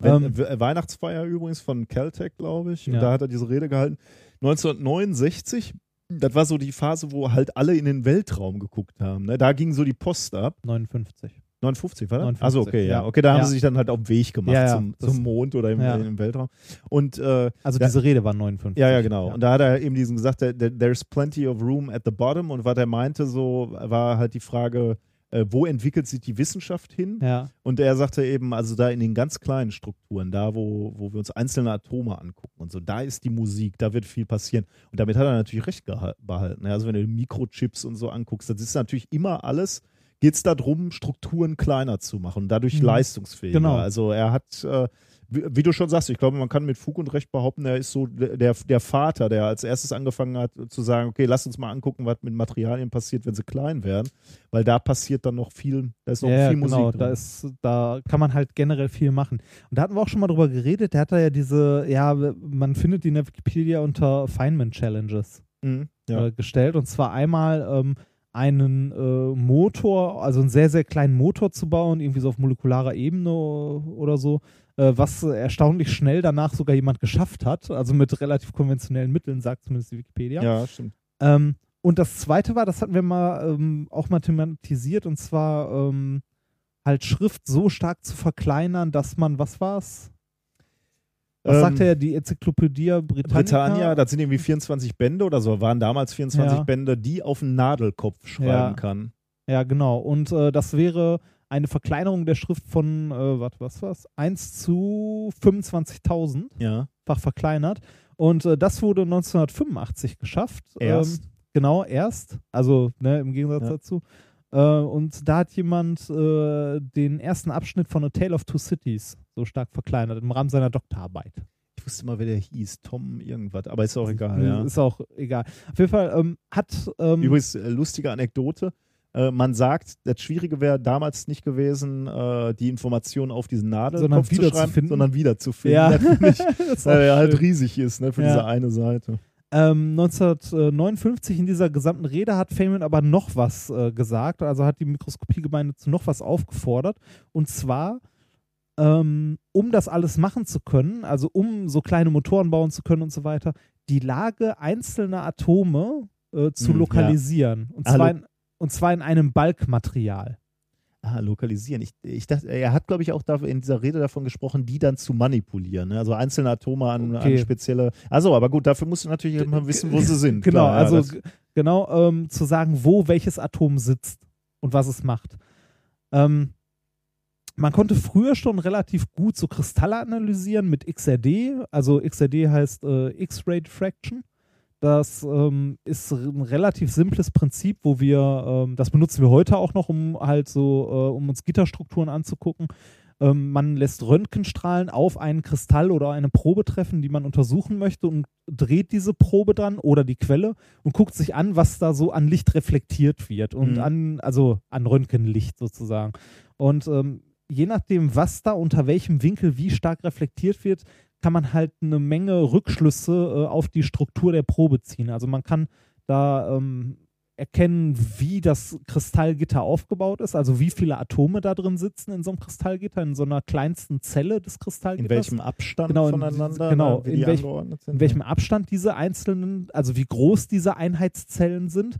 [SPEAKER 3] Wenn,
[SPEAKER 2] Ähm,
[SPEAKER 3] We- Weihnachtsfeier übrigens von Caltech, glaube ich. Und
[SPEAKER 2] Ja.
[SPEAKER 3] da hat er diese Rede gehalten. 1969, das war so die Phase, wo halt alle in den Weltraum geguckt haben. Ne? Da ging so die Post ab.
[SPEAKER 2] 59.
[SPEAKER 3] 59, war das?
[SPEAKER 2] 59,
[SPEAKER 3] Also okay, ja.
[SPEAKER 2] ja.
[SPEAKER 3] Okay, da haben
[SPEAKER 2] Ja.
[SPEAKER 3] sie sich dann halt auf den Weg gemacht zum, zum Mond oder im, im Weltraum. Und äh,
[SPEAKER 2] Also
[SPEAKER 3] da-
[SPEAKER 2] diese Rede war 59.
[SPEAKER 3] Ja, ja, genau. Und da hat er eben diesen gesagt, there- there- there's plenty of room at the bottom. Und was er meinte, so war halt die Frage, äh, wo entwickelt sich die Wissenschaft hin?
[SPEAKER 2] Ja.
[SPEAKER 3] Und er sagte eben, also da in den ganz kleinen Strukturen, da wo, wo wir uns einzelne Atome angucken und so, da ist die Musik, da wird viel passieren. Und damit hat er natürlich recht behalten. Also wenn du Mikrochips und so anguckst, das ist natürlich immer alles, geht es darum, Strukturen kleiner zu machen und dadurch
[SPEAKER 2] Mhm.
[SPEAKER 3] leistungsfähiger.
[SPEAKER 2] Genau.
[SPEAKER 3] Also er hat, äh, wie, wie du schon sagst, ich glaube, man kann mit Fug und Recht behaupten, er ist so der, der Vater, der als erstes angefangen hat zu sagen, okay, lass uns mal angucken, was mit Materialien passiert, wenn sie klein werden, weil da passiert dann noch viel, da ist noch
[SPEAKER 2] ja,
[SPEAKER 3] viel
[SPEAKER 2] genau,
[SPEAKER 3] Musik drin.
[SPEAKER 2] da ist, da kann man halt generell viel machen. Und da hatten wir auch schon mal drüber geredet, der hat da ja diese, ja, man findet die in der Wikipedia unter Feynman Challenges
[SPEAKER 3] Mhm, ja.
[SPEAKER 2] äh, gestellt. Und zwar einmal ähm, einen äh, Motor, also einen sehr, sehr kleinen Motor zu bauen, irgendwie so auf molekularer Ebene oder so, was erstaunlich schnell danach sogar jemand geschafft hat, also mit relativ konventionellen Mitteln, sagt zumindest die Wikipedia.
[SPEAKER 3] Ja, stimmt.
[SPEAKER 2] Ähm, und das zweite war, das hatten wir mal ähm, auch mal thematisiert, und zwar ähm, halt Schrift so stark zu verkleinern, dass man, was war's? Was
[SPEAKER 3] Ähm,
[SPEAKER 2] sagte er, die Enzyklopädie Britannica?
[SPEAKER 3] Britannia, das sind irgendwie 24 Bände oder so, waren damals 24
[SPEAKER 2] Ja.
[SPEAKER 3] Bände, die auf den Nadelkopf schreiben
[SPEAKER 2] Ja.
[SPEAKER 3] kann.
[SPEAKER 2] Ja, genau. Und äh, das wäre eine Verkleinerung der Schrift von, äh, warte, was war's? 1 zu 25.000
[SPEAKER 3] Ja.
[SPEAKER 2] fach verkleinert. Und äh, das wurde 1985 geschafft.
[SPEAKER 3] Erst.
[SPEAKER 2] Ähm, genau, erst. Also ne, im Gegensatz
[SPEAKER 3] Ja.
[SPEAKER 2] dazu. Äh, und da hat jemand äh, den ersten Abschnitt von A Tale of Two Cities so stark verkleinert im Rahmen seiner Doktorarbeit.
[SPEAKER 3] Ich wusste mal, wer der hieß. Tom irgendwas, aber ist auch egal. Ja.
[SPEAKER 2] Ist auch egal. Auf jeden Fall ähm, hat. Ähm,
[SPEAKER 3] Übrigens, äh, lustige Anekdote. Äh, man sagt, das Schwierige wäre damals nicht gewesen, äh, die Informationen auf diesen Nadelkopf
[SPEAKER 2] Sondern
[SPEAKER 3] zu schreiben,
[SPEAKER 2] wiederzufinden.
[SPEAKER 3] sondern wiederzufinden.
[SPEAKER 2] Ja.
[SPEAKER 3] Weil er halt riesig ist ne, für
[SPEAKER 2] Ja.
[SPEAKER 3] diese eine Seite.
[SPEAKER 2] Ähm, 1959 in dieser gesamten Rede hat Feynman aber noch was äh, gesagt, also hat die Mikroskopiegemeinde zu noch was aufgefordert. Und zwar, ähm, um das alles machen zu können, also um so kleine Motoren bauen zu können und so weiter, die Lage einzelner Atome äh, zu
[SPEAKER 3] Hm, ja.
[SPEAKER 2] lokalisieren. Und,
[SPEAKER 3] Ah,
[SPEAKER 2] zwar in, und zwar in einem Bulkmaterial.
[SPEAKER 3] Ah, lokalisieren. Ich, ich dachte, er hat, glaube ich, auch da in dieser Rede davon gesprochen, die dann zu manipulieren. Ne? Also einzelne Atome an,
[SPEAKER 2] Okay.
[SPEAKER 3] an spezielle. Also, aber gut, dafür musst du natürlich immer wissen, wo sie sind.
[SPEAKER 2] Genau,
[SPEAKER 3] Klar,
[SPEAKER 2] also genau ähm, zu sagen, wo welches Atom sitzt und was es macht. Ähm, man konnte früher schon relativ gut so Kristalle analysieren mit XRD. Also XRD heißt äh, X-Ray Diffraction. Das ähm, ist ein relativ simples Prinzip, wo wir, ähm, das benutzen wir heute auch noch, um halt so, äh, um uns Gitterstrukturen anzugucken. Ähm, man lässt Röntgenstrahlen auf einen Kristall oder eine Probe treffen, die man untersuchen möchte und dreht diese Probe dann oder die Quelle und guckt sich an, was da so an Licht reflektiert wird und
[SPEAKER 3] Mhm.
[SPEAKER 2] an, also an Röntgenlicht sozusagen. Und ähm, je nachdem, was da unter welchem Winkel wie stark reflektiert wird, kann man halt eine Menge Rückschlüsse äh, auf die Struktur der Probe ziehen. Also man kann da ähm, erkennen, wie das Kristallgitter aufgebaut ist, also wie viele Atome da drin sitzen in so einem Kristallgitter, in so einer kleinsten Zelle des
[SPEAKER 3] In
[SPEAKER 2] Kristallgitters.
[SPEAKER 3] welchem Abstand
[SPEAKER 2] Genau, in-
[SPEAKER 3] voneinander,
[SPEAKER 2] genau,
[SPEAKER 3] ne,
[SPEAKER 2] in
[SPEAKER 3] sind.
[SPEAKER 2] in welchem Abstand diese einzelnen, also wie groß diese Einheitszellen sind.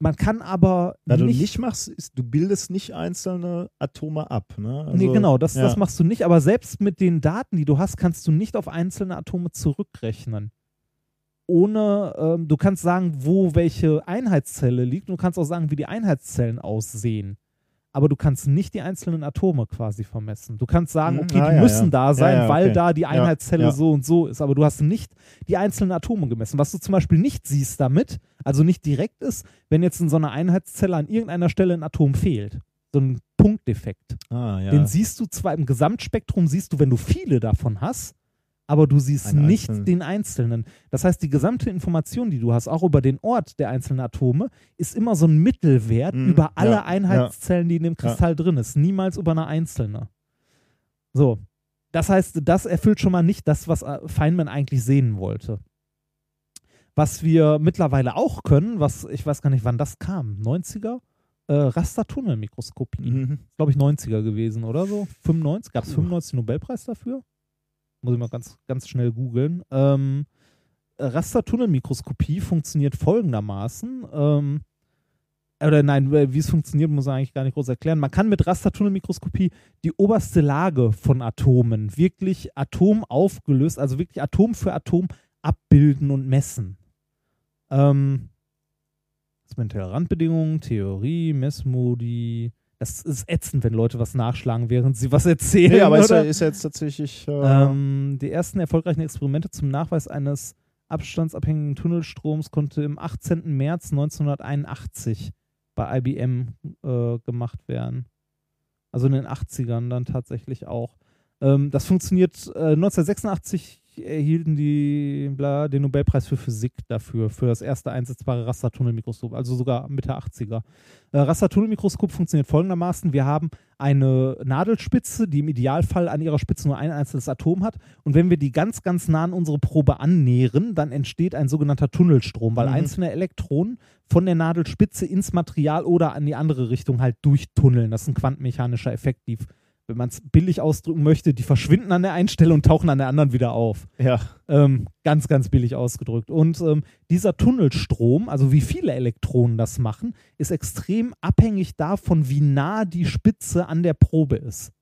[SPEAKER 2] Man kann aber
[SPEAKER 3] Na, du
[SPEAKER 2] nicht,
[SPEAKER 3] nicht machst, ist, du bildest nicht einzelne Atome ab. Ne? Also,
[SPEAKER 2] nee, genau, das,
[SPEAKER 3] ja.
[SPEAKER 2] das machst du nicht. Aber selbst mit den Daten, die du hast, kannst du nicht auf einzelne Atome zurückrechnen. Ohne, ähm, du kannst sagen, wo welche Einheitszelle liegt. Und du kannst auch sagen, wie die Einheitszellen aussehen. Aber du kannst nicht die einzelnen Atome quasi vermessen. Du kannst sagen,
[SPEAKER 3] Mhm.
[SPEAKER 2] okay,
[SPEAKER 3] Ah,
[SPEAKER 2] die
[SPEAKER 3] ja,
[SPEAKER 2] müssen
[SPEAKER 3] ja.
[SPEAKER 2] da sein,
[SPEAKER 3] ja,
[SPEAKER 2] weil
[SPEAKER 3] okay.
[SPEAKER 2] da die Einheitszelle so und so ist. Aber du hast nicht die einzelnen Atome gemessen. Was du zum Beispiel nicht siehst damit, also nicht direkt ist, wenn jetzt in so einer Einheitszelle an irgendeiner Stelle ein Atom fehlt. So ein Punktdefekt.
[SPEAKER 3] Ah.
[SPEAKER 2] Den siehst du zwar im Gesamtspektrum, siehst du, wenn du viele davon hast, aber du siehst
[SPEAKER 3] Einen
[SPEAKER 2] nicht
[SPEAKER 3] einzelnen.
[SPEAKER 2] den einzelnen. Das heißt, die gesamte Information, die du hast, auch über den Ort der einzelnen Atome, ist immer so ein Mittelwert
[SPEAKER 3] Mhm,
[SPEAKER 2] über alle
[SPEAKER 3] ja,
[SPEAKER 2] Einheitszellen, die in dem Kristall drin ist. Niemals über eine einzelne. So. Das heißt, das erfüllt schon mal nicht das, was äh, Feynman eigentlich sehen wollte. Was wir mittlerweile auch können, was ich weiß gar nicht, wann das kam, 90er, äh, Rastertunnelmikroskopie
[SPEAKER 3] Mhm.
[SPEAKER 2] glaube ich, 90er gewesen oder so. 95, gab es 95 den Nobelpreis dafür? Muss ich mal ganz, ganz schnell googeln. Ähm, Rastertunnelmikroskopie funktioniert folgendermaßen. Ähm, oder nein, wie es funktioniert, muss man eigentlich gar nicht groß erklären. Man kann mit Rastertunnelmikroskopie die oberste Lage von Atomen wirklich Atom aufgelöst, also wirklich Atom für Atom abbilden und messen. Ähm, Randbedingungen, Theorie, Messmodi. Das ist ätzend, wenn Leute was nachschlagen, während sie was erzählen.
[SPEAKER 3] Nee, aber ist ja,
[SPEAKER 2] oder?
[SPEAKER 3] ist ja jetzt tatsächlich. Äh,
[SPEAKER 2] Ähm, die ersten erfolgreichen Experimente zum Nachweis eines abstandsabhängigen Tunnelstroms konnte im 18. März 1981 bei IBM äh, gemacht werden. Also in den 80ern dann tatsächlich auch. Ähm, das funktioniert, äh, 1986 erhielten die bla, den Nobelpreis für Physik dafür, für das erste einsetzbare Rastertunnelmikroskop, also sogar Mitte 80er. Äh, Rastertunnelmikroskop funktioniert folgendermaßen: Wir haben eine Nadelspitze, die im Idealfall an ihrer Spitze nur ein einzelnes Atom hat. Und wenn wir die ganz, ganz nah an unsere Probe annähern, dann entsteht ein sogenannter Tunnelstrom, weil
[SPEAKER 3] Mhm.
[SPEAKER 2] einzelne Elektronen von der Nadelspitze ins Material oder an die andere Richtung halt durchtunneln. Das ist ein quantenmechanischer Effekt, die, wenn man es billig ausdrücken möchte, die verschwinden an der einen Stelle und tauchen an der anderen wieder auf.
[SPEAKER 3] ja.
[SPEAKER 2] Ähm, ganz, ganz billig ausgedrückt. Und ähm, dieser Tunnelstrom, also wie viele Elektronen das machen, ist extrem abhängig davon, wie nah die Spitze an der Probe ist.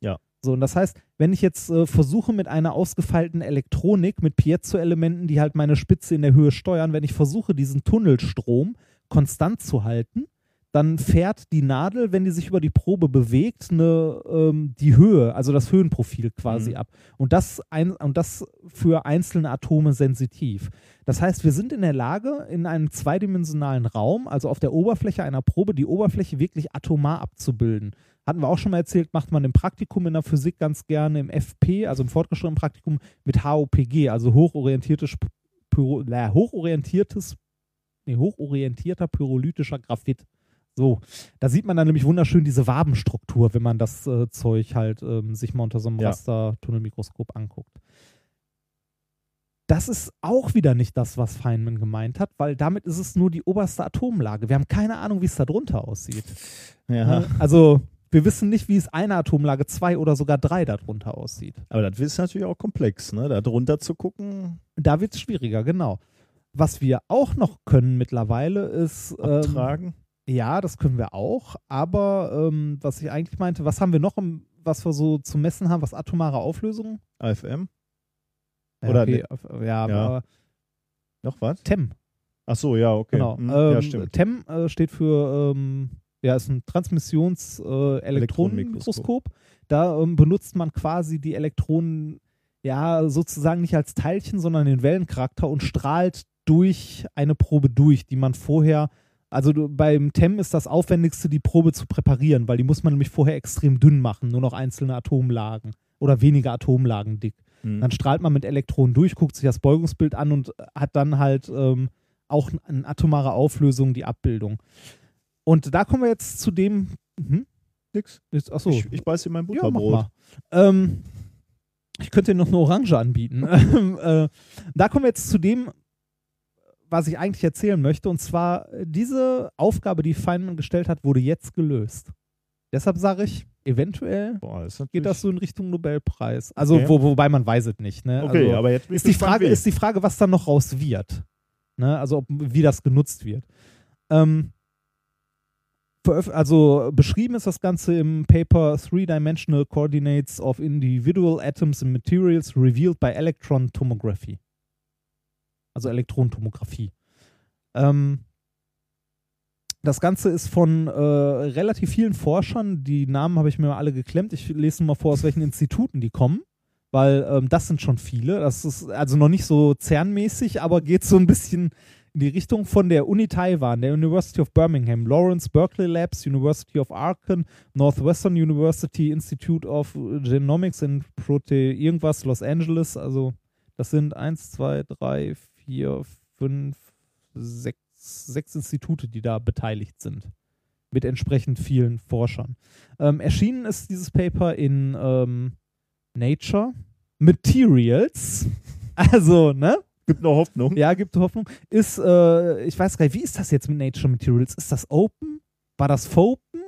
[SPEAKER 3] Ja.
[SPEAKER 2] So, und das heißt, wenn ich jetzt äh, versuche mit einer ausgefeilten Elektronik, mit Piezo-Elementen, die halt meine Spitze in der Höhe steuern, wenn ich versuche, diesen Tunnelstrom konstant zu halten, dann fährt die Nadel, wenn die sich über die Probe bewegt, eine, ähm, die Höhe, also das Höhenprofil quasi
[SPEAKER 3] Mhm.
[SPEAKER 2] ab. Und das, ein, und das für einzelne Atome sensitiv. Das heißt, wir sind in der Lage, in einem zweidimensionalen Raum, also auf der Oberfläche einer Probe, die Oberfläche wirklich atomar abzubilden. Hatten wir auch schon mal erzählt, macht man im Praktikum in der Physik ganz gerne im FP, also im fortgeschrittenen Praktikum mit HOPG, also hochorientiertes, Pyro, äh, hochorientiertes, nee, hochorientierter pyrolytischer Graphit. So, da sieht man dann nämlich wunderschön diese Wabenstruktur, wenn man das äh, Zeug halt ähm, sich mal unter so einem
[SPEAKER 3] Ja.
[SPEAKER 2] Rastertunnelmikroskop anguckt. Das ist auch wieder nicht das, was Feynman gemeint hat, weil damit ist es nur die oberste Atomlage. Wir haben keine Ahnung, wie es da drunter aussieht.
[SPEAKER 3] ja.
[SPEAKER 2] Ne? Also, wir wissen nicht, wie es eine Atomlage, zwei oder sogar drei darunter aussieht.
[SPEAKER 3] Aber das ist natürlich auch komplex, ne? Da drunter zu gucken.
[SPEAKER 2] Da wird es schwieriger, genau. Was wir auch noch können mittlerweile ist. Ähm,
[SPEAKER 3] Abtragen.
[SPEAKER 2] Ja, das können wir auch. Aber ähm, was ich eigentlich meinte, was haben wir noch, im, was wir so zu messen haben, was atomare Auflösung?
[SPEAKER 3] AFM.
[SPEAKER 2] Ja,
[SPEAKER 3] Oder
[SPEAKER 2] okay,
[SPEAKER 3] ne-
[SPEAKER 2] auf- ja,
[SPEAKER 3] ja.
[SPEAKER 2] aber
[SPEAKER 3] Noch was?
[SPEAKER 2] TEM.
[SPEAKER 3] Ach so, ja, okay.
[SPEAKER 2] Genau.
[SPEAKER 3] Hm,
[SPEAKER 2] ähm,
[SPEAKER 3] ja, stimmt.
[SPEAKER 2] TEM äh, steht für, ähm, ja, ist ein Transmissions-Elektronenmikroskop. da ähm, benutzt man quasi die Elektronen ja sozusagen nicht als Teilchen, sondern den Wellencharakter und strahlt durch eine Probe durch, die man vorher, also du, beim TEM ist das aufwendigste, die Probe zu präparieren, weil die muss man nämlich vorher extrem dünn machen, nur noch einzelne Atomlagen oder weniger Atomlagen dick.
[SPEAKER 3] Hm.
[SPEAKER 2] Dann strahlt man mit Elektronen durch, guckt sich das Beugungsbild an und hat dann halt ähm, auch eine atomare Auflösung, die Abbildung. Und da kommen wir jetzt zu dem. Hm?
[SPEAKER 3] Nix.
[SPEAKER 2] Jetzt, achso.
[SPEAKER 3] Ich, ich beiß in mein
[SPEAKER 2] ja, mach
[SPEAKER 3] Butterbrot.
[SPEAKER 2] mal. Ähm, ich könnte dir noch eine Orange anbieten. Ähm, äh, da kommen wir jetzt zu dem, was ich eigentlich erzählen möchte. Und zwar, äh, diese Aufgabe, die Feynman gestellt hat, wurde jetzt gelöst. Deshalb sage ich, eventuell
[SPEAKER 3] Boah,
[SPEAKER 2] geht das so in Richtung Nobelpreis. Also,
[SPEAKER 3] Okay.
[SPEAKER 2] wo, wobei man weiß es nicht. Ne?
[SPEAKER 3] Okay,
[SPEAKER 2] also,
[SPEAKER 3] aber jetzt
[SPEAKER 2] ist die, Frage, ist die Frage, was dann noch raus wird. Ne? Also, ob, wie das genutzt wird. Ähm, also, beschrieben ist das Ganze im Paper Three-Dimensional Coordinates of Individual Atoms and Materials Revealed by Electron Tomography. Also Elektronentomographie. Ähm, das Ganze ist von äh, relativ vielen Forschern. Die Namen habe ich mir alle geklemmt. Ich lese mal vor, aus welchen Instituten die kommen, weil ähm, das sind schon viele. Das ist also noch nicht so CERN-mäßig, aber geht so ein bisschen in die Richtung von der Uni Taiwan, der University of Birmingham, Lawrence Berkeley Labs, University of Aachen, Northwestern University Institute of Genomics and Prote irgendwas, Los Angeles. Also das sind eins, zwei, drei, vier, fünf, sechs, sechs Institute, die da beteiligt sind. Mit entsprechend vielen Forschern. Ähm, erschienen ist dieses Paper in ähm, Nature Materials. Also, ne?
[SPEAKER 3] Gibt noch Hoffnung.
[SPEAKER 2] Ja, gibt Hoffnung. Ist, äh, ich weiß gar nicht, wie ist das jetzt mit Nature Materials? Ist das Open? War das Fopen?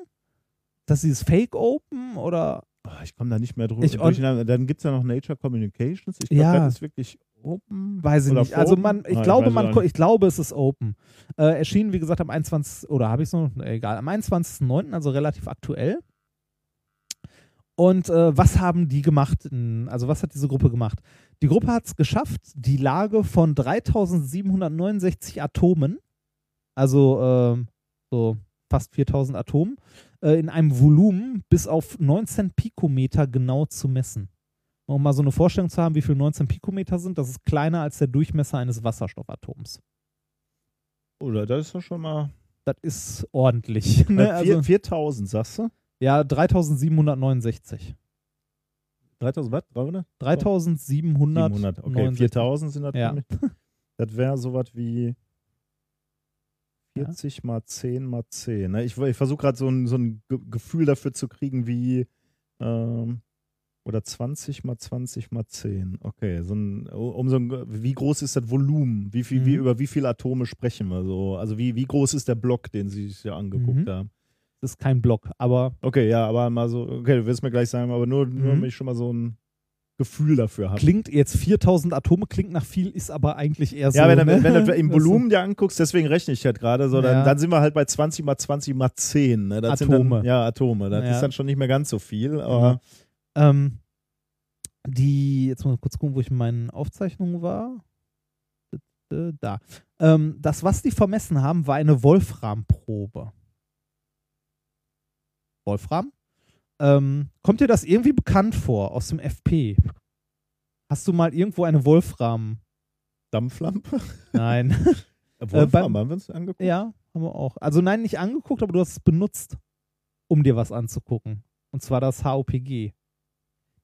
[SPEAKER 2] Das ist dieses Fake Open oder?
[SPEAKER 3] Ich komme da nicht mehr drüber.
[SPEAKER 2] Ich-.
[SPEAKER 3] Dann gibt es ja noch Nature Communications. Ich glaube,
[SPEAKER 2] Ja.
[SPEAKER 3] das ist wirklich Open.
[SPEAKER 2] Weiß ich
[SPEAKER 3] Oder
[SPEAKER 2] nicht. Also man, ich
[SPEAKER 3] Ah,
[SPEAKER 2] glaube, man, ich glaube, es ist Open. Äh, erschienen, wie gesagt, am 21. oder habe ich es noch? Egal, am 21.09., also relativ aktuell. Und äh, was haben die gemacht? in- Also was hat diese Gruppe gemacht? Die Gruppe hat es geschafft, die Lage von 3769 Atomen, also ähm, so fast 4000 Atomen, äh, in einem Volumen bis auf 19 Pikometer genau zu messen. Um mal so eine Vorstellung zu haben, wie viel 19 Pikometer sind, das ist kleiner als der Durchmesser eines Wasserstoffatoms.
[SPEAKER 3] Oder das ist ja schon mal.
[SPEAKER 2] Das ist ordentlich. Ne?
[SPEAKER 3] Äh,
[SPEAKER 2] Also,
[SPEAKER 3] 4000, sagst du?
[SPEAKER 2] ja, 3769.
[SPEAKER 3] 3000 was? 300?
[SPEAKER 2] 3769.
[SPEAKER 3] 700. Okay, 4000 sind
[SPEAKER 2] Ja.
[SPEAKER 3] natürlich. Das wäre sowas wie 40 mal 10 mal 10. Ne? Ich, ich versuche gerade so ein, so ein Ge Gefühl dafür zu kriegen, wie. Ähm, oder 20 mal 20 mal 10. Okay, so ein, um so ein, wie groß ist das Volumen? Wie viel, wie,
[SPEAKER 2] Mhm.
[SPEAKER 3] über wie viele Atome sprechen wir so? Also wie, wie groß ist der Block, den Sie sich ja angeguckt
[SPEAKER 2] Mhm.
[SPEAKER 3] haben?
[SPEAKER 2] Das ist kein Block, aber
[SPEAKER 3] Okay, ja, aber mal so, okay, du wirst mir gleich sagen, aber nur, nur
[SPEAKER 2] Mhm.
[SPEAKER 3] ich schon mal so ein Gefühl dafür habe.
[SPEAKER 2] klingt jetzt 4000 Atome, klingt nach viel, ist aber eigentlich eher so.
[SPEAKER 3] Ja, wenn, du-
[SPEAKER 2] ne?
[SPEAKER 3] wenn du im Volumen dir anguckst, deswegen rechne ich halt gerade so, dann,
[SPEAKER 2] Ja.
[SPEAKER 3] dann sind wir halt bei 20 mal 20 mal 10. Ne? Das Sind dann,
[SPEAKER 2] Atome.
[SPEAKER 3] ja, Atome. Das
[SPEAKER 2] Ja.
[SPEAKER 3] ist dann schon nicht mehr ganz so viel, aber
[SPEAKER 2] Ähm, die, jetzt muss ich kurz gucken, wo ich in meinen Aufzeichnungen war. Äh, Da. Ähm, das, was die vermessen haben, war eine Wolframprobe. Wolfram? Ähm, kommt dir das irgendwie bekannt vor aus dem FP? Hast du mal irgendwo eine Wolfram?
[SPEAKER 3] Dampflampe?
[SPEAKER 2] Nein.
[SPEAKER 3] Wolfram,
[SPEAKER 2] beim-
[SPEAKER 3] haben wir uns angeguckt?
[SPEAKER 2] ja, haben wir auch. Also nein, nicht angeguckt, aber du hast es benutzt, um dir was anzugucken. Und zwar das HOPG.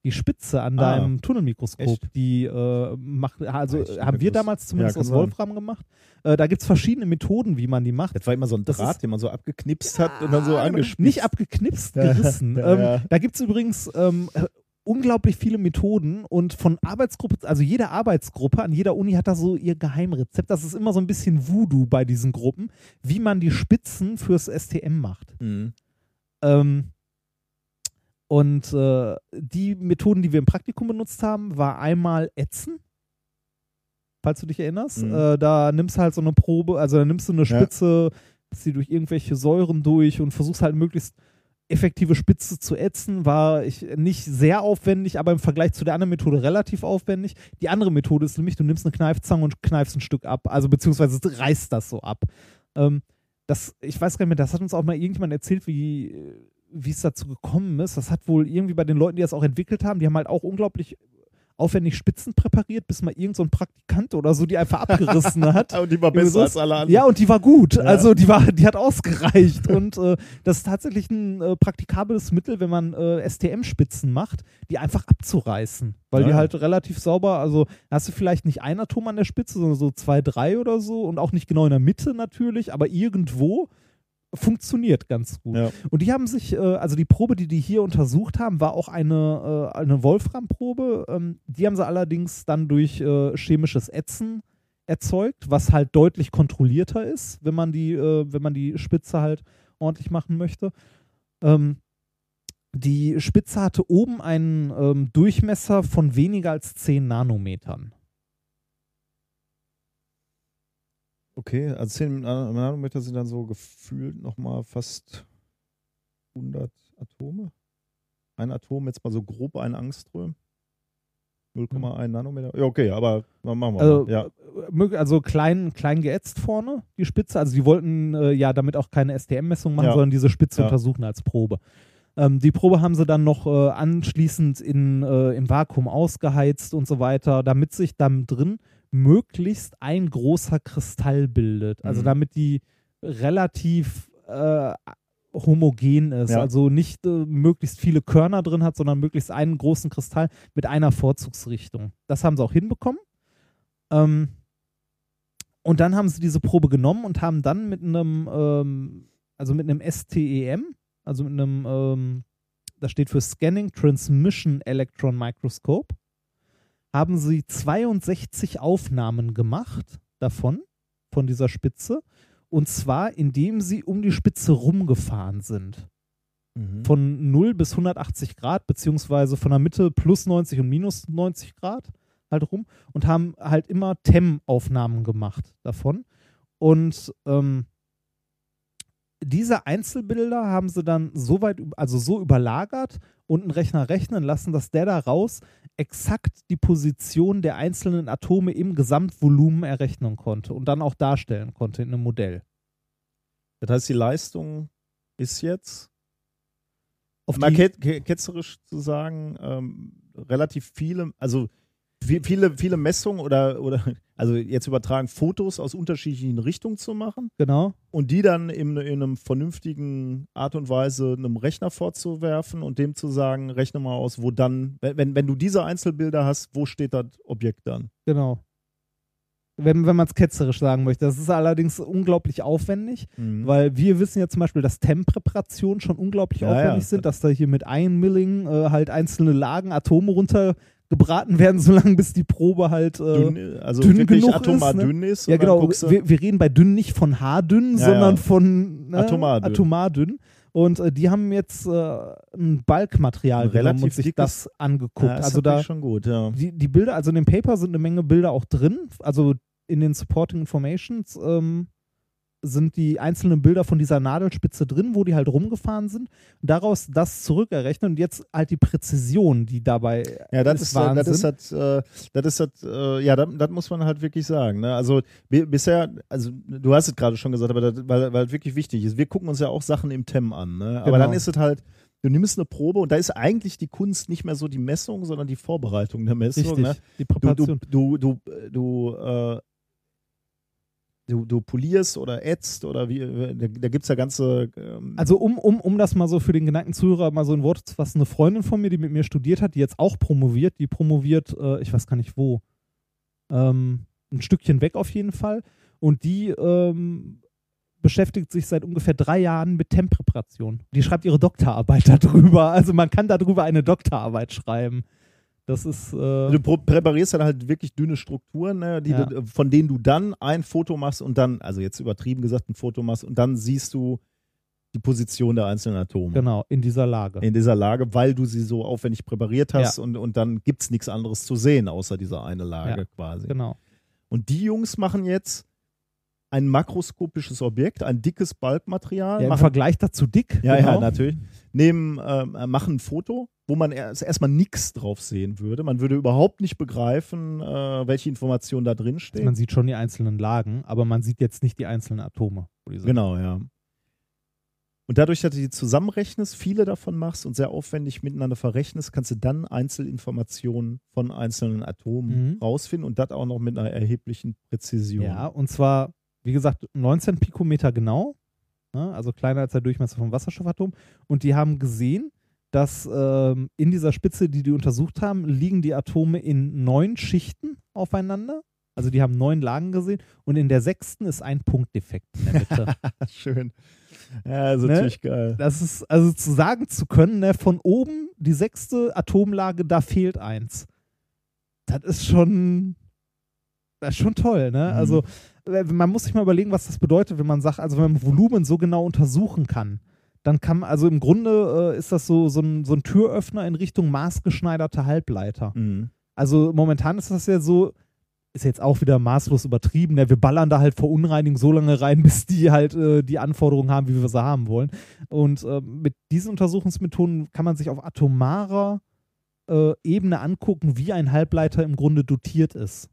[SPEAKER 2] Die Spitze an
[SPEAKER 3] Ah.
[SPEAKER 2] deinem Tunnelmikroskop,
[SPEAKER 3] Echt?
[SPEAKER 2] die äh, macht, also
[SPEAKER 3] Ich
[SPEAKER 2] äh, haben wir damals zumindest
[SPEAKER 3] Ja,
[SPEAKER 2] aus
[SPEAKER 3] kann sein.
[SPEAKER 2] Wolfram gemacht. Äh, da gibt es verschiedene Methoden, wie man die macht.
[SPEAKER 3] Das war immer so ein Draht,
[SPEAKER 2] ist-
[SPEAKER 3] den man so abgeknipst hat und dann so angespitzt.
[SPEAKER 2] Nicht abgeknipst, gerissen. ähm. Da gibt es übrigens ähm, äh, unglaublich viele Methoden und von Arbeitsgruppe, also jede Arbeitsgruppe an jeder Uni hat da so ihr Geheimrezept. Das ist immer so ein bisschen Voodoo bei diesen Gruppen, wie man die Spitzen fürs STM macht.
[SPEAKER 3] Mhm.
[SPEAKER 2] Ähm, und äh, die Methoden, die wir im Praktikum benutzt haben, war einmal Ätzen. Falls du dich erinnerst.
[SPEAKER 3] Mhm.
[SPEAKER 2] Äh, da nimmst du halt so eine Probe, also da nimmst du eine
[SPEAKER 3] Ja.
[SPEAKER 2] Spitze, sie durch irgendwelche Säuren durch und versuchst halt möglichst effektive Spitze zu ätzen. War ich nicht sehr aufwendig, aber im Vergleich zu der anderen Methode relativ aufwendig. Die andere Methode ist nämlich, du nimmst eine Kneifzange und kneifst ein Stück ab. Also beziehungsweise reißt das so ab. Ähm, das, ich weiß gar nicht mehr, das hat uns auch mal irgendjemand erzählt, wie, wie es dazu gekommen ist. Das hat wohl irgendwie bei den Leuten, die das auch entwickelt haben, die haben halt auch unglaublich aufwendig Spitzen präpariert, bis mal irgend so ein Praktikant oder so die einfach abgerissen hat.
[SPEAKER 3] Und die war besser
[SPEAKER 2] so.
[SPEAKER 3] als alle anderen.
[SPEAKER 2] Ja, und die war gut.
[SPEAKER 3] Ja.
[SPEAKER 2] Also die war, die hat ausgereicht. und äh, das ist tatsächlich ein äh, praktikables Mittel, wenn man äh, STM-Spitzen macht, die einfach abzureißen. Weil die
[SPEAKER 3] Ja.
[SPEAKER 2] halt relativ sauber, also hast du vielleicht nicht ein Atom an der Spitze, sondern so zwei, drei oder so und auch nicht genau in der Mitte natürlich, aber irgendwo funktioniert ganz gut.
[SPEAKER 3] Ja.
[SPEAKER 2] Und die haben sich, äh, also die Probe, die die hier untersucht haben, war auch eine, äh, eine Wolfram-Probe. Ähm, die haben sie allerdings dann durch äh, chemisches Ätzen erzeugt, was halt deutlich kontrollierter ist, wenn man die, äh, wenn man die Spitze halt ordentlich machen möchte. Ähm, die Spitze hatte oben einen ähm, Durchmesser von weniger als 10 Nanometern.
[SPEAKER 3] Okay, also 10 Nanometer sind dann so gefühlt nochmal fast 100 Atome. Ein Atom, jetzt mal so grob ein Angström. 0,1 Nanometer. Ja, okay, aber machen wir
[SPEAKER 2] Also,
[SPEAKER 3] mal. Ja.
[SPEAKER 2] äh, also klein, klein geätzt vorne, die Spitze. Also die wollten äh, ja damit auch keine STM-Messung machen,
[SPEAKER 3] Ja.
[SPEAKER 2] sondern diese Spitze
[SPEAKER 3] Ja.
[SPEAKER 2] untersuchen als Probe. Ähm, die Probe haben sie dann noch äh, anschließend in, äh, im Vakuum ausgeheizt und so weiter, damit sich dann drin möglichst ein großer Kristall bildet. Also
[SPEAKER 3] Mhm.
[SPEAKER 2] damit die relativ äh, homogen ist.
[SPEAKER 3] Ja.
[SPEAKER 2] Also nicht äh, möglichst viele Körner drin hat, sondern möglichst einen großen Kristall mit einer Vorzugsrichtung. Das haben sie auch hinbekommen. Ähm, und dann haben sie diese Probe genommen und haben dann mit einem, ähm, also mit einem STEM, also mit einem, ähm, das steht für Scanning Transmission Electron Microscope, haben sie 62 Aufnahmen gemacht davon, von dieser Spitze. Und zwar, indem sie um die Spitze rumgefahren sind.
[SPEAKER 3] Mhm.
[SPEAKER 2] Von 0 bis 180 Grad, beziehungsweise von der Mitte plus 90 und minus 90 Grad halt rum und haben halt immer TEM-Aufnahmen gemacht davon. Und ähm, diese Einzelbilder haben sie dann so weit, also so überlagert und einen Rechner rechnen lassen, dass der daraus exakt die Position der einzelnen Atome im Gesamtvolumen errechnen konnte und dann auch darstellen konnte in einem Modell.
[SPEAKER 3] Das heißt, die Leistung ist jetzt,
[SPEAKER 2] Auf
[SPEAKER 3] mal ketzerisch zu sagen, ähm, relativ viele, also viele, viele Messungen oder, oder, also jetzt übertragen, Fotos aus unterschiedlichen Richtungen zu machen
[SPEAKER 2] Genau.
[SPEAKER 3] und die dann in, in einem vernünftigen Art und Weise einem Rechner vorzuwerfen und dem zu sagen, rechne mal aus, wo dann, wenn, wenn, du diese Einzelbilder hast, wo steht das Objekt dann?
[SPEAKER 2] Genau. Wenn, wenn man es ketzerisch sagen möchte. Das ist allerdings unglaublich aufwendig,
[SPEAKER 3] Mhm.
[SPEAKER 2] weil wir wissen ja zum Beispiel, dass TEM-Präparationen schon unglaublich
[SPEAKER 3] Ja,
[SPEAKER 2] aufwendig
[SPEAKER 3] ja.
[SPEAKER 2] sind, dass da hier mit Einmilling äh, halt einzelne Lagen, Atome runtergebraten werden, solange bis die Probe halt äh,
[SPEAKER 3] Dünn, also
[SPEAKER 2] dünn genug
[SPEAKER 3] atomar
[SPEAKER 2] ist, ne?
[SPEAKER 3] dünn ist.
[SPEAKER 2] Ja, genau. Wir, wir reden bei dünn nicht von haardünn,
[SPEAKER 3] Ja,
[SPEAKER 2] sondern
[SPEAKER 3] ja.
[SPEAKER 2] von ne,
[SPEAKER 3] Atomar dünn.
[SPEAKER 2] atomar dünn. Und äh, die haben jetzt äh, ein Balkmaterial
[SPEAKER 3] Ein
[SPEAKER 2] genommen und sich das angeguckt.
[SPEAKER 3] Ja, ist
[SPEAKER 2] also da
[SPEAKER 3] schon gut, ja.
[SPEAKER 2] die, die Bilder, also in dem Paper sind eine Menge Bilder auch drin. Also in den Supporting Informations ähm, sind die einzelnen Bilder von dieser Nadelspitze drin, wo die halt rumgefahren sind. Und daraus das zurückerrechnen und jetzt halt die Präzision, die dabei
[SPEAKER 3] Ja, das ist, äh, das ist
[SPEAKER 2] Wahnsinn.
[SPEAKER 3] halt, äh, das ist halt, äh, ja, das, das muss man halt wirklich sagen. Ne? Also bi- bisher, also du hast es gerade schon gesagt, aber das, weil, weil es wirklich wichtig ist. Wir gucken uns ja auch Sachen im TEM an, ne? aber
[SPEAKER 2] Genau.
[SPEAKER 3] dann ist es halt, du nimmst eine Probe und da ist eigentlich die Kunst nicht mehr so die Messung, sondern die Vorbereitung der Messung.
[SPEAKER 2] Richtig,
[SPEAKER 3] Ne?
[SPEAKER 2] die
[SPEAKER 3] Du, du,
[SPEAKER 2] Präparation.
[SPEAKER 3] du, du, du, äh, du, du polierst oder ätzt oder wie, da, da gibt es ja ganze. Ähm,
[SPEAKER 2] Also um, um, um das mal so für den geneigten Zuhörer mal so in Worte zu fassen, eine Freundin von mir, die mit mir studiert hat, die jetzt auch promoviert, die promoviert, äh, ich weiß gar nicht wo, ähm, ein Stückchen weg auf jeden Fall. Und die ähm, beschäftigt sich seit ungefähr drei Jahren mit Tempräparation. Die schreibt ihre Doktorarbeit darüber. Also man kann darüber eine Doktorarbeit schreiben. Das ist. Äh,
[SPEAKER 3] Du präparierst dann halt wirklich dünne Strukturen, ne,
[SPEAKER 2] Ja.
[SPEAKER 3] du, von denen du dann ein Foto machst und dann, also jetzt übertrieben gesagt, ein Foto machst und dann siehst du die Position der einzelnen Atome.
[SPEAKER 2] genau, in dieser Lage.
[SPEAKER 3] In dieser Lage, weil du sie so aufwendig präpariert hast
[SPEAKER 2] Ja.
[SPEAKER 3] und, und dann gibt es nichts anderes zu sehen, außer dieser eine Lage
[SPEAKER 2] Ja,
[SPEAKER 3] quasi.
[SPEAKER 2] Genau.
[SPEAKER 3] Und die Jungs machen jetzt ein makroskopisches Objekt, ein dickes Bulkmaterial.
[SPEAKER 2] Ja, Im Vergleich dazu dick.
[SPEAKER 3] ja,
[SPEAKER 2] genau.
[SPEAKER 3] ja, natürlich. Nehmen, ähm, äh, machen ein Foto, wo man erst, erstmal nichts drauf sehen würde. Man würde überhaupt nicht begreifen, äh, welche Informationen da drin stehen.
[SPEAKER 2] Man sieht schon die einzelnen Lagen, aber man sieht jetzt nicht die einzelnen Atome. die.
[SPEAKER 3] Genau, ja. Und dadurch, dass du die zusammenrechnest, viele davon machst und sehr aufwendig miteinander verrechnest, kannst du dann Einzelinformationen von einzelnen Atomen
[SPEAKER 2] Mhm.
[SPEAKER 3] rausfinden und das auch noch mit einer erheblichen Präzision.
[SPEAKER 2] Ja, und zwar, wie gesagt, 19 Pikometer genau, ne, also kleiner als der Durchmesser vom Wasserstoffatom. Und die haben gesehen, dass ähm, in dieser Spitze, die die untersucht haben, liegen die Atome in neun Schichten aufeinander. Also die haben neun Lagen gesehen und in der sechsten ist ein Punktdefekt in der Mitte.
[SPEAKER 3] Schön. Ja, also
[SPEAKER 2] Ne?
[SPEAKER 3] natürlich geil.
[SPEAKER 2] Das ist, also zu sagen zu können, ne, von oben die sechste Atomlage, da fehlt eins. Das ist schon Das ist schon toll, ne?
[SPEAKER 3] Mhm.
[SPEAKER 2] Also äh, man muss sich mal überlegen, was das bedeutet, wenn man sagt, also wenn man Volumen so genau untersuchen kann, dann kann man, also im Grunde äh, ist das so, so, ein, so ein Türöffner in Richtung maßgeschneiderte Halbleiter.
[SPEAKER 3] Mhm.
[SPEAKER 2] Also momentan ist das ja so, ist jetzt auch wieder maßlos übertrieben. Ne? Wir ballern da halt Verunreinigung so lange rein, bis die halt äh, die Anforderungen haben, wie wir sie haben wollen. Und äh, mit diesen Untersuchungsmethoden kann man sich auf atomarer äh, Ebene angucken, wie ein Halbleiter im Grunde dotiert ist.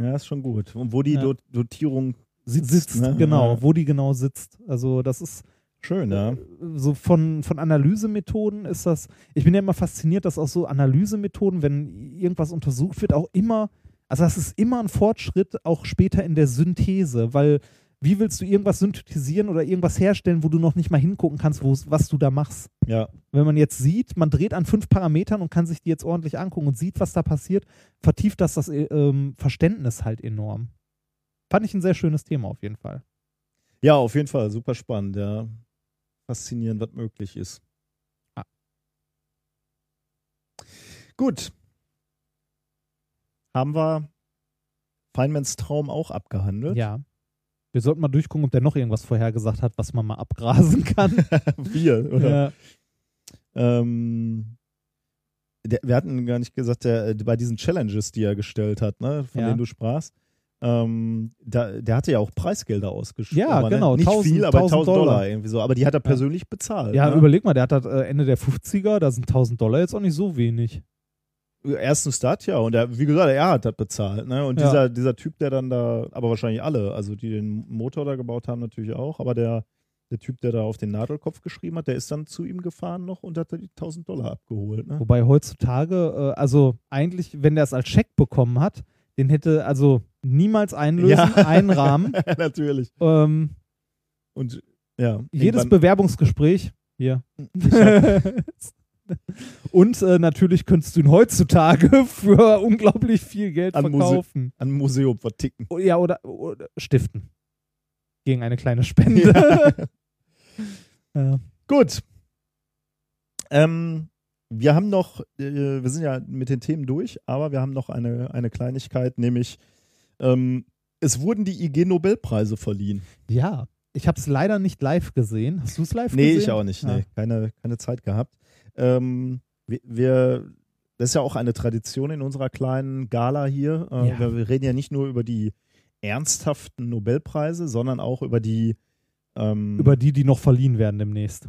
[SPEAKER 3] Ja, ist schon gut. Und wo die
[SPEAKER 2] Ja.
[SPEAKER 3] Dot Dotierung sitzt.
[SPEAKER 2] Sitzt,
[SPEAKER 3] ne?
[SPEAKER 2] genau,
[SPEAKER 3] Ja.
[SPEAKER 2] wo die genau sitzt. Also das ist
[SPEAKER 3] Schön, ja.
[SPEAKER 2] so von, von Analysemethoden ist das, ich bin ja immer fasziniert, dass auch so Analysemethoden, wenn irgendwas untersucht wird, auch immer, also das ist immer ein Fortschritt, auch später in der Synthese, weil wie willst du irgendwas synthetisieren oder irgendwas herstellen, wo du noch nicht mal hingucken kannst, was du da machst?
[SPEAKER 3] Ja.
[SPEAKER 2] Wenn man jetzt sieht, man dreht an fünf Parametern und kann sich die jetzt ordentlich angucken und sieht, was da passiert, vertieft das das äh, ähm, Verständnis halt enorm. Fand ich ein sehr schönes Thema auf jeden Fall.
[SPEAKER 3] Ja, auf jeden Fall. Super spannend, ja. Faszinierend, was möglich ist.
[SPEAKER 2] Ah.
[SPEAKER 3] Gut. Haben wir Feynmans Traum auch abgehandelt?
[SPEAKER 2] Ja. Wir sollten mal durchgucken, ob der noch irgendwas vorhergesagt hat, was man mal abgrasen kann.
[SPEAKER 3] Wir, oder?
[SPEAKER 2] Ja.
[SPEAKER 3] Ähm, der, wir hatten gar nicht gesagt, der, bei diesen Challenges, die er gestellt hat, ne, von
[SPEAKER 2] Ja.
[SPEAKER 3] denen du sprachst, ähm, da, der hatte ja auch Preisgelder ausgeschrieben.
[SPEAKER 2] Ja,
[SPEAKER 3] aber,
[SPEAKER 2] genau,
[SPEAKER 3] Ne? Nicht
[SPEAKER 2] 1000
[SPEAKER 3] viel, aber 1000 Dollar.
[SPEAKER 2] Dollar
[SPEAKER 3] irgendwie so. Aber die hat er persönlich bezahlt.
[SPEAKER 2] Ja,
[SPEAKER 3] ne?
[SPEAKER 2] überleg mal, der hat das äh, Ende der 50er, da sind 1000 Dollar jetzt auch nicht so wenig.
[SPEAKER 3] Erstens das, ja. Und er, wie gesagt, er hat das bezahlt. Ne? Und
[SPEAKER 2] Ja.
[SPEAKER 3] dieser, dieser Typ, der dann da, aber wahrscheinlich alle, also die den Motor da gebaut haben, natürlich auch, aber der, der Typ, der da auf den Nadelkopf geschrieben hat, der ist dann zu ihm gefahren noch und hat da die 1000 Dollar abgeholt. Ne?
[SPEAKER 2] Wobei heutzutage, äh, also eigentlich, wenn der es als Scheck bekommen hat, den hätte also niemals einlösen,
[SPEAKER 3] Ja.
[SPEAKER 2] einrahmen.
[SPEAKER 3] Natürlich.
[SPEAKER 2] Ähm,
[SPEAKER 3] Und ja.
[SPEAKER 2] jedes Bewerbungsgespräch hier.
[SPEAKER 3] Ich
[SPEAKER 2] Und äh, natürlich könntest du ihn heutzutage für unglaublich viel Geld
[SPEAKER 3] An Muse-
[SPEAKER 2] verkaufen.
[SPEAKER 3] an ein Museum verticken.
[SPEAKER 2] O- Ja, oder, oder stiften. Gegen eine kleine Spende. ja.
[SPEAKER 3] Gut. Ähm, wir haben noch, äh, wir sind ja mit den Themen durch, aber wir haben noch eine, eine Kleinigkeit, nämlich ähm, es wurden die IG Nobelpreise verliehen.
[SPEAKER 2] Ja, ich habe es leider nicht live gesehen. Hast du es live
[SPEAKER 3] Nee,
[SPEAKER 2] gesehen?
[SPEAKER 3] ich auch nicht.
[SPEAKER 2] Ah.
[SPEAKER 3] Nee, keine, keine Zeit gehabt. Ähm, wir, wir, das ist ja auch eine Tradition in unserer kleinen Gala hier. Äh,
[SPEAKER 2] Ja.
[SPEAKER 3] wir, wir reden ja nicht nur über die ernsthaften Nobelpreise, sondern auch über die ähm,
[SPEAKER 2] Über die, die noch verliehen werden demnächst.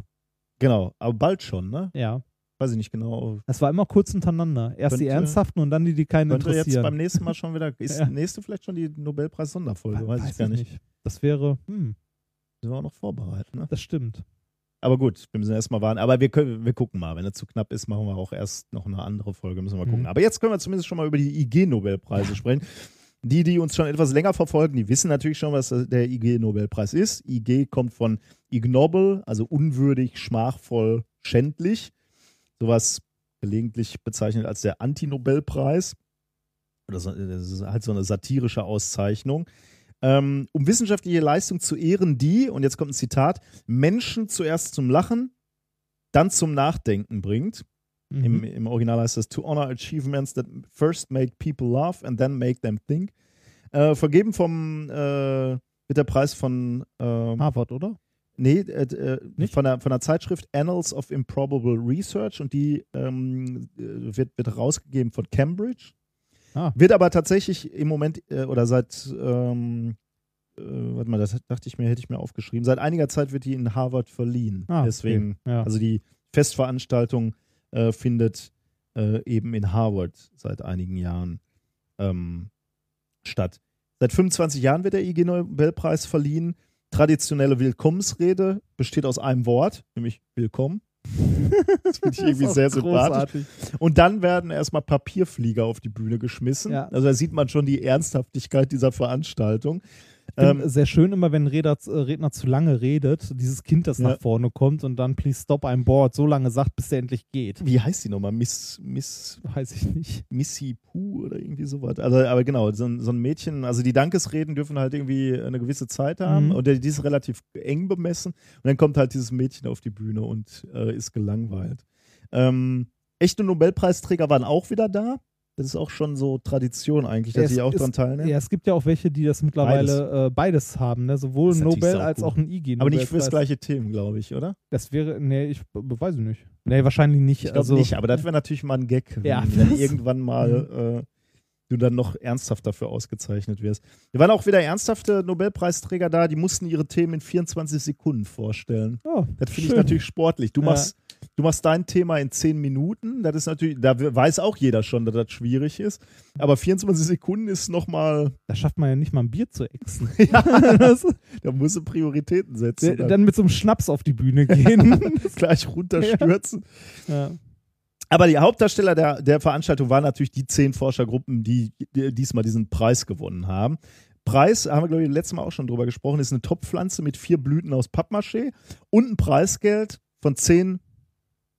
[SPEAKER 3] Genau, aber bald schon, ne?
[SPEAKER 2] Ja.
[SPEAKER 3] Weiß ich nicht genau.
[SPEAKER 2] Das war immer kurz hintereinander. Erst die
[SPEAKER 3] Könnte-
[SPEAKER 2] ernsthaften und dann die, die keinen
[SPEAKER 3] Könnte jetzt
[SPEAKER 2] interessieren.
[SPEAKER 3] beim nächsten Mal schon wieder. Ist
[SPEAKER 2] Ja.
[SPEAKER 3] nächste vielleicht schon die Nobelpreis-Sonderfolge? Weiß, ich gar nicht.
[SPEAKER 2] Das wäre, hm,
[SPEAKER 3] Müssen wir auch noch vorbereiten, ne?
[SPEAKER 2] das stimmt.
[SPEAKER 3] Aber gut, wir müssen erstmal warten. Aber wir, können, wir gucken mal. Wenn es zu knapp ist, machen wir auch erst noch eine andere Folge. Müssen wir mal gucken.
[SPEAKER 2] Mhm.
[SPEAKER 3] Aber jetzt können wir zumindest schon mal über die IG-Nobelpreise sprechen. Die, die uns schon etwas länger verfolgen, die wissen natürlich schon, was der IG-Nobelpreis ist. IG kommt von ignoble, also unwürdig, schmachvoll, schändlich. Sowas gelegentlich bezeichnet als der Anti-Nobelpreis. So, das ist halt so eine satirische Auszeichnung. Ähm, um wissenschaftliche Leistung zu ehren, die, und jetzt kommt ein Zitat, Menschen zuerst zum Lachen, dann zum Nachdenken bringt.
[SPEAKER 2] Mhm.
[SPEAKER 3] Im, Im Original heißt das To honor achievements that first make people laugh and then make them think. Äh, vergeben vom, äh, wird der Preis von ähm,
[SPEAKER 2] Harvard, oder?
[SPEAKER 3] Nee, äh, äh, von, der, von der Zeitschrift Annals of Improbable Research und die ähm, äh, wird, wird rausgegeben von Cambridge.
[SPEAKER 2] Ah.
[SPEAKER 3] Wird aber tatsächlich im Moment äh, oder seit, ähm, äh, warte mal, das dachte ich mir, hätte ich mir aufgeschrieben. Seit einiger Zeit wird die in Harvard verliehen.
[SPEAKER 2] Ah, okay.
[SPEAKER 3] Deswegen,
[SPEAKER 2] Ja.
[SPEAKER 3] also die Festveranstaltung äh, findet äh, eben in Harvard seit einigen Jahren ähm, statt. Seit 25 Jahren wird der IG Nobelpreis verliehen. Traditionelle Willkommensrede besteht aus einem Wort, nämlich Willkommen. Das finde ich irgendwie sehr sympathisch.
[SPEAKER 2] großartig.
[SPEAKER 3] Und dann werden erstmal Papierflieger auf die Bühne geschmissen.
[SPEAKER 2] Ja.
[SPEAKER 3] Also da sieht man schon die Ernsthaftigkeit dieser Veranstaltung. Ähm,
[SPEAKER 2] sehr schön immer, wenn ein Redner, äh, Redner zu lange redet, dieses Kind, das
[SPEAKER 3] Ja.
[SPEAKER 2] nach vorne kommt und dann please stop I'm bored so lange sagt, bis er endlich geht.
[SPEAKER 3] wie heißt die nochmal? Miss, Miss,
[SPEAKER 2] Weiß ich nicht.
[SPEAKER 3] Missy Pooh oder irgendwie sowas. Also, aber genau, so ein, so ein Mädchen, also die Dankesreden dürfen halt irgendwie eine gewisse Zeit haben
[SPEAKER 2] Mhm.
[SPEAKER 3] und die ist relativ eng bemessen. Und dann kommt halt dieses Mädchen auf die Bühne und äh, ist gelangweilt. Ähm, echte Nobelpreisträger waren auch wieder da. Das ist auch schon so Tradition eigentlich, dass
[SPEAKER 2] Es
[SPEAKER 3] sie auch
[SPEAKER 2] ist-
[SPEAKER 3] dran teilnehmen.
[SPEAKER 2] Ja, es gibt ja auch welche, die das mittlerweile äh, beides haben, ne? sowohl
[SPEAKER 3] Das
[SPEAKER 2] Nobel als auch ein IG.
[SPEAKER 3] Aber nicht fürs
[SPEAKER 2] Nobelpreis.
[SPEAKER 3] gleiche Themen, glaube ich, oder?
[SPEAKER 2] Das wäre, nee, ich weiß ich nicht. Nee, wahrscheinlich nicht.
[SPEAKER 3] Ich glaube
[SPEAKER 2] also,
[SPEAKER 3] nicht, aber das wäre natürlich mal ein Gag, wenn,
[SPEAKER 2] Ja,
[SPEAKER 3] wenn
[SPEAKER 2] das-
[SPEAKER 3] irgendwann mal äh, du dann noch ernsthaft dafür ausgezeichnet wirst. Wir waren auch wieder ernsthafte Nobelpreisträger da, die mussten ihre Themen in 24 Sekunden vorstellen.
[SPEAKER 2] Oh,
[SPEAKER 3] Das finde ich natürlich sportlich. Du
[SPEAKER 2] Ja.
[SPEAKER 3] machst, du machst dein Thema in 10 Minuten, das ist natürlich, da weiß auch jeder schon, dass das schwierig ist. Aber 24 Sekunden ist nochmal,
[SPEAKER 2] Da schafft man ja nicht mal ein Bier zu exen.
[SPEAKER 3] ja,
[SPEAKER 2] Das-
[SPEAKER 3] da musst du Prioritäten setzen.
[SPEAKER 2] dann, dann mit so einem Schnaps auf die Bühne gehen.
[SPEAKER 3] gleich runterstürzen.
[SPEAKER 2] ja.
[SPEAKER 3] Aber die Hauptdarsteller der, der Veranstaltung waren natürlich die zehn Forschergruppen, die, die diesmal diesen Preis gewonnen haben. Preis, haben wir glaube ich letztes Mal auch schon drüber gesprochen, ist eine Topfpflanze mit vier Blüten aus Pappmaché und ein Preisgeld von 10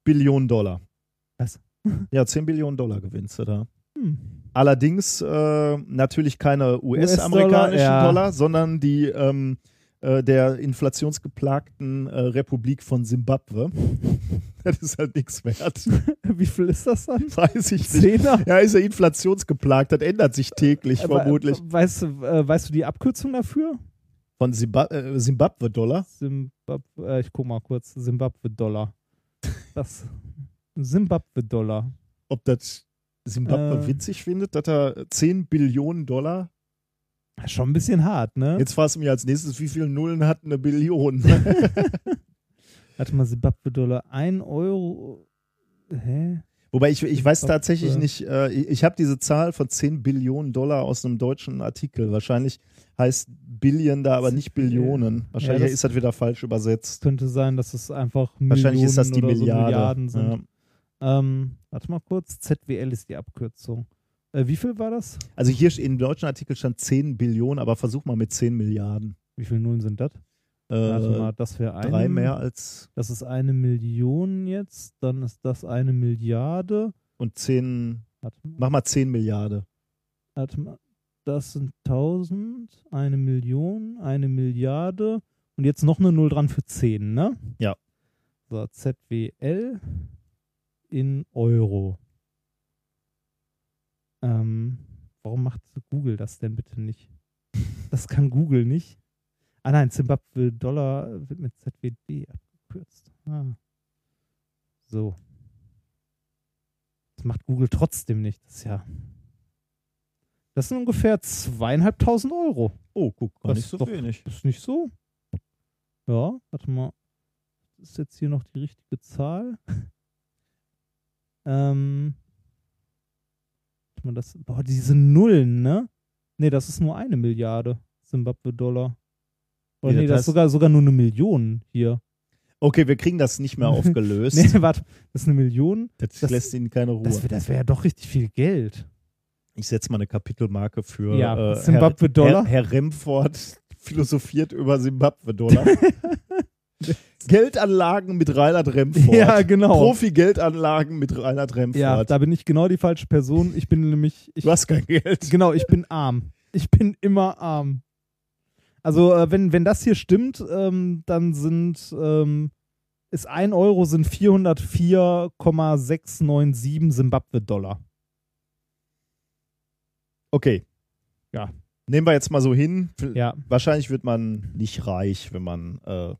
[SPEAKER 3] Billionen Dollar.
[SPEAKER 2] Was?
[SPEAKER 3] Ja, 10 Billionen Dollar gewinnst du da.
[SPEAKER 2] Hm.
[SPEAKER 3] Allerdings äh, natürlich keine US-amerikanischen
[SPEAKER 2] ja.
[SPEAKER 3] Dollar, sondern die ähm, äh, der inflationsgeplagten äh, Republik von Simbabwe. das ist halt nichts wert.
[SPEAKER 2] Wie viel ist das dann?
[SPEAKER 3] Weiß ich nicht.
[SPEAKER 2] Zehner?
[SPEAKER 3] Ja, ist ja inflationsgeplagt. Das ändert sich täglich
[SPEAKER 2] Aber,
[SPEAKER 3] vermutlich.
[SPEAKER 2] Weißt, du, äh, weißt du die Abkürzung dafür?
[SPEAKER 3] Von äh, Zimbabwe-Dollar.
[SPEAKER 2] Zimbabwe, äh, ich guck mal kurz. Zimbabwe-Dollar. Das. Zimbabwe-Dollar.
[SPEAKER 3] Ob das Zimbabwe
[SPEAKER 2] Äh.
[SPEAKER 3] witzig findet, dass er 10 Billionen Dollar.
[SPEAKER 2] Schon ein bisschen hart, ne?
[SPEAKER 3] Jetzt fragst du mich als nächstes, wie viele Nullen hat eine Billion?
[SPEAKER 2] Warte mal, Zimbabwe-Dollar. Ein Euro. Hä?
[SPEAKER 3] Wobei ich, ich weiß tatsächlich nicht, äh, ich, ich habe diese Zahl von 10 Billionen Dollar aus einem deutschen Artikel. Wahrscheinlich heißt Billion da aber nicht Billionen. Wahrscheinlich
[SPEAKER 2] das-
[SPEAKER 3] ist das wieder falsch übersetzt.
[SPEAKER 2] Könnte sein, dass es einfach
[SPEAKER 3] Wahrscheinlich
[SPEAKER 2] Millionen
[SPEAKER 3] ist das die
[SPEAKER 2] oder so
[SPEAKER 3] Milliarde.
[SPEAKER 2] Milliarden sind.
[SPEAKER 3] Ja.
[SPEAKER 2] Ähm, warte mal kurz. ZWL ist die Abkürzung. Äh, wie viel war das?
[SPEAKER 3] Also hier im deutschen Artikel stand 10 Billionen, aber versuch mal mit 10 Milliarden.
[SPEAKER 2] Wie viele Nullen sind das? Warte
[SPEAKER 3] Äh,
[SPEAKER 2] mal, das wäre eine.
[SPEAKER 3] drei mehr als
[SPEAKER 2] Das ist eine Million jetzt. Dann ist das eine Milliarde.
[SPEAKER 3] und 10,
[SPEAKER 2] Warte mal.
[SPEAKER 3] mach mal 10 Milliarden.
[SPEAKER 2] Warte mal. Das sind 1000, eine Million, eine Milliarde und jetzt noch eine Null dran für 10, ne?
[SPEAKER 3] Ja.
[SPEAKER 2] So, ZWL in Euro. Ähm, warum macht Google das denn bitte nicht? Das kann Google nicht. Ah nein, Zimbabwe Dollar wird mit ZWD abgekürzt. Ah. So. Das macht Google trotzdem nicht. Das ist ja. Das sind ungefähr zweieinhalbtausend Euro.
[SPEAKER 3] Oh, guck, gar
[SPEAKER 2] Das
[SPEAKER 3] nicht
[SPEAKER 2] ist
[SPEAKER 3] so
[SPEAKER 2] doch-
[SPEAKER 3] wenig.
[SPEAKER 2] Ist nicht so. Ja, warte mal. Ist jetzt hier noch die richtige Zahl? ähm. Mal, das. Boah, diese Nullen, ne? Nee, das ist nur eine Milliarde Zimbabwe-Dollar. Oder
[SPEAKER 3] Nee, das
[SPEAKER 2] das ist sogar, sogar nur eine Million hier.
[SPEAKER 3] Okay, wir kriegen das nicht mehr aufgelöst.
[SPEAKER 2] Nee, warte. Das ist eine Million.
[SPEAKER 3] das,
[SPEAKER 2] das-
[SPEAKER 3] lässt ihnen keine Ruhe.
[SPEAKER 2] Das wäre das wär ja doch richtig viel Geld.
[SPEAKER 3] ich setze mal eine Kapitelmarke für
[SPEAKER 2] Ja,
[SPEAKER 3] äh,
[SPEAKER 2] Zimbabwe-Dollar.
[SPEAKER 3] Herr, Herr Remford philosophiert über Zimbabwe-Dollar. Geldanlagen mit Reinhard Remford.
[SPEAKER 2] Ja, genau.
[SPEAKER 3] Profi-Geldanlagen mit Reinhard Remford.
[SPEAKER 2] Ja, da bin ich genau die falsche Person. Ich bin nämlich. Ich,
[SPEAKER 3] du hast kein Geld.
[SPEAKER 2] Genau, ich bin arm. Ich bin immer arm. Also, äh, wenn, wenn das hier stimmt, ähm, dann sind, ähm, ist 1 Euro sind 404,697 Simbabwe-Dollar.
[SPEAKER 3] Okay.
[SPEAKER 2] Ja.
[SPEAKER 3] Nehmen wir jetzt mal so hin.
[SPEAKER 2] Ja.
[SPEAKER 3] Wahrscheinlich wird man nicht reich, wenn man, äh,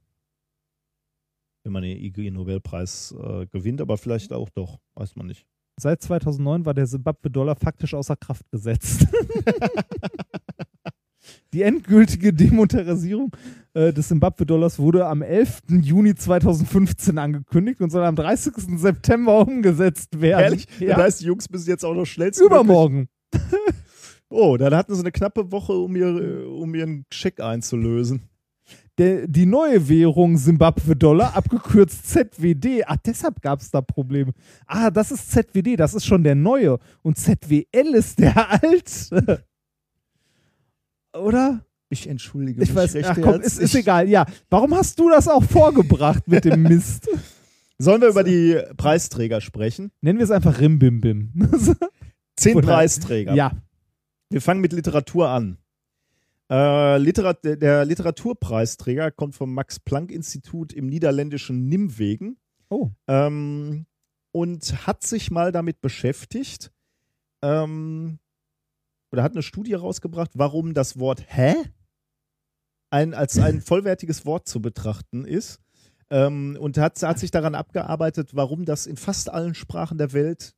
[SPEAKER 3] wenn man den IG-Nobelpreis äh, gewinnt, aber vielleicht auch doch. Weiß man nicht.
[SPEAKER 2] Seit 2009 war der Simbabwe-Dollar faktisch außer Kraft gesetzt. Die endgültige Demonetarisierung äh, des Simbabwe-Dollars wurde am 11. Juni 2015 angekündigt und soll am 30. September umgesetzt werden.
[SPEAKER 3] Ehrlich?
[SPEAKER 2] Ja.
[SPEAKER 3] Das heißt, die Jungs müssen jetzt auch noch schnellst
[SPEAKER 2] Übermorgen.
[SPEAKER 3] Oh, dann hatten sie eine knappe Woche, um, ihr, um ihren Scheck einzulösen.
[SPEAKER 2] Der, die neue Währung Simbabwe-Dollar, abgekürzt ZWD. Ah, deshalb gab es da Probleme. Ah, das ist ZWD, das ist schon der neue. Und ZWL ist der alte. Oder?
[SPEAKER 3] Ich entschuldige
[SPEAKER 2] Ich
[SPEAKER 3] mich
[SPEAKER 2] weiß,
[SPEAKER 3] recht
[SPEAKER 2] ach komm, ist, ist egal. Ja, warum hast du das auch vorgebracht mit dem Mist?
[SPEAKER 3] Sollen wir über die Preisträger sprechen?
[SPEAKER 2] Nennen wir es einfach Rimbimbim.
[SPEAKER 3] Zehn Preisträger.
[SPEAKER 2] ja.
[SPEAKER 3] Wir fangen mit Literatur an. Äh, Literat der- Literaturpreisträger kommt vom Max-Planck-Institut im niederländischen Nimwegen
[SPEAKER 2] Oh.
[SPEAKER 3] ähm, und hat sich mal damit beschäftigt, ähm, oder hat eine Studie rausgebracht, warum das Wort hä ein, als ein vollwertiges Wort zu betrachten ist. Ähm, und hat, hat sich daran abgearbeitet, warum das in fast allen Sprachen der Welt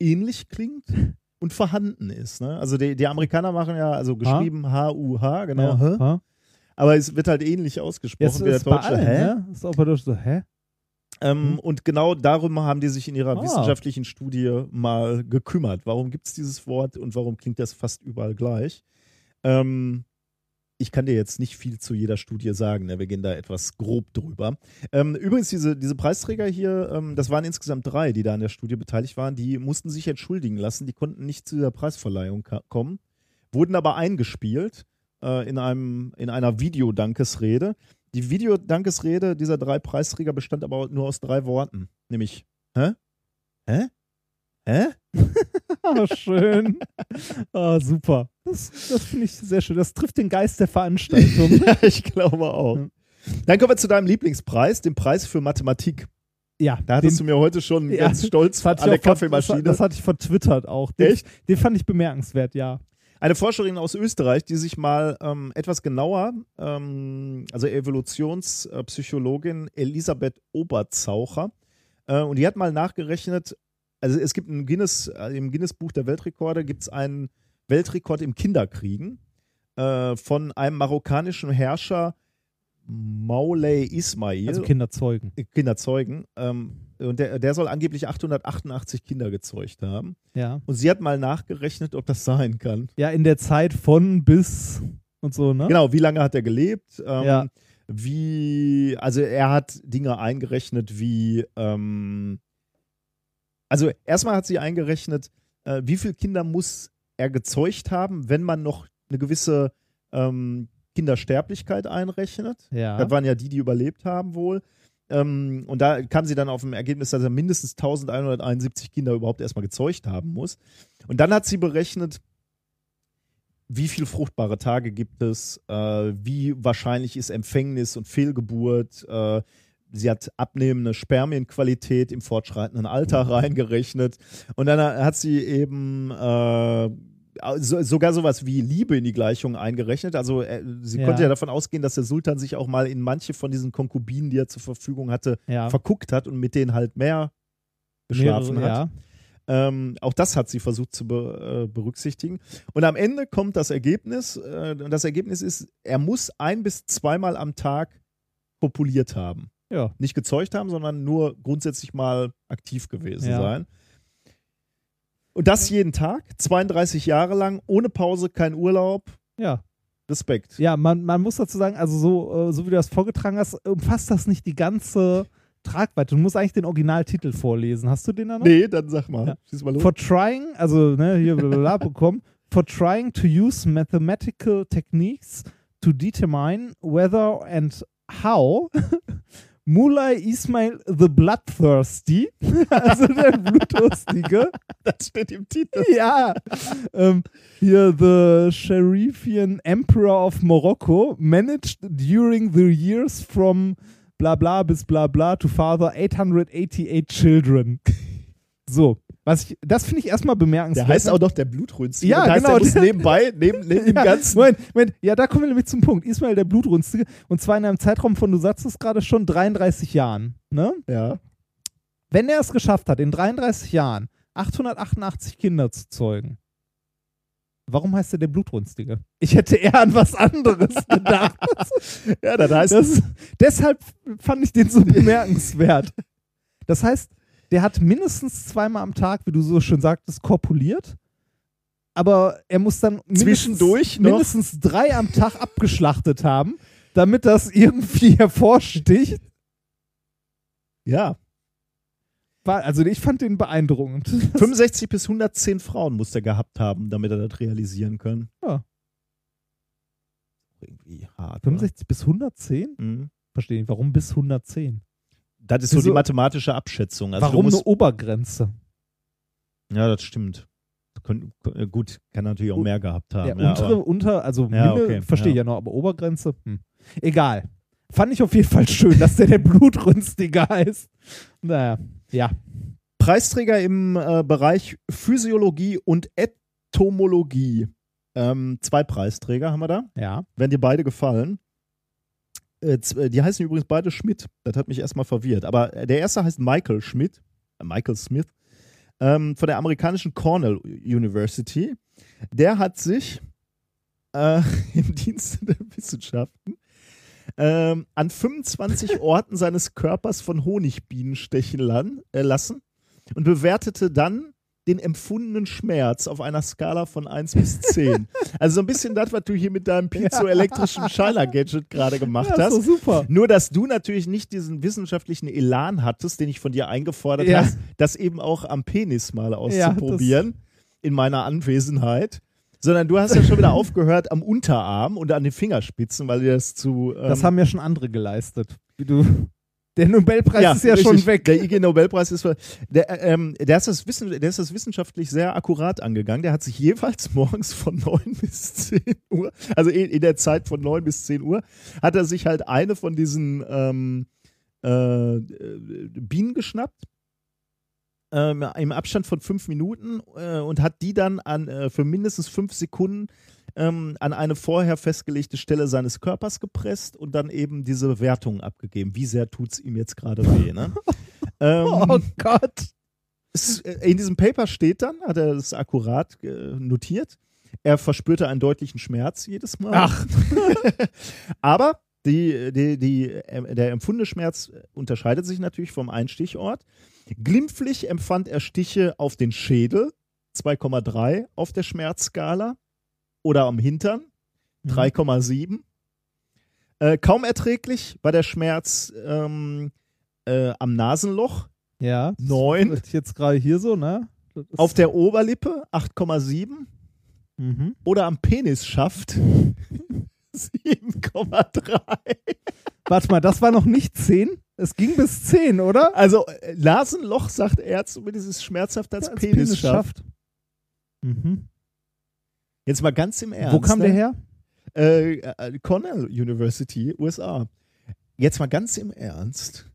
[SPEAKER 3] ähnlich klingt und vorhanden ist. Ne? Also die, die Amerikaner machen ja, also geschrieben H-U-H, genau.
[SPEAKER 2] Ja, ha?
[SPEAKER 3] Aber es wird halt ähnlich ausgesprochen
[SPEAKER 2] Jetzt
[SPEAKER 3] wie der
[SPEAKER 2] ist bei
[SPEAKER 3] deutsche
[SPEAKER 2] allen,
[SPEAKER 3] Hä?
[SPEAKER 2] ne? Ist auch bei Deutsch so, hä?
[SPEAKER 3] Ähm,
[SPEAKER 2] Mhm.
[SPEAKER 3] Und genau darum haben die sich in ihrer
[SPEAKER 2] Ah.
[SPEAKER 3] wissenschaftlichen Studie mal gekümmert. Warum gibt es dieses Wort und warum klingt das fast überall gleich? Ähm, ich kann dir jetzt nicht viel zu jeder Studie sagen, ne? wir gehen da etwas grob drüber. Ähm, übrigens, diese, diese Preisträger hier, ähm, das waren insgesamt drei, die da an der Studie beteiligt waren, die mussten sich entschuldigen lassen, die konnten nicht zu dieser Preisverleihung kommen, wurden aber eingespielt äh, in, einem, in einer Videodankesrede. Die Videodankesrede dieser drei Preisträger bestand aber nur aus drei Worten, nämlich Hä? Hä? Hä?
[SPEAKER 2] Ah, schön. Ah, super. Das, das finde ich sehr schön. Das trifft den Geist der Veranstaltung.
[SPEAKER 3] ja, ich glaube auch. Dann kommen wir zu deinem Lieblingspreis, dem Preis für Mathematik.
[SPEAKER 2] Ja,
[SPEAKER 3] Da hattest
[SPEAKER 2] den-
[SPEAKER 3] du mir heute schon
[SPEAKER 2] Ja,
[SPEAKER 3] ganz stolz an der Kaffeemaschine.
[SPEAKER 2] Das, das hatte ich vertwittert auch. Den,
[SPEAKER 3] Echt?
[SPEAKER 2] Den fand ich bemerkenswert, ja.
[SPEAKER 3] Eine Forscherin aus Österreich, die sich mal ähm, etwas genauer, ähm, also Evolutionspsychologin Elisabeth Oberzaucher, äh, und die hat mal nachgerechnet, also es gibt ein Guinness, äh, im Guinness-Buch der Weltrekorde gibt es einen Weltrekord im Kinderkriegen äh, von einem marokkanischen Herrscher Maulay Ismail.
[SPEAKER 2] Also Kinder zeugen.
[SPEAKER 3] Kinder zeugen. Ähm, und der, der soll angeblich 888 Kinder gezeugt haben.
[SPEAKER 2] Ja.
[SPEAKER 3] Und sie hat mal nachgerechnet, ob das sein kann.
[SPEAKER 2] Ja, in der Zeit von bis und so, ne?
[SPEAKER 3] Genau, wie lange hat er gelebt? Ähm,
[SPEAKER 2] Ja.
[SPEAKER 3] Wie, also er hat Dinge eingerechnet wie, ähm, also erstmal hat sie eingerechnet, äh, wie viele Kinder muss er gezeugt haben, wenn man noch eine gewisse ähm, Kindersterblichkeit einrechnet.
[SPEAKER 2] Ja.
[SPEAKER 3] Das waren ja die, die überlebt haben wohl. Ähm, und da kam sie dann auf ein Ergebnis, dass er mindestens 1171 Kinder überhaupt erstmal gezeugt haben muss. Und dann hat sie berechnet, wie viel fruchtbare Tage gibt es, äh, wie wahrscheinlich ist Empfängnis und Fehlgeburt. Äh, sie hat abnehmende Spermienqualität im fortschreitenden Alter reingerechnet. Und dann hat sie eben äh, so, sogar sowas wie Liebe in die Gleichung eingerechnet. Also äh, sie
[SPEAKER 2] Ja.
[SPEAKER 3] konnte ja davon ausgehen, dass der Sultan sich auch mal in manche von diesen Konkubinen, die er zur Verfügung hatte,
[SPEAKER 2] Ja.
[SPEAKER 3] verguckt hat und mit denen halt mehr geschlafen
[SPEAKER 2] Mehrere,
[SPEAKER 3] hat. Ähm, auch das hat sie versucht zu be äh, berücksichtigen. Und am Ende kommt das Ergebnis. Äh, und das Ergebnis ist, er muss ein bis zweimal am Tag populiert haben.
[SPEAKER 2] Ja.
[SPEAKER 3] Nicht gezeugt haben, sondern nur grundsätzlich mal aktiv gewesen
[SPEAKER 2] Ja.
[SPEAKER 3] sein. Und das jeden Tag, 32 Jahre lang, ohne Pause, kein Urlaub.
[SPEAKER 2] Ja.
[SPEAKER 3] Respekt.
[SPEAKER 2] Ja, man, man muss dazu sagen, also so, äh, so wie du das vorgetragen hast, umfasst das nicht die ganze Tragweite. Du musst eigentlich den Originaltitel vorlesen. Hast du den da noch?
[SPEAKER 3] Nee, dann sag mal.
[SPEAKER 2] Ja.
[SPEAKER 3] Schieß mal los.
[SPEAKER 2] For trying, also ne, hier blablabla bekommen, for trying to use mathematical techniques to determine whether and how Mulay Ismail the Bloodthirsty, also der Blutdurstige,
[SPEAKER 3] das steht im Titel.
[SPEAKER 2] ja, ähm, hier the Sharifian Emperor of Morocco managed during the years from bla bla bis bla bla to father 888 children. So, was ich, das finde ich erstmal bemerkenswert.
[SPEAKER 3] Der heißt auch noch der Blutrünstige.
[SPEAKER 2] Ja,
[SPEAKER 3] heißt,
[SPEAKER 2] genau.
[SPEAKER 3] Der nebenbei, neben, neben dem
[SPEAKER 2] ja,
[SPEAKER 3] ganzen.
[SPEAKER 2] Moment, Moment, ja, da kommen wir nämlich zum Punkt. Ismail der Blutrünstige und zwar in einem Zeitraum von, du sagst es gerade schon, 33 Jahren. Ne?
[SPEAKER 3] Ja.
[SPEAKER 2] Wenn er es geschafft hat, in 33 Jahren 888 Kinder zu zeugen, warum heißt er der Blutrünstige? Ich hätte eher an was anderes gedacht.
[SPEAKER 3] ja, das heißt.
[SPEAKER 2] Das, deshalb fand ich den so bemerkenswert. Das heißt, der hat mindestens zweimal am Tag, wie du so schön sagtest, korpuliert. Aber er muss dann mindestens,
[SPEAKER 3] Zwischendurch
[SPEAKER 2] mindestens drei am Tag abgeschlachtet haben, damit das irgendwie hervorsticht.
[SPEAKER 3] ja.
[SPEAKER 2] War, also ich fand den beeindruckend.
[SPEAKER 3] 65 bis 110 Frauen muss er gehabt haben, damit er das realisieren kann.
[SPEAKER 2] Ja.
[SPEAKER 3] Irgendwie hart.
[SPEAKER 2] 65 bis 110?
[SPEAKER 3] Oder? Mhm.
[SPEAKER 2] Verstehe ich. Warum bis 110?
[SPEAKER 3] Das ist so
[SPEAKER 2] Wieso-
[SPEAKER 3] die mathematische Abschätzung. Also
[SPEAKER 2] Warum eine Obergrenze?
[SPEAKER 3] Ja, das stimmt. Äh, gut, kann natürlich auch mehr gehabt haben.
[SPEAKER 2] Ja,
[SPEAKER 3] Ja,
[SPEAKER 2] untere,
[SPEAKER 3] aber,
[SPEAKER 2] unter, also
[SPEAKER 3] Ja, okay,
[SPEAKER 2] verstehe ich
[SPEAKER 3] ja.
[SPEAKER 2] noch, aber Obergrenze, hm. egal. Fand ich auf jeden Fall schön, dass der der Blutrünstige heißt. Naja, ja.
[SPEAKER 3] Preisträger im äh, Bereich Physiologie und Entomologie. Ähm, zwei Preisträger haben wir da.
[SPEAKER 2] Ja.
[SPEAKER 3] Werden dir beide gefallen. Äh, äh, die heißen übrigens beide Schmidt. Das hat mich erstmal verwirrt. Aber äh, der erste heißt Michael Schmidt. Michael Smith. Ähm, von der amerikanischen Cornell University. Der hat sich äh, im Dienste der Wissenschaften ähm, an 25 Orten seines Körpers von Honigbienen stechen lan, äh, lassen und bewertete dann den empfundenen Schmerz auf einer Skala von 1 bis 10. Also so ein bisschen das, was du hier mit deinem piezoelektrischen Shiner-Gadget gerade gemacht
[SPEAKER 2] Ja,
[SPEAKER 3] hast.
[SPEAKER 2] doch super.
[SPEAKER 3] Nur, dass du natürlich nicht diesen wissenschaftlichen Elan hattest, den ich von dir eingefordert
[SPEAKER 2] Ja.
[SPEAKER 3] hast, das eben auch am Penis mal auszuprobieren, in meiner Anwesenheit. Sondern du hast ja schon wieder aufgehört am Unterarm und an den Fingerspitzen, weil dir das zu. Ähm,
[SPEAKER 2] Das haben ja schon andere geleistet. Wie du. Der Nobelpreis ist ja
[SPEAKER 3] richtig.
[SPEAKER 2] schon weg.
[SPEAKER 3] Der IG Nobelpreis ist der, äh, ähm, der, ist das Wissen, der ist das wissenschaftlich sehr akkurat angegangen. Der hat sich jeweils morgens von 9 bis 10 Uhr, also in, in der Zeit von 9 bis 10 Uhr, hat er sich halt eine von diesen ähm, äh, äh, Bienen geschnappt. Ähm, Im Abstand von fünf Minuten äh, und hat die dann an, äh, für mindestens fünf Sekunden ähm, an eine vorher festgelegte Stelle seines Körpers gepresst und dann eben diese Wertung abgegeben. Wie sehr tut es ihm jetzt gerade weh? Ne? ähm,
[SPEAKER 2] Oh Gott.
[SPEAKER 3] es, äh, in diesem Paper steht dann, hat er das akkurat äh, notiert, er verspürte einen deutlichen Schmerz jedes Mal.
[SPEAKER 2] Ach.
[SPEAKER 3] Aber die, die, die, äh, der empfundene Schmerz unterscheidet sich natürlich vom Einstichort. Glimpflich empfand er Stiche auf den Schädel, 2,3 auf der Schmerzskala, oder am Hintern, 3,7. Äh, kaum erträglich war der Schmerz ähm, äh, am Nasenloch,
[SPEAKER 2] Ja.
[SPEAKER 3] 9.
[SPEAKER 2] Das ist Jetzt gerade hier so, ne?
[SPEAKER 3] Auf der Oberlippe 8,7
[SPEAKER 2] Mhm.
[SPEAKER 3] oder am Penisschaft 7,3.
[SPEAKER 2] Warte mal, das war noch nicht 10? Es ging bis 10, oder?
[SPEAKER 3] Also äh, Nasenloch sagt er zumindest ist schmerzhaft als,
[SPEAKER 2] Als
[SPEAKER 3] Penisschaft.
[SPEAKER 2] Mhm.
[SPEAKER 3] Jetzt mal ganz im Ernst.
[SPEAKER 2] Wo kam
[SPEAKER 3] ne?
[SPEAKER 2] der her?
[SPEAKER 3] Äh, äh, Cornell University, USA. Jetzt mal ganz im Ernst.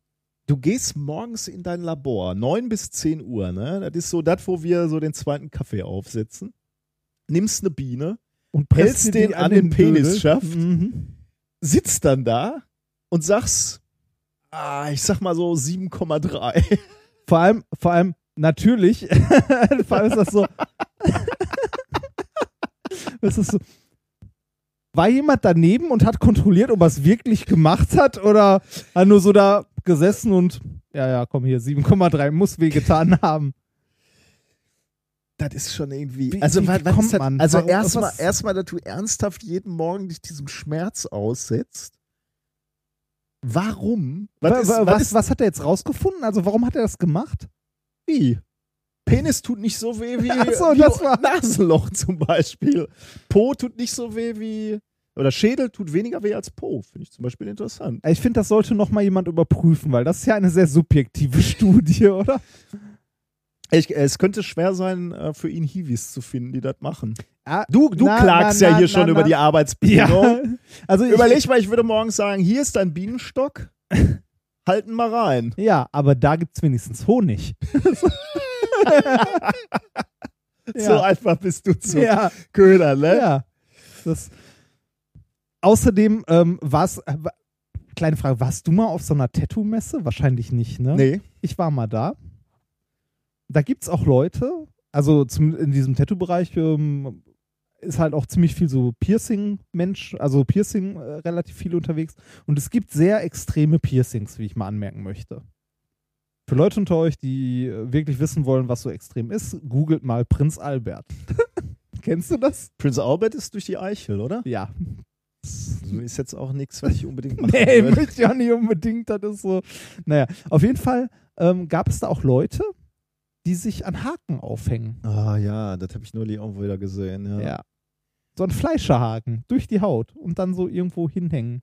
[SPEAKER 3] Du gehst morgens in dein Labor, 9 bis 10 Uhr, ne? Das ist so das, wo wir so den zweiten Kaffee aufsetzen. Nimmst eine Biene,
[SPEAKER 2] Und
[SPEAKER 3] hältst den an den
[SPEAKER 2] Dödel.
[SPEAKER 3] Penisschaft,
[SPEAKER 2] Mhm.
[SPEAKER 3] sitzt dann da und sagst, ah, ich sag mal so 7,3.
[SPEAKER 2] Vor allem, vor allem, natürlich, vor allem ist das so. ist das so. War jemand daneben und hat kontrolliert, ob er es wirklich gemacht hat oder hat nur so da gesessen und ja, ja, komm hier, 7,3 muss wehgetan haben.
[SPEAKER 3] Das ist schon irgendwie.
[SPEAKER 2] Wie-
[SPEAKER 3] also,
[SPEAKER 2] wie
[SPEAKER 3] was, was
[SPEAKER 2] kommt man?
[SPEAKER 3] also erstmal, erstmal, dass du ernsthaft jeden Morgen dich diesem Schmerz aussetzt. Warum?
[SPEAKER 2] Was,
[SPEAKER 3] ist-
[SPEAKER 2] was, was, was hat er jetzt rausgefunden? Also, warum hat er das gemacht?
[SPEAKER 3] Wie? Penis tut nicht so weh wie,
[SPEAKER 2] so,
[SPEAKER 3] wie
[SPEAKER 2] das war-
[SPEAKER 3] Nasenloch zum Beispiel. Po tut nicht so weh wie. Oder Schädel tut weniger weh als Po. Finde ich zum Beispiel interessant.
[SPEAKER 2] Ich finde, das sollte noch mal jemand überprüfen, weil das ist ja eine sehr subjektive Studie, oder?
[SPEAKER 3] Ich, es könnte schwer sein, äh, für ihn Hiwis zu finden, die das machen.
[SPEAKER 2] Ah,
[SPEAKER 3] Du, du
[SPEAKER 2] na,
[SPEAKER 3] klagst
[SPEAKER 2] na,
[SPEAKER 3] ja
[SPEAKER 2] na,
[SPEAKER 3] hier
[SPEAKER 2] na,
[SPEAKER 3] schon über die Arbeitsbedingungen.
[SPEAKER 2] Ja. Also ich,
[SPEAKER 3] Überleg mal, ich würde morgens sagen, hier ist dein Bienenstock, halten mal rein.
[SPEAKER 2] Ja, aber da gibt es wenigstens Honig.
[SPEAKER 3] So einfach bist du zu
[SPEAKER 2] Ja.
[SPEAKER 3] Köder, ne?
[SPEAKER 2] Ja. Das, außerdem ähm, war's. Äh, wa- kleine Frage, warst du mal auf so einer Tattoo-Messe? Wahrscheinlich nicht, ne?
[SPEAKER 3] Nee.
[SPEAKER 2] Ich war mal da. Da gibt es auch Leute, also zum, in diesem Tattoo-Bereich ähm, ist halt auch ziemlich viel so Piercing-Mensch, also Piercing äh, relativ viel unterwegs. Und es gibt sehr extreme Piercings, wie ich mal anmerken möchte. Für Leute unter euch, die äh, wirklich wissen wollen, was so extrem ist, googelt mal Prinz Albert. Kennst du das?
[SPEAKER 3] Prince Albert ist durch die Eichel, oder?
[SPEAKER 2] Ja.
[SPEAKER 3] Also ist jetzt auch nichts, was ich unbedingt machen
[SPEAKER 2] Nee,
[SPEAKER 3] würde.
[SPEAKER 2] möchte ich auch nicht unbedingt. Das ist so. Naja, auf jeden Fall ähm, gab es da auch Leute, die sich an Haken aufhängen.
[SPEAKER 3] Ah ja, das habe ich neulich auch wieder gesehen. Ja.
[SPEAKER 2] Ja. So ein Fleischerhaken durch die Haut und dann so irgendwo hinhängen.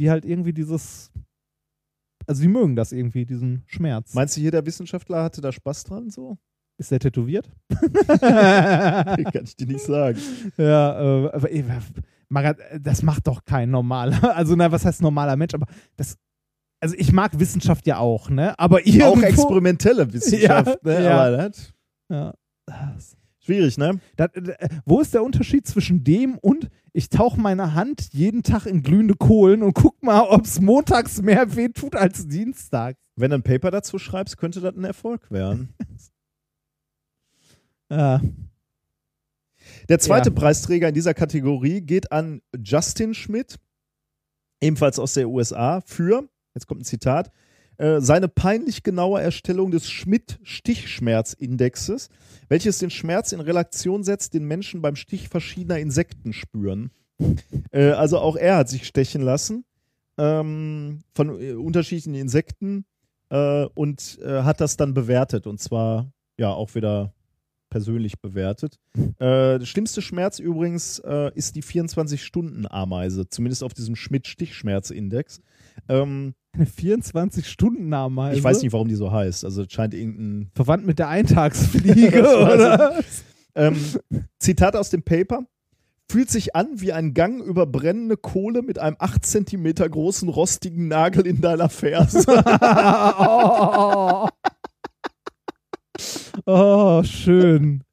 [SPEAKER 2] Die halt irgendwie dieses. Also, die mögen das irgendwie, diesen Schmerz.
[SPEAKER 3] Meinst du, jeder Wissenschaftler hatte da Spaß dran so?
[SPEAKER 2] ist der tätowiert?
[SPEAKER 3] Kann ich dir nicht sagen.
[SPEAKER 2] Ja, äh, aber, das macht doch kein normaler. Also, na, was heißt normaler Mensch? Aber das. Also ich mag Wissenschaft ja auch, ne? Aber irgendwo,
[SPEAKER 3] Auch experimentelle Wissenschaft,
[SPEAKER 2] Ja,
[SPEAKER 3] ne?
[SPEAKER 2] ja.
[SPEAKER 3] Aber das,
[SPEAKER 2] Ja.
[SPEAKER 3] Schwierig, ne?
[SPEAKER 2] Das, äh, wo ist der Unterschied zwischen dem und ich tauche meine Hand jeden Tag in glühende Kohlen und guck mal, ob es montags mehr weh tut als Dienstag?
[SPEAKER 3] Wenn du ein Paper dazu schreibst, könnte das ein Erfolg werden.
[SPEAKER 2] Ja.
[SPEAKER 3] Der zweite
[SPEAKER 2] Ja.
[SPEAKER 3] Preisträger in dieser Kategorie geht an Justin Schmidt, ebenfalls aus der USA, für, jetzt kommt ein Zitat, äh, seine peinlich genaue Erstellung des Schmidt-Stichschmerzindexes, welches den Schmerz in Relation setzt, den Menschen beim Stich verschiedener Insekten spüren. Äh, also auch er hat sich stechen lassen ähm, von äh, unterschiedlichen Insekten äh, und äh, hat das dann bewertet und zwar ja auch wieder persönlich bewertet. Äh, der schlimmste Schmerz übrigens äh, ist die 24-Stunden-Ameise, zumindest auf diesem Schmidt-Stichschmerzindex. Ähm,
[SPEAKER 2] Eine 24-Stunden-Ameise.
[SPEAKER 3] ich weiß nicht, warum die so heißt. Also es scheint irgendein
[SPEAKER 2] Verwandt mit der Eintagsfliege, oder?
[SPEAKER 3] Ähm, Zitat aus dem Paper. Fühlt sich an wie ein Gang über brennende Kohle mit einem 8 cm großen rostigen Nagel in deiner Ferse.
[SPEAKER 2] oh. oh, schön.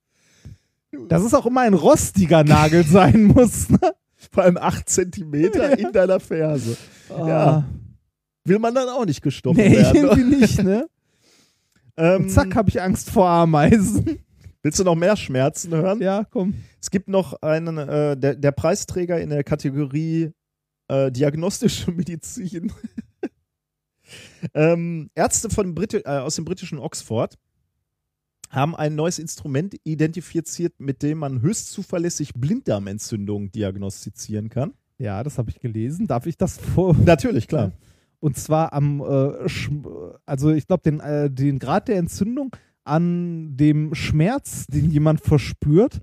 [SPEAKER 2] Dass es auch immer ein rostiger Nagel sein muss. Ne?
[SPEAKER 3] Vor allem 8 cm in deiner Ferse. Ja. Will man dann auch nicht gestochen
[SPEAKER 2] Nee,
[SPEAKER 3] werden.
[SPEAKER 2] irgendwie nicht, ne?
[SPEAKER 3] Ähm,
[SPEAKER 2] zack, habe ich Angst vor Ameisen.
[SPEAKER 3] Willst du noch mehr Schmerzen hören?
[SPEAKER 2] Ja, komm.
[SPEAKER 3] Es gibt noch einen, äh, der, der Preisträger in der Kategorie äh, diagnostische Medizin. ähm, Ärzte von Briti äh, aus dem britischen Oxford haben ein neues Instrument identifiziert, mit dem man höchst zuverlässig Blinddarmentzündungen diagnostizieren kann.
[SPEAKER 2] Ja, das habe ich gelesen. Darf ich das vor?
[SPEAKER 3] Natürlich, klar.
[SPEAKER 2] Und zwar am, äh, also ich glaube, den, äh, den Grad der Entzündung an dem Schmerz, den jemand verspürt,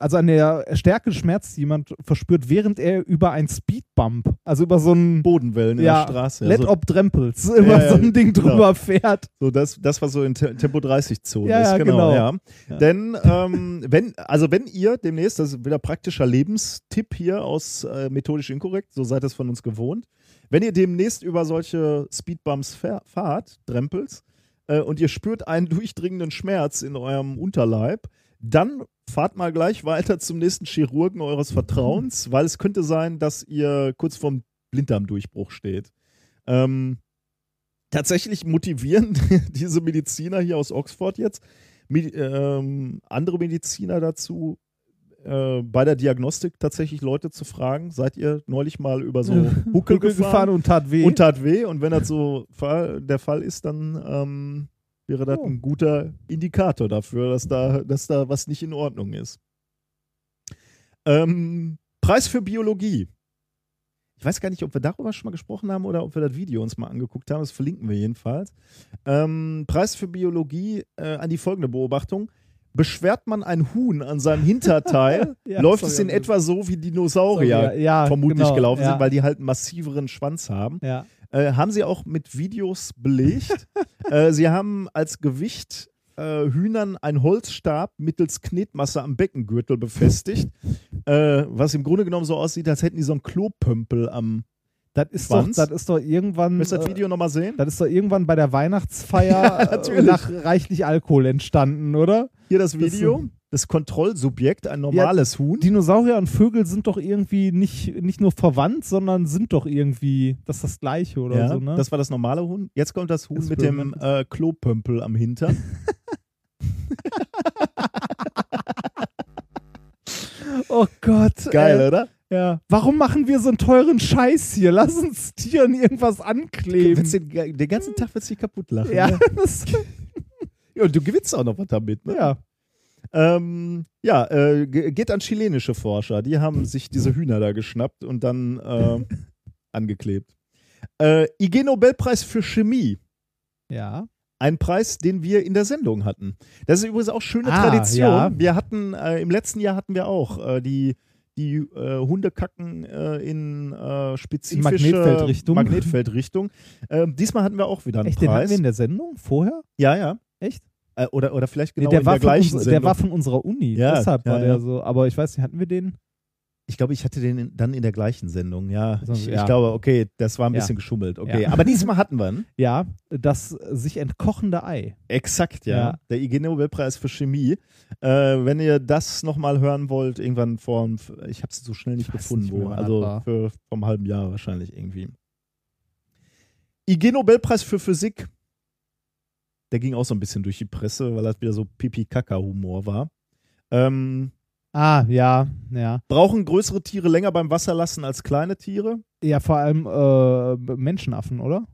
[SPEAKER 2] also an der Stärke des Schmerzes, die jemand verspürt, während er über ein Speedbump, also über so ein
[SPEAKER 3] Bodenwellen in
[SPEAKER 2] ja,
[SPEAKER 3] der Straße.
[SPEAKER 2] Let
[SPEAKER 3] so,
[SPEAKER 2] ob Drempels, über
[SPEAKER 3] Ja,
[SPEAKER 2] so
[SPEAKER 3] ja,
[SPEAKER 2] ein Ding
[SPEAKER 3] genau.
[SPEAKER 2] drüber fährt.
[SPEAKER 3] so das, das, was so in Te Tempo 30-Zone
[SPEAKER 2] Ja,
[SPEAKER 3] ist. Genau,
[SPEAKER 2] genau.
[SPEAKER 3] Denn ähm, wenn, also wenn ihr demnächst, das ist wieder praktischer Lebenstipp hier aus äh, methodisch inkorrekt, so seid es von uns gewohnt, wenn ihr demnächst über solche Speedbumps fahr- fahrt, Drempels, äh, und ihr spürt einen durchdringenden Schmerz in eurem Unterleib, dann fahrt mal gleich weiter zum nächsten Chirurgen eures Vertrauens, weil es könnte sein, dass ihr kurz vorm Blinddarmdurchbruch steht. Ähm, tatsächlich motivieren diese Mediziner hier aus Oxford jetzt Medi ähm, andere Mediziner dazu, äh, bei der Diagnostik tatsächlich Leute zu fragen, seid ihr neulich mal über so Huckel, gefahren,
[SPEAKER 2] und tat weh.
[SPEAKER 3] und tat weh und wenn das so der Fall ist, dann ähm, wäre das
[SPEAKER 2] Oh.
[SPEAKER 3] ein guter Indikator dafür, dass da, dass da was nicht in Ordnung ist. Ähm, Preis für Biologie. Ich weiß gar nicht, ob wir darüber schon mal gesprochen haben oder ob wir das Video uns mal angeguckt haben. Das verlinken wir jedenfalls. Ähm, Preis für Biologie äh, an die folgende Beobachtung. Beschwert man ein Huhn an seinem Hinterteil,
[SPEAKER 2] Ja,
[SPEAKER 3] läuft es in
[SPEAKER 2] ich
[SPEAKER 3] etwa so, wie Dinosaurier
[SPEAKER 2] ja,
[SPEAKER 3] vermutlich
[SPEAKER 2] genau,
[SPEAKER 3] gelaufen sind, weil die halt einen massiveren Schwanz haben. Äh, haben sie auch mit Videos belegt. äh, sie haben als Gewicht äh, Hühnern einen Holzstab mittels Knetmasse am Beckengürtel befestigt, äh, was im Grunde genommen so aussieht, als hätten die so einen Klopömpel am.
[SPEAKER 2] Das ist, doch, das ist doch irgendwann.
[SPEAKER 3] Willst du das
[SPEAKER 2] äh,
[SPEAKER 3] Video nochmal sehen?
[SPEAKER 2] Das ist doch irgendwann bei der Weihnachtsfeier äh,
[SPEAKER 3] natürlich.
[SPEAKER 2] nach reichlich Alkohol entstanden, oder?
[SPEAKER 3] Hier das
[SPEAKER 2] Das
[SPEAKER 3] Video. Das Kontrollsubjekt, ein normales Huhn.
[SPEAKER 2] Dinosaurier und Vögel sind doch irgendwie nicht, nicht nur verwandt, sondern sind doch irgendwie das ist das Gleiche oder
[SPEAKER 3] Ja,
[SPEAKER 2] so, ne?
[SPEAKER 3] Das war das normale Huhn. Jetzt kommt das Huhn
[SPEAKER 2] Das
[SPEAKER 3] mit dem äh, Klopömpel am Hintern.
[SPEAKER 2] oh Gott.
[SPEAKER 3] Geil,
[SPEAKER 2] ey.
[SPEAKER 3] oder?
[SPEAKER 2] Ja. Warum machen wir so einen teuren Scheiß hier? Lass uns Tieren irgendwas ankleben.
[SPEAKER 3] den, den ganzen Tag wird sich kaputt lachen.
[SPEAKER 2] Ja,
[SPEAKER 3] Ne? ja, und du gewinnst auch noch was damit. Ne?
[SPEAKER 2] ja.
[SPEAKER 3] Ähm, ja, äh, ge- geht an chilenische Forscher. Die haben sich diese Hühner da geschnappt und dann äh, angeklebt. Äh, IG Nobelpreis für Chemie.
[SPEAKER 2] Ja.
[SPEAKER 3] Ein Preis, den wir in der Sendung hatten. Das ist übrigens auch schöne
[SPEAKER 2] Ah,
[SPEAKER 3] Tradition.
[SPEAKER 2] ja.
[SPEAKER 3] Wir hatten, äh, im letzten Jahr hatten wir auch äh, die, die äh, Hundekacken äh, in äh, spezifische
[SPEAKER 2] Magnetfeldrichtung.
[SPEAKER 3] Magnetfeldrichtung. Ähm, diesmal hatten wir auch wieder einen
[SPEAKER 2] Echt, den hatten
[SPEAKER 3] Preis.
[SPEAKER 2] wir in der Sendung vorher?
[SPEAKER 3] ja, ja.
[SPEAKER 2] Echt?
[SPEAKER 3] Äh, oder, oder vielleicht genau
[SPEAKER 2] nee, der,
[SPEAKER 3] in
[SPEAKER 2] war
[SPEAKER 3] der
[SPEAKER 2] von
[SPEAKER 3] gleichen
[SPEAKER 2] uns,
[SPEAKER 3] Sendung.
[SPEAKER 2] der war von unserer Uni.
[SPEAKER 3] Ja,
[SPEAKER 2] Deshalb war
[SPEAKER 3] ja,
[SPEAKER 2] der
[SPEAKER 3] ja.
[SPEAKER 2] so. Aber ich weiß nicht, hatten wir den?
[SPEAKER 3] Ich glaube, ich hatte den dann in der gleichen Sendung, ja. Ich,
[SPEAKER 2] ja.
[SPEAKER 3] ich glaube, okay, das war ein
[SPEAKER 2] Ja.
[SPEAKER 3] bisschen geschummelt. Okay,
[SPEAKER 2] Ja.
[SPEAKER 3] aber diesmal hatten wir ihn.
[SPEAKER 2] Ja, das sich entkochende Ei.
[SPEAKER 3] Exakt, ja. Der IG Nobelpreis für Chemie. Äh, wenn ihr das nochmal hören wollt, irgendwann vor, ich habe es so schnell nicht gefunden,
[SPEAKER 2] nicht
[SPEAKER 3] wo. Also für vom halben Jahr wahrscheinlich irgendwie. IG Nobelpreis für Physik. Der ging auch so ein bisschen durch die Presse, weil das wieder so Pipi-Kaka-Humor war. Ähm,
[SPEAKER 2] Ah, ja, ja.
[SPEAKER 3] brauchen größere Tiere länger beim Wasser lassen als kleine Tiere?
[SPEAKER 2] Ja, vor allem äh, Menschenaffen, oder?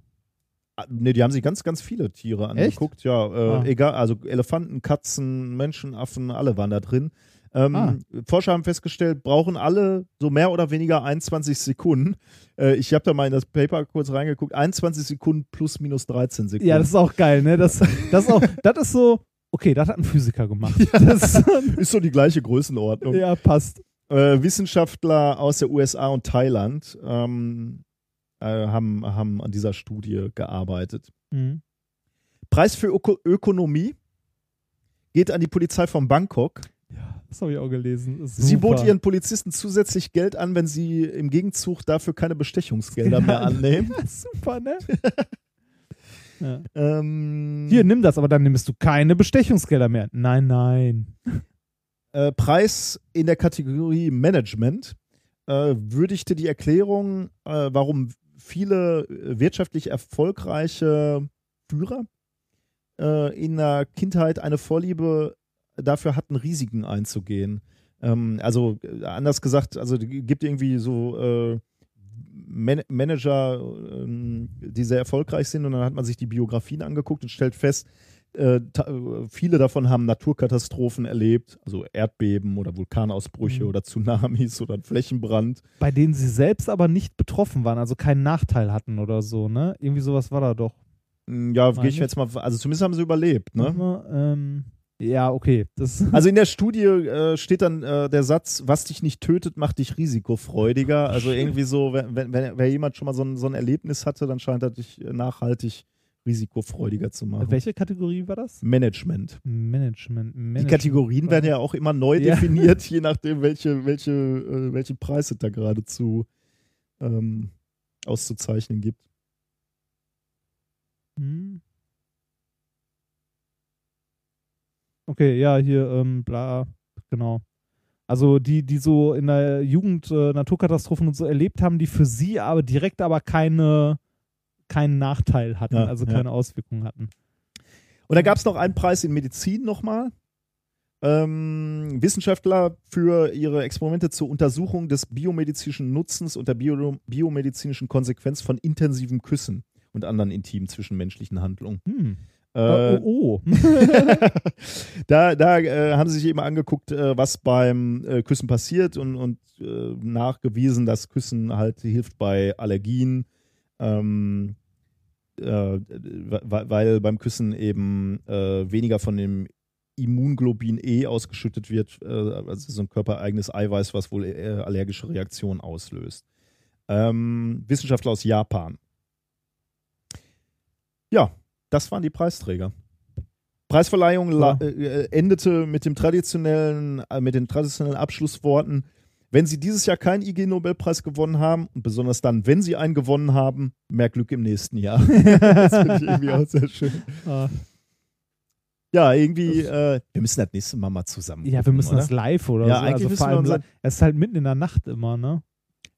[SPEAKER 3] Ah, Ne, die haben sich ganz, ganz viele Tiere angeguckt. Ja, äh,
[SPEAKER 2] Ah.
[SPEAKER 3] egal, also Elefanten, Katzen, Menschenaffen, alle waren da drin. Ähm,
[SPEAKER 2] Ah.
[SPEAKER 3] Forscher haben festgestellt, brauchen alle so mehr oder weniger 21 Sekunden. Äh, ich habe da mal in das Paper kurz reingeguckt. 21 Sekunden plus minus 13 Sekunden.
[SPEAKER 2] Ja, das ist auch geil, ne? Das, das, auch, das ist so, okay, das hat ein Physiker gemacht. Das,
[SPEAKER 3] ist so die gleiche Größenordnung.
[SPEAKER 2] ja, passt.
[SPEAKER 3] Äh, Wissenschaftler aus der USA und Thailand ähm, äh, haben, haben an dieser Studie gearbeitet.
[SPEAKER 2] Mhm.
[SPEAKER 3] Preis für Öko Ökonomie geht an die Polizei von Bangkok.
[SPEAKER 2] Das habe ich auch gelesen.
[SPEAKER 3] Sie bot ihren Polizisten zusätzlich Geld an, wenn sie im Gegenzug dafür keine Bestechungsgelder mehr annehmen.
[SPEAKER 2] Super, ne? Ja.
[SPEAKER 3] Ähm,
[SPEAKER 2] Hier, nimm das, aber dann nimmst du keine Bestechungsgelder mehr. Nein, nein.
[SPEAKER 3] äh, Preis in der Kategorie Management äh, würdigte die Erklärung, äh, warum viele wirtschaftlich erfolgreiche Führer äh, in der Kindheit eine Vorliebe dafür hatten, Risiken einzugehen. Ähm, also äh, anders gesagt, also es gibt irgendwie so äh, Man Manager, ähm, die sehr erfolgreich sind und dann hat man sich die Biografien angeguckt und stellt fest, äh, äh, viele davon haben Naturkatastrophen erlebt, also Erdbeben oder Vulkanausbrüche
[SPEAKER 2] Mhm.
[SPEAKER 3] oder Tsunamis oder Flächenbrand.
[SPEAKER 2] Bei denen sie selbst aber nicht betroffen waren, also keinen Nachteil hatten oder so, ne? Irgendwie sowas war da doch.
[SPEAKER 3] Mm, Ja, gehe ich jetzt mal, also zumindest haben sie überlebt, ne?
[SPEAKER 2] Mal, ähm, ja, okay. Das,
[SPEAKER 3] Also in der Studie äh, steht dann äh, der Satz, was dich nicht tötet, macht dich risikofreudiger. Also irgendwie so, wenn, wenn, wenn jemand schon mal so ein, so ein Erlebnis hatte, dann scheint er dich äh, nachhaltig risikofreudiger zu machen.
[SPEAKER 2] welche Kategorie war das?
[SPEAKER 3] Management.
[SPEAKER 2] Management.
[SPEAKER 3] Die
[SPEAKER 2] Management.
[SPEAKER 3] Kategorien werden ja auch immer neu
[SPEAKER 2] Ja.
[SPEAKER 3] definiert, je nachdem, welche, welche, äh, welche Preise da gerade zu ähm, auszuzeichnen gibt.
[SPEAKER 2] Hm. Okay, ja, hier, ähm, bla, genau. Also die, die so in der Jugend äh, Naturkatastrophen und so erlebt haben, die für sie aber direkt aber keine, keinen Nachteil hatten,
[SPEAKER 3] Ja,
[SPEAKER 2] also
[SPEAKER 3] ja.
[SPEAKER 2] keine Auswirkungen hatten.
[SPEAKER 3] Und da gab es noch einen Preis in Medizin nochmal. Ähm, Wissenschaftler für ihre Experimente zur Untersuchung des biomedizinischen Nutzens und der bio biomedizinischen Konsequenz von intensiven Küssen und anderen intimen zwischenmenschlichen Handlungen.
[SPEAKER 2] Hm.
[SPEAKER 3] Äh,
[SPEAKER 2] Äh, oh, oh.
[SPEAKER 3] da da äh, haben sie sich eben angeguckt, äh, was beim äh, Küssen passiert und, und äh, nachgewiesen, dass Küssen halt hilft bei Allergien, ähm, äh, weil, beim Küssen eben weniger von dem Immunglobin E ausgeschüttet wird, also so ein körpereigenes Eiweiß, was wohl allergische Reaktionen auslöst. Ähm, Wissenschaftler aus Japan. Ja, das waren die Preisträger. Preisverleihung
[SPEAKER 2] Ja.
[SPEAKER 3] äh, endete mit dem traditionellen, äh, mit den traditionellen Abschlussworten. Wenn Sie dieses Jahr keinen IG-Nobelpreis gewonnen haben und besonders dann, wenn Sie einen gewonnen haben, mehr Glück im nächsten Jahr. das finde ich irgendwie auch sehr schön.
[SPEAKER 2] Ah.
[SPEAKER 3] Ja, irgendwie, äh, wir müssen das nächste Mal mal zusammen.
[SPEAKER 2] Ja, wir müssen
[SPEAKER 3] oder?
[SPEAKER 2] das live oder
[SPEAKER 3] Ja,
[SPEAKER 2] so.
[SPEAKER 3] eigentlich
[SPEAKER 2] Also
[SPEAKER 3] müssen
[SPEAKER 2] vor
[SPEAKER 3] wir unser-
[SPEAKER 2] es ist halt mitten in der Nacht immer, ne?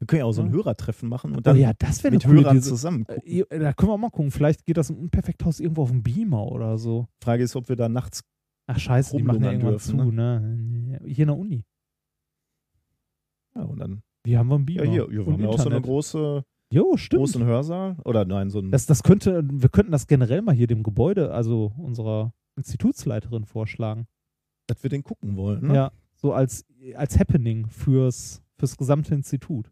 [SPEAKER 3] Wir können ja auch so ein
[SPEAKER 2] Ja.
[SPEAKER 3] Hörertreffen machen und
[SPEAKER 2] Oh
[SPEAKER 3] dann
[SPEAKER 2] ja, das
[SPEAKER 3] mit
[SPEAKER 2] coole
[SPEAKER 3] Hörern
[SPEAKER 2] Idee.
[SPEAKER 3] zusammen
[SPEAKER 2] Äh,
[SPEAKER 3] gucken.
[SPEAKER 2] ihr- Da können wir mal gucken. Vielleicht geht das im Unperfekthaus irgendwo auf dem Beamer oder so.
[SPEAKER 3] Frage ist, ob wir da nachts.
[SPEAKER 2] Ach scheiße, die machen ja irgendwann
[SPEAKER 3] dürfen,
[SPEAKER 2] zu, ne? Hier in der Uni.
[SPEAKER 3] Ja, und dann.
[SPEAKER 2] Wie haben wir einen
[SPEAKER 3] Ja,
[SPEAKER 2] Beamer?
[SPEAKER 3] hier, hier wir
[SPEAKER 2] Und
[SPEAKER 3] haben ja auch so eine große,
[SPEAKER 2] Jo, stimmt.
[SPEAKER 3] großen Hörsaal. Oder nein, so ein.
[SPEAKER 2] Das, das könnte, wir könnten das generell mal hier dem Gebäude, also unserer Institutsleiterin vorschlagen.
[SPEAKER 3] dass wir den gucken wollen. Ne?
[SPEAKER 2] Ja, so als, als Happening fürs, fürs gesamte Institut.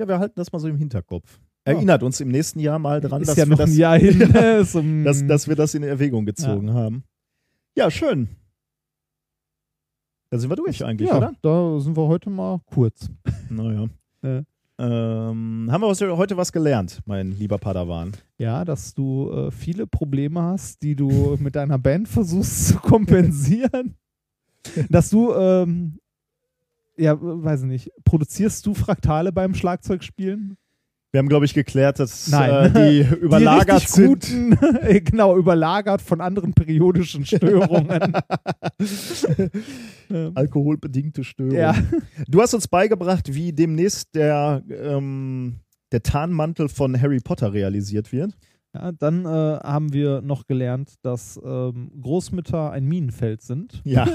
[SPEAKER 3] Ja, wir halten das mal so im Hinterkopf. Erinnert uns im nächsten Jahr mal dran, dass,
[SPEAKER 2] ja
[SPEAKER 3] wir das,
[SPEAKER 2] hin. ne?
[SPEAKER 3] Dass, dass wir das in Erwägung gezogen haben. Ja, schön. Da sind wir durch eigentlich,
[SPEAKER 2] ja,
[SPEAKER 3] oder?
[SPEAKER 2] da sind wir heute mal kurz.
[SPEAKER 3] Naja.
[SPEAKER 2] Ja.
[SPEAKER 3] Ähm, haben wir heute was gelernt, mein lieber Padawan?
[SPEAKER 2] Ja, dass du äh, viele Probleme hast, die du mit deiner Band versuchst zu kompensieren. dass du ähm, Ja, weiß ich nicht. Produzierst du Fraktale beim Schlagzeugspielen?
[SPEAKER 3] Wir haben, glaube ich, geklärt, dass. Äh, die überlagert
[SPEAKER 2] die
[SPEAKER 3] sind.
[SPEAKER 2] guten, genau, überlagert von anderen periodischen Störungen.
[SPEAKER 3] Alkoholbedingte Störungen.
[SPEAKER 2] Ja.
[SPEAKER 3] Du hast uns beigebracht, wie demnächst der, ähm, der Tarnmantel von Harry Potter realisiert wird.
[SPEAKER 2] ja, dann äh, haben wir noch gelernt, dass ähm, Großmütter ein Minenfeld sind.
[SPEAKER 3] Ja.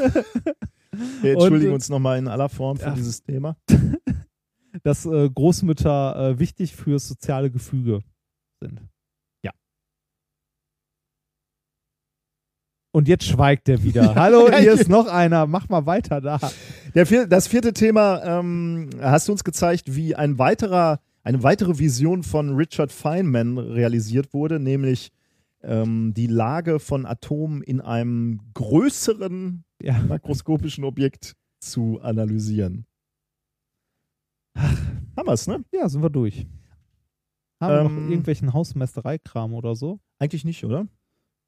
[SPEAKER 3] Wir entschuldigen
[SPEAKER 2] Und, äh,
[SPEAKER 3] uns nochmal in aller Form für
[SPEAKER 2] ja.
[SPEAKER 3] dieses Thema.
[SPEAKER 2] dass äh, Großmütter äh, wichtig fürs soziale Gefüge sind.
[SPEAKER 3] Ja.
[SPEAKER 2] Und jetzt schweigt er wieder. Hallo, hier ist noch einer. Mach mal weiter da.
[SPEAKER 3] Der vier, das vierte Thema ähm, hast du uns gezeigt, wie ein weiterer, eine weitere Vision von Richard Feynman realisiert wurde, nämlich ähm, die Lage von Atomen in einem größeren
[SPEAKER 2] Ja.
[SPEAKER 3] makroskopischen Objekt zu analysieren. Haben wir's, ne?
[SPEAKER 2] Ja, sind wir durch. Haben wir
[SPEAKER 3] Ähm,
[SPEAKER 2] noch irgendwelchen Hausmeistereikram oder so?
[SPEAKER 3] Eigentlich nicht, oder?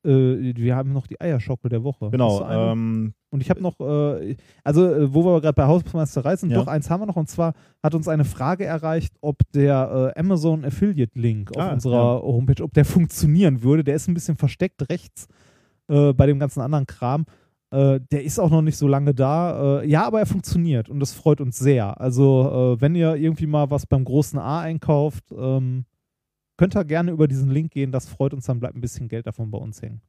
[SPEAKER 2] Äh, wir haben noch die Eierschockel der Woche.
[SPEAKER 3] Genau. Ähm,
[SPEAKER 2] Und ich habe noch, äh, also äh, wo wir gerade bei Hausmeisterei sind,
[SPEAKER 3] Ja.
[SPEAKER 2] doch eins haben wir noch. Und zwar hat uns eine Frage erreicht, ob der äh, Amazon Affiliate Link auf
[SPEAKER 3] Ah,
[SPEAKER 2] unserer Homepage, ob der funktionieren würde. Der ist ein bisschen versteckt rechts äh, bei dem ganzen anderen Kram. Äh, der ist auch noch nicht so lange da. Äh, ja, aber er funktioniert und das freut uns sehr. Also äh, wenn ihr irgendwie mal was beim großen A einkauft, ähm, könnt ihr gerne über diesen Link gehen. Das freut uns, dann bleibt ein bisschen Geld davon bei uns hängen.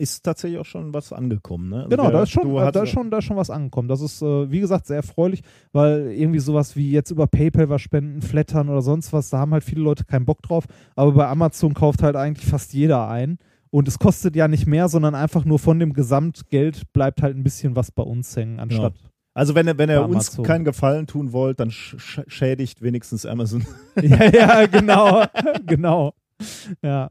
[SPEAKER 3] ist tatsächlich auch schon was angekommen, ne? Also
[SPEAKER 2] Genau,
[SPEAKER 3] wer-
[SPEAKER 2] da ist, schon, da, ist schon, da ist schon was angekommen. Das ist, äh, wie gesagt, sehr erfreulich, weil irgendwie sowas wie jetzt über PayPal was spenden, flattern oder sonst was, da haben halt viele Leute keinen Bock drauf. Aber bei Amazon kauft halt eigentlich fast jeder ein. Und es kostet ja nicht mehr, sondern einfach nur von dem Gesamtgeld bleibt halt ein bisschen was bei uns hängen, anstatt.
[SPEAKER 3] Also wenn, ihr- wenn ihr uns keinen Gefallen tun wollt, dann sch schädigt wenigstens Amazon.
[SPEAKER 2] ja, ja, genau. genau. Ja.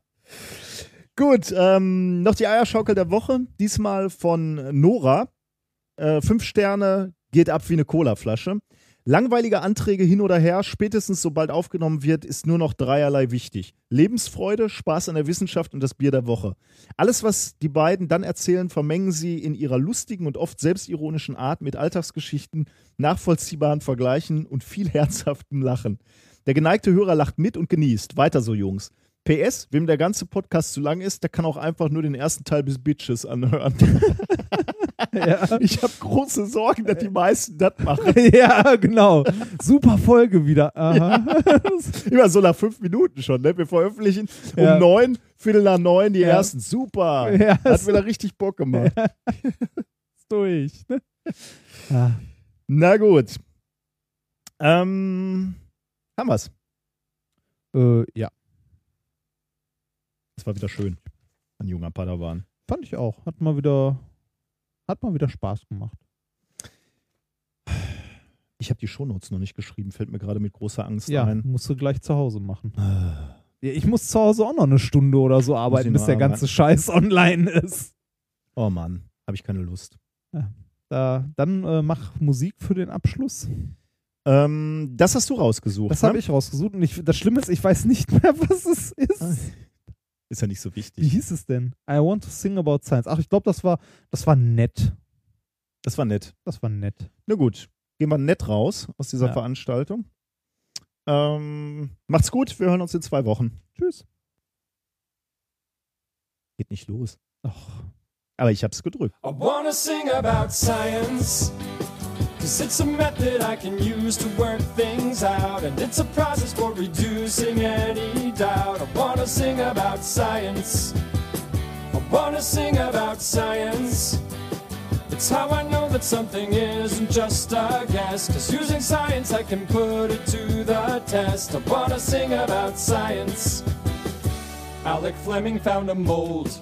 [SPEAKER 3] Gut, ähm, noch die Eierschaukel der Woche. Diesmal von Nora. Äh, fünf Sterne, geht ab wie eine Colaflasche. Langweilige Anträge hin oder her, spätestens sobald aufgenommen wird, ist nur noch dreierlei wichtig. Lebensfreude, Spaß an der Wissenschaft und das Bier der Woche. Alles, was die beiden dann erzählen, vermengen sie in ihrer lustigen und oft selbstironischen Art mit Alltagsgeschichten, nachvollziehbaren Vergleichen und viel herzhaftem Lachen. Der geneigte Hörer lacht mit und genießt. Weiter so, Jungs. PS, wem der ganze Podcast zu lang ist, der kann auch einfach nur den ersten Teil bis Bitches anhören.
[SPEAKER 2] Ja.
[SPEAKER 3] Ich habe große Sorgen, dass die meisten das machen.
[SPEAKER 2] ja, genau. Super Folge wieder. Aha.
[SPEAKER 3] Immer so nach fünf Minuten schon, ne? Wir veröffentlichen
[SPEAKER 2] Ja.
[SPEAKER 3] um neun, Viertel nach neun die
[SPEAKER 2] Ja.
[SPEAKER 3] ersten. Super.
[SPEAKER 2] Ja,
[SPEAKER 3] Hat wieder richtig Bock gemacht.
[SPEAKER 2] ist durch. Ne? Ja.
[SPEAKER 3] Na gut. Ähm, haben wir's.
[SPEAKER 2] Äh, ja,
[SPEAKER 3] Das war wieder schön. Ein junger Padawan.
[SPEAKER 2] fand ich auch. Hat mal wieder, hat mal wieder Spaß gemacht.
[SPEAKER 3] Ich habe die Shownotes noch nicht geschrieben, fällt mir gerade mit großer Angst
[SPEAKER 2] Ja,
[SPEAKER 3] ein.
[SPEAKER 2] musst du gleich zu Hause machen. Ja, ich muss zu Hause auch noch eine Stunde oder so arbeiten, bis der ganze Scheiß online ist.
[SPEAKER 3] Oh Mann, habe ich keine Lust.
[SPEAKER 2] Da, dann äh, mach Musik für den Abschluss.
[SPEAKER 3] Ähm, das hast du rausgesucht.
[SPEAKER 2] Das
[SPEAKER 3] ne?
[SPEAKER 2] habe ich rausgesucht. Und ich, das Schlimme ist, ich weiß nicht mehr, was es ist.
[SPEAKER 3] Ist ja nicht so
[SPEAKER 2] Wie
[SPEAKER 3] wichtig.
[SPEAKER 2] hieß es denn? I want to sing about science. Ach, ich glaube, das war, das war nett.
[SPEAKER 3] Das war nett.
[SPEAKER 2] Das war nett.
[SPEAKER 3] Na gut, gehen wir nett raus aus dieser
[SPEAKER 2] Ja.
[SPEAKER 3] Veranstaltung. Ähm, macht's gut, wir hören uns in zwei Wochen.
[SPEAKER 2] Tschüss.
[SPEAKER 3] Geht nicht los.
[SPEAKER 2] Ach.
[SPEAKER 3] Aber ich hab's gedrückt.
[SPEAKER 11] I wanna sing about science. Cause it's a method I can use to work things out. And it's a process for reducing any doubt. I wanna sing about science. I wanna sing about science. It's how I know that something isn't just a guess. Cause using science, I can put it to the test. I wanna sing about science. Alec Fleming found a mold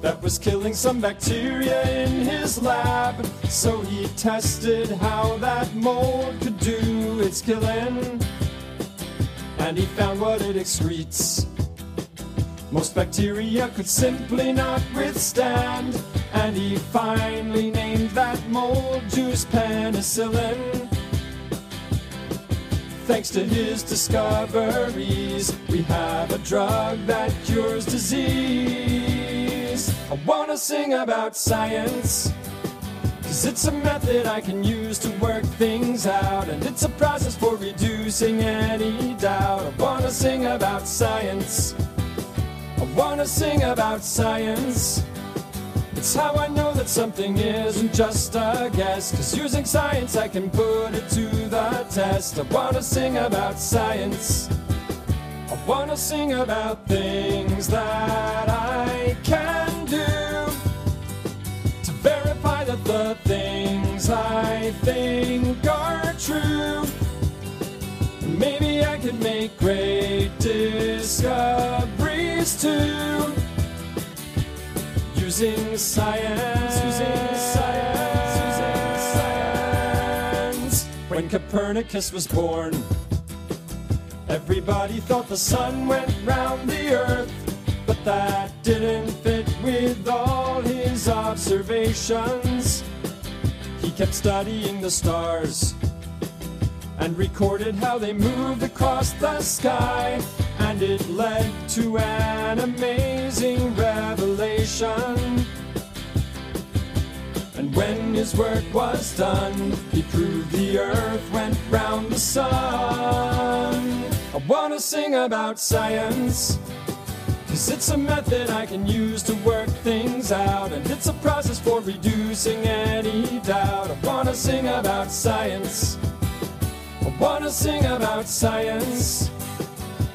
[SPEAKER 11] that was killing some bacteria in his lab. So he tested how that mold could do its killing. And he found what it excretes. Most bacteria could simply not withstand. And he finally named that mold juice penicillin. Thanks to his discoveries, we have a drug that cures disease. I wanna sing about science, Cause it's a method I can use to work things out, and it's a process for reducing any doubt. I wanna sing about science. I wanna sing about science. It's how I know that something isn't just a guess. Cause using science, I can put it to the test. I wanna sing about science. I wanna sing about things that I can do to verify that the things I think are true. Maybe I could make great discoveries too. Using science, science, science. When Copernicus was born, everybody thought the sun went round the earth, but that didn't fit with all his observations. He kept studying the stars and recorded how they moved across the sky. And it led to an amazing revelation. And when his work was done, he proved the earth went round the sun. I wanna sing about science. Cause it's a method I can use to work things out, and it's a process for reducing any doubt. I wanna sing about science. I wanna sing about science.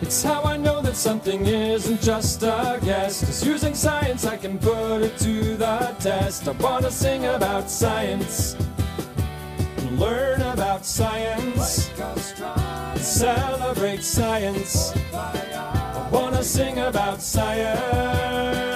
[SPEAKER 11] It's how I know that something isn't just a guess. Cause using science, I can put it to the test. I wanna sing about science. Learn about science. Celebrate science. I wanna sing about science.